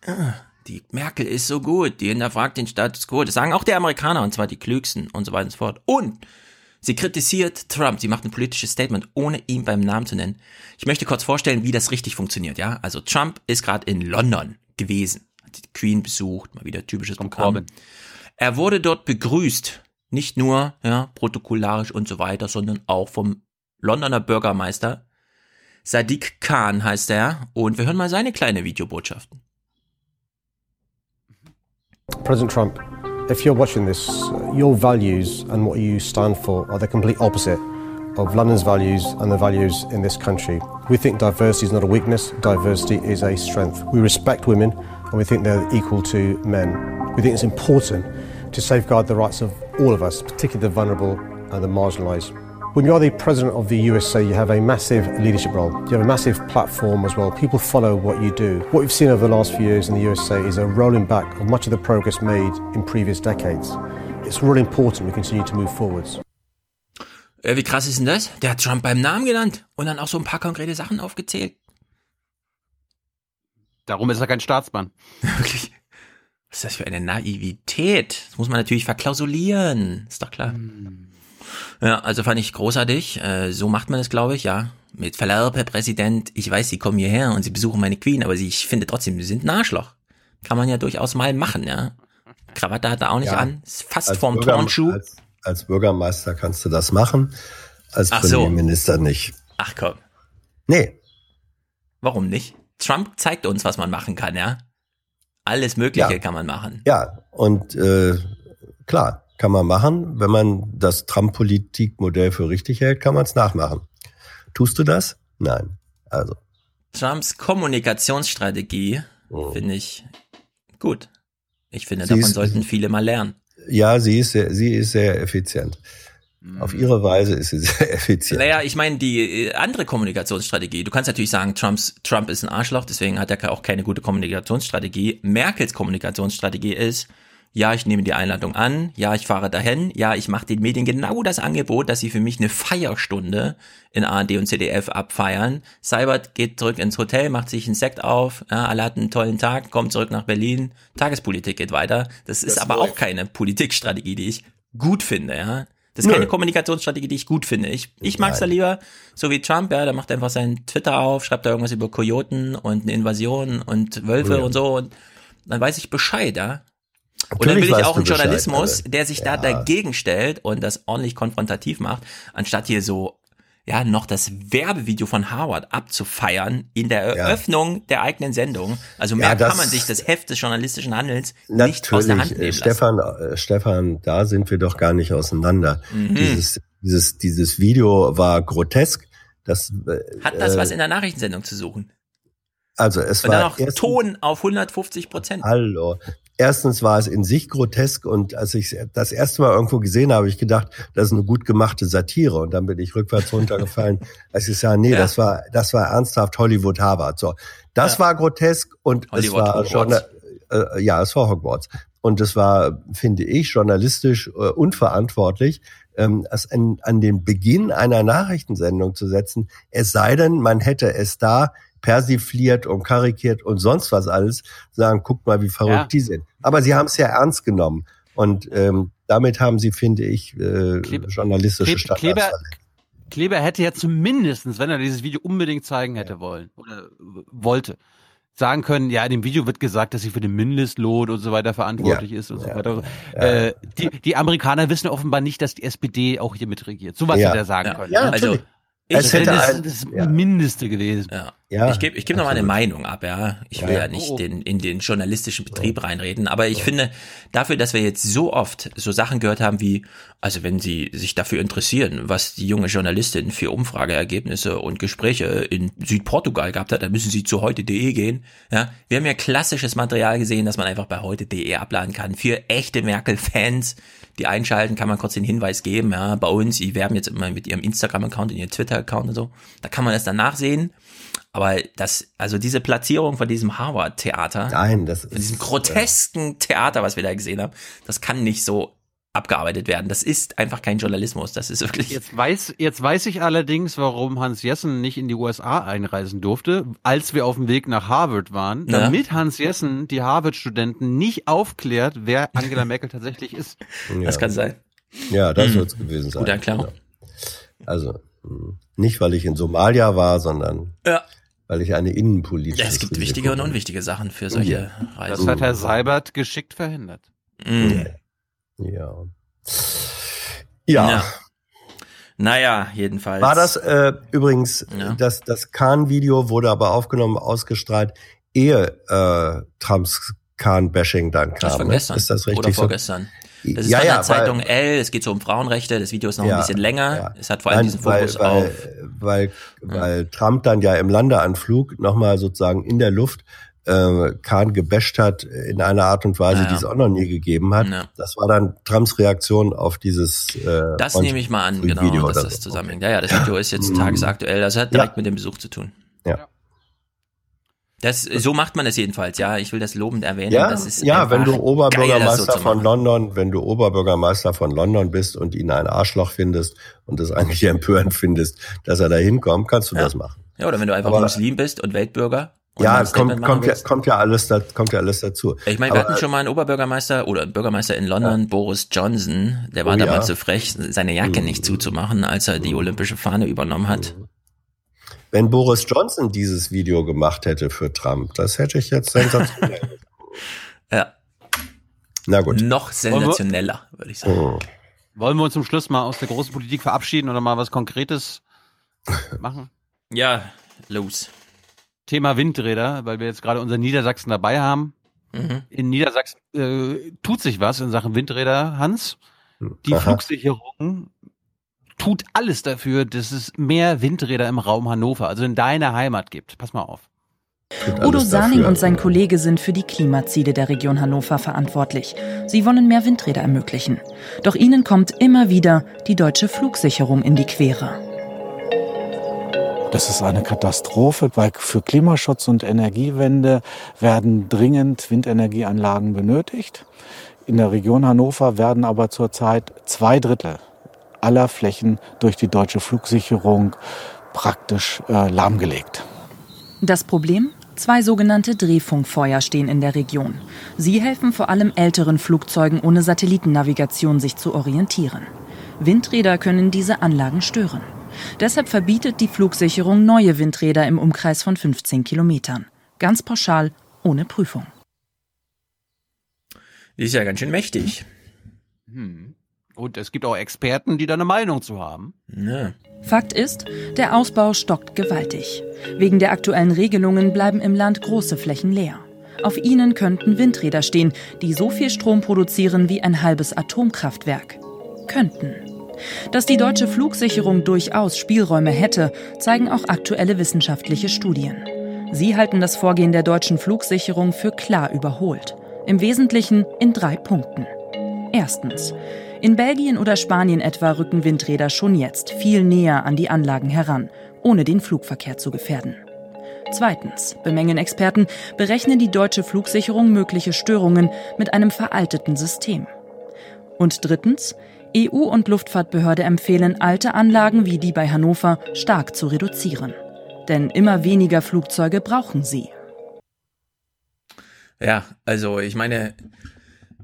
ah, die Merkel ist so gut, die hinterfragt den Status quo. Das sagen auch die Amerikaner, und zwar die klügsten und so weiter und so fort. Und Sie kritisiert Trump, sie macht ein politisches Statement, ohne ihn beim Namen zu nennen. Ich möchte kurz vorstellen, wie das richtig funktioniert, ja? Also Trump ist gerade in London gewesen, hat die Queen besucht, mal wieder typisches Programm. Er wurde dort begrüßt, nicht nur, ja, protokollarisch und so weiter, sondern auch vom Londoner Bürgermeister. Sadiq Khan heißt er, und wir hören mal seine kleine Videobotschaften. President Trump, if you're watching this, your values and what you stand for are the complete opposite of London's values and the values in this country. We think diversity is not a weakness, diversity is a strength. We respect women and we think they're equal to men. We think it's important to safeguard the rights of all of us, particularly the vulnerable and the marginalised. When you are the president of the USA, you have a massive leadership role. You have a massive platform as well. People follow what you do. What we've seen over the last few years in the USA is a rolling back of much of the progress made in previous decades. It's really important we continue to move forwards. Äh, wie krass ist denn das? Der hat Trump beim Namen genannt und dann auch so ein paar konkrete Sachen aufgezählt. Darum ist er kein Staatsmann. Wirklich. Was ist das für eine Naivität? Das muss man natürlich verklausulieren. Ist doch klar. Hm. Ja, also fand ich großartig. Äh, so macht man das, glaube ich, ja. Mit Verlaub, Herr Präsident, ich weiß, Sie kommen hierher und Sie besuchen meine Queen, aber Sie, ich finde trotzdem, Sie sind ein Arschloch. Kann man ja durchaus mal machen, ja. Krawatte hat er auch nicht ja, an. Ist fast vorm Bürger, Turnschuh. Als, als, Bürgermeister kannst du das machen, als Ach Premierminister so. nicht. Ach komm. Nee. Warum nicht? Trump zeigt uns, was man machen kann, ja. Alles Mögliche ja. kann man machen. Ja, und äh, klar, kann man machen. Wenn man das Trump-Politikmodell für richtig hält, kann man es nachmachen. Tust du das? Nein. Also. Trumps Kommunikationsstrategie oh. finde ich gut. Ich finde, sie davon ist, sollten viele mal lernen. Ja, sie ist sehr, sie ist sehr effizient. Auf ihre Weise ist sie sehr effizient. Naja, ich meine, die äh, andere Kommunikationsstrategie, du kannst natürlich sagen, Trumps, Trump ist ein Arschloch, deswegen hat er auch keine gute Kommunikationsstrategie. Merkels Kommunikationsstrategie ist, ja, ich nehme die Einladung an, ja, ich fahre dahin, ja, ich mache den Medien genau das Angebot, dass sie für mich eine Feierstunde in ARD und CDF abfeiern. Seibert geht zurück ins Hotel, macht sich einen Sekt auf, ja, alle hatten einen tollen Tag, kommt zurück nach Berlin, Tagespolitik geht weiter. Das ist das aber auch keine Politikstrategie, die ich gut finde, ja. Das ist Nö. keine Kommunikationsstrategie, die ich gut finde. Ich, ich mag's da lieber, so wie Trump, ja, der macht einfach seinen Twitter auf, schreibt da irgendwas über Kojoten und eine Invasion und Wölfe ja. und so und dann weiß ich Bescheid, ja. Und dann will ich auch einen Journalismus, der sich ja. da dagegen stellt und das ordentlich konfrontativ macht, anstatt hier so ja, noch das Werbevideo von Harvard abzufeiern in der Eröffnung ja. der eigenen Sendung. Also mehr ja, kann man sich das Heft des journalistischen Handelns nicht aus der Hand nehmen Stefan, lassen. Äh, Stefan, da sind wir doch gar nicht auseinander. Mhm. Dieses, dieses, dieses Video war grotesk. Das, äh, Hat das äh, was in der Nachrichtensendung zu suchen? Also es und war dann noch Ton auf 150 Prozent. Hallo, erstens war es in sich grotesk und als ich das erste Mal irgendwo gesehen habe, ich gedacht, das ist eine gut gemachte Satire und dann bin ich rückwärts runtergefallen, als ich sah, nee, ja. das war das war ernsthaft Hollywood Harvard. So, das ja. war grotesk und Hollywood es war schon äh, ja, es war Hogwarts und es war, finde ich, journalistisch äh, unverantwortlich, ähm, es an, an den Beginn einer Nachrichtensendung zu setzen. Es sei denn, man hätte es da persifliert und karikiert und sonst was alles, sagen, guckt mal, wie verrückt ja. die sind. Aber sie haben es ja ernst genommen. Und ähm, damit haben sie, finde ich, äh, Kleber, journalistische Kleber, Kleber, Kleber hätte ja zumindestens, wenn er dieses Video unbedingt zeigen hätte ja. wollen oder wollte, sagen können, ja, in dem Video wird gesagt, dass sie für den Mindestlohn und so weiter verantwortlich ja. ist und so weiter. Äh, die, die Amerikaner wissen offenbar nicht, dass die SPD auch hier mitregiert. So was hätte er sagen können. Ja, also es hätte das, ein, das ja. Mindeste gewesen. Ja. ja ich gebe ich geb noch mal eine Meinung ab, ja. Ich will ja, ja nicht oh. den, in den journalistischen Betrieb oh. reinreden, aber ich oh. finde, dafür, dass wir jetzt so oft so Sachen gehört haben wie, also wenn Sie sich dafür interessieren, was die junge Journalistin für Umfrageergebnisse und Gespräche in Südportugal gehabt hat, dann müssen Sie zu heute.de gehen. Ja. Wir haben ja klassisches Material gesehen, das man einfach bei heute.de abladen kann. Für echte Merkel-Fans, die einschalten, kann man kurz den Hinweis geben, ja, bei uns, die werben jetzt immer mit ihrem Instagram-Account und ihrem Twitter-Account und so. Da kann man es dann nachsehen. Aber das, also diese Platzierung von diesem Harvard-Theater, Nein, das von diesem grotesken Theater, was wir da gesehen haben, das kann nicht so abgearbeitet werden. Das ist einfach kein Journalismus. Das ist wirklich. Jetzt weiß, jetzt weiß ich allerdings, warum Hans Jessen nicht in die USA einreisen durfte, als wir auf dem Weg nach Harvard waren, ja. damit Hans Jessen die Harvard-Studenten nicht aufklärt, wer Angela Merkel tatsächlich ist. Ja. Das kann sein. Ja, das hm. wird es gewesen sein. Gute Erklärung. Also, hm, nicht weil ich in Somalia war, sondern ja. weil ich eine innenpolitische. Ja, es gibt wichtige und unwichtige Sachen für solche ja. Reisen. Das hat Herr Seibert geschickt verhindert. Mhm. Ja. Ja. ja. Naja, jedenfalls. War das äh, übrigens, ja. das, das Kahn-Video wurde aber aufgenommen, ausgestrahlt, ehe äh, Trumps Kahn-Bashing dann kam. Das war ne? gestern. Ist das richtig? Oder vorgestern. So? Das ist ja, von der ja, Zeitung weil, L, es geht so um Frauenrechte, das Video ist noch ja, ein bisschen länger. Es hat vor allem Nein, diesen Fokus weil, auf. Weil, weil, weil Trump dann ja im Landeanflug nochmal sozusagen in der Luft äh, Kahn gebasht hat in einer Art und Weise, ja, die es auch noch nie gegeben hat. Ja. Das war dann Trumps Reaktion auf dieses äh, Das nehme ich mal an, genau, Video dass das so. zusammenhängt. Ja, ja, das Video ist jetzt tagesaktuell. Das hat direkt mit dem Besuch zu tun. Ja. Das, so macht man es jedenfalls, ja. Ich will das lobend erwähnen. Ja, ja wenn du Oberbürgermeister geil, von London, wenn du Oberbürgermeister von London bist und ihn ein Arschloch findest und es eigentlich empörend findest, dass er da hinkommt, kannst du ja. das machen. Ja, oder wenn du einfach Aber, Muslim bist und Weltbürger ja, kommt, kommt, ja, kommt ja alles, da, kommt ja alles dazu. Ich meine, wir hatten schon mal einen Oberbürgermeister oder einen Bürgermeister in London, ja. Boris Johnson, der war oh, damals ja. so frech, seine Jacke mhm. nicht zuzumachen, als er die olympische Fahne übernommen hat. Mhm. Wenn Boris Johnson dieses Video gemacht hätte für Trump, das hätte ich jetzt sensationell. ja. Na gut. Noch sensationeller, würde ich sagen. Mhm. Wollen wir uns zum Schluss mal aus der großen Politik verabschieden oder mal was Konkretes machen? Ja, los. Thema Windräder, weil wir jetzt gerade unser Niedersachsen dabei haben. Mhm. In Niedersachsen äh, tut sich was in Sachen Windräder, Hans. Die Aha. Flugsicherung tut alles dafür, dass es mehr Windräder im Raum Hannover, also in deiner Heimat gibt. Pass mal auf. Udo Saning und sein Kollege sind für die Klimaziele der Region Hannover verantwortlich. Sie wollen mehr Windräder ermöglichen. Doch ihnen kommt immer wieder die deutsche Flugsicherung in die Quere. Das ist eine Katastrophe, weil für Klimaschutz und Energiewende werden dringend Windenergieanlagen benötigt. In der Region Hannover werden aber zurzeit zwei Drittel aller Flächen durch die deutsche Flugsicherung praktisch äh, lahmgelegt. Das Problem? Zwei sogenannte Drehfunkfeuer stehen in der Region. Sie helfen vor allem älteren Flugzeugen ohne Satellitennavigation sich zu orientieren. Windräder können diese Anlagen stören. Deshalb verbietet die Flugsicherung neue Windräder im Umkreis von 15 Kilometern. Ganz pauschal, ohne Prüfung. Die ist ja ganz schön mächtig. Hm. Und es gibt auch Experten, die da eine Meinung zu haben. Ja. Fakt ist, der Ausbau stockt gewaltig. Wegen der aktuellen Regelungen bleiben im Land große Flächen leer. Auf ihnen könnten Windräder stehen, die so viel Strom produzieren wie ein halbes Atomkraftwerk. Könnten. Dass die deutsche Flugsicherung durchaus Spielräume hätte, zeigen auch aktuelle wissenschaftliche Studien. Sie halten das Vorgehen der deutschen Flugsicherung für klar überholt. Im Wesentlichen in drei Punkten. Erstens. In Belgien oder Spanien etwa rücken Windräder schon jetzt viel näher an die Anlagen heran, ohne den Flugverkehr zu gefährden. Zweitens bemängeln Experten, berechnen die deutsche Flugsicherung mögliche Störungen mit einem veralteten System. Und drittens, EU und Luftfahrtbehörde empfehlen, alte Anlagen wie die bei Hannover stark zu reduzieren. Denn immer weniger Flugzeuge brauchen sie. Ja, also ich meine,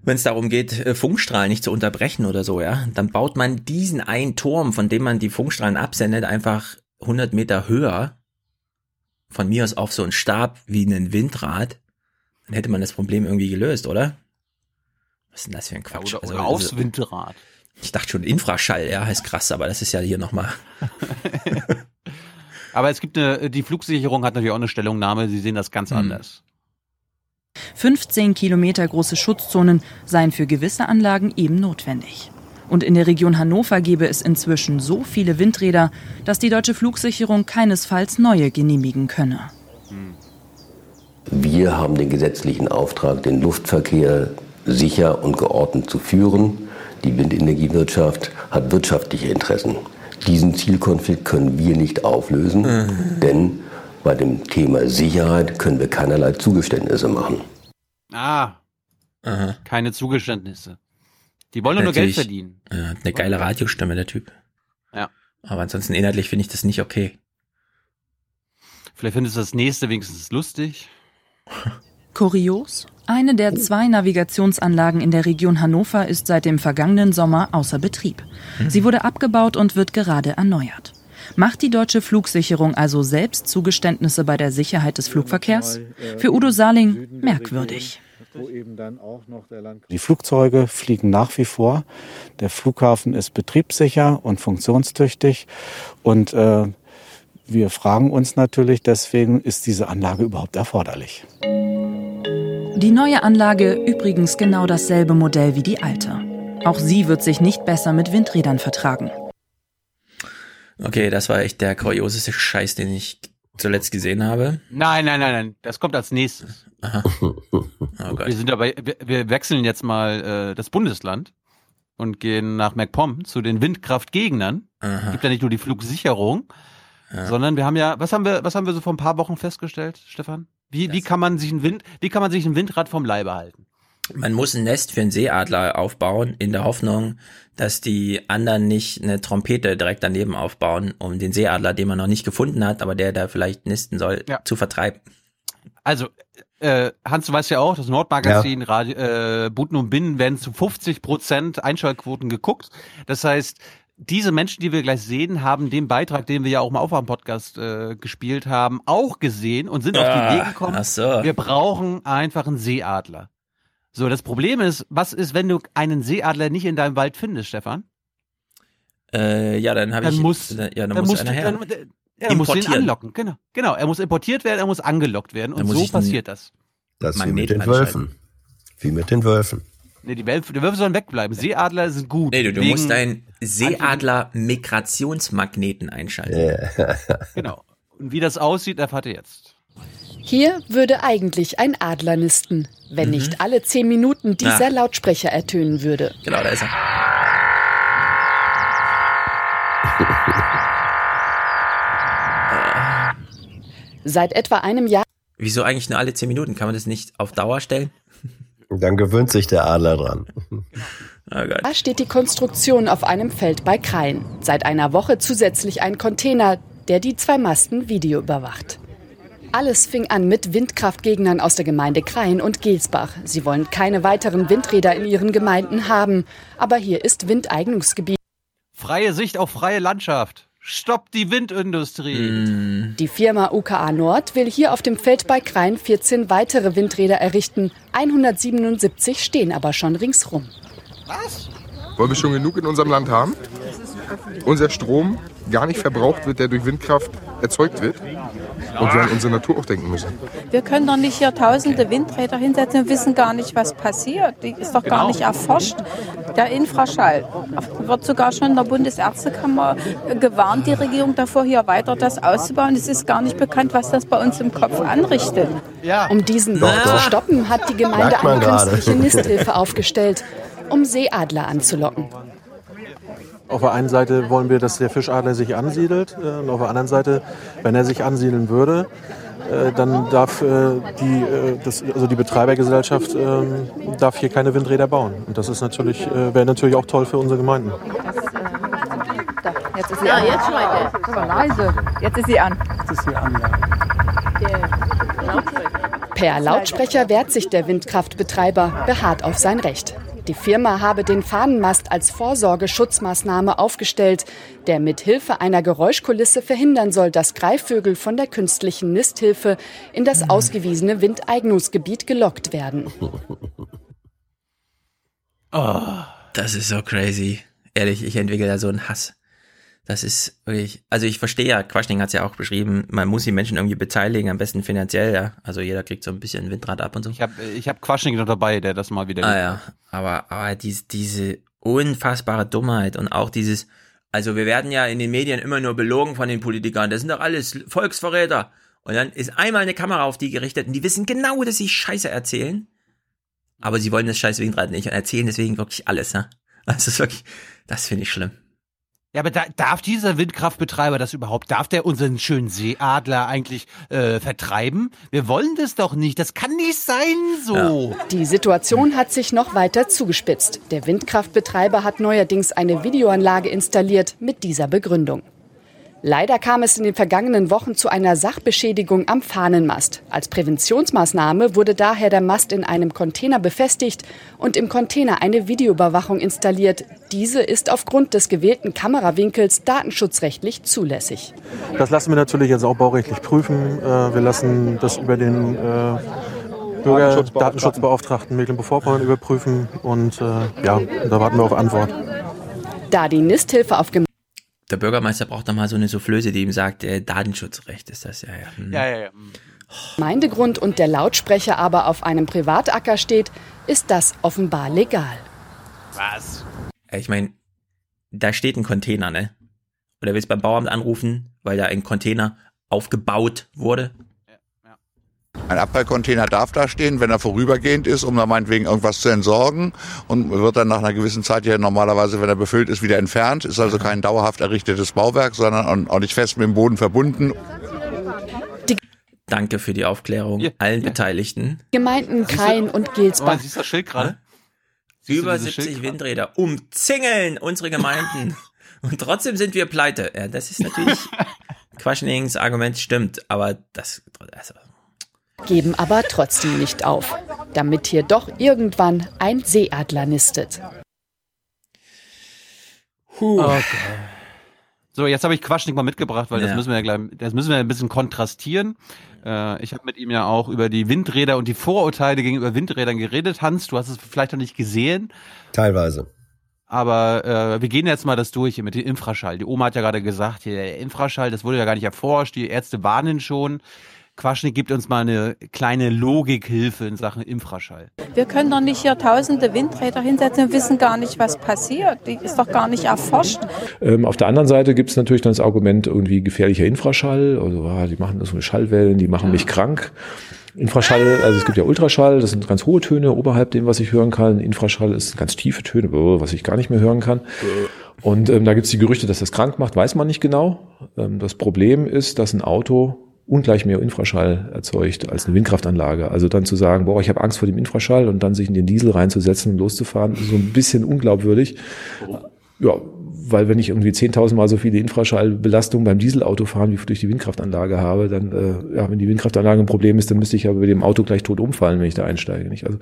wenn es darum geht, äh, Funkstrahlen nicht zu unterbrechen oder so, ja, dann baut man diesen einen Turm, von dem man die Funkstrahlen absendet, einfach 100 Meter höher, von mir aus auf so einen Stab wie einen Windrad, dann hätte man das Problem irgendwie gelöst, oder? Was ist denn das für ein Quatsch? Ja, oder, oder also, aufs Windrad. Ich dachte schon Infraschall, ja, heißt krass, aber das ist ja hier nochmal. Aber es gibt eine, die Flugsicherung hat natürlich auch eine Stellungnahme, sie sehen das ganz Hm. anders. 15 Kilometer große Schutzzonen seien für gewisse Anlagen eben notwendig. Und in der Region Hannover gebe es inzwischen so viele Windräder, dass die deutsche Flugsicherung keinesfalls neue genehmigen könne. Wir haben den gesetzlichen Auftrag, den Luftverkehr sicher und geordnet zu führen. Die Windenergiewirtschaft hat wirtschaftliche Interessen. Diesen Zielkonflikt können wir nicht auflösen, denn bei dem Thema Sicherheit können wir keinerlei Zugeständnisse machen. Ah, keine Zugeständnisse. Die wollen nur Geld verdienen. Ja, eine geile Radiostimme, der Typ. Ja. Aber ansonsten inhaltlich finde ich das nicht okay. Vielleicht findest du das nächste wenigstens lustig. Kurios? Eine der zwei Navigationsanlagen in der Region Hannover ist seit dem vergangenen Sommer außer Betrieb. Sie wurde abgebaut und wird gerade erneuert. Macht die deutsche Flugsicherung also selbst Zugeständnisse bei der Sicherheit des Flugverkehrs? Für Udo Saling merkwürdig. Die Flugzeuge fliegen nach wie vor. Der Flughafen ist betriebssicher und funktionstüchtig. Und äh, wir fragen uns natürlich deswegen, ist diese Anlage überhaupt erforderlich? Die neue Anlage übrigens genau dasselbe Modell wie die alte. Auch sie wird sich nicht besser mit Windrädern vertragen. Okay, das war echt der kurioseste Scheiß, den ich zuletzt gesehen habe. Nein, nein, nein, nein. Das kommt als nächstes. Aha. Oh Gott. Wir sind dabei, wir, wechseln jetzt mal äh, das Bundesland und gehen nach MacPom zu den Windkraftgegnern. Es gibt ja nicht nur die Flugsicherung, sondern wir haben ja, was haben wir, was haben wir so vor ein paar Wochen festgestellt, Stefan? Wie, wie kann man sich ein Wind, wie kann man sich ein Windrad vom Leibe halten? Man muss ein Nest für einen Seeadler aufbauen, in der Hoffnung, dass die anderen nicht eine Trompete direkt daneben aufbauen, um den Seeadler, den man noch nicht gefunden hat, aber der da vielleicht nisten soll, zu vertreiben. Also, äh, Hans, du weißt ja auch, das Nordmagazin, Radio, äh, Buten und Binnen werden zu 50 Prozent Einschaltquoten geguckt. Das heißt, diese Menschen, die wir gleich sehen, haben den Beitrag, den wir ja auch im Aufwärm-Podcast äh, gespielt haben, auch gesehen und sind auf die Ah, Idee gekommen, ach so. wir brauchen einfach einen Seeadler. So, das Problem ist, was ist, wenn du einen Seeadler nicht in deinem Wald findest, Stefan? Äh, ja, dann habe ich, muss- ja, dann, dann muss musst einer her. dann- Ja, er muss den Importieren. anlocken, genau. Genau, er muss importiert werden, er muss angelockt werden und so passiert das. Das ist wie mit den. Wölfen. Wie mit den Wölfen. Nee, die Wölfe, die Wölfe sollen wegbleiben. Seeadler sind gut. Nee, du, du musst deinen Seeadler-Migrationsmagneten einschalten. Genau. Und wie das aussieht, erfahrt ihr jetzt. Hier würde eigentlich ein Adler nisten, wenn Mhm. nicht alle zehn Minuten dieser Ah. Lautsprecher ertönen würde. Genau, da ist er. Seit etwa einem Jahr Wieso eigentlich nur alle 10 Minuten? Kann man das nicht auf Dauer stellen? Dann gewöhnt sich der Adler dran. Oh Gott. Da steht die Konstruktion auf einem Feld bei Krain. Seit einer Woche zusätzlich ein Container, der die zwei Masten Video überwacht. Alles fing an mit Windkraftgegnern aus der Gemeinde Krain und Gelsbach. Sie wollen keine weiteren Windräder in ihren Gemeinden haben. Aber hier ist Windeignungsgebiet. Freie Sicht auf freie Landschaft. Stoppt die Windindustrie. Die Firma UKA Nord will hier auf dem Feld bei Krain 14 weitere Windräder errichten. 177 stehen aber schon ringsrum. Wollen wir schon genug in unserem Land haben? Unser Strom gar nicht verbraucht wird, der durch Windkraft erzeugt wird. Und wir an unsere Natur auch denken müssen. Wir können doch nicht hier tausende Windräder hinsetzen und wissen gar nicht, was passiert. Die ist doch gar Genau. nicht erforscht. Der Infraschall wird sogar schon in der Bundesärztekammer gewarnt, die Regierung davor, hier weiter das auszubauen. Es ist gar nicht bekannt, was das bei uns im Kopf anrichtet. Um diesen doch. zu stoppen, hat die Gemeinde eine künstliche Nisthilfe aufgestellt, um Seeadler anzulocken. Auf der einen Seite wollen wir, dass der Fischadler sich ansiedelt. äh, Und auf der anderen Seite, wenn er sich ansiedeln würde, äh, dann darf äh, die, äh, das, also die Betreibergesellschaft ähm, darf hier keine Windräder bauen. Und das ist natürlich, äh, wäre natürlich auch toll für unsere Gemeinden. Jetzt ist sie an. jetzt schon leise. Jetzt ist sie an. Jetzt ist sie an, Per Lautsprecher wehrt sich der Windkraftbetreiber, beharrt auf sein Recht. Die Firma habe den Fahnenmast als Vorsorgeschutzmaßnahme aufgestellt, der mit Hilfe einer Geräuschkulisse verhindern soll, dass Greifvögel von der künstlichen Nisthilfe in das ausgewiesene Windeignungsgebiet gelockt werden. Oh, das ist so crazy. Ehrlich, ich entwickle da so einen Hass. Das ist wirklich, also ich verstehe ja, Quaschning hat es ja auch beschrieben, man muss die Menschen irgendwie beteiligen, am besten finanziell, ja. Also jeder kriegt so ein bisschen Windrad ab und so. Ich habe ich hab Quaschning noch dabei, der das mal wieder. Ah ja, aber, aber diese, diese unfassbare Dummheit und auch dieses, also wir werden ja in den Medien immer nur belogen von den Politikern, das sind doch alles Volksverräter. Und dann ist einmal eine Kamera auf die gerichtet und die wissen genau, dass sie Scheiße erzählen. Aber sie wollen das scheiß Windrad nicht und erzählen deswegen wirklich alles, ne? Also das ist wirklich, das finde ich schlimm. Ja, aber da, darf dieser Windkraftbetreiber das überhaupt? Darf der unseren schönen Seeadler eigentlich äh, vertreiben? Wir wollen das doch nicht. Das kann nicht sein so. Ja. Die Situation hat sich noch weiter zugespitzt. Der Windkraftbetreiber hat neuerdings eine Videoanlage installiert mit dieser Begründung. Leider kam es in den vergangenen Wochen zu einer Sachbeschädigung am Fahnenmast. Als Präventionsmaßnahme wurde daher der Mast in einem Container befestigt und im Container eine Videoüberwachung installiert. Diese ist aufgrund des gewählten Kamerawinkels datenschutzrechtlich zulässig. Das lassen wir natürlich jetzt auch baurechtlich prüfen. Äh, wir lassen das über den äh, Bürger Datenschutzbeauftragten Mecklenburg-Vorpommern überprüfen und äh, ja, da warten wir auf Antwort. Da die Nisthilfe auf der Bürgermeister braucht doch mal so eine Soufflöse, die ihm sagt, äh, Datenschutzrecht ist das ja. Ja, hm. ja, ja. ja. Gemeindegrund und der Lautsprecher aber auf einem Privatacker steht, ist das offenbar legal. Was? Ich meine, da steht ein Container, ne? Oder willst du beim Bauamt anrufen, weil da ein Container aufgebaut wurde? Ein Abfallcontainer darf da stehen, wenn er vorübergehend ist, um da meinetwegen irgendwas zu entsorgen und wird dann nach einer gewissen Zeit ja normalerweise, wenn er befüllt ist, wieder entfernt. Ist also kein dauerhaft errichtetes Bauwerk, sondern auch nicht fest mit dem Boden verbunden. Danke für die Aufklärung ja, allen ja. Beteiligten. Gemeinden Krain und Gilsbach. Oh, siehst du das Schild gerade? Über 70 Windräder umzingeln unsere Gemeinden. und trotzdem sind wir pleite. Ja, das ist natürlich Quaschnings Argument stimmt, aber das, also, geben aber trotzdem nicht auf, damit hier doch irgendwann ein Seeadler nistet. Puh. Okay. So, jetzt habe ich Quatsch nicht mal mitgebracht, weil ja. das müssen wir ja gleich, das müssen wir ein bisschen kontrastieren. Äh, ich habe mit ihm ja auch über die Windräder und die Vorurteile gegenüber Windrädern geredet. Hans, du hast es vielleicht noch nicht gesehen. Teilweise. Aber äh, wir gehen jetzt mal das durch hier mit dem Infraschall. Die Oma hat ja gerade gesagt, hier der Infraschall, das wurde ja gar nicht erforscht. Die Ärzte warnen schon. Quaschnik gibt uns mal eine kleine Logikhilfe in Sachen Infraschall. Wir können doch nicht hier tausende Windräder hinsetzen und wissen gar nicht, was passiert. Die ist doch gar nicht erforscht. Ähm, auf der anderen Seite gibt es natürlich dann das Argument irgendwie gefährlicher Infraschall. Also ah, die machen so eine Schallwellen, die machen ja. mich krank. Infraschall, also es gibt ja Ultraschall, das sind ganz hohe Töne oberhalb dem, was ich hören kann. Infraschall ist ganz tiefe Töne, was ich gar nicht mehr hören kann. Und ähm, da gibt es die Gerüchte, dass das krank macht, weiß man nicht genau. Ähm, das Problem ist, dass ein Auto ungleich mehr Infraschall erzeugt als eine Windkraftanlage. Also dann zu sagen, boah, ich habe Angst vor dem Infraschall und dann sich in den Diesel reinzusetzen und loszufahren, ist so ein bisschen unglaubwürdig. Ja, weil wenn ich irgendwie 10.000 Mal so viele Infraschallbelastung beim Dieselauto fahren, wie durch die Windkraftanlage habe, dann, äh, ja, wenn die Windkraftanlage ein Problem ist, dann müsste ich ja bei dem Auto gleich tot umfallen, wenn ich da einsteige, nicht? Also,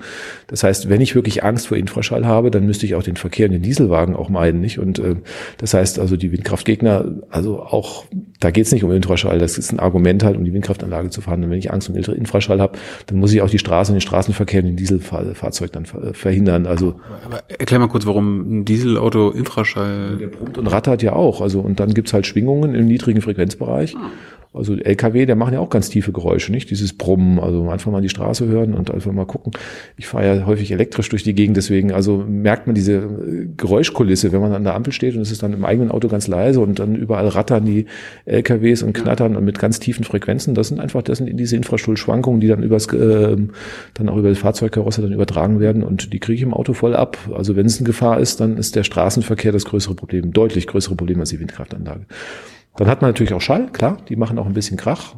das heißt, wenn ich wirklich Angst vor Infraschall habe, dann müsste ich auch den Verkehr in den Dieselwagen auch meiden, nicht? Und, äh, das heißt also, die Windkraftgegner, also auch, da geht es nicht um Infraschall, das ist ein Argument halt, um die Windkraftanlage zu fahren. Und wenn ich Angst um Infraschall habe, dann muss ich auch die Straße und den Straßenverkehr in den Dieselfahrzeug dann verhindern. Also. Aber erklär mal kurz, warum ein Dieselauto Infraschall brummt und rattert ja auch. Also und dann gibt's halt Schwingungen im niedrigen Frequenzbereich. Also LKW, der machen ja auch ganz tiefe Geräusche, nicht? Dieses Brummen, also einfach mal die Straße hören und einfach mal gucken. Ich fahre ja häufig elektrisch durch die Gegend, deswegen also merkt man diese äh, Geräuschkulisse, wenn man an der Ampel steht und es ist dann im eigenen Auto ganz leise und dann überall rattern die LKWs und knattern und mit ganz tiefen Frequenzen. Das sind einfach, das sind diese Infrastrukturschwankungen, die dann übers äh, dann auch über die Fahrzeugkarosse dann übertragen werden und die kriege ich im Auto voll ab. Also wenn es eine Gefahr ist, dann ist der Straßenverkehr das größere Problem, deutlich größere Problem als die Windkraftanlage. Dann hat man natürlich auch Schall, klar, die machen auch ein bisschen Krach.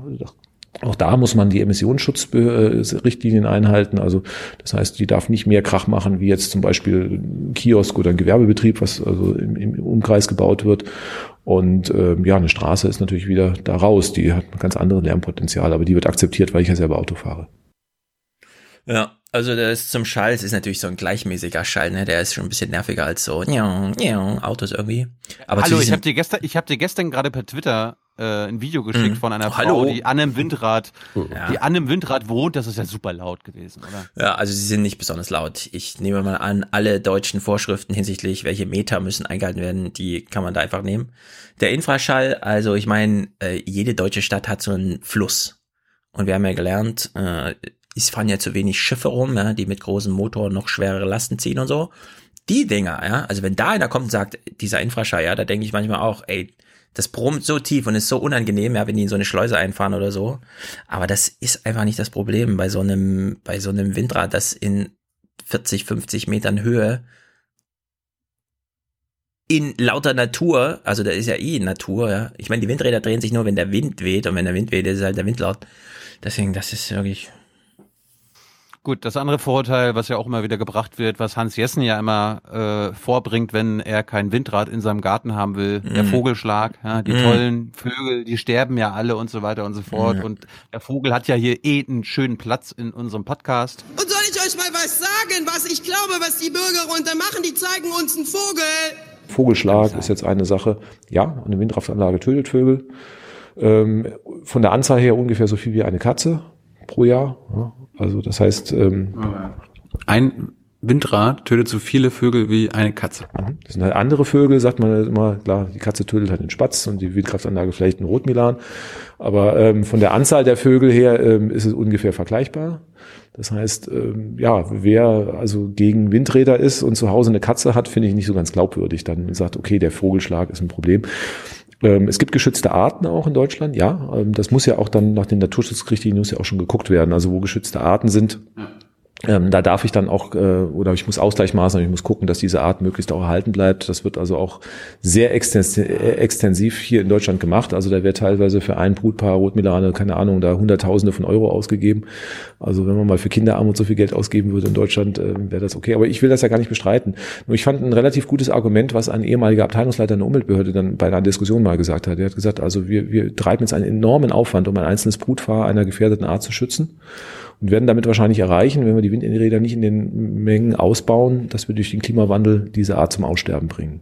Auch da muss man die Emissionsschutzrichtlinien einhalten. Also das heißt, die darf nicht mehr Krach machen, wie jetzt zum Beispiel ein Kiosk oder ein Gewerbebetrieb, was also im, im Umkreis gebaut wird. Und ähm, ja, eine Straße ist natürlich wieder da raus. Die hat ein ganz anderes Lärmpotenzial, aber die wird akzeptiert, weil ich ja selber Auto fahre. Ja, also das zum Schall, es ist natürlich so ein gleichmäßiger Schall, ne? Der ist schon ein bisschen nerviger als so Autos irgendwie. Aber Hallo, ich habe dir gestern, ich habe dir gestern gerade per Twitter äh, ein Video geschickt Mhm. von einer Oh, Frau, hallo. die an einem Windrad, Ja. die an einem Windrad wohnt. Das ist ja super laut gewesen, oder? Ja, also sie sind nicht besonders laut. Ich nehme mal an, alle deutschen Vorschriften hinsichtlich, welche Meter müssen eingehalten werden, die kann man da einfach nehmen. Der Infraschall, also ich meine, äh, jede deutsche Stadt hat so einen Fluss. Und wir haben ja gelernt, äh, es fahren ja zu wenig Schiffe rum, ja, die mit großen Motoren noch schwerere Lasten ziehen und so. Die Dinger, ja, also wenn da einer kommt und sagt, dieser Infraschall, ja, da denke ich manchmal auch, ey, das brummt so tief und ist so unangenehm, ja, wenn die in so eine Schleuse einfahren oder so. Aber das ist einfach nicht das Problem bei so einem, bei so einem Windrad, das in 40, 50 Metern Höhe in lauter Natur, also da ist ja eh Natur, ja. Ich meine, die Windräder drehen sich nur, wenn der Wind weht und wenn der Wind weht, ist halt der Wind laut. Deswegen, das ist wirklich, Gut, das andere Vorurteil, was ja auch immer wieder gebracht wird, was Hans Jessen ja immer äh, vorbringt, wenn er kein Windrad in seinem Garten haben will, der Mm. Vogelschlag, ja, die Mm. tollen Vögel, die sterben ja alle und so weiter und so fort. Ja. Und der Vogel hat ja hier eh einen schönen Platz in unserem Podcast. Und soll ich euch mal was sagen, was ich glaube, was die Bürger runter machen? Die zeigen uns einen Vogel. Vogelschlag ist jetzt eine Sache. Ja, eine Windkraftanlage tötet Vögel. Ähm, von der Anzahl her ungefähr so viel wie eine Katze pro Jahr. Ja, also das heißt, ähm, Ein Windrad tötet so viele Vögel wie eine Katze. das sind halt andere Vögel, sagt man halt immer. Klar, die Katze tötet halt den Spatz und die Windkraftanlage vielleicht einen Rotmilan. Aber ähm, von der Anzahl der Vögel her ähm, ist es ungefähr vergleichbar. Das heißt, ähm, ja, wer also gegen Windräder ist und zu Hause eine Katze hat, finde ich nicht so ganz glaubwürdig. Dann sagt, okay, der Vogelschlag ist ein Problem. Ähm, es gibt geschützte Arten auch in Deutschland, ja. Ähm, das muss ja auch dann nach den Naturschutzrichtlinien muss ja auch schon geguckt werden. Also wo geschützte Arten sind, ähm, da darf ich dann auch, äh, oder ich muss Ausgleichsmaßnahmen, ich muss gucken, dass diese Art möglichst auch erhalten bleibt. Das wird also auch sehr extensiv, hier in Deutschland gemacht. Also da wird teilweise für ein Brutpaar Rotmilane, keine Ahnung, da Hunderttausende von Euro ausgegeben. Also wenn man mal für Kinderarmut so viel Geld ausgeben würde in Deutschland, äh, wäre das okay. Aber ich will das ja gar nicht bestreiten. Nur ich fand ein relativ gutes Argument, was ein ehemaliger Abteilungsleiter einer Umweltbehörde dann bei einer Diskussion mal gesagt hat. Er hat gesagt, also wir, wir treiben jetzt einen enormen Aufwand, um ein einzelnes Brutpaar einer gefährdeten Art zu schützen und werden damit wahrscheinlich erreichen, wenn wir die Windräder nicht in den Mengen ausbauen, dass wir durch den Klimawandel diese Art zum Aussterben bringen.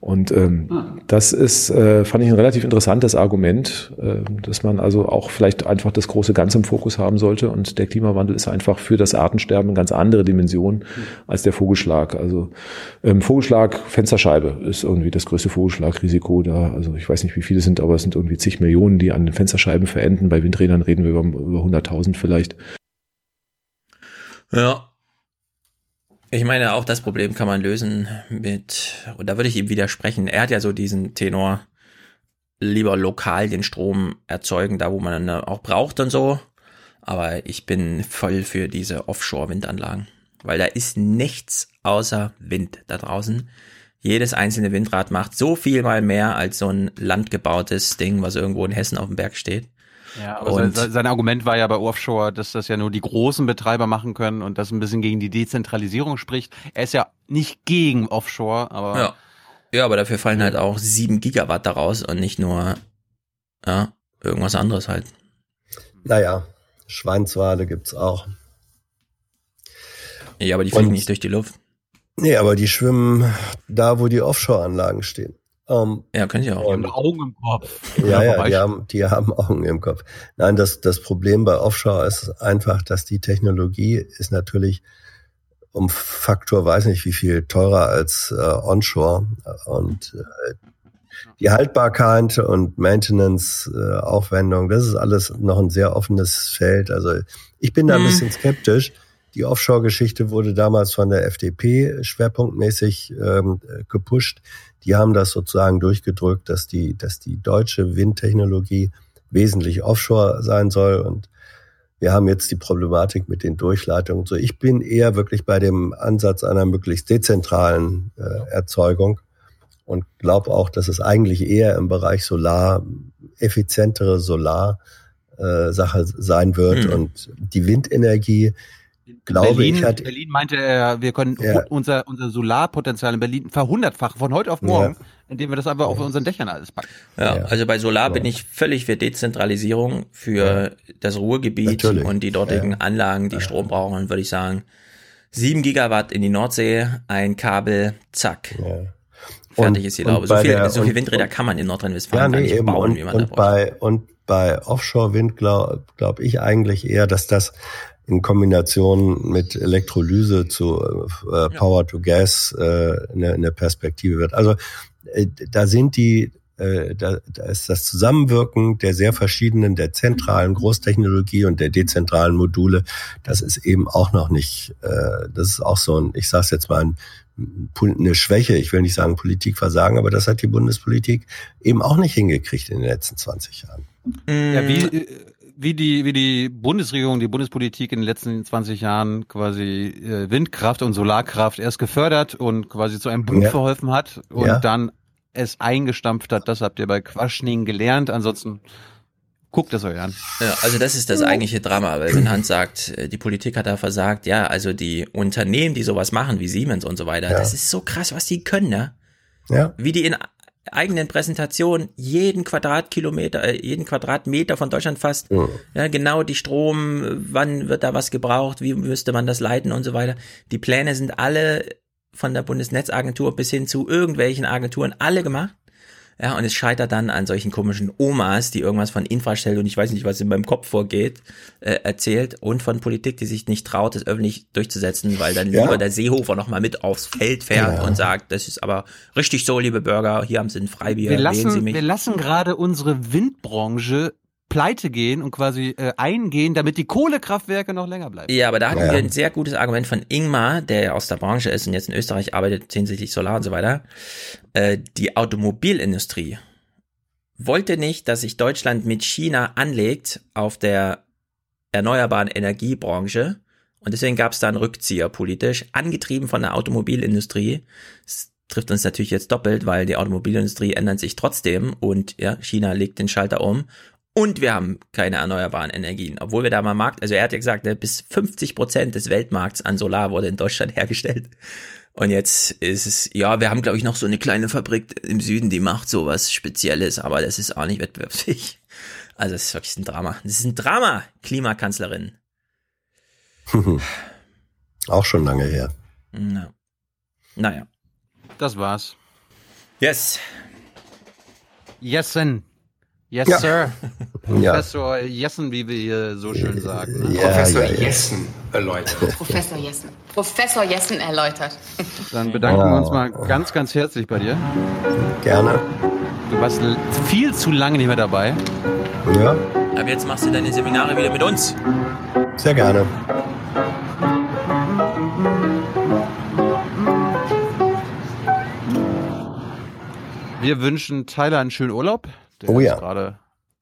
Und ähm, das ist, äh, fand ich ein relativ interessantes Argument, äh, dass man also auch vielleicht einfach das große Ganze im Fokus haben sollte. Und der Klimawandel ist einfach für das Artensterben eine ganz andere Dimension als der Vogelschlag. Also ähm, Vogelschlag, Fensterscheibe ist irgendwie das größte Vogelschlagrisiko da. Also ich weiß nicht, wie viele es sind, aber es sind irgendwie zig Millionen, die an den Fensterscheiben verenden. Bei Windrädern reden wir über, über 100.000 vielleicht. Ja. Ich meine, auch das Problem kann man lösen mit, und da würde ich ihm widersprechen. Er hat ja so diesen Tenor, lieber lokal den Strom erzeugen, da wo man ihn auch braucht und so. Aber ich bin voll für diese Offshore-Windanlagen, weil da ist nichts außer Wind da draußen. Jedes einzelne Windrad macht so viel mal mehr als so ein landgebautes Ding, was irgendwo in Hessen auf dem Berg steht. Ja, aber Und- sein, sein Argument war ja bei Offshore, dass das ja nur die großen Betreiber machen können und das ein bisschen gegen die Dezentralisierung spricht. Er ist ja nicht gegen Offshore, aber Ja. Ja, aber dafür fallen halt auch sieben Gigawatt daraus und nicht nur, ja, irgendwas anderes halt. Naja, Schweinswale gibt's auch. Ja, aber die fliegen Und- nicht durch die Luft. Nee, aber die schwimmen da, wo die Offshore-Anlagen stehen. Ähm, ja, können sie auch. Die haben Augen im Kopf. Ja, ja, die haben, die haben Augen im Kopf. Nein, das, das Problem bei Offshore ist einfach, dass die Technologie ist natürlich um Faktor weiß nicht wie viel teurer als äh, Onshore und äh, die Haltbarkeit und Maintenance äh, Aufwendung, das ist alles noch ein sehr offenes Feld. Also ich bin da ein Hm. bisschen skeptisch. Die Offshore-Geschichte wurde damals von der FDP schwerpunktmäßig ähm, gepusht. Die haben das sozusagen durchgedrückt, dass die, dass die deutsche Windtechnologie wesentlich offshore sein soll. Und wir haben jetzt die Problematik mit den Durchleitungen. So, ich bin eher wirklich bei dem Ansatz einer möglichst dezentralen äh, Erzeugung und glaube auch, dass es eigentlich eher im Bereich Solar effizientere Solar äh, Sache sein wird Hm. und die Windenergie glaube Berlin, ich hat Berlin meinte er, wir können Ja. unser, unser Solarpotenzial in Berlin verhundertfachen von heute auf morgen, indem wir das einfach auf unseren Dächern alles packen. Ja, also bei Solar bin ich völlig für Dezentralisierung, für das Ruhrgebiet Natürlich. und die dortigen Anlagen, die Strom brauchen, würde ich sagen. Sieben Gigawatt in die Nordsee, ein Kabel, zack. fertig ist die Laube. So viel, so viel Windräder und, kann man in Nordrhein-Westfalen ja, nee, nicht bauen, und, wie man und da bei, Und bei Offshore-Wind glaube glaub ich eigentlich eher, dass das in Kombination mit Elektrolyse zu äh, Power to Gas äh, eine, eine Perspektive wird. Also äh, da sind die äh, da, da ist das Zusammenwirken der sehr verschiedenen, der zentralen Großtechnologie und der dezentralen Module, das ist eben auch noch nicht, äh, das ist auch so ein, ich sage es jetzt mal, ein, eine Schwäche, ich will nicht sagen Politikversagen, aber das hat die Bundespolitik eben auch nicht hingekriegt in den letzten 20 Jahren. Ja, wie, äh, wie die, wie die Bundesregierung, die Bundespolitik in den letzten 20 Jahren quasi äh, Windkraft und Solarkraft erst gefördert und quasi zu einem Boom ja. verholfen hat und ja. dann es eingestampft hat. Das habt ihr bei Quaschning gelernt. Ansonsten guckt es euch an. Ja, also das ist das eigentliche Drama, weil wenn Hans sagt, äh, die Politik hat da versagt, ja, also die Unternehmen, die sowas machen, wie Siemens und so weiter, ja. das ist so krass, was die können, ne? Ja. Wie die in eigenen Präsentationen jeden Quadratkilometer, äh, jeden Quadratmeter von Deutschland fast, mhm. ja, genau die Strom, wann wird da was gebraucht, wie müsste man das leiten und so weiter. Die Pläne sind alle von der Bundesnetzagentur bis hin zu irgendwelchen Agenturen alle gemacht. Ja, und es scheitert dann an solchen komischen Omas, die irgendwas von Infrastruktur und ich weiß nicht, was in meinem Kopf vorgeht, äh, erzählt und von Politik, die sich nicht traut, das öffentlich durchzusetzen, weil dann ja. lieber der Seehofer nochmal mit aufs Feld fährt ja. und sagt, das ist aber richtig so, liebe Bürger, hier haben Sie ein Freibier, wir lassen, Sie mich. Wir lassen gerade unsere Windbranche pleite gehen und quasi äh, eingehen, damit die Kohlekraftwerke noch länger bleiben. Ja, aber da hatten ja. wir ein sehr gutes Argument von Ingmar, der ja aus der Branche ist und jetzt in Österreich arbeitet, hinsichtlich Solar und so weiter. Äh, die Automobilindustrie wollte nicht, dass sich Deutschland mit China anlegt auf der erneuerbaren Energiebranche. Und deswegen gab es da einen Rückzieher politisch, angetrieben von der Automobilindustrie. Das trifft uns natürlich jetzt doppelt, weil die Automobilindustrie ändert sich trotzdem und ja, China legt den Schalter um und wir haben keine erneuerbaren Energien. Obwohl wir da mal Markt, also er hat ja gesagt, ne, bis 50 Prozent des Weltmarkts an Solar wurde in Deutschland hergestellt. Und jetzt ist es, ja, wir haben, glaube ich, noch so eine kleine Fabrik im Süden, die macht sowas Spezielles, aber das ist auch nicht wettbewerbsfähig. Also es ist wirklich ein Drama. Das ist ein Drama, Klimakanzlerin. auch schon lange her. Na. Naja. Das war's. Yes. Yessen. Yes, ja. Sir. Professor Jessen, wie wir hier so schön sagen. Ja, Professor ja, Jessen erläutert. Professor Jessen. Professor Jessen erläutert. Dann bedanken oh. wir uns mal ganz, ganz herzlich bei dir. Gerne. Du warst viel zu lange nicht mehr dabei. Ja. Aber jetzt machst du deine Seminare wieder mit uns. Sehr gerne. Wir wünschen Tyler einen schönen Urlaub. Der oh ja. ist gerade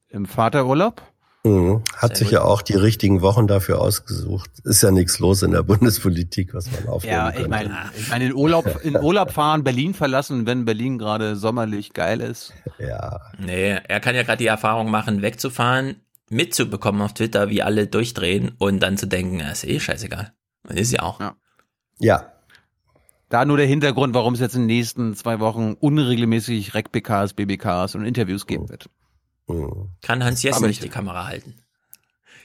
im Vaterurlaub. Mhm. Hat Sehr sich gut. ja auch die richtigen Wochen dafür ausgesucht. Ist ja nichts los in der Bundespolitik, was man aufnehmen Ja, ich meine, ich mein, in Urlaub, in Urlaub fahren, Berlin verlassen, wenn Berlin gerade sommerlich geil ist. Ja. Nee, er kann ja gerade die Erfahrung machen, wegzufahren, mitzubekommen auf Twitter, wie alle durchdrehen und dann zu denken, ist eh scheißegal. Ist ja auch. Ja. ja. Da nur der Hintergrund, warum es jetzt in den nächsten zwei Wochen unregelmäßig Rec-PKs, BBKs und Interviews geben wird. Kann Hans Jessen nicht die Kamera halten.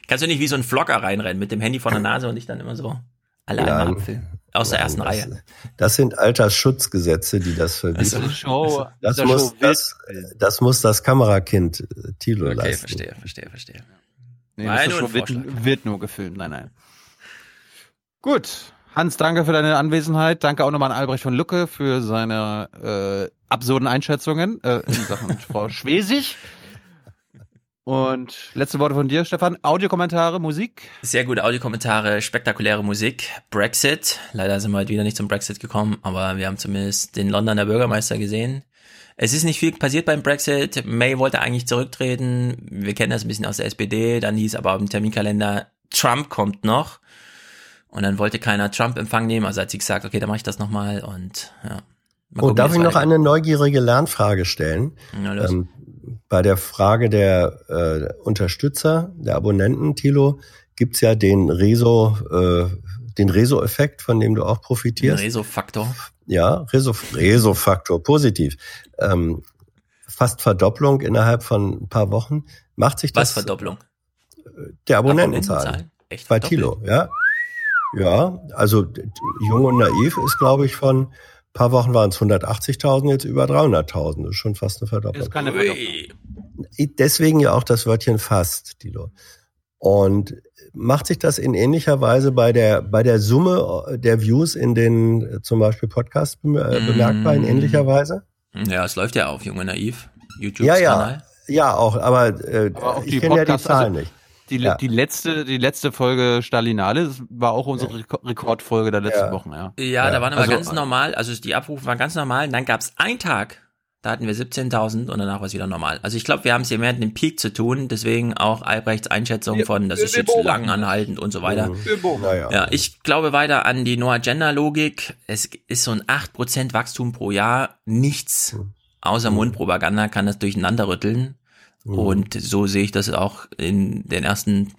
Kannst du nicht wie so ein Vlogger reinrennen mit dem Handy vor der Nase und dich dann immer so alle einmal abfilmen? Aus der ersten das, Reihe. Das sind Altersschutzgesetze, die das verbieten. Das, Show, das, das muss, das, das muss das Kamerakind äh, Tilo okay, leisten. Okay, verstehe, verstehe, verstehe. Nee, das Show wird, wird nur gefilmt, nein, nein. Gut, Hans, danke für deine Anwesenheit. Danke auch nochmal an Albrecht von Lucke für seine äh, absurden Einschätzungen äh, in Sachen Frau Schwesig. Und letzte Worte von dir, Stefan. Audiokommentare, Musik? Sehr gute Audiokommentare, spektakuläre Musik. Brexit. Leider sind wir heute wieder nicht zum Brexit gekommen, aber wir haben zumindest den Londoner Bürgermeister gesehen. Es ist nicht viel passiert beim Brexit. May wollte eigentlich zurücktreten. Wir kennen das ein bisschen aus der SPD. Dann hieß aber im Terminkalender, Trump kommt noch. Und dann wollte keiner Trump Empfang nehmen, also hat sie gesagt, okay, dann mache ich das nochmal und ja. Mal oh, darf ich noch eine neugierige Lernfrage stellen? Ja, ähm, bei der Frage der äh, Unterstützer, der Abonnenten, Tilo, gibt's ja den Reso, äh, den Reso-Effekt, von dem du auch profitierst. Reso-Faktor. Ja, Reso, Reso-Faktor, positiv. Ähm, fast Verdopplung innerhalb von ein paar Wochen. Macht sich das? Was Verdopplung? Der Abonnentenzahl. Abonnentenzahl? Echt Bei Tilo, ja. Ja, also Jung und Naiv ist, glaube ich, von Ein paar Wochen waren es 180.000, jetzt über 300.000. Das ist schon fast eine Verdopplung. Das ist keine Verdopplung. Deswegen ja auch das Wörtchen fast, Dilo. Und macht sich das in ähnlicher Weise bei der, bei der Summe der Views in den äh, zum Beispiel Podcasts äh, bemerkbar in ähnlicher Weise? Ja, es läuft ja auf Junge Naiv, YouTube-Kanal. Ja, ja, ja, auch, aber, äh, Aber auch ich kenne ja die Podcasts, Zahlen also nicht. Die, Ja. die letzte, die letzte Folge Stalinale das war auch unsere Reko- Rekordfolge der letzten Ja. Wochen, ja. Ja, da waren aber Also, ganz normal, also die Abrufe waren ganz normal. Und dann gab's einen Tag, da hatten wir 17.000 und danach war es wieder normal. Also ich glaube, wir haben es hier mehr mit dem Peak zu tun, deswegen auch Albrechts Einschätzung von, das ist jetzt lang anhaltend und so weiter. Ja, ich glaube weiter an die No-Agenda-Logik. Es ist so ein 8% Wachstum pro Jahr. Nichts außer Mundpropaganda kann das durcheinander rütteln. Mhm. Und so sehe ich das auch in den ersten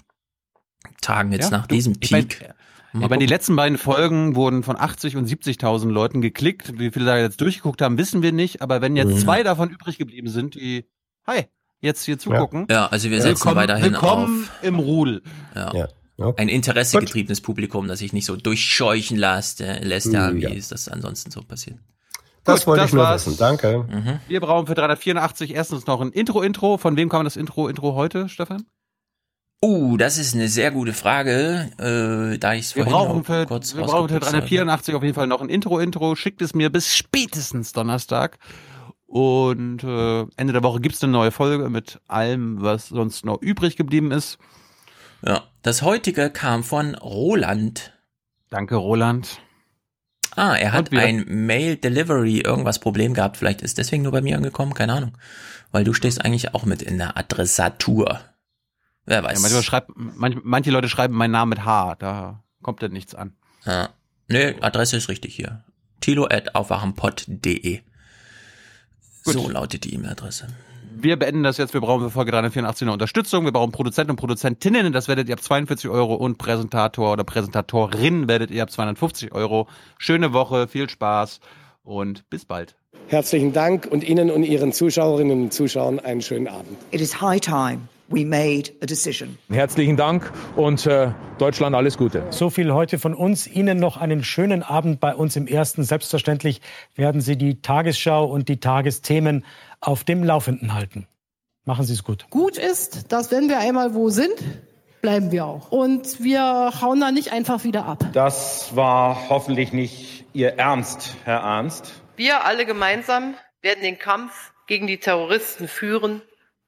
Tagen jetzt Ja, nach du, diesem ich mein, Peak. Ich meine, die letzten beiden Folgen wurden von 80 und 70.000 Leuten geklickt. Wie viele da jetzt durchgeguckt haben, wissen wir nicht. Aber wenn jetzt Mhm. zwei davon übrig geblieben sind, die, hi, jetzt hier zugucken. Ja, also wir setzen willkommen, weiterhin willkommen auf. im Rudel. Ja. Ein interessegetriebenes Publikum, das sich nicht so durchscheuchen lässt, äh, lässt ja, Mhm, wie ja. ist das ansonsten so passiert. Das Gut, wollte das ich nur war's. wissen. Danke. Mhm. Wir brauchen für 384 erstens noch ein Intro-Intro. Von wem kam das Intro-Intro heute, Stefan? Uh, das ist eine sehr gute Frage, äh, da ich es Wir vorhin brauchen für, kurz wir brauchen für rausgeputzt habe. 384 auf jeden Fall noch ein Intro-Intro. Schickt es mir bis spätestens Donnerstag. Und äh, Ende der Woche gibt's eine neue Folge mit allem, was sonst noch übrig geblieben ist. Ja, das heutige kam von Roland. Danke, Roland. Ah, er hat ein Mail Delivery irgendwas Problem gehabt. Vielleicht ist deswegen nur bei mir angekommen, keine Ahnung. Weil du stehst eigentlich auch mit in der Adressatur. Wer Ja, weiß. manchmal schreibt, manch, manche Leute schreiben meinen Namen mit H, da kommt dann nichts an. Ja. Nee, Adresse ist richtig hier. Tilo at aufwachenpod.de. So lautet die E-Mail-Adresse. Wir beenden das jetzt. Wir brauchen für Folge 384 eine Unterstützung. Wir brauchen Produzenten und Produzentinnen. Das werdet ihr ab 42 Euro. Und Präsentator oder Präsentatorin werdet ihr ab 250 Euro. Schöne Woche, viel Spaß und bis bald. Herzlichen Dank und Ihnen und Ihren Zuschauerinnen und Zuschauern einen schönen Abend. It is high time we made a decision. Herzlichen Dank und äh, Deutschland alles Gute. So viel heute von uns. Ihnen noch einen schönen Abend bei uns im Ersten. Selbstverständlich werden Sie die Tagesschau und die Tagesthemen auf dem Laufenden halten. Machen Sie es gut. Gut ist, dass wenn wir einmal wo sind, bleiben wir auch. Und wir hauen da nicht einfach wieder ab. Das war hoffentlich nicht Ihr Ernst, Herr Ernst. Wir alle gemeinsam werden den Kampf gegen die Terroristen führen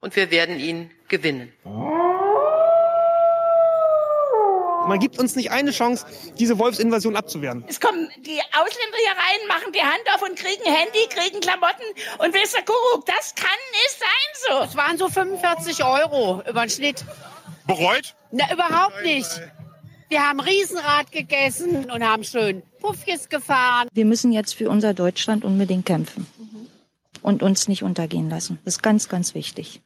und wir werden ihn gewinnen. Man gibt uns nicht eine Chance, diese Wolfsinvasion abzuwehren. Es kommen die Ausländer hier rein, machen die Hand auf und kriegen Handy, kriegen Klamotten und ihr, Kuckuck, das kann nicht sein so. Es waren so 45 Euro über den Schnitt. Bereut? Na, überhaupt nicht. Wir haben Riesenrad gegessen und haben schön Puffjes gefahren. Wir müssen jetzt für unser Deutschland unbedingt kämpfen und uns nicht untergehen lassen. Das ist ganz, ganz wichtig,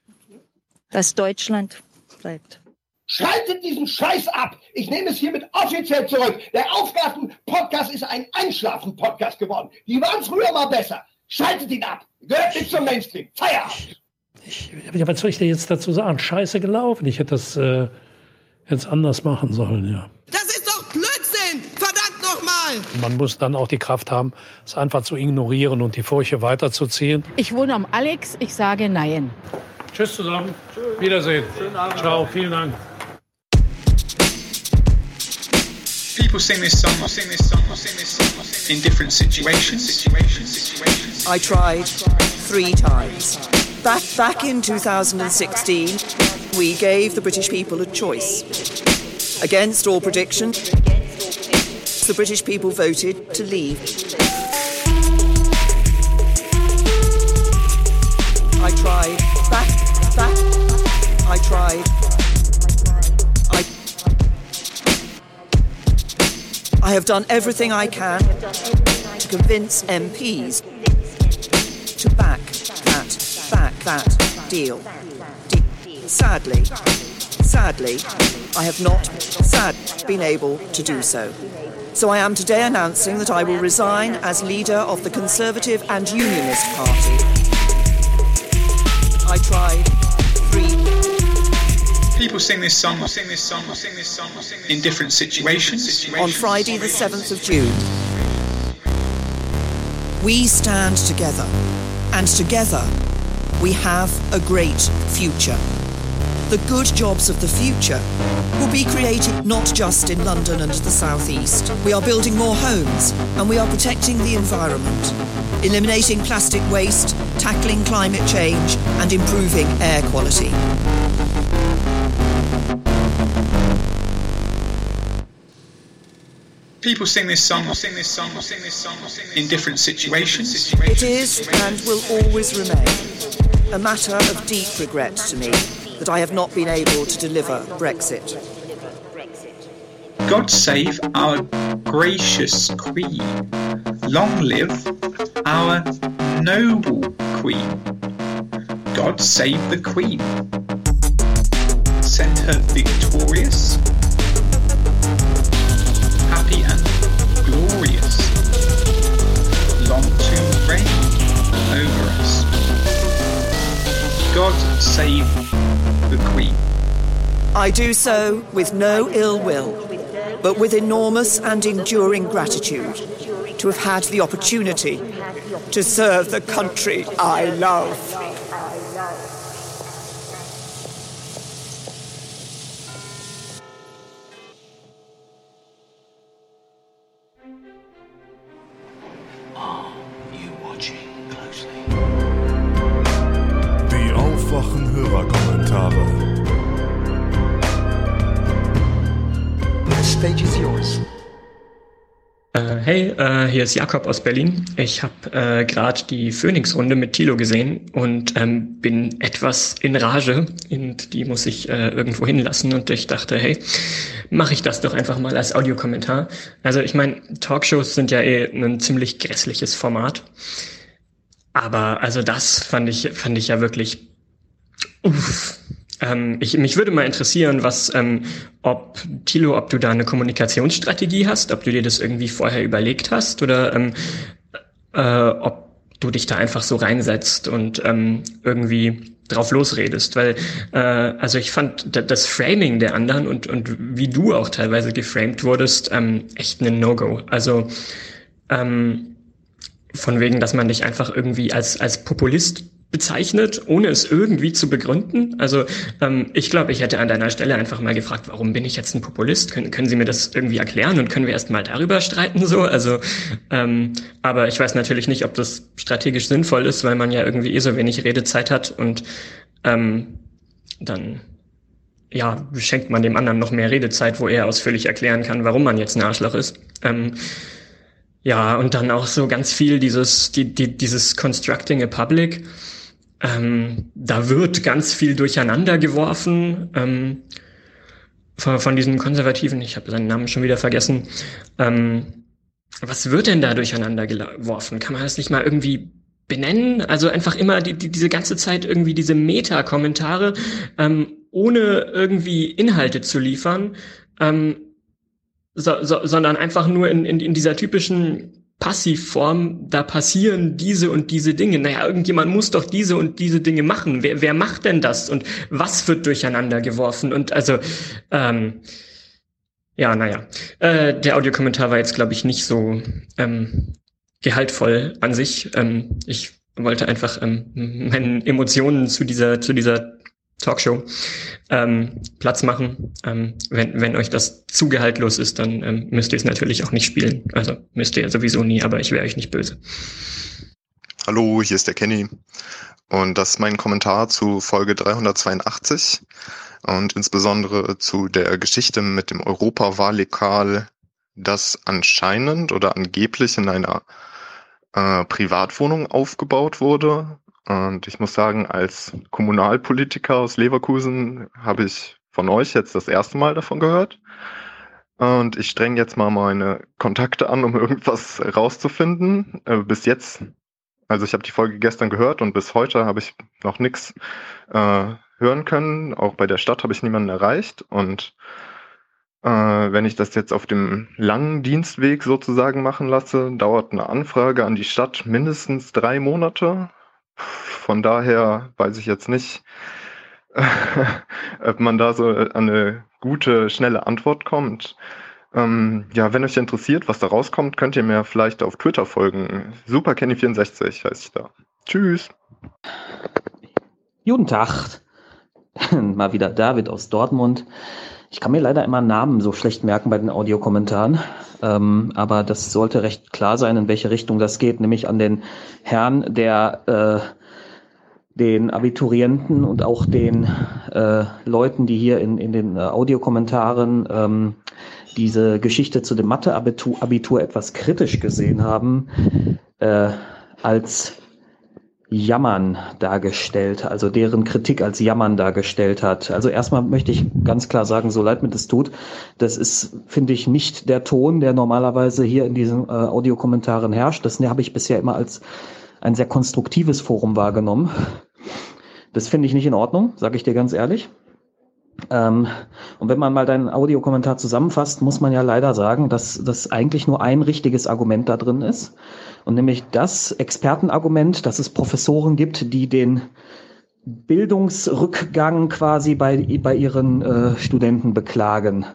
dass Deutschland bleibt. Schaltet diesen Scheiß ab! Ich nehme es hiermit offiziell zurück. Der Aufgaben-Podcast ist ein Einschlafen-Podcast geworden. Die waren früher mal besser. Schaltet ihn ab! Gehört nicht zum Mainstream. Feierabend! Ja, was soll ich dir jetzt dazu sagen? Scheiße gelaufen. Ich hätte das äh, jetzt anders machen sollen, ja. Das ist doch Blödsinn! Verdammt nochmal! Man muss dann auch die Kraft haben, es einfach zu ignorieren und die Furche weiterzuziehen. Ich wohne am Alex, ich sage nein. Tschüss zusammen. Wiedersehen. Ciao, vielen Dank. People sing this song, sing this song, sing this song in different situations. I tried three times. Back, back in 2016, we gave the British people a choice. Against all prediction, the British people voted to leave. I. I. Have done everything I can to convince MPs to back that, back that deal. De- sadly, sadly, I have not sad been able to do so. So I am today announcing that I will resign as leader of the Conservative and Unionist Party. I tried People sing this song, sing this song, sing this song in different situations. on Friday, the 7th of June. We stand together, and together we have a great future. The good jobs of the future will be created not just in London and the South East. We are building more homes and we are protecting the environment, eliminating plastic waste, tackling climate change, and improving air quality. People sing this song, sing this song, sing this song in different situations. It is and will always remain a matter of deep regret to me that I have not been able to deliver Brexit. God save our gracious Queen. Long live our noble Queen. God save the Queen. Send her victorious, God save the Queen. I do so with no ill will, but with enormous and enduring gratitude to have had the opportunity to serve the country I love. Stage is yours. Äh, hey, äh, hier ist Jakob aus Berlin. Ich habe äh, gerade die Phoenix-Runde mit Tilo gesehen und ähm, bin etwas in Rage und die muss ich irgendwo hinlassen und ich dachte, hey, mache ich das doch einfach mal als Audiokommentar. Also ich meine, Talkshows sind ja eh ein ziemlich grässliches Format. Aber also das fand ich, fand ich ja wirklich. Uff. Ähm, ich, mich würde mal interessieren, was, ähm, ob Tilo, ob du da eine Kommunikationsstrategie hast, ob du dir das irgendwie vorher überlegt hast oder ähm, äh, ob du dich da einfach so reinsetzt und ähm, irgendwie drauf losredest, weil äh, also ich fand da- das Framing der anderen und und wie du auch teilweise geframed wurdest ähm, echt ein No-Go. Also ähm, von wegen, dass man dich einfach irgendwie als, als Populist bezeichnet, ohne es irgendwie zu begründen. Also ähm, ich glaube, ich hätte an deiner Stelle einfach mal gefragt, warum bin ich jetzt ein Populist? Können, können Sie mir das irgendwie erklären und können wir erst mal darüber streiten so? Also, ähm, aber ich weiß natürlich nicht, ob das strategisch sinnvoll ist, weil man ja irgendwie eh so wenig Redezeit hat und ähm, dann ja, schenkt man dem anderen noch mehr Redezeit, wo er ausführlich erklären kann, warum man jetzt ein Arschloch ist. Ähm, ja, und dann auch so ganz viel dieses, die, die, dieses Constructing a Public. Ähm, da wird ganz viel durcheinander geworfen ähm, von, von diesem Konservativen, ich habe seinen Namen schon wieder vergessen. Ähm, was wird denn da durcheinander geworfen? Kann man das nicht mal irgendwie benennen? Also einfach immer die, die, diese ganze Zeit irgendwie diese Meta-Kommentare, ähm, ohne irgendwie Inhalte zu liefern. Ähm, so, so, sondern einfach nur in, in, in dieser typischen Passivform, da passieren diese und diese Dinge. Naja, irgendjemand muss doch diese und diese Dinge machen. Wer, wer macht denn das? Und was wird durcheinander geworfen? Und also, ähm, ja, naja. Äh, der Audiokommentar war jetzt, glaube ich, nicht so ähm, gehaltvoll an sich. Ähm, ich wollte einfach ähm, meinen Emotionen zu dieser, zu dieser Talkshow ähm, Platz machen. Ähm, wenn, wenn euch das zu gehaltlos ist, dann ähm, müsst ihr es natürlich auch nicht spielen. Also müsst ihr sowieso nie, aber ich wäre euch nicht böse. Hallo, hier ist der Kenny. Und das ist mein Kommentar zu Folge 382 und insbesondere zu der Geschichte mit dem Europawahllokal, das anscheinend oder angeblich in einer äh, Privatwohnung aufgebaut wurde. Und ich muss sagen, als Kommunalpolitiker aus Leverkusen habe ich von euch jetzt das erste Mal davon gehört. Und ich streng jetzt mal meine Kontakte an, um irgendwas rauszufinden. Äh, bis jetzt, also ich habe die Folge gestern gehört und bis heute habe ich noch nichts äh, hören können. Auch bei der Stadt habe ich niemanden erreicht. Und äh, wenn ich das jetzt auf dem langen Dienstweg sozusagen machen lasse, dauert eine Anfrage an die Stadt mindestens drei Monate. Von daher weiß ich jetzt nicht, ob man da so eine gute, schnelle Antwort kommt. Ähm, ja, wenn euch interessiert, was da rauskommt, könnt ihr mir vielleicht auf Twitter folgen. SuperKenny64 heißt ich da. Tschüss. Guten Tag. Mal wieder David aus Dortmund. Ich kann mir leider immer Namen so schlecht merken bei den Audiokommentaren. Ähm, aber das sollte recht klar sein, in welche Richtung das geht, nämlich an den Herrn, der äh, den Abiturienten und auch den äh, Leuten, die hier in, in den äh, Audiokommentaren ähm, diese Geschichte zu dem Mathe-Abitur Abitur etwas kritisch gesehen haben, äh, als Jammern dargestellt, also deren Kritik als Jammern dargestellt hat. Also erstmal möchte ich ganz klar sagen, so leid mir das tut, das ist, finde ich, nicht der Ton, der normalerweise hier in diesen äh, Audiokommentaren herrscht. Das habe ich bisher immer als ein sehr konstruktives Forum wahrgenommen. Das finde ich nicht in Ordnung, sage ich dir ganz ehrlich. Ähm, und wenn man mal deinen Audiokommentar zusammenfasst, muss man ja leider sagen, dass das eigentlich nur ein richtiges Argument da drin ist. Und nämlich das Expertenargument, dass es Professoren gibt, die den Bildungsrückgang quasi bei, bei ihren äh, Studenten beklagen.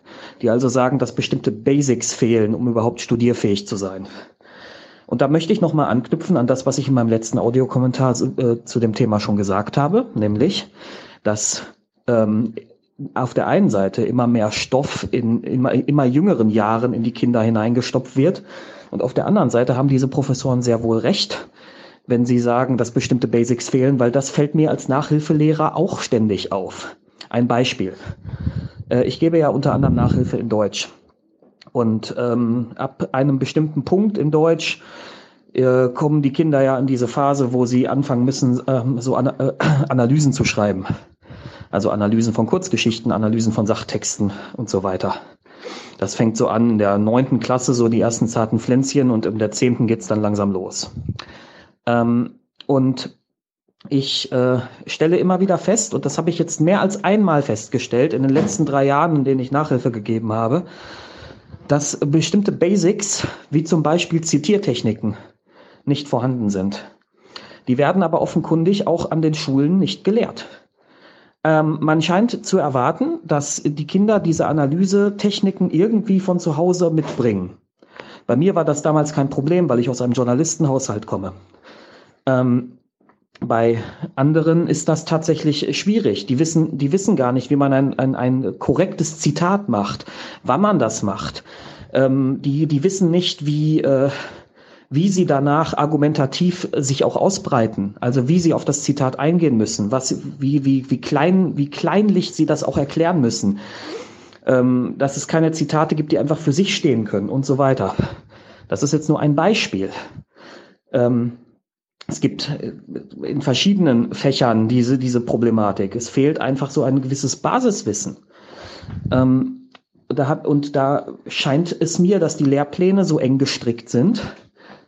Die also sagen, dass bestimmte Basics fehlen, um überhaupt studierfähig zu sein. Und da möchte ich nochmal anknüpfen an das, was ich in meinem letzten Audiokommentar äh, zu dem Thema schon gesagt habe, nämlich, dass ähm, auf der einen Seite immer mehr Stoff in immer, immer jüngeren Jahren in die Kinder hineingestopft wird. Und auf der anderen Seite haben diese Professoren sehr wohl recht, wenn sie sagen, dass bestimmte Basics fehlen, weil das fällt mir als Nachhilfelehrer auch ständig auf. Ein Beispiel. Äh, ich gebe ja unter anderem Nachhilfe in Deutsch. Und ähm, ab einem bestimmten Punkt in Deutsch äh, kommen die Kinder ja in diese Phase, wo sie anfangen müssen, ähm, so an, äh, Analysen zu schreiben. Also Analysen von Kurzgeschichten, Analysen von Sachtexten und so weiter. Das fängt so an in der neunten Klasse, so die ersten zarten Pflänzchen und in der zehnten geht's dann langsam los. Ähm, und ich äh, stelle immer wieder fest, und das habe ich jetzt mehr als einmal festgestellt in den letzten drei Jahren, in denen ich Nachhilfe gegeben habe, dass bestimmte Basics, wie zum Beispiel Zitiertechniken, nicht vorhanden sind. Die werden aber offenkundig auch an den Schulen nicht gelehrt. Ähm, man scheint zu erwarten, dass die Kinder diese Analysetechniken irgendwie von zu Hause mitbringen. Bei mir war das damals kein Problem, weil ich aus einem Journalistenhaushalt komme. Ähm, bei anderen ist das tatsächlich schwierig. Die wissen, die wissen gar nicht, wie man ein, ein, ein korrektes Zitat macht, wann man das macht. Ähm, die, die wissen nicht, wie, äh, wie sie danach argumentativ sich auch ausbreiten, also wie sie auf das Zitat eingehen müssen, was, wie, wie, wie klein, wie kleinlich sie das auch erklären müssen, ähm, dass es keine Zitate gibt, die einfach für sich stehen können und so weiter. Das ist jetzt nur ein Beispiel. Ähm, es gibt äh, in verschiedenen Fächern diese, diese Problematik. Es fehlt einfach so ein gewisses Basiswissen. Ähm, da hat, und da scheint es mir, dass die Lehrpläne so eng gestrickt sind,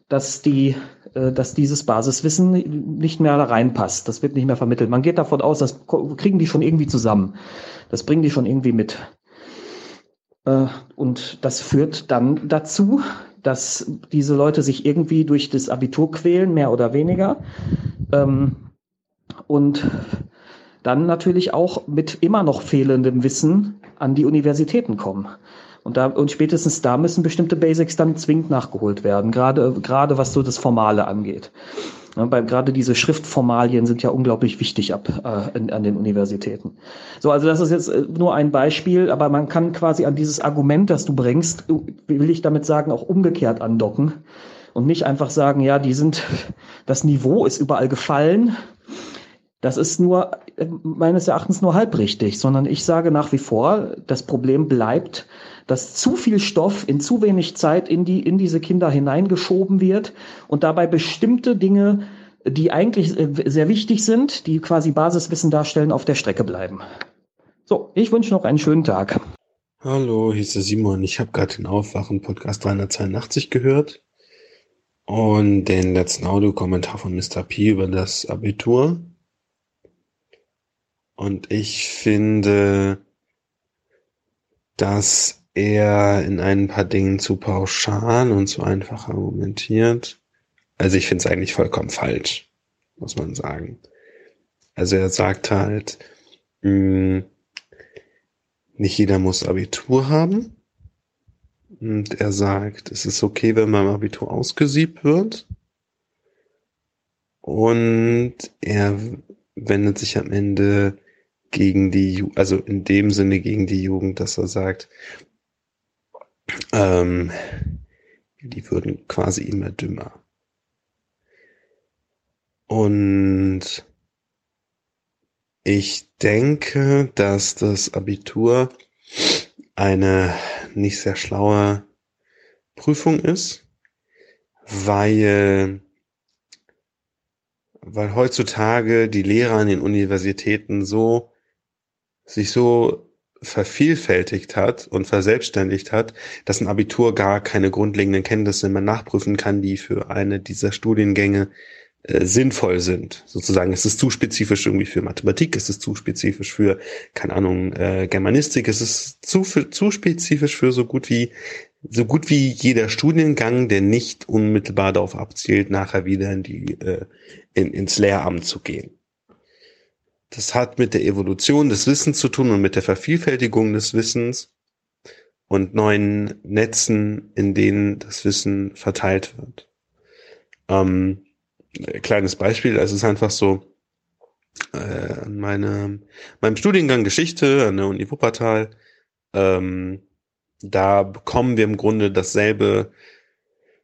dass die äh, dass dieses Basiswissen nicht mehr da reinpasst. Das wird nicht mehr vermittelt. Man geht davon aus, das kriegen die schon irgendwie zusammen. Das bringen die schon irgendwie mit. Äh, und das führt dann dazu, dass diese Leute sich irgendwie durch das Abitur quälen, mehr oder weniger. Ähm, und dann natürlich auch mit immer noch fehlendem Wissen an die Universitäten kommen. Und da, und spätestens da müssen bestimmte Basics dann zwingend nachgeholt werden, gerade, gerade was so das Formale angeht. Ja, weil gerade diese Schriftformalien sind ja unglaublich wichtig ab, äh, in, an den Universitäten. So, also das ist jetzt äh, nur ein Beispiel, aber man kann quasi an dieses Argument, das du bringst, will ich damit sagen, auch umgekehrt andocken und nicht einfach sagen, ja, die sind, das Niveau ist überall gefallen. Das ist nur äh, meines Erachtens nur halb richtig, sondern ich sage nach wie vor, das Problem bleibt, dass zu viel Stoff in zu wenig Zeit in die, in diese Kinder hineingeschoben wird und dabei bestimmte Dinge, die eigentlich äh, sehr wichtig sind, die quasi Basiswissen darstellen, auf der Strecke bleiben. So, ich wünsche noch einen schönen Tag. Hallo, hier ist der Simon. Ich habe gerade den Aufwachen-Podcast 382 gehört und den letzten Audiokommentar von Mr. P über das Abitur. Und ich finde, dass er in ein paar Dingen zu pauschal und zu einfach argumentiert. Also ich finde es eigentlich vollkommen falsch, muss man sagen. Also er sagt halt, mh, hm, nicht jeder muss Abitur haben. Und er sagt, es ist okay, wenn man im Abitur ausgesiebt wird. Und er wendet sich am Ende gegen die, Ju also in dem Sinne gegen die Jugend, dass er sagt, ähm, die würden quasi immer dümmer. Und ich denke, dass das Abitur eine nicht sehr schlaue Prüfung ist, weil, weil heutzutage die Lehrer an den Universitäten so, sich so vervielfältigt hat und verselbstständigt hat, dass ein Abitur gar keine grundlegenden Kenntnisse mehr nachprüfen kann, die für eine dieser Studiengänge äh, sinnvoll sind. Sozusagen, es ist zu spezifisch irgendwie für Mathematik, es ist zu spezifisch für, keine Ahnung, äh, Germanistik, es ist zu, für, zu spezifisch für so gut wie so gut wie jeder Studiengang, der nicht unmittelbar darauf abzielt, nachher wieder in die äh, in, ins Lehramt zu gehen. Das hat mit der Evolution des Wissens zu tun und mit der Vervielfältigung des Wissens und neuen Netzen, in denen das Wissen verteilt wird. Ähm, kleines Beispiel, es ist einfach so, äh, meine, meinem Studiengang Geschichte an der Uni Wuppertal, ähm, da bekommen wir im Grunde dasselbe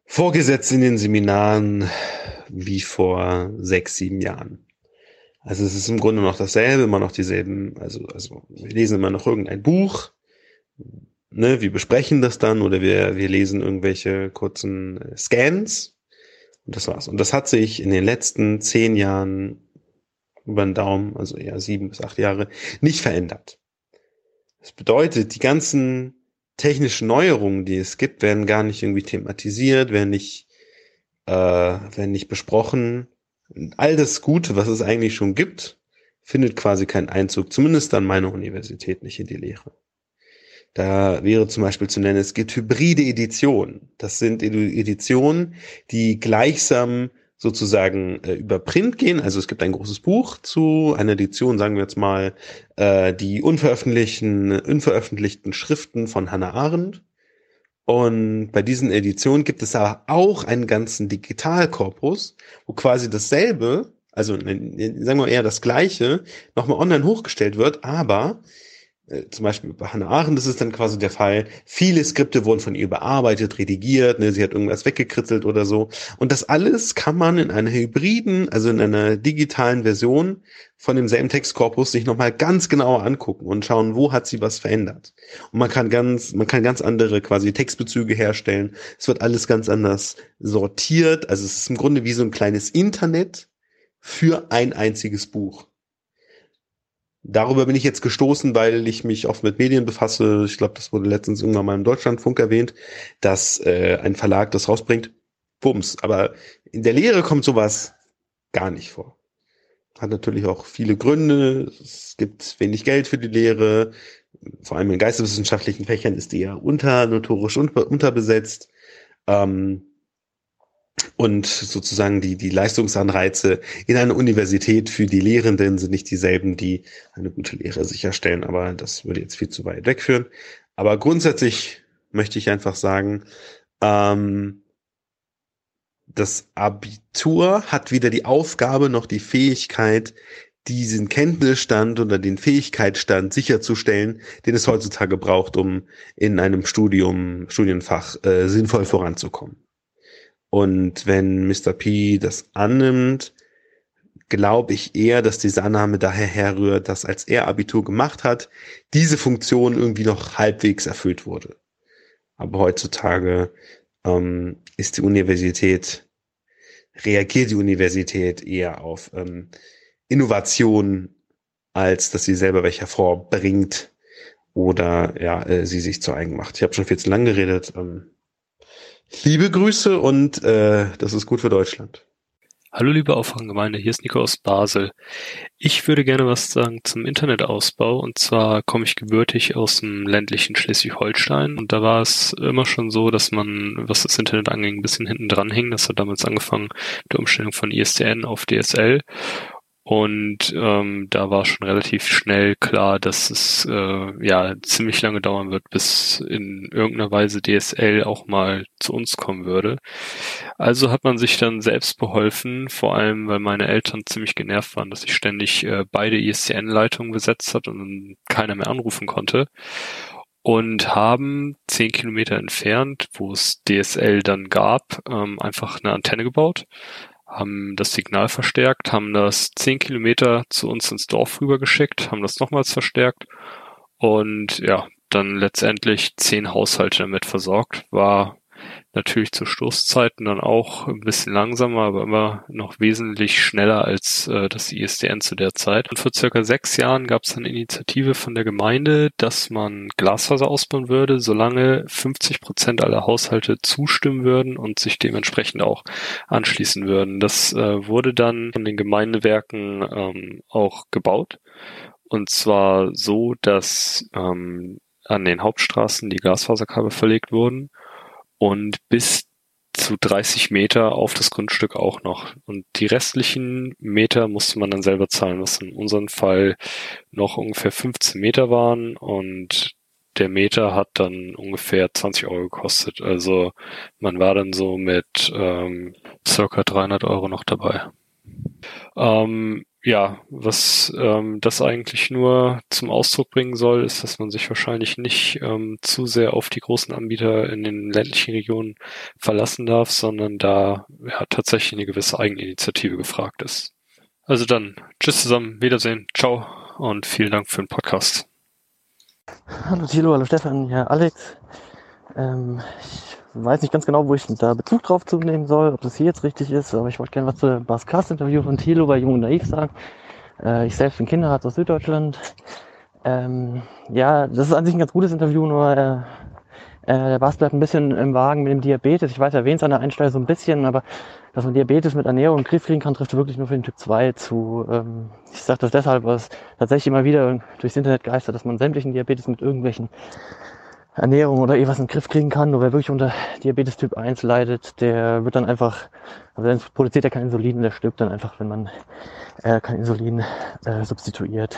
vorgesetzt in den Seminaren wie vor sechs, sieben Jahren. Also es ist im Grunde noch dasselbe, immer noch dieselben, also, also wir lesen immer noch irgendein Buch, ne, wir besprechen das dann oder wir, wir lesen irgendwelche kurzen Scans und das war's. Und das hat sich in den letzten zehn Jahren über den Daumen, also eher sieben bis acht Jahre, nicht verändert. Das bedeutet, die ganzen technischen Neuerungen, die es gibt, werden gar nicht irgendwie thematisiert, werden nicht, äh, werden nicht besprochen. All das Gute, was es eigentlich schon gibt, findet quasi keinen Einzug, zumindest an meiner Universität nicht in die Lehre. Da wäre zum Beispiel zu nennen, es gibt hybride Editionen. Das sind Editionen, die gleichsam sozusagen äh, über Print gehen. Also es gibt ein großes Buch zu einer Edition, sagen wir jetzt mal, äh, die unveröffentlichten, unveröffentlichten Schriften von Hannah Arendt. Und bei diesen Editionen gibt es aber auch einen ganzen Digitalkorpus, wo quasi dasselbe, also sagen wir eher das gleiche, nochmal online hochgestellt wird, aber zum Beispiel bei Hannah Arendt ist es dann quasi der Fall, viele Skripte wurden von ihr bearbeitet, redigiert, ne, sie hat irgendwas weggekritzelt oder so. Und das alles kann man in einer hybriden, also in einer digitalen Version von demselben Textkorpus sich nochmal ganz genauer angucken und schauen, wo hat sie was verändert. Und man kann ganz, man kann ganz andere quasi Textbezüge herstellen. Es wird alles ganz anders sortiert. Also es ist im Grunde wie so ein kleines Internet für ein einziges Buch. Darüber bin ich jetzt gestoßen, weil ich mich oft mit Medien befasse. Ich glaube, das wurde letztens irgendwann mal im Deutschlandfunk erwähnt, dass äh, ein Verlag das rausbringt. Bums. Aber in der Lehre kommt sowas gar nicht vor. Hat natürlich auch viele Gründe. Es gibt wenig Geld für die Lehre. Vor allem in geisteswissenschaftlichen Fächern ist die ja unter, notorisch unterbesetzt. Ähm, und sozusagen die, die Leistungsanreize in einer Universität für die Lehrenden sind nicht dieselben, die eine gute Lehre sicherstellen. Aber das würde jetzt viel zu weit wegführen. Aber grundsätzlich möchte ich einfach sagen, ähm, das Abitur hat weder die Aufgabe noch die Fähigkeit, diesen Kenntnisstand oder den Fähigkeitsstand sicherzustellen, den es heutzutage braucht, um in einem Studium, Studienfach äh, sinnvoll voranzukommen. Und wenn Mr. P das annimmt, glaube ich eher, dass diese Annahme daher herrührt, dass als er Abitur gemacht hat, diese Funktion irgendwie noch halbwegs erfüllt wurde. Aber heutzutage ähm, ist die Universität, reagiert die Universität eher auf ähm, Innovation, als dass sie selber welche hervorbringt oder ja, äh, sie sich zu eigen macht. Ich habe schon viel zu lang geredet. Ähm, Liebe Grüße und äh, das ist gut für Deutschland. Hallo liebe Auffanggemeinde, hier ist Nico aus Basel. Ich würde gerne was sagen zum Internetausbau und zwar komme ich gebürtig aus dem ländlichen Schleswig-Holstein und da war es immer schon so, dass man, was das Internet anging, ein bisschen hinten dran hing. Das hat damals angefangen mit der Umstellung von ISDN auf DSL Und ähm, da war schon relativ schnell klar, dass es äh, ja ziemlich lange dauern wird, bis in irgendeiner Weise DSL auch mal zu uns kommen würde. Also hat man sich dann selbst beholfen, vor allem weil meine Eltern ziemlich genervt waren, dass ich ständig äh, beide ISDN-Leitungen besetzt hat und keiner mehr anrufen konnte. Und haben zehn Kilometer entfernt, wo es DSL dann gab, ähm, einfach eine Antenne gebaut haben das Signal verstärkt, haben das zehn Kilometer zu uns ins Dorf rübergeschickt, haben das nochmals verstärkt und ja, dann letztendlich zehn Haushalte damit versorgt. War natürlich zu Stoßzeiten dann auch ein bisschen langsamer, aber immer noch wesentlich schneller als äh, das ISDN zu der Zeit. Und vor circa sechs Jahren gab es eine Initiative von der Gemeinde, dass man Glasfaser ausbauen würde, solange 50 Prozent aller Haushalte zustimmen würden und sich dementsprechend auch anschließen würden. Das äh, wurde dann von den Gemeindewerken ähm, auch gebaut. Und zwar so, dass ähm, an den Hauptstraßen die Glasfaserkabel verlegt wurden und bis zu 30 Meter auf das Grundstück auch noch. Und die restlichen Meter musste man dann selber zahlen, was in unserem Fall noch ungefähr 15 Meter waren und der Meter hat dann ungefähr 20 Euro gekostet. Also man war dann so mit ähm, circa 300 Euro noch dabei. Ähm, ja, was ähm, das eigentlich nur zum Ausdruck bringen soll, ist, dass man sich wahrscheinlich nicht ähm, zu sehr auf die großen Anbieter in den ländlichen Regionen verlassen darf, sondern da ja, tatsächlich eine gewisse Eigeninitiative gefragt ist. Also dann, tschüss zusammen, Wiedersehen, ciao und vielen Dank für den Podcast. Hallo Thilo, hallo Stefan, ja Alex. Ähm, ich weiß nicht ganz genau, wo ich da Bezug drauf zu nehmen soll, ob das hier jetzt richtig ist, aber ich wollte gerne was zu dem Baskast-Interview von Thilo bei Jung und Naiv sagen. Äh, ich selbst bin Kinderarzt aus Süddeutschland. Ähm, ja, das ist an sich ein ganz gutes Interview, nur äh, äh, der Bas bleibt ein bisschen im Wagen mit dem Diabetes. Ich weiß, er erwähnt es an der Einstellung so ein bisschen, aber dass man Diabetes mit Ernährung im Griff kriegen kann, trifft wirklich nur für den Typ 2 zu. Ähm, ich sage das deshalb, weil es tatsächlich immer wieder durchs Internet geistert, dass man sämtlichen Diabetes mit irgendwelchen Ernährung oder eh was in den Griff kriegen kann. Nur wer wirklich unter Diabetes Typ 1 leidet, der wird dann einfach, also dann produziert er kein Insulin, der stirbt dann einfach, wenn man äh, kein Insulin äh, substituiert.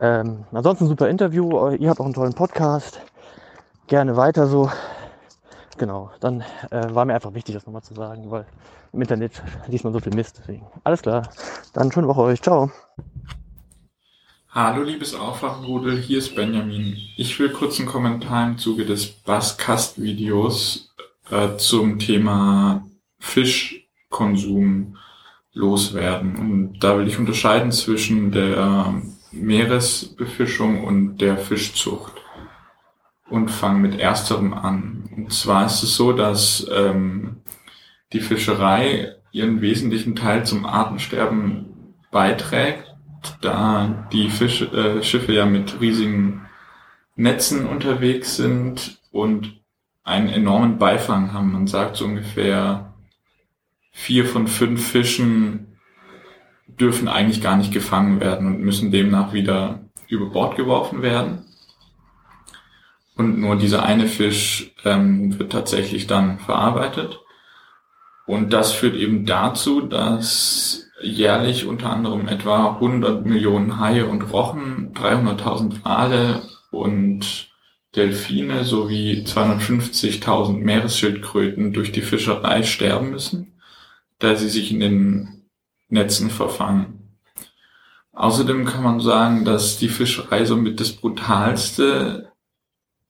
Ähm, ansonsten super Interview, ihr habt auch einen tollen Podcast. Gerne weiter so. Genau, dann äh, war mir einfach wichtig, das nochmal zu sagen, weil im Internet liest man so viel Mist. Deswegen. Alles klar. Dann schöne Woche euch. Ciao. Hallo liebes Aufwachenrudel, hier ist Benjamin. Ich will kurz einen Kommentar im Zuge des Baskast-Videos äh, zum Thema Fischkonsum loswerden. Und da will ich unterscheiden zwischen der Meeresbefischung und der Fischzucht und fange mit ersterem an. Und zwar ist es so, dass ähm, die Fischerei ihren wesentlichen Teil zum Artensterben beiträgt da die Fisch, äh, Schiffe ja mit riesigen Netzen unterwegs sind und einen enormen Beifang haben. Man sagt so ungefähr vier von fünf Fischen dürfen eigentlich gar nicht gefangen werden und müssen demnach wieder über Bord geworfen werden. Und nur dieser eine Fisch ähm, wird tatsächlich dann verarbeitet. Und das führt eben dazu, dass jährlich unter anderem etwa 100 Millionen Haie und Rochen, 300.000 Wale und Delfine sowie 250.000 Meeresschildkröten durch die Fischerei sterben müssen, da sie sich in den Netzen verfangen. Außerdem kann man sagen, dass die Fischerei somit das brutalste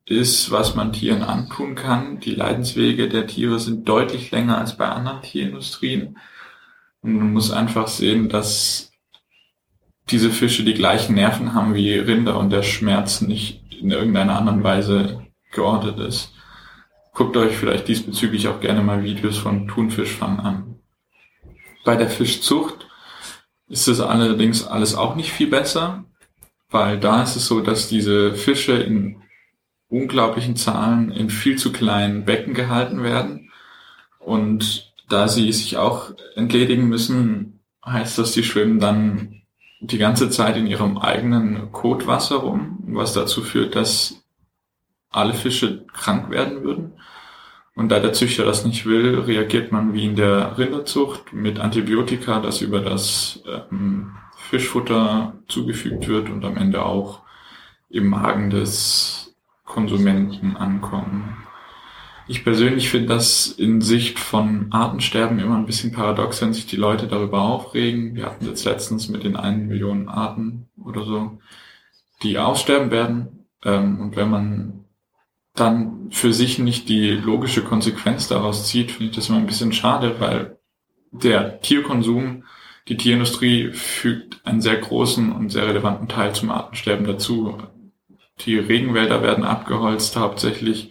ist, was man Tieren antun kann. Die Leidenswege der Tiere sind deutlich länger als bei anderen Tierindustrien. Und man muss einfach sehen, dass diese Fische die gleichen Nerven haben wie Rinder und der Schmerz nicht in irgendeiner anderen Weise geordnet ist. Guckt euch vielleicht diesbezüglich auch gerne mal Videos von Thunfischfang an. Bei der Fischzucht ist es allerdings alles auch nicht viel besser, weil da ist es so, dass diese Fische in unglaublichen Zahlen in viel zu kleinen Becken gehalten werden und da sie sich auch entledigen müssen, heißt das, die schwimmen dann die ganze Zeit in ihrem eigenen Kotwasser rum, was dazu führt, dass alle Fische krank werden würden. Und da der Züchter das nicht will, reagiert man wie in der Rinderzucht mit Antibiotika, das über das ähm, Fischfutter zugefügt wird und am Ende auch im Magen des Konsumenten ankommen. Ich persönlich finde das in Sicht von Artensterben immer ein bisschen paradox, wenn sich die Leute darüber aufregen. Wir hatten jetzt letztens mit den einen Millionen Arten oder so, die aussterben werden. Ähm, und wenn man dann für sich nicht die logische Konsequenz daraus zieht, finde ich das immer ein bisschen schade, weil der Tierkonsum, die Tierindustrie fügt einen sehr großen und sehr relevanten Teil zum Artensterben dazu. Die Regenwälder werden abgeholzt hauptsächlich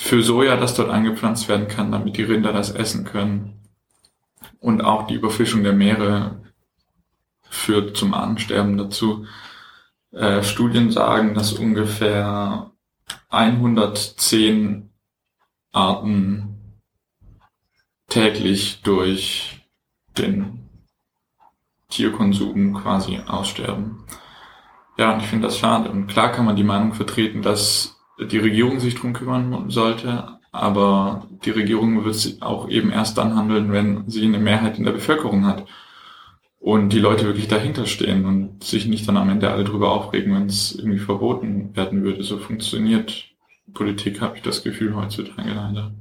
für Soja, das dort angepflanzt werden kann, damit die Rinder das essen können. Und auch die Überfischung der Meere führt zum Artensterben dazu. Äh, Studien sagen, dass ungefähr 110 Arten täglich durch den Tierkonsum quasi aussterben. Ja, und ich finde das schade. Und klar kann man die Meinung vertreten, dass die Regierung sich drum kümmern sollte, aber die Regierung wird auch eben erst dann handeln, wenn sie eine Mehrheit in der Bevölkerung hat und die Leute wirklich dahinter stehen und sich nicht dann am Ende alle drüber aufregen, wenn es irgendwie verboten werden würde. So funktioniert Politik, habe ich das Gefühl heutzutage leider.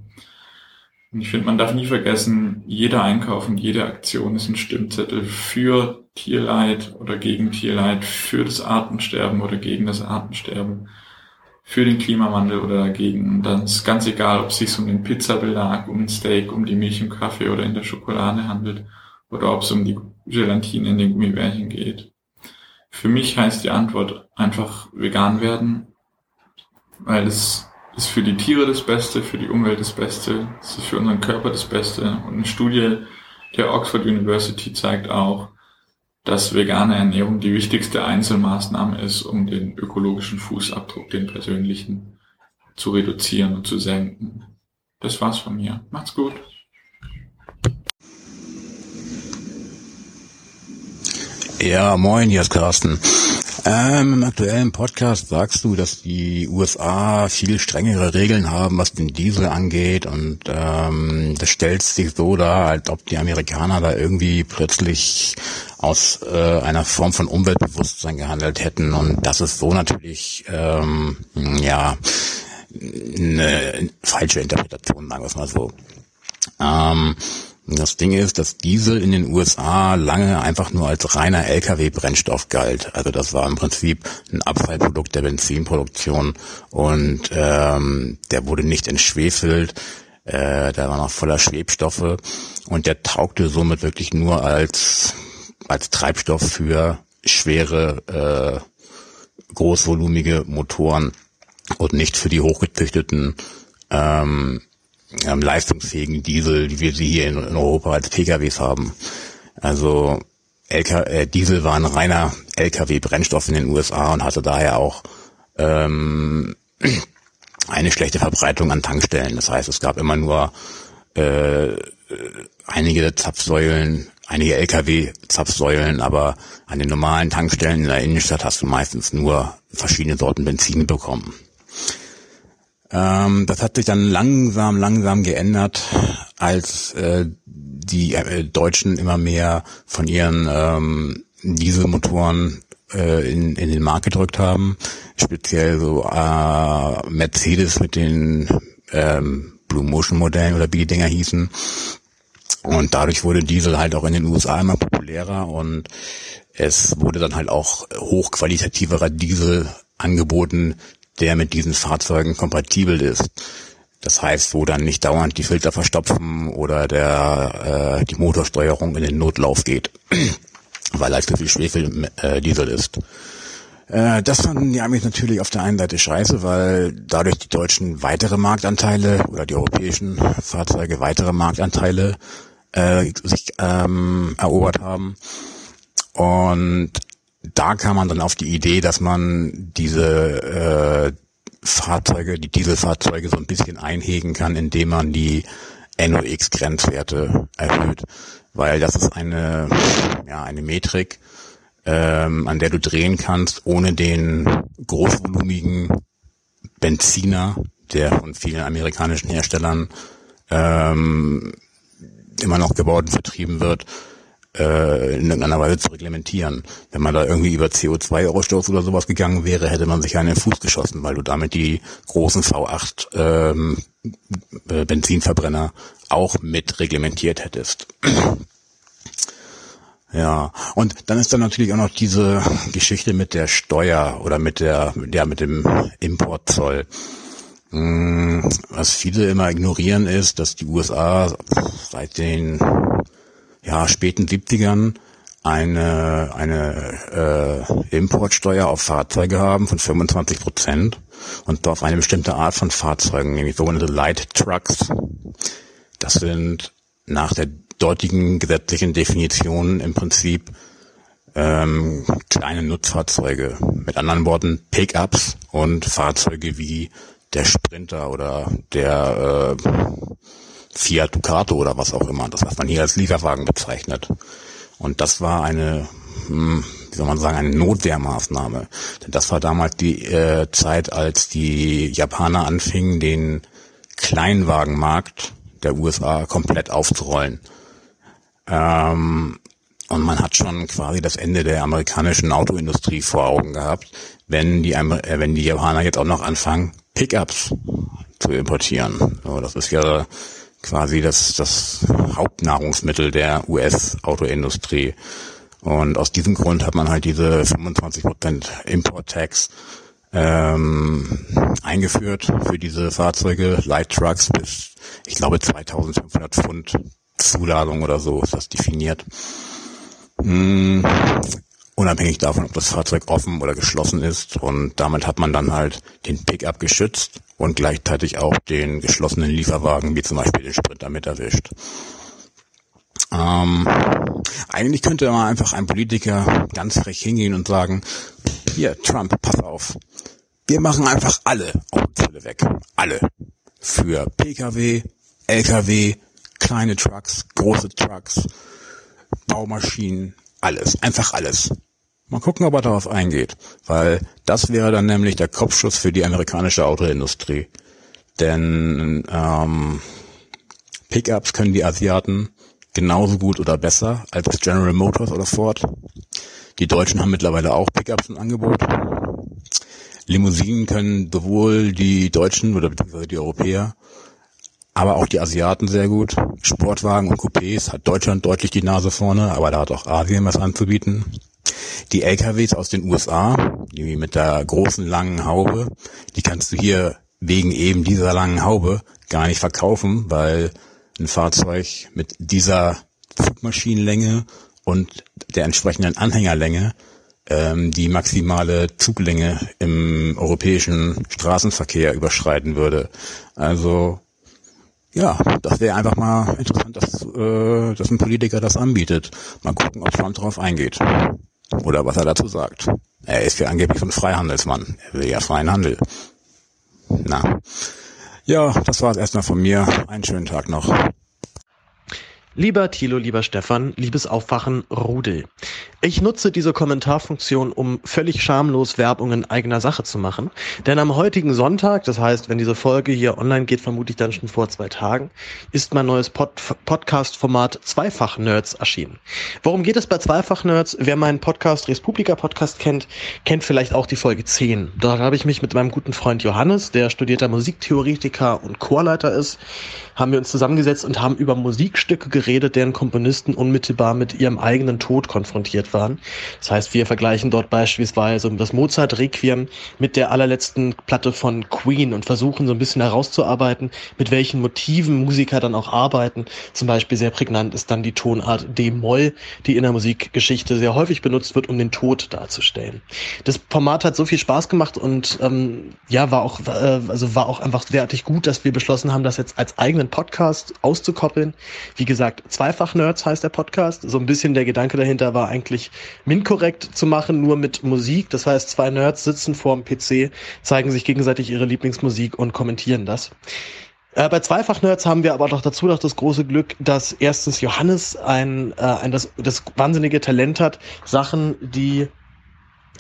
Und ich finde, man darf nie vergessen, jeder Einkauf und jede Aktion ist ein Stimmzettel für Tierleid oder gegen Tierleid, für das Artensterben oder gegen das Artensterben für den Klimawandel oder dagegen. Und dann ist ganz egal, ob es sich um den Pizzabelag, um den Steak, um die Milch im Kaffee oder in der Schokolade handelt oder ob es um die Gelatine in den Gummibärchen geht. Für mich heißt die Antwort einfach vegan werden, weil es ist für die Tiere das Beste, für die Umwelt das Beste, es ist für unseren Körper das Beste. Und eine Studie der Oxford University zeigt auch, dass vegane Ernährung die wichtigste Einzelmaßnahme ist, um den ökologischen Fußabdruck, den persönlichen, zu reduzieren und zu senken. Das war's von mir. Macht's gut. Ja, moin, hier ist Carsten. Ähm, Im aktuellen Podcast sagst du, dass die USA viel strengere Regeln haben, was den Diesel angeht und ähm, das stellt sich so dar, als ob die Amerikaner da irgendwie plötzlich aus äh, einer Form von Umweltbewusstsein gehandelt hätten und das ist so natürlich ähm, ja eine falsche Interpretation, sagen wir es mal so. Ähm, das Ding ist, dass Diesel in den USA lange einfach nur als reiner Lkw-Brennstoff galt. Also das war im Prinzip ein Abfallprodukt der Benzinproduktion und ähm, der wurde nicht entschwefelt. Äh, der war noch voller Schwebstoffe und der taugte somit wirklich nur als als Treibstoff für schwere äh, großvolumige Motoren und nicht für die hochgezüchteten ähm, ähm, leistungsfähigen Diesel, die wir sie hier in, in Europa als PKWs haben. Also LK, äh, Diesel war ein reiner LKW-Brennstoff in den USA und hatte daher auch ähm, eine schlechte Verbreitung an Tankstellen. Das heißt, es gab immer nur äh, einige Zapfsäulen, einige LKW-Zapfsäulen, aber an den normalen Tankstellen in der Innenstadt hast du meistens nur verschiedene Sorten Benzin bekommen. Ähm, das hat sich dann langsam, langsam geändert, als äh, die äh, Deutschen immer mehr von ihren ähm, Dieselmotoren äh, in, in den Markt gedrückt haben. Speziell so äh, Mercedes mit den ähm, Blue Motion Modellen oder wie die Dinger hießen. Und dadurch wurde Diesel halt auch in den USA immer populärer und es wurde dann halt auch hochqualitativerer Diesel angeboten, der mit diesen Fahrzeugen kompatibel ist. Das heißt, wo dann nicht dauernd die Filter verstopfen oder der äh, die Motorsteuerung in den Notlauf geht, weil halt so viel Schwefel äh, Diesel ist. Äh, das fanden die Amis natürlich auf der einen Seite scheiße, weil dadurch die Deutschen weitere Marktanteile oder die europäischen Fahrzeuge weitere Marktanteile äh, sich ähm, erobert haben. Und da kam man dann auf die Idee, dass man diese äh, Fahrzeuge, die Dieselfahrzeuge so ein bisschen einhegen kann, indem man die NOx-Grenzwerte erhöht. Weil das ist eine, ja, eine Metrik, ähm, an der du drehen kannst, ohne den großvolumigen Benziner, der von vielen amerikanischen Herstellern ähm, immer noch gebaut und vertrieben wird, äh, in irgendeiner Weise zu reglementieren. Wenn man da irgendwie über CO2-Ausstoß oder sowas gegangen wäre, hätte man sich einen Fuß geschossen, weil du damit die großen V8 ähm, äh, Benzinverbrenner auch mit reglementiert hättest. Ja, und dann ist dann natürlich auch noch diese Geschichte mit der Steuer oder mit der, ja, mit dem Importzoll. Hm, was viele immer ignorieren ist, dass die USA seit den ja, späten 70ern eine, eine äh, Importsteuer auf Fahrzeuge haben von 25 Prozent und auf eine bestimmte Art von Fahrzeugen, nämlich sogenannte Light Trucks. Das sind nach der dortigen gesetzlichen Definition im Prinzip ähm, kleine Nutzfahrzeuge. Mit anderen Worten Pickups und Fahrzeuge wie der Sprinter oder der äh, Fiat Ducato oder was auch immer, das was man hier als Lieferwagen bezeichnet. Und das war eine, hm, wie soll man sagen, eine Notwehrmaßnahme. Denn das war damals die äh, Zeit, als die Japaner anfingen, den Kleinwagenmarkt der USA komplett aufzurollen. Ähm, und man hat schon quasi das Ende der amerikanischen Autoindustrie vor Augen gehabt, wenn die, äh, wenn die Japaner jetzt auch noch anfangen, Pickups zu importieren. So, das ist ja quasi das, das Hauptnahrungsmittel der US-Autoindustrie. Und aus diesem Grund hat man halt diese 25% Import-Tax ähm, eingeführt für diese Fahrzeuge, Light Trucks bis, ich glaube, 2500 Pfund Zuladung oder so ist das definiert. Unabhängig davon, ob das Fahrzeug offen oder geschlossen ist. Und damit hat man dann halt den Pickup geschützt und gleichzeitig auch den geschlossenen Lieferwagen, wie zum Beispiel den Sprinter, mit erwischt. Ähm, eigentlich könnte man einfach ein Politiker ganz frech hingehen und sagen, hier, Trump, pass auf. Wir machen einfach alle Autozölle weg. Alle. Für Pkw, Lkw, kleine Trucks, große Trucks, Baumaschinen, alles. Einfach alles. Mal gucken, ob er darauf eingeht, weil das wäre dann nämlich der Kopfschuss für die amerikanische Autoindustrie. Denn ähm, Pickups können die Asiaten genauso gut oder besser als General Motors oder Ford. Die Deutschen haben mittlerweile auch Pickups im Angebot. Limousinen können sowohl die Deutschen oder beziehungsweise die Europäer, aber auch die Asiaten sehr gut. Sportwagen und Coupés hat Deutschland deutlich die Nase vorne, aber da hat auch Asien was anzubieten. Die LKWs aus den USA, die mit der großen langen Haube, die kannst du hier wegen eben dieser langen Haube gar nicht verkaufen, weil ein Fahrzeug mit dieser Zugmaschinenlänge und der entsprechenden Anhängerlänge ähm, die maximale Zuglänge im europäischen Straßenverkehr überschreiten würde. Also ja, das wäre einfach mal interessant, dass, äh, dass ein Politiker das anbietet. Mal gucken, ob Trump darauf eingeht. Oder was er dazu sagt. Er ist ja angeblich so ein Freihandelsmann. Er will ja freien Handel. Na. Ja, das war es erstmal von mir. Einen schönen Tag noch. Lieber Thilo, lieber Stefan, liebes Aufwachen, Rudel. Ich nutze diese Kommentarfunktion, um völlig schamlos Werbung in eigener Sache zu machen. Denn am heutigen Sonntag, das heißt, wenn diese Folge hier online geht, vermutlich dann schon vor zwei Tagen, ist mein neues Pod Podcast-Format Zweifach-Nerds erschienen. Worum geht es bei Zweifach-Nerds? Wer meinen Podcast, Respublika-Podcast kennt, kennt vielleicht auch die Folge 10. Dort habe ich mich mit meinem guten Freund Johannes, der studierter Musiktheoretiker und Chorleiter ist, haben wir uns zusammengesetzt und haben über Musikstücke geredet, deren Komponisten unmittelbar mit ihrem eigenen Tod konfrontiert waren. Das heißt, wir vergleichen dort beispielsweise das Mozart Requiem mit der allerletzten Platte von Queen und versuchen so ein bisschen herauszuarbeiten, mit welchen Motiven Musiker dann auch arbeiten. Zum Beispiel sehr prägnant ist dann die Tonart D-Moll, die in der Musikgeschichte sehr häufig benutzt wird, um den Tod darzustellen. Das Format hat so viel Spaß gemacht und ähm, ja, war auch, äh, also war auch einfach derartig gut, dass wir beschlossen haben, das jetzt als eigenen Podcast auszukoppeln. Wie gesagt, Zweifach-Nerds heißt der Podcast. So ein bisschen der Gedanke dahinter war eigentlich MINT-korrekt zu machen, nur mit Musik. Das heißt, zwei Nerds sitzen vor dem PC, zeigen sich gegenseitig ihre Lieblingsmusik und kommentieren das. Äh, bei Zweifach-Nerds haben wir aber noch dazu noch das große Glück, dass erstens Johannes ein, äh, ein das, das wahnsinnige Talent hat, Sachen, die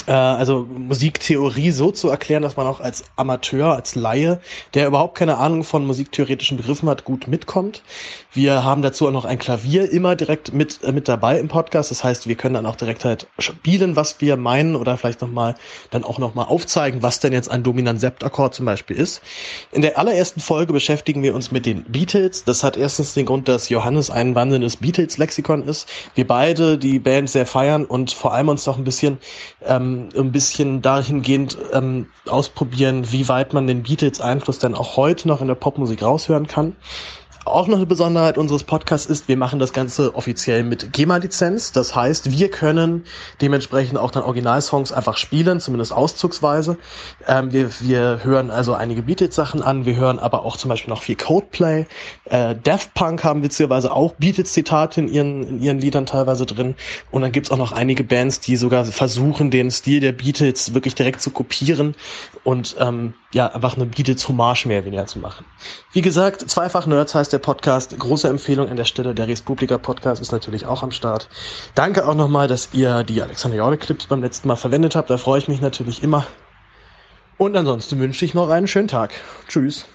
also Musiktheorie so zu erklären, dass man auch als Amateur, als Laie, der überhaupt keine Ahnung von musiktheoretischen Begriffen hat, gut mitkommt. Wir haben dazu auch noch ein Klavier immer direkt mit, äh, mit dabei im Podcast. Das heißt, wir können dann auch direkt halt spielen, was wir meinen oder vielleicht nochmal dann auch nochmal aufzeigen, was denn jetzt ein dominant Septakkord zum Beispiel ist. In der allerersten Folge beschäftigen wir uns mit den Beatles. Das hat erstens den Grund, dass Johannes ein wandelndes Beatles-Lexikon ist. Wir beide die Band sehr feiern und vor allem uns doch ein bisschen ähm, ein bisschen dahingehend ähm, ausprobieren, wie weit man den Beatles Einfluss dann auch heute noch in der Popmusik raushören kann. Auch noch eine Besonderheit unseres Podcasts ist, wir machen das Ganze offiziell mit GEMA-Lizenz. Das heißt, wir können dementsprechend auch dann Originalsongs einfach spielen, zumindest auszugsweise. Ähm, wir, wir hören also einige Beatles-Sachen an, wir hören aber auch zum Beispiel noch viel Codeplay. Äh, Daft Punk haben witzigerweise auch Beatles-Zitate in ihren, in ihren Liedern teilweise drin. Und dann gibt's auch noch einige Bands, die sogar versuchen, den Stil der Beatles wirklich direkt zu kopieren und ähm, ja, einfach eine Beatles-Hommage mehr weniger zu machen. Wie gesagt, zweifach Nerds heißt der Podcast. Große Empfehlung an der Stelle. Der Respublika Podcast ist natürlich auch am Start. Danke auch nochmal, dass ihr die Alexander Jorde Clips beim letzten Mal verwendet habt. Da freue ich mich natürlich immer. Und ansonsten wünsche ich noch einen schönen Tag. Tschüss.